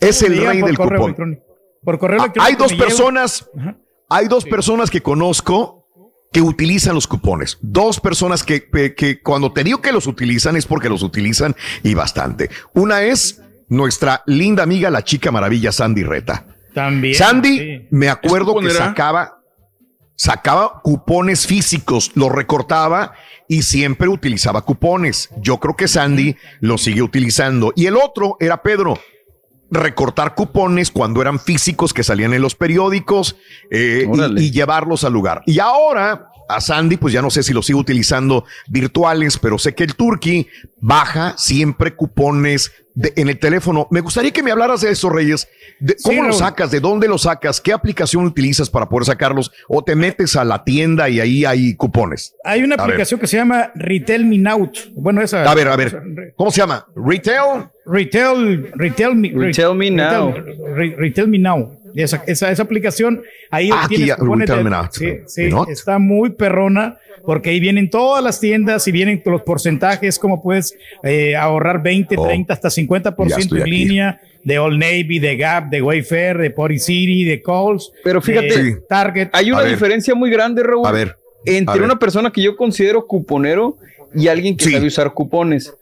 Es el rey por del cupón. Por correo Ah, electrónico. Hay dos personas, hay dos personas que conozco que utilizan los cupones. Dos personas que, que- que cuando te digo que los utilizan es porque los utilizan y bastante. Una es nuestra linda amiga, la chica maravilla Sandy Reta. También. Sandy, sí. me acuerdo que sacaba, sacaba cupones físicos, los recortaba y siempre utilizaba cupones. Yo creo que Sandy lo sigue utilizando. Y el otro era Pedro. Recortar cupones cuando eran físicos que salían en los periódicos eh, y, y llevarlos al lugar. Y ahora a Sandy, pues ya no sé si lo sigo utilizando virtuales, pero sé que el Turkey baja siempre cupones de- en el teléfono. Me gustaría que me hablaras de eso, Reyes. De, ¿Cómo Sí, lo Raúl. sacas? ¿De dónde lo sacas? ¿Qué aplicación utilizas para poder sacarlos? ¿O te metes a la tienda y ahí hay cupones? Hay una A ver. aplicación que se llama Retail Me Now. Bueno, esa. A ver, a ver. ¿Cómo se llama? ¿Retail? Retail, Retail Me, Retail Me Now. Re- Retail Me Now. Esa, esa, esa aplicación, ahí Ah, de-. Sí, sí, ¿No? está muy perrona porque ahí vienen todas las tiendas y vienen los porcentajes, cómo puedes eh, ahorrar 20, Oh, 30, hasta 50% ya estoy en aquí. línea de Old Navy, de Gap, de Wayfair, de Party City, de Coles. Pero fíjate, Sí. Target. Hay una A ver. diferencia muy grande, Raúl. A ver, Entre a ver. una persona que yo considero cuponero y alguien que Sí. sabe usar cupones.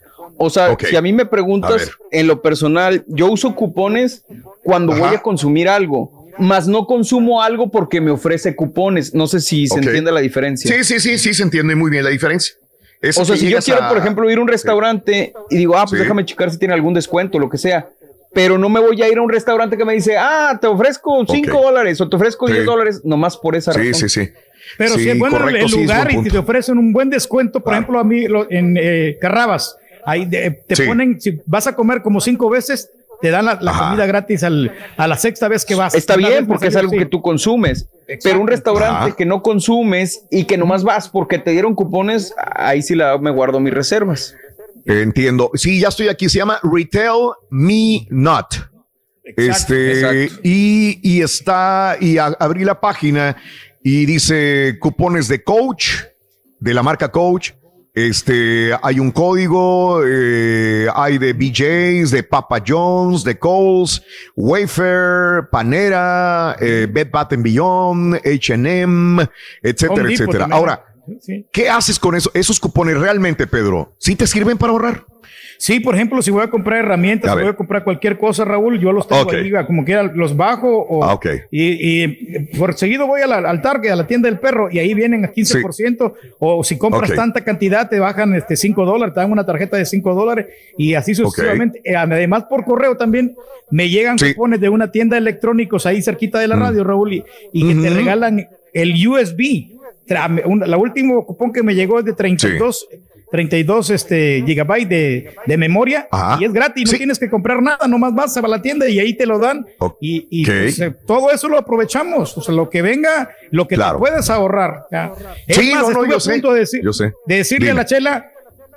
O sea, si a mí me preguntas en lo personal, yo uso cupones cuando Ajá. voy a consumir algo, más no consumo algo porque me ofrece cupones. No sé si se entiende la diferencia. Sí, sí, sí, sí, se entiende muy bien la diferencia. O sea, si yo quiero, a- por ejemplo, ir a un restaurante y digo, ah, pues Sí. déjame checar si tiene algún descuento, lo que sea. Pero no me voy a ir a un restaurante que me dice, ah, te ofrezco 5 Ok. dólares o te ofrezco Sí. 10 dólares, nomás por esa Sí, razón. sí, sí. Pero Sí, si es bueno el- correcto, el sí, es lugar buen y te ofrecen un buen descuento, por ejemplo, a mí lo- en eh, Carrabas, ahí de- te Sí. ponen, si vas a comer como cinco veces, te dan la, comida gratis al- a la sexta vez que vas. Está bien porque es algo sí. que tú consumes. Pero un restaurante Ajá. que no consumes y que nomás vas porque te dieron cupones, ahí sí la, me guardo mis reservas. Entiendo. Sí, ya estoy aquí. Se llama Retail Me Not. este, exacto. Y, y está, y a- abrí la página y dice cupones de coach, de la marca coach. Este, hay un código, eh, hay de BJ's, de Papa John's, de Coles, Wayfair, Panera, eh, Bed Bath and Beyond, H&M, etcétera, etcétera. Ahora. ¿Qué haces con eso? esos cupones realmente, Pedro? ¿Sí te sirven para ahorrar? Sí, por ejemplo, si voy a comprar herramientas, A si voy a comprar cualquier cosa, Raúl, yo los tengo Ok. ahí, como quiera, los bajo o, Ah, ok. y, y por seguido voy la- al Target, a la tienda del perro, y ahí vienen a 15%, o si compras Ok. tanta cantidad, te bajan este 5 dólares, te dan una tarjeta de 5 dólares, y así sucesivamente. Eh, Además, por correo también me llegan cupones de una tienda de electrónicos ahí cerquita de la radio, Raúl, y, y que te Ujú. regalan el USB. Tra- un- La último cupón que me llegó es de 32, 32 este, gigabytes de, de memoria Ajá. y es gratis, no tienes que comprar nada, nomás vas a la tienda y ahí te lo dan. Y, pues, eh, todo eso lo aprovechamos, o sea, lo que venga, lo que Claro. te puedes ahorrar. ya. Es Sí, más, no, no, estuve yo a sé, punto de, decir- yo sé. de decirle Dime. a la chela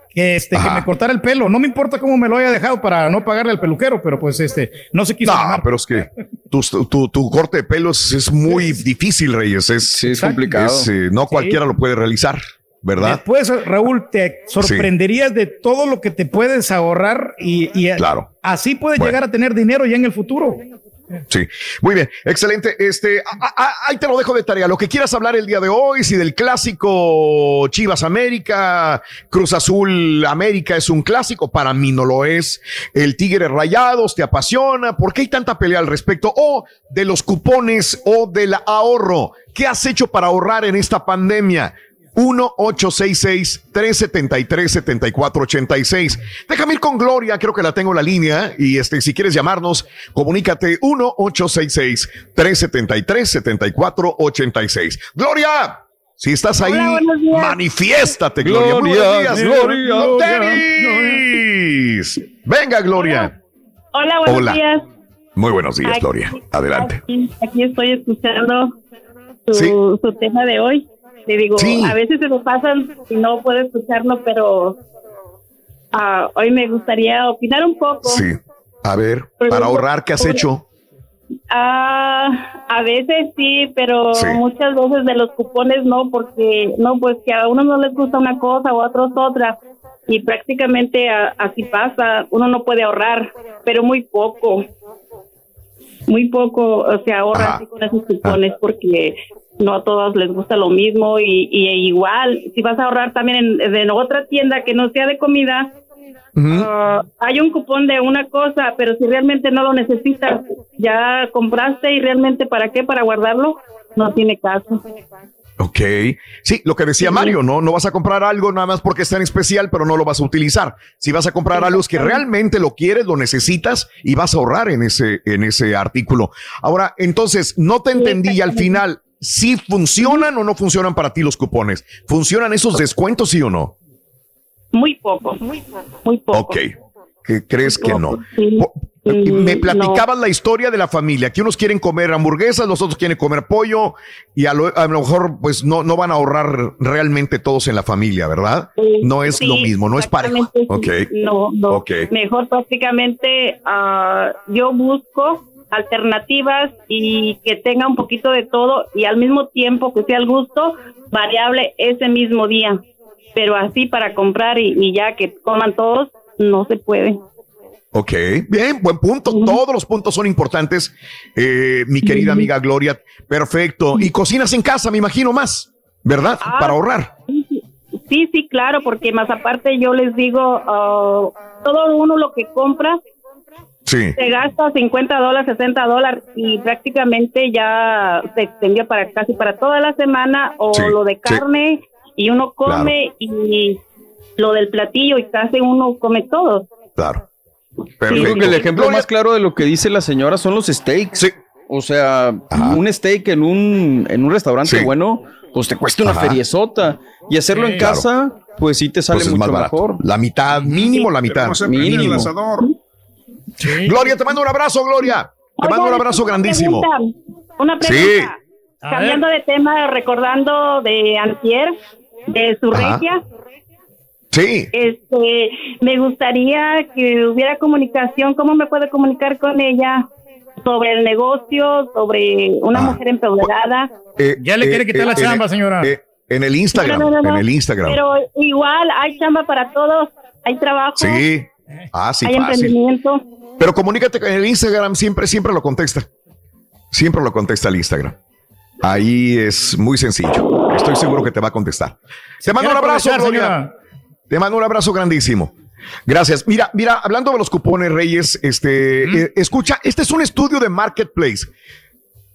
que, este, que me cortara el pelo. No me importa cómo me lo haya dejado para no pagarle al peluquero, pero pues este, no se quiso. No, pero es que tu, tu- tu corte de pelos es muy difícil, Reyes. Es, es complicado. es, eh, no cualquiera lo puede realizar, ¿verdad? Después, Raúl, te sorprenderías de todo lo que te puedes ahorrar y, y Claro. así puedes Bueno. llegar a tener dinero ya en el futuro. Sí, muy bien, excelente. Este, a- a- ahí te lo dejo de tarea. Lo que quieras hablar el día de hoy, si del clásico Chivas América, Cruz Azul América es un clásico, para mí no lo es. El Tigre Rayados te apasiona. ¿Por qué hay tanta pelea al respecto? O de los cupones o del ahorro. ¿Qué has hecho para ahorrar en esta pandemia? 1-866-373-7486. Déjame ir con Gloria, creo que la tengo en la línea. Y este, si quieres llamarnos, comunícate 1-866-373-7486. Gloria, si estás ahí, Hola, manifiéstate, Gloria. Muy Gloria, buenos días, Gloria, Gloria. tenis. Venga, Gloria. Hola, buenos Hola. días. Muy buenos días, Aquí- Gloria. Adelante. Aquí, aquí estoy escuchando su, Sí. su tema de hoy. Le digo, Sí. a veces se me pasan y no puedo escucharlo, pero ah, hoy me gustaría opinar un poco. Sí. A ver, para ahorrar, ¿qué has hecho? Ah, a veces sí, pero Sí. muchas veces de los cupones no, porque no, pues que a uno no les gusta una cosa o a otros otra. Y prácticamente a- así pasa, uno no puede ahorrar, pero muy poco. Muy poco o se ahorra así con esos cupones porque no a todos les gusta lo mismo y, y igual, si vas a ahorrar también en, en otra tienda que no sea de comida, Ah, hay un cupón de una cosa, pero si realmente no lo necesitas, ya compraste y realmente para qué, para guardarlo, no tiene caso. Ok. Sí, lo que decía Mario, ¿no? No vas a comprar algo nada más porque está en especial, pero no lo vas a utilizar. Si vas a comprar algo que realmente lo quieres, lo necesitas y vas a ahorrar en ese, en ese artículo. Ahora, entonces, no te entendí al final, si funcionan o no funcionan para ti los cupones. ¿Funcionan esos descuentos, sí o no? Muy poco, muy poco, muy poco. Ok. ¿Qué crees que no? Sí. Po- Me platicabas la historia de la familia, que unos quieren comer hamburguesas, los otros quieren comer pollo y a lo, a lo mejor pues no, no van a ahorrar realmente todos en la familia, ¿verdad? No es Sí, lo mismo, no es parejo. exactamente, sí. Ok. No, no. Mejor prácticamente ah, yo busco alternativas y que tenga un poquito de todo y al mismo tiempo que sea el gusto variable ese mismo día. Pero así para comprar y, y ya que coman todos, no se puede. Ok, bien, buen punto. Todos los puntos son importantes, eh, mi querida amiga Gloria. Perfecto. Y cocinas en casa, me imagino más, ¿verdad? Ah. Para ahorrar. Sí, sí, claro, porque más aparte yo les digo, ah, todo uno lo que compra Sí. se gasta 50 dólares, 60 dólares y prácticamente ya se extendió para casi para toda la semana o Sí, lo de sí. carne y uno come y lo del platillo y casi uno come todo. Claro. Yo creo que el ejemplo más claro de lo que dice la señora son los steaks. O sea, un steak en un, en un restaurante Sí. bueno, pues te cuesta una Ajá. feriezota. Y hacerlo en Claro. casa, pues sí te sale Pues es mucho mejor. La mitad, mínimo la mitad. no se prende el Mínimo. Gloria, te mando un abrazo, Gloria. Te mando un abrazo Una grandísimo. pregunta, Una pregunta. Sí. Cambiando de tema, recordando de Antier, de su Ajá. regia, Sí. este, me gustaría que hubiera comunicación. ¿Cómo me puedo comunicar con ella sobre el negocio, sobre una mujer empoderada? Ya le quiere quitar la chamba, señora. eh, en el Instagram, No, no, no, no. en el Instagram. Pero igual hay chamba para todos, hay trabajo, sí. Ah, sí, hay fácil. emprendimiento. Pero comunícate con el Instagram, siempre, siempre lo contesta. Siempre lo contesta el Instagram. Ahí es muy sencillo. Estoy seguro que te va a contestar. Te mando un abrazo, Gloria. Te mando un abrazo grandísimo. Gracias. Mira, mira, hablando de los cupones, Reyes, este, eh, escucha, este es un estudio de Marketplace.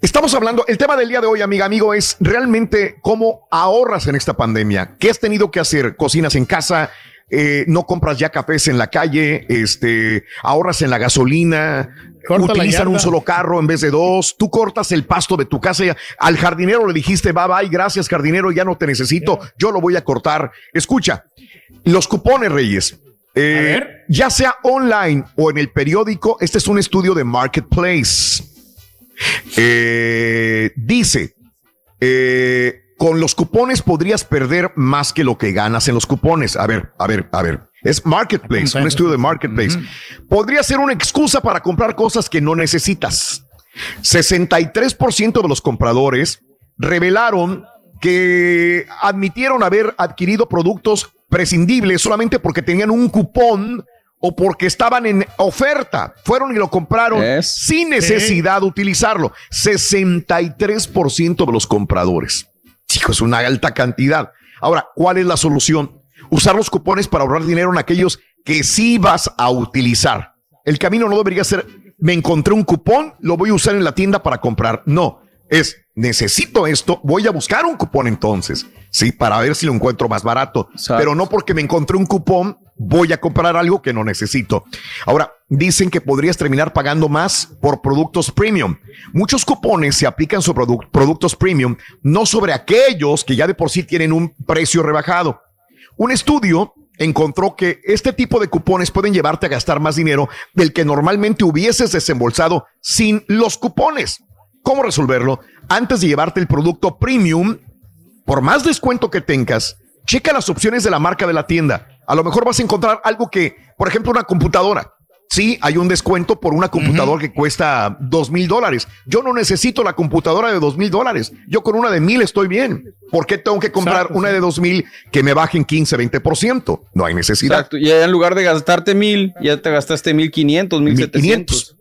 Estamos hablando, el tema del día de hoy, amiga, amigo, es realmente cómo ahorras en esta pandemia. ¿Qué has tenido que hacer? ¿Cocinas en casa? Eh, no compras ya cafés en la calle, este, ahorras en la gasolina, Corta utilizan un solo carro en vez de dos, tú cortas el pasto de tu casa, ya- al jardinero le dijiste, bye bye, gracias jardinero, ya no te necesito, yo lo voy a cortar. Escucha, los cupones, Reyes, eh, ya sea online o en el periódico, este es un estudio de Marketplace. Eh, dice, eh, con los cupones podrías perder más que lo que ganas en los cupones. A ver, a ver, a ver. Es Marketplace, un estudio de Marketplace. Podría ser una excusa para comprar cosas que no necesitas. 63% de los compradores revelaron que admitieron haber adquirido productos prescindibles solamente porque tenían un cupón o porque estaban en oferta. Fueron y lo compraron sin necesidad de utilizarlo. 63% de los compradores. Hijo, es una alta cantidad. Ahora, ¿cuál es la solución? Usar los cupones para ahorrar dinero en aquellos que sí vas a utilizar. El camino no debería ser, me encontré un cupón, lo voy a usar en la tienda para comprar. No, es, necesito esto, voy a buscar un cupón entonces, sí, para ver si lo encuentro más barato. Pero no porque me encontré un cupón, voy a comprar algo que no necesito. Ahora, dicen que podrías terminar pagando más por productos premium. Muchos cupones se aplican sobre produ- productos premium, no sobre aquellos que ya de por sí tienen un precio rebajado. Un estudio encontró que este tipo de cupones pueden llevarte a gastar más dinero del que normalmente hubieses desembolsado sin los cupones. ¿Cómo resolverlo? Antes de llevarte el producto premium, por más descuento que tengas, checa las opciones de la marca de la tienda. A lo mejor vas a encontrar algo que, por ejemplo, una computadora. Sí, hay un descuento por una computadora que cuesta dos mil dólares. Yo no necesito la computadora de dos mil dólares. Yo con una de mil estoy bien. ¿Por qué tengo que comprar una de dos mil que me bajen 15, 20%? No hay necesidad. Exacto. Y en lugar de gastarte mil, ya te gastaste mil quinientos, mil setecientos.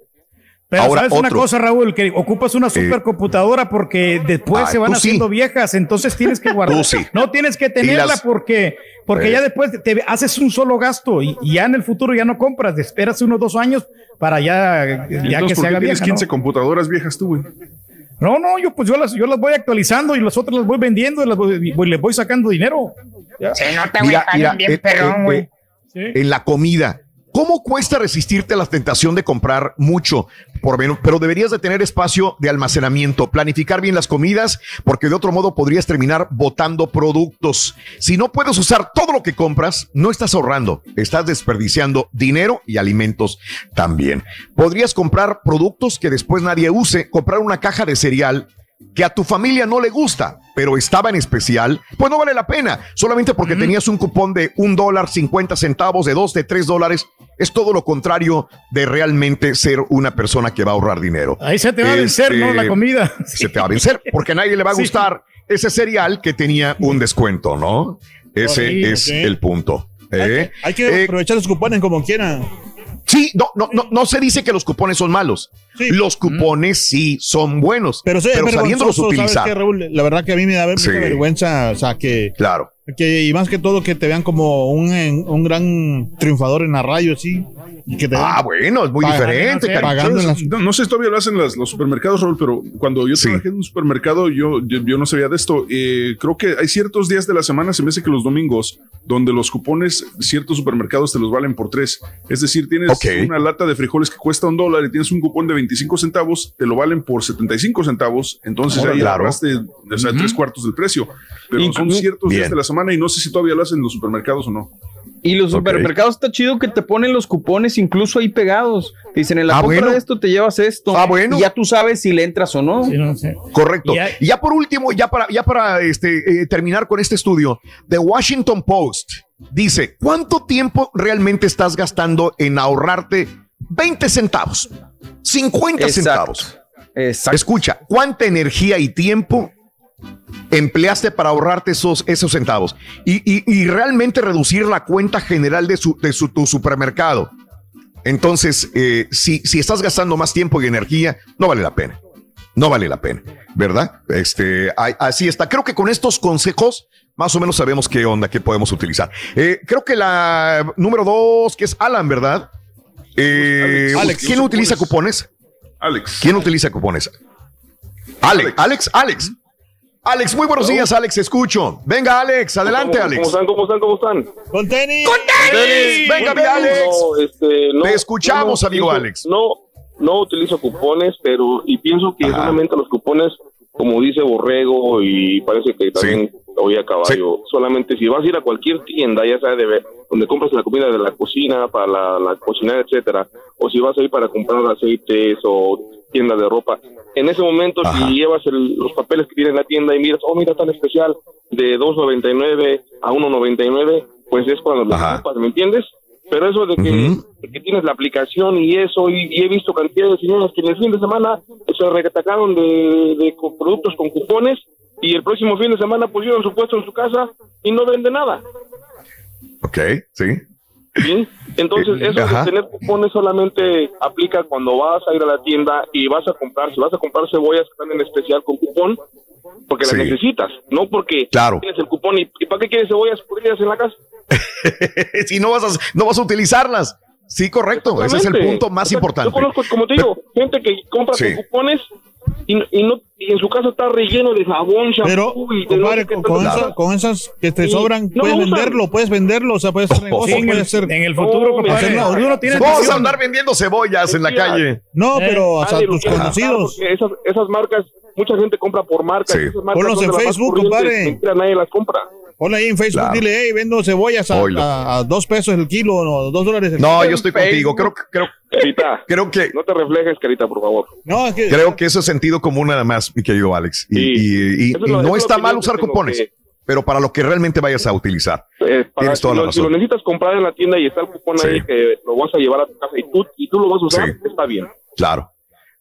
Pero Ahora sabes una otro. cosa, Raúl, que ocupas una supercomputadora porque después Ah, se van sí. haciendo viejas, entonces tienes que guardar. Tú sí. No tienes que tenerla las- porque, porque Eh. ya después te haces un solo gasto y, y ya en el futuro ya no compras, esperas unos dos años para ya, ya que se ¿por qué haga tienes vieja. 15 ¿no? computadoras viejas tú, güey? No, no, yo pues yo las, yo las voy actualizando y las otras las voy vendiendo y las voy, voy- les voy sacando dinero. Se nota, Mira, mira, eh, eh, güey. eh, en la comida. ¿Cómo cuesta resistirte a la tentación de comprar mucho? Por menos, pero deberías de tener espacio de almacenamiento, planificar bien las comidas, porque de otro modo podrías terminar botando productos. Si no puedes usar todo lo que compras, no estás ahorrando, estás desperdiciando dinero y alimentos también. Podrías comprar productos que después nadie use, comprar una caja de cereal que a tu familia no le gusta, pero estaba en especial, pues no vale la pena. Solamente porque tenías un cupón de un dólar, 50 centavos, de dos, de tres dólares, es todo lo contrario de realmente ser una persona que va a ahorrar dinero. Ahí se te va a vencer, ¿no? La comida. Se te va a vencer, porque a nadie le va a Sí. gustar ese cereal que tenía un descuento, ¿no? Ese es el punto. ¿eh? Hay que Eh, aprovechar los cupones como quieran. Sí, no, no, no, no se dice que los cupones son malos. Los cupones sí son buenos, Pero, sí, es sabiéndolos vergonzoso, ¿sabes utilizar. qué, Raúl? La verdad que a mí me da mucha Sí. vergüenza, o sea, que... Claro. Que, y más que todo que te vean como un, un gran triunfador en la radio, sí. Y que te Ah, bueno, es muy diferente, las... No, no sé si todavía lo hacen las- los supermercados, Raúl, pero cuando yo trabajé en un supermercado, yo, yo, yo no sabía de esto. Eh, creo que hay ciertos días de la semana, se me hace que los domingos, donde los cupones, ciertos supermercados te los valen por tres. Es decir, tienes una lata de frijoles que cuesta un dólar y tienes un cupón de 25 centavos, te lo valen por 75 centavos. Entonces Órale, ahí claro. ahorraste o sea, tres cuartos del precio. Pero Inclu- son ciertos días de la semana y no sé si todavía lo hacen en los supermercados o no. Y los supermercados está chido que te ponen los cupones incluso ahí pegados. Te dicen, en la Ah, compra bueno. de esto te llevas esto. Ah, bueno. Y ya tú sabes si le entras o no. Correcto. Y ya por último, ya para, ya para este, eh, terminar con este estudio, The Washington Post dice, ¿cuánto tiempo realmente estás gastando en ahorrarte 20 centavos? 50 Exacto. centavos. Escucha, ¿cuánta energía y tiempo empleaste para ahorrarte esos, esos centavos? Y, y- y realmente reducir la cuenta general de, su, de su, tu supermercado. Entonces, eh, si, si estás gastando más tiempo y energía, no vale la pena. No vale la pena, ¿verdad? Este, así está. Creo que con estos consejos más o menos sabemos qué onda, qué podemos utilizar. Eh, creo que la número dos, que es Alan, ¿verdad? Eh, Alex. ¿Quién utiliza cupones? Alex. ¿Quién utiliza cupones? Alex, Alex, Alex. Alex, muy buenos días, Alex, escucho. Venga, Alex, adelante, ¿Cómo, Alex. ¿Cómo están? ¿Cómo están? ¿Cómo están? ¡Con tenis! ¡Con tenis! Venga, mi Alex. No, este, no, Te escuchamos, no amigo utilizo- Alex. No, no utilizo cupones, pero y pienso que solamente los cupones, como dice Borrego y parece que también oí a caballo, solamente si vas a ir a cualquier tienda, ya sea de ver- donde compras la comida de la cocina, para la, la cocinar, etcétera, o si vas a ir para comprar aceites o tienda de ropa, en ese momento si llevas el- los papeles que tiene la tienda y miras, oh mira tan especial de 2.99 a 1.99, pues es cuando lo ocupas, ¿me entiendes? Pero eso de que, de que tienes la aplicación y eso, y, y he visto cantidad de señoras que en el fin de semana se retacaron de, de productos con cupones y el próximo fin de semana pusieron su puesto en su casa y no vende nada. Ok, sí. ¿Sí? Entonces, Eh, eso ajá. de tener cupones solamente aplica cuando vas a ir a la tienda y vas a comprar, si vas a comprar cebollas que están en especial con cupón, porque Sí. las necesitas, no porque Claro. tienes el cupón y, ¿y para qué quieres cebollas podridas en la casa? si no vas, a, no vas a utilizarlas. Sí, correcto. Ese es el punto más importante. Yo conozco, como te digo, gente que compra Sí. con cupones y, y no, y en su casa está relleno de jabón, shampoo Pero, y de no compadre, con, esas que te sobran, No puedes venderlo, puedes venderlo, o sea, puedes hacer negocio, Sí, en el- puedes hacer... en el futuro, compadre. hacer- No, uno tiene Vamos a andar vendiendo cebollas en la calle. No, pero o sea, Nadie lo tus gastar conocidos. Esas, esas marcas, mucha gente compra por marcas. Sí. Esas marcas Ponlos en Facebook, compadre. nadie las compra. Ponle ahí en Facebook, Claro. dile, hey, vendo cebollas a, Oilo. a- a dos pesos el kilo, o dos dólares el No, kilo. yo estoy contigo. Creo, que- creo, Carita, creo que no te reflejes, Carita, por favor. No, es que... creo que eso es sentido común nada más, mi querido Alex. Y, Sí. y- lo- no está mal usar cupones, que- pero para lo que realmente vayas a utilizar. Eh, para Tienes si toda la lo, si lo razón. necesitas comprar en la tienda y está el cupón Sí. ahí que lo vas a llevar a tu casa y tú, y tú lo vas a usar, Sí. está bien. Claro.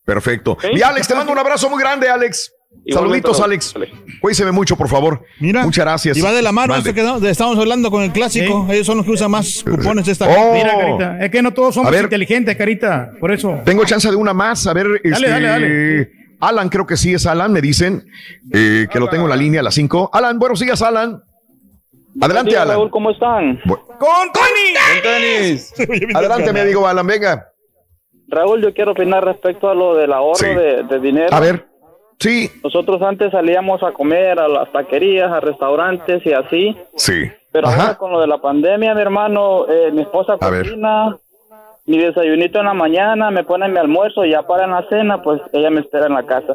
Perfecto. Y Alex, te mando un abrazo muy grande, Alex. Saluditos. Alex. Cuídese mucho, por favor. Mira, Muchas gracias. Y va de la mano Mande. eso que no- estamos hablando con el clásico. Ellos son los que usan más cupones esta Oh. Mira, Carita, es que no todos somos ver. inteligentes, Carita, por eso. Tengo chance de una más. A ver, este, dale, dale. Alan, creo que sí es Alan, me dicen eh, que lo tengo en la línea a las 5. Alan, buenos días, Alan. Adelante, días, Alan. Raúl, ¿cómo están? ¡Con tenis! Adelante, mi amigo Alan, venga. Raúl, yo quiero opinar respecto a lo del ahorro Sí. de, de dinero. A ver. Sí. Nosotros antes salíamos a comer a las taquerías, a restaurantes y así. Sí. Pero Ajá. ahora con lo de la pandemia, mi hermano, eh, mi esposa cocina, mi desayunito en la mañana, me pone mi almuerzo y ya para en la cena, pues ella me espera en la casa.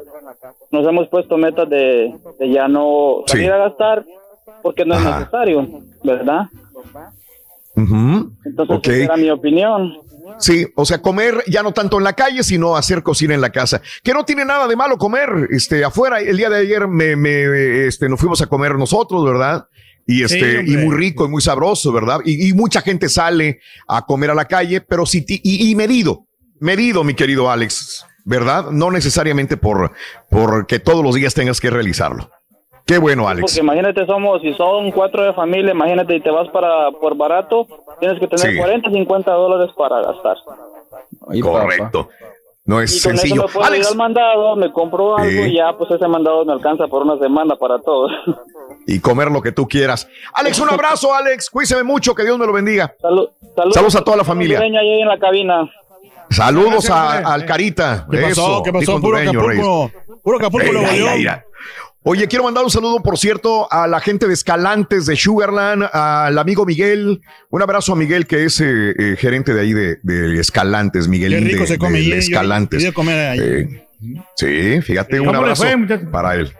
Nos hemos puesto metas de, de ya no salir Sí. a gastar porque no es necesario, ¿verdad? Ujú. Entonces, Ok. esa era mi opinión. Sí, o sea, comer ya no tanto en la calle, sino hacer cocina en la casa. Que no tiene nada de malo comer, este, afuera. El día de ayer me, me, este, nos fuimos a comer nosotros, ¿verdad? Y este, y muy rico y muy sabroso, ¿verdad? Y, y mucha gente sale a comer a la calle, pero sí, ti- y, y medido, medido, mi querido Alex, ¿verdad? No necesariamente por, porque todos los días tengas que realizarlo. Qué bueno, Alex. Porque imagínate, somos, si son cuatro de familia, imagínate, y te vas para por barato, tienes que tener Sí. 40, 50 dólares para gastar. Correcto. No es y con sencillo. eso me puedo ir Alex, al mandado, me compro algo Sí. y ya, pues ese mandado me alcanza por una semana para todo. y comer lo que tú quieras. Alex, un abrazo, Alex. Cuídese mucho, que Dios me lo bendiga. Salud, Saludos a toda la familia. ahí en la cabina. Saludos a- al Carita. ¿Qué pasó? Eso, ¿Qué pasó? Puro Acapulco. Puro Acapulco, Ey, Nuevo Oye, quiero mandar un saludo, por cierto, a la gente de Escalantes de Sugarland, al amigo Miguel. Un abrazo a Miguel, que es eh, eh, gerente de ahí de, de Escalantes, Miguel Qué rico de, se come de yo- Escalantes. yo comer ahí. Eh, sí, fíjate, un ¿Cómo le abrazo fue, para él.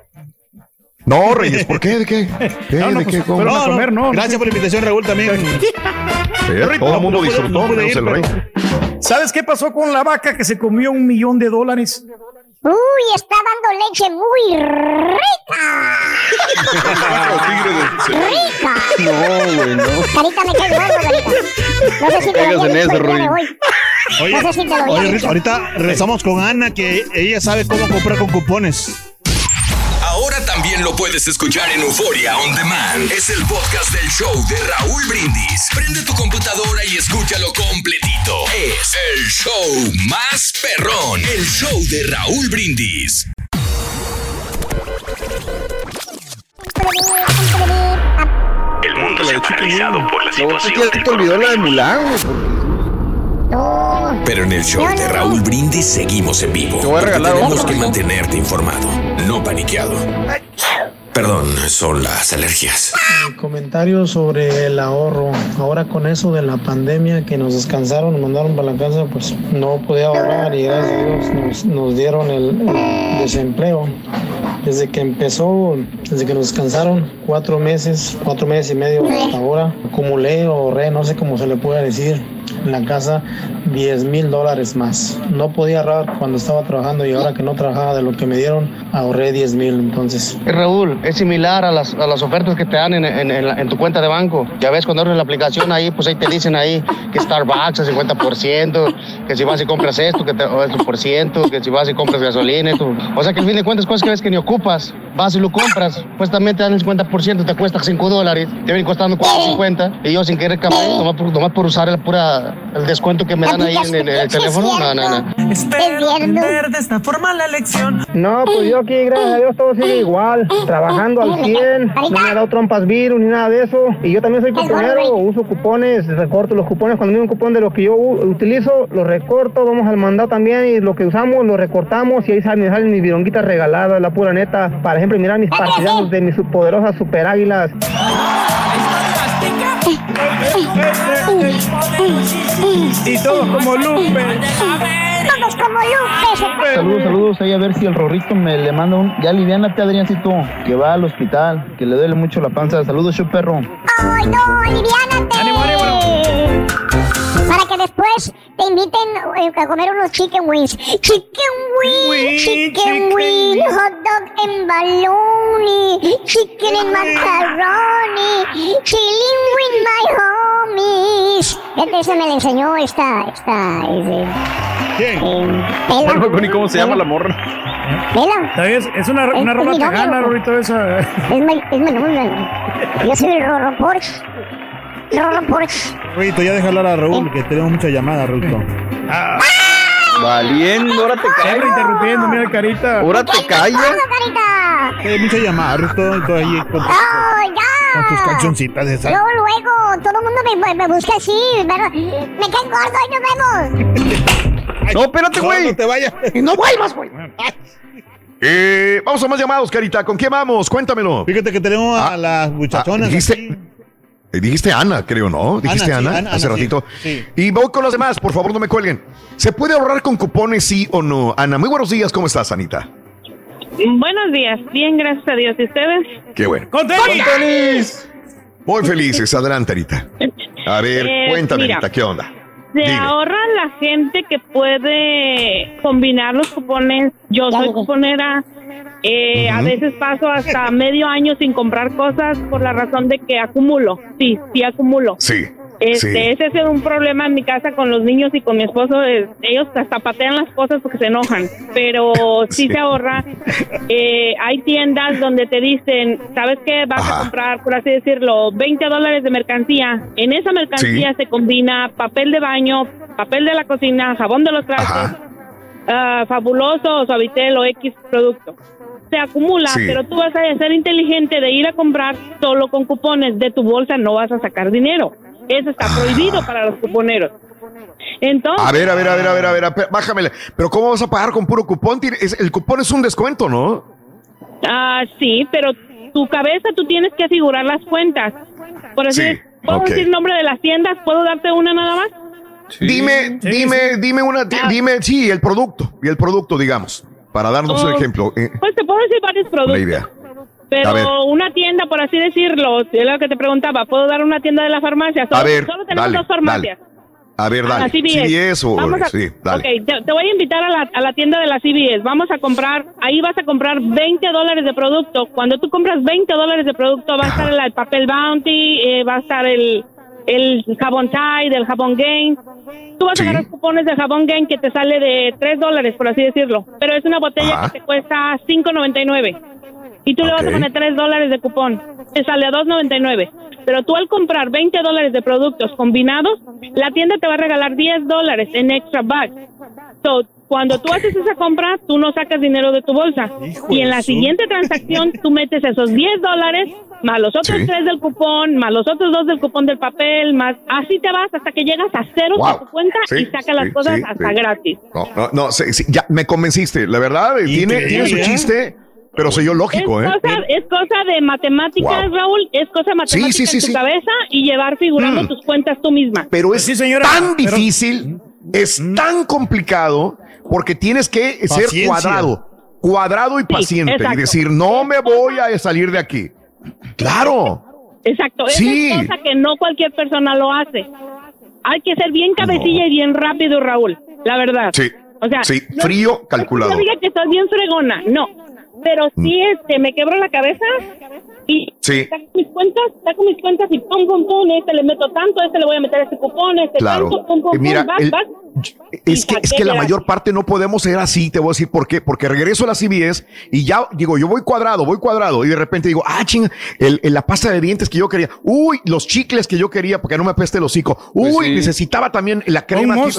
No, Reyes, ¿por qué? ¿De qué? ¿Qué? No, no, ¿De pues, qué? ¿Cómo? fueron a comer, no. Gracias por la invitación, Raúl, también. Sí, todo el mundo No disfrutó, no menos el rey. pero- ¿Sabes qué pasó con la vaca que se comió un millón de dólares? Uy, está dando leche muy rica. rica. No, güey, no. Carita, me cae Carita. No sé si te lo en eso. Oye, No sé si te lo oye, ahorita regresamos con Ana, que ella sabe cómo comprar con cupones. Ahora también lo puedes escuchar en Euforia On Demand. Es el podcast del show de Raúl Brindis. Prende tu computadora y escúchalo completito. Es el show más perrón. El show de Raúl Brindis. la de Chicken Wing. por la ya te olvidó la de Mulan, Pero en el show de Raúl Brindis seguimos en vivo. Te voy a regalar tenemos otro. que mantenerte informado, no paniqueado. Perdón, son las alergias. Comentario sobre el ahorro. Ahora con eso de la pandemia que nos descansaron, nos mandaron para la casa, pues no podía ahorrar y gracias a Dios nos, nos dieron el, el desempleo. Desde que empezó, desde que nos descansaron, cuatro meses, cuatro meses y medio hasta ahora, acumulé o ahorré, no sé cómo se le puede decir, en la casa 10 mil dólares más. No podía ahorrar cuando estaba trabajando y ahora que no trabajaba de lo que me dieron, ahorré 10 mil. Entonces, Eh, Raúl, es similar a las, a las ofertas que te dan en, en- en la- en tu cuenta de banco. Ya ves, cuando abres la aplicación ahí, pues ahí te dicen ahí que Starbucks a 50%, que si vas y compras esto, que te, esto por ciento, que si vas y compras gasolina. esto. O sea que al fin de cuentas, cosas que ves que ni ocupas, vas y lo compras, pues también te dan el 50%, te cuesta 5 dólares, te viene costando 4.50 y yo sin querer cambié, nomás por, nomás por usar el, pura, el descuento que me dan ahí en, el- el teléfono. No, no, no. Ver de esta forma la elección. No, pues yo aquí, gracias a Dios, todo sigue igual. Trabajando al 100, no me ha dado trompas virus ni nada de eso. Y yo también soy cuponero, uso cupones, recorto los cupones. Cuando me un cupón de los que yo utilizo, los recorto, vamos al mandado también y lo que usamos lo recortamos y ahí salen, salen mis vironguitas regaladas, la pura neta. Para ejemplo, mirar mis partidanos de mis poderosas super águilas. Y todos como Lupe. Todos como Lupe. Saludos, saludos. Ahí a ver si el Rorrito me le manda un. Ya aliviánate, Adriancito, que va al hospital, que le duele mucho la panza. Saludos, yo perro. Ay, no, aliviánate. Para que después te inviten eh, a comer unos chicken wings. Chicken wings, chicken wings, hot dog en baloney, chicken en macaroni, chilling with my homies. Este se me lo enseñó esta, esta, ese. ¿Quién? Me cómo se llama la morra. Pela. Es, es una, una Es- rola tejana. Rorrito, esa. Es mi, es mi nombre. Yo soy el Rorro Porsche. Porsche. Ruito, ya deja hablar a Raúl, que tenemos muchas llamadas, Ruito. Valiendo, ahora te callas. Siempre interrumpiendo, mira carita. Ahora te callas. carita! Hay muchas llamadas, Ruito, y tú ahí con, ¡Oh, ya! con tus cancioncitas esas. Luego, luego, todo el mundo me, me busca así, pero me cae gordo y nos vemos. No, espérate, güey. No te vayas. No vuelvas, güey. Eh, vamos a más llamados, Carita. ¿Con qué vamos? Cuéntamelo. Fíjate que tenemos a las muchachonas. dijiste, eh, dijiste Ana, creo, ¿no? Dijiste Ana, Ana, sí, Ana, hace Ana, ratito. Sí. Y voy con los demás, por favor, no me cuelguen. ¿Se puede ahorrar con cupones, sí o no? Ana, muy buenos días, ¿cómo estás, Anita? Buenos días, bien, gracias a Dios. ¿Y ustedes? Qué bueno. ¡Con tenis! Muy felices, adelante, Anita. A ver, Eh, cuéntame, mira. Anita, ¿qué onda? Se Dime. ahorra la gente que puede combinar los cupones. Yo soy cuponera. Eh, A veces paso hasta medio año sin comprar cosas por la razón de que acumulo. Sí, sí acumulo. Sí. Este, sí. Ese es un problema en mi casa con los niños y con mi esposo. es- ellos hasta patean las cosas porque se enojan, pero sí, Sí. se ahorra. Eh, hay tiendas donde te dicen, ¿sabes qué? Vas a comprar, por así decirlo, 20 dólares de mercancía. En esa mercancía se combina papel de baño, papel de la cocina, jabón de los trastes, ah, fabuloso o suavitel o X producto. Se acumula, Sí. pero tú vas a ser inteligente de ir a comprar solo con cupones. De tu bolsa no vas a sacar dinero. Eso está prohibido para los cuponeros. Entonces, A ver, a ver, a ver, a ver, a ver, a ver, bájamele. Pero ¿cómo vas a pagar con puro cupón? El cupón es un descuento, ¿no? ah, sí, pero tu cabeza tú tienes que asegurar las cuentas. Por así Sí, ¿puedo ok. decir nombre de las tiendas? ¿Puedo darte una nada más? Dime, dime, dime una, di- dime, sí, el producto, y el producto, digamos, para darnos un Oh, ejemplo. eh, Pues te puedo decir varios una productos. idea. Pero A una tienda, por así decirlo, es lo que te preguntaba, ¿puedo dar una tienda de la farmacia? Solo, A ver, solo tenemos dale, dos farmacias. A ver, Ah, dale. la CVS. CVS o Vamos a- sí, dale. Ok, te, te voy a invitar a la, a la tienda de la CVS. Vamos a comprar, ahí vas a comprar 20 dólares de producto. Cuando tú compras 20 dólares de producto, va a estar el, el papel Bounty, eh, va a estar el, el jabón Tide, el jabón Gain. Tú vas a agarrar cupones de jabón Gain que te sale de 3 dólares, por así decirlo. Pero es una botella Ajá. que te cuesta 5.99. Y tú le vas a poner 3 dólares de cupón. Te sale a 2.99. Pero tú al comprar 20 dólares de productos combinados, la tienda te va a regalar 10 dólares en extra bags. So, cuando tú haces esa compra, tú no sacas dinero de tu bolsa. y en la siguiente transacción, tú metes esos 10 dólares más los otros Sí. tres del cupón, más los otros dos del cupón del papel, más así te vas hasta que llegas a cero Wow. de tu cuenta Sí, y sacas las sí, cosas sí, hasta sí. gratis. No, no, no, sí, sí, ya me convenciste. La verdad, eh, tiene, tiene su ¿eh? chiste, pero soy yo lógico, es, ¿eh? cosa, es cosa de matemáticas, Wow. Raúl, es cosa de matemáticas sí, sí, en tu sí. cabeza y llevar figurando Mm. tus cuentas tú misma. Pero es Sí, señora, tan pero- difícil, es tan complicado, porque tienes que ser cuadrado, cuadrado y paciente, y decir, no me voy a salir de aquí. Claro. Exacto, esa Sí. es cosa que no cualquier persona lo hace. Hay que ser bien cabecilla y bien rápido, Raúl, la verdad. Sí. O sea, Sí, frío, no calculado. No diga que estás bien fregona, no. Pero sí, este, me quebro la cabeza y Sí. saco mis cuentas, saco mis cuentas y pum, pum, pum, este le meto tanto, este le voy a meter este cupón, este Claro. tanto, pum, pum, mira, pum, vas, el- vas. Es que, es que la mayor parte no podemos ser así, te voy a decir por qué. Porque regreso a la CBS y ya digo, yo voy cuadrado, voy cuadrado. Y de repente digo, ah, ching, el, el- la pasta de dientes que yo quería. Uy, los chicles que yo quería porque no me apeste el hocico. Uy, Pues sí. necesitaba también la crema. Tú-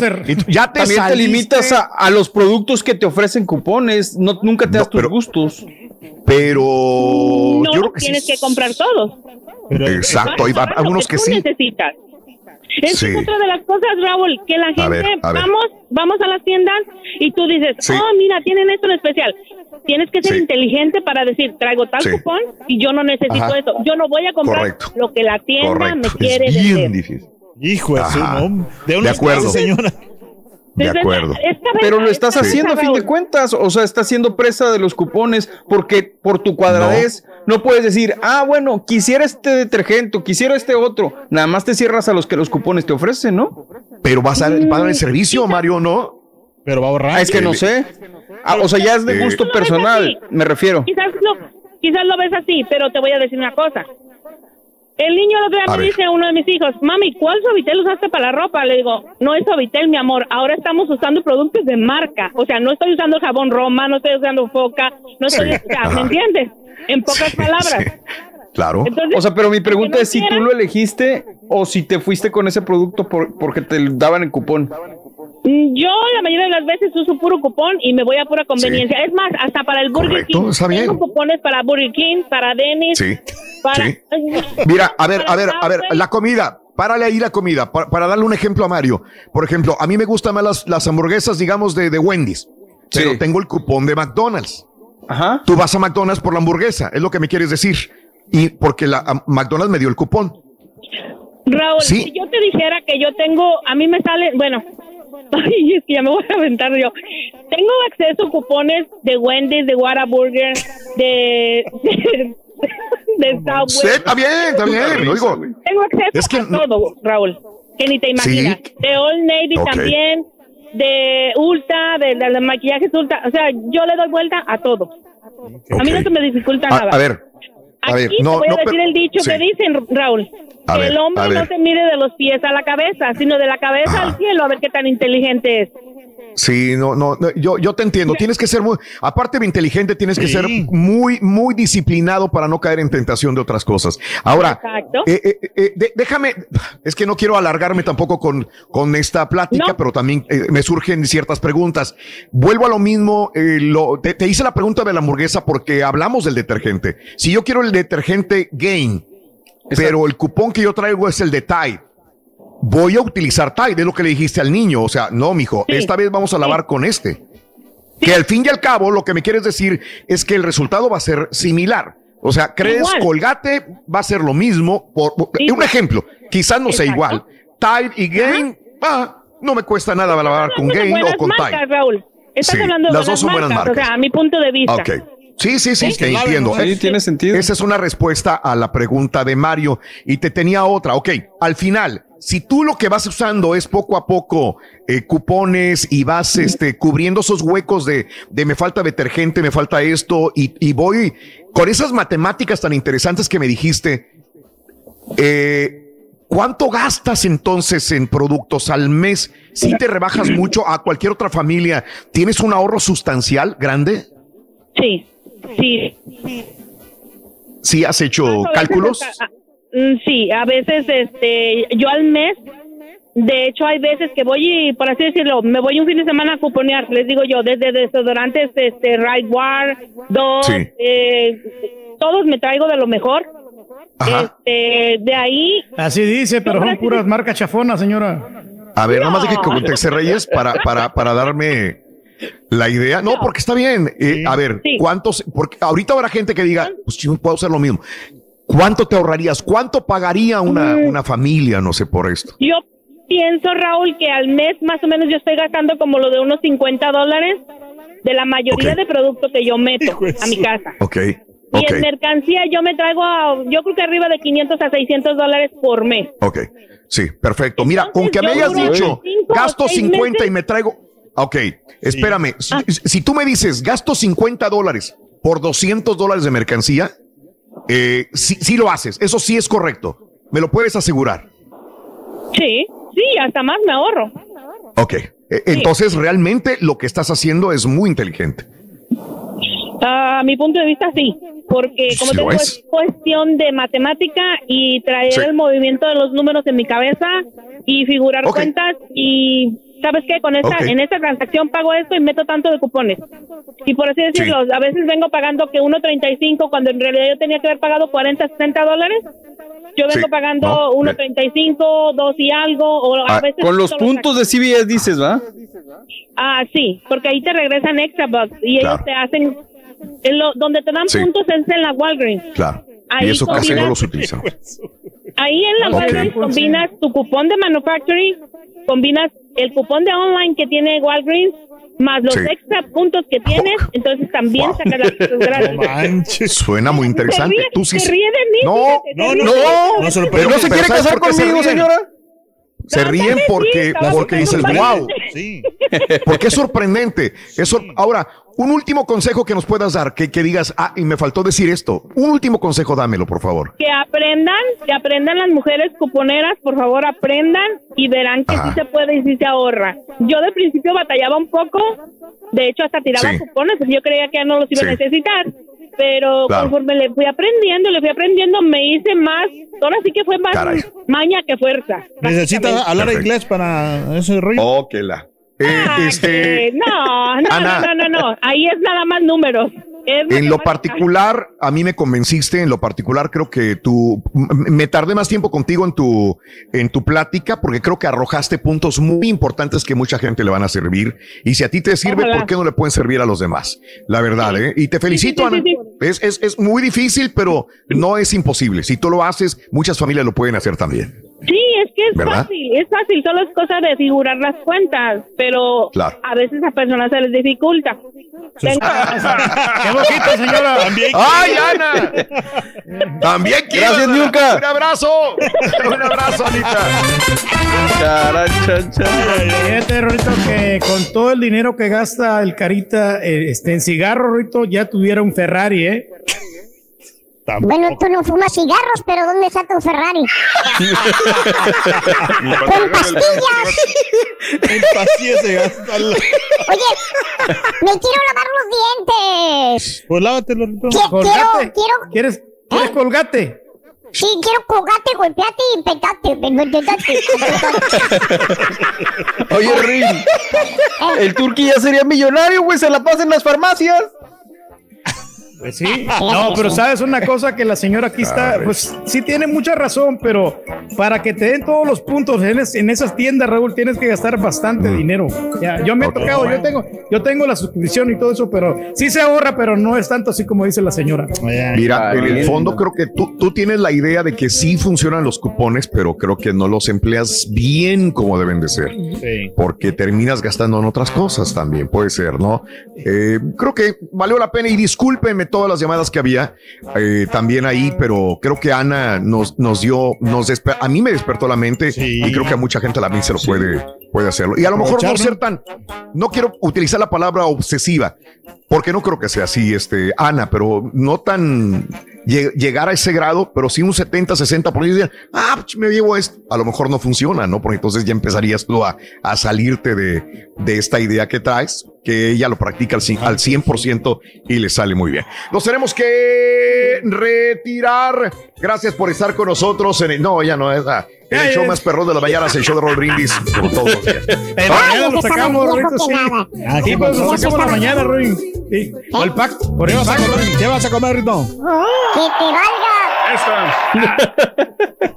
Ya te También te limitas a, a los productos que te ofrecen cupones. No, nunca te das tus pero- gustos. Pero No, yo creo que sí. tienes que comprar todos. Pero, Exacto, hay algunos que sí. necesitas. Esa Sí. es otra de las cosas, Raúl, que la gente, ver, a ver. vamos, vamos a las tiendas y tú dices, Sí. oh, mira, tienen esto en especial. Tienes que ser Sí. inteligente para decir, traigo tal Sí. cupón y yo no necesito Ajá. eso. Yo no voy a comprar Correcto. lo que la tienda Correcto. me quiere Es bien vender. difícil. hijo de su De, acuerdo. clases, señora. De acuerdo. Pero lo es estás haciendo a fin de cuentas, o sea, estás siendo presa de los cupones porque por tu cuadradez no, puedes decir, ah, bueno, quisiera este detergente, o quisiera este otro. Nada más te cierras a los que los cupones te ofrecen, ¿no? Pero vas a, va a dar el servicio, Mario, ¿no? Pero va a ahorrar. Ah, es que no sé. Ah, o sea, ya es de gusto personal, me refiero. Quizás lo, quizás lo ves así, pero te voy a decir una cosa. El niño el otro día A me ver. dice a uno de mis hijos, mami, ¿cuál suavitel usaste para la ropa? Le digo, no es suavitel, mi amor, ahora estamos usando productos de marca. O sea, no estoy usando jabón Roma, no estoy usando Foca, no estoy, Sí. o sea, Ajá. ¿me entiendes? En pocas Sí, palabras. sí. Claro. Entonces, O sea, pero mi pregunta no es si tú lo elegiste o si te fuiste con ese producto por- porque te daban en cupón. Yo la mayoría de las veces uso puro cupón y me voy a pura conveniencia. Es más, hasta para el Burger Correcto, King. está bien. Tengo cupones para Burger King, para Dennis, Sí. para... sí. Mira, a ver, a ver, a ver, la comida. Párale ahí la comida, pa- para, darle un ejemplo a Mario. Por ejemplo, a mí me gustan más las, las hamburguesas, digamos, de, de Wendy's, pero Sí. tengo el cupón de McDonald's. Ajá. Tú vas a McDonald's por la hamburguesa, es lo que me quieres decir. Y porque la McDonald's me dio el cupón. Raúl, Sí. si yo te dijera que yo tengo, a mí me sale, bueno, ay, es que ya me voy a aventar yo. Tengo acceso a cupones de Wendy's, de Whataburger, de, de, de Subway. Sí, está bien, está bien. Lo digo. Tengo acceso Es que a no- todo, Raúl, que ni te imaginas. Sí. De Old Navy también, de Ulta, de, de, maquillajes Ulta. O sea, yo le doy vuelta a todo. A mí no se me dificulta A, nada. a ver, a ver, Aquí no, te voy no, a decir el dicho sí. que dicen, Raúl. A que ver, el hombre no se mide de los pies a la cabeza, sino de la cabeza Ajá. al cielo, a ver qué tan inteligente es. Sí, no, no, no, yo, yo te entiendo. Tienes que ser muy, aparte de inteligente, tienes que Sí. ser muy, muy disciplinado para no caer en tentación de otras cosas. Ahora, eh, eh, eh, de- déjame, es que no quiero alargarme tampoco con, con esta plática, No. pero también eh, me surgen ciertas preguntas. Vuelvo a lo mismo, eh, lo, te, te hice la pregunta de la hamburguesa porque hablamos del detergente. Si yo quiero el detergente Gain, pero el cupón que yo traigo es el de Tide. Voy a utilizar Tide, es lo que le dijiste al niño. O sea, no, mijo, Sí. esta vez vamos a lavar con este. Que al fin y al cabo, lo que me quieres decir es que el resultado va a ser similar. O sea, crees Igual. Colgate va a ser lo mismo. Por. Un ejemplo, quizás no sea igual. Tide y Gain, ah, no me cuesta nada lavar con Gain o con marcas, Tide. Raúl. Estás Sí, hablando de las buenas, dos son buenas marcas, marcas. O sea, a mi punto de vista. Ok. Sí, sí, sí, te entiendo. Eh, Sí, tiene sentido. Esa es una respuesta a la pregunta de Mario. Y te tenía otra. Ok, al final, si tú lo que vas usando es poco a poco eh, cupones y vas este, cubriendo esos huecos de, de me falta detergente, me falta esto, y, y voy con esas matemáticas tan interesantes que me dijiste, eh, ¿Cuánto gastas entonces en productos al mes? Si te rebajas mucho a cualquier otra familia, ¿tienes un ahorro sustancial grande? Sí, sí. ¿Sí has hecho cálculos? Mm, sí, a veces este, yo al mes, de hecho hay veces que voy y, por así decirlo, me voy un fin de semana a cuponear, les digo yo, desde desodorantes, este, Right War, dos, Sí. eh, todos me traigo de lo mejor Ajá. Este, de ahí, Así dice, pero son puras marcas chafonas, señora. A ver, nomás deje que conteste Reyes para, para, para darme la idea. No, porque está bien. Eh, a ver, ¿cuántos? Porque ahorita habrá gente que diga, pues yo puedo hacer lo mismo. ¿Cuánto te ahorrarías? ¿Cuánto pagaría una, Mm. una familia, no sé, por esto? yo pienso, Raúl, que al mes más o menos yo estoy gastando como lo de unos 50 dólares de la mayoría Ok. de productos que yo meto a mi casa. Ok, Y ok, en mercancía yo me traigo, a- yo creo que arriba de 500 a 600 dólares por mes. ok. Sí, perfecto. Mira, con que me hayas dicho, gasto seis 50 meses. y me traigo... Ok, espérame. Si, Ah. si tú me dices, gasto 50 dólares por 200 dólares de mercancía, eh, sí, sí lo haces. Eso sí es correcto. ¿Me lo puedes asegurar? Sí, sí, hasta más me ahorro. Ok. Eh, Entonces, realmente lo que estás haciendo es muy inteligente. A mi punto de vista, sí, porque como Sí te lo digo, es. es cuestión de matemática y traer Sí. el movimiento de los números en mi cabeza y figurar cuentas y ¿sabes qué? Con esta, en esta transacción pago esto y meto tanto de cupones. Y por así decirlo, a veces vengo pagando que 1.35 cuando en realidad yo tenía que haber pagado 40, 60 dólares. Yo vengo Sí. pagando No, 1.35, 2 y algo, o a Ah, veces... con los puntos de CBS dices, ¿va? Ah, sí, porque ahí te regresan extra bucks y Claro. ellos te hacen en lo, donde te dan Sí. puntos es en la Walgreens. Claro. Ahí y eso casi no los utilizamos. Ahí en la Ok. Walgreens combinas tu cupón de manufacturing, combinas el cupón de online que tiene Walgreens más los Sí. extra puntos que tienes, entonces también sacas las cosas gratis. Suena muy interesante. Se ríe- Tú sí. se ríe de mí, No, fíjate, se no, ríe no, de mí. no, No se lo pero ¿No se quiere. Se ríen porque, porque dices, wow. Sí. Porque es sorprendente. Es sor- Ahora, un último consejo que nos puedas dar, que, que digas, ah, y me faltó decir esto. Un último consejo, dámelo, por favor. Que aprendan, que aprendan las mujeres cuponeras, por favor aprendan y verán que Ajá. sí se puede y sí se ahorra. Yo de principio batallaba un poco, de hecho hasta tiraba Sí. cupones, yo creía que ya no los iba Sí. a necesitar, pero Claro. conforme le fui aprendiendo, le fui aprendiendo, me hice más, ahora sí que fue más Caray. maña que fuerza. Necesita hablar Perfecto. inglés para ese rollo. Oh, que la. Eh, Ah, este, que no, no, Ana. no, no, no, no, ahí es nada más números. En lo particular, a mí me convenciste, en lo particular creo que tú, me tardé más tiempo contigo en tu, en tu plática porque creo que arrojaste puntos muy importantes que mucha gente le van a servir. Y si a ti te sirve, Ojalá. ¿por qué no le pueden servir a los demás? La verdad, ¿eh? Y te felicito, sí, sí, Ana. Es, es, es muy difícil, pero no es imposible. Si tú lo haces, muchas familias lo pueden hacer también. Sí, es que es ¿Verdad? fácil, es fácil, solo es cosa de figurar las cuentas, pero Claro. a veces a personas se les dificulta. ¡Qué bonito, señora! También. ¡Ay, Ana! También quiero. Gracias. Un abrazo. Un abrazo, Anita. Fíjate, Rorito, que con todo el dinero que gasta el Carita eh, este, en cigarro, Rorito, ya tuviera un Ferrari, ¿eh? Bueno, tú no fumas cigarros, pero ¿dónde está tu Ferrari? Con pastillas. En pastillas se gasta. Oye, me quiero lavar los dientes. Pues lávatelo, Rito. Quiero, quiero, ¿Quieres, quieres colgate? sí, quiero colgate, golpeate y petate. petate. Oye, Rin, el turqui ya sería millonario, güey, se la pasa en las farmacias. Pues sí. No, pero sabes una cosa que la señora aquí está, pues sí tiene mucha razón, pero para que te den todos los puntos en, es- en esas tiendas, Raúl, tienes que gastar bastante dinero. Ya, yo me he tocado, yo tengo, yo tengo la suscripción y todo eso, pero sí se ahorra, pero no es tanto así como dice la señora. Mira, en el fondo creo que tú, tú tienes la idea de que sí funcionan los cupones, pero creo que no los empleas bien como deben de ser. Sí. Porque terminas gastando en otras cosas también, puede ser, ¿no? Eh, creo que valió la pena y todas las llamadas que había eh, también ahí, pero creo que Ana nos, nos dio, nos a mí me despertó la mente Sí. y creo que a mucha gente también se lo puede, puede hacerlo. Y a lo mejor no ser tan, no quiero utilizar la palabra obsesiva, porque no creo que sea así, este, Ana, pero no tan llegar a ese grado, pero sí un 70, 60 por ahí, ah, ch, me llevo esto. A lo mejor no funciona, ¿no? Porque entonces ya empezarías tú a, a salirte de, de esta idea que traes, que ella lo practica al, al 100% y le sale muy bien. Nos tenemos que retirar. Gracias por estar con nosotros en el, no, ya no es, ah, en el show más perrón de la mañana, es el show de Roll Brindis, como todos los días. En la mañana lo sacamos, Rorito, sí. Sí, ¿qué pues lo pasó? sacamos en la mañana, Ruin. Sí. O el pack, por ¿Qué vas a comer? ¿Qué vas a comer, Rito? Que te valga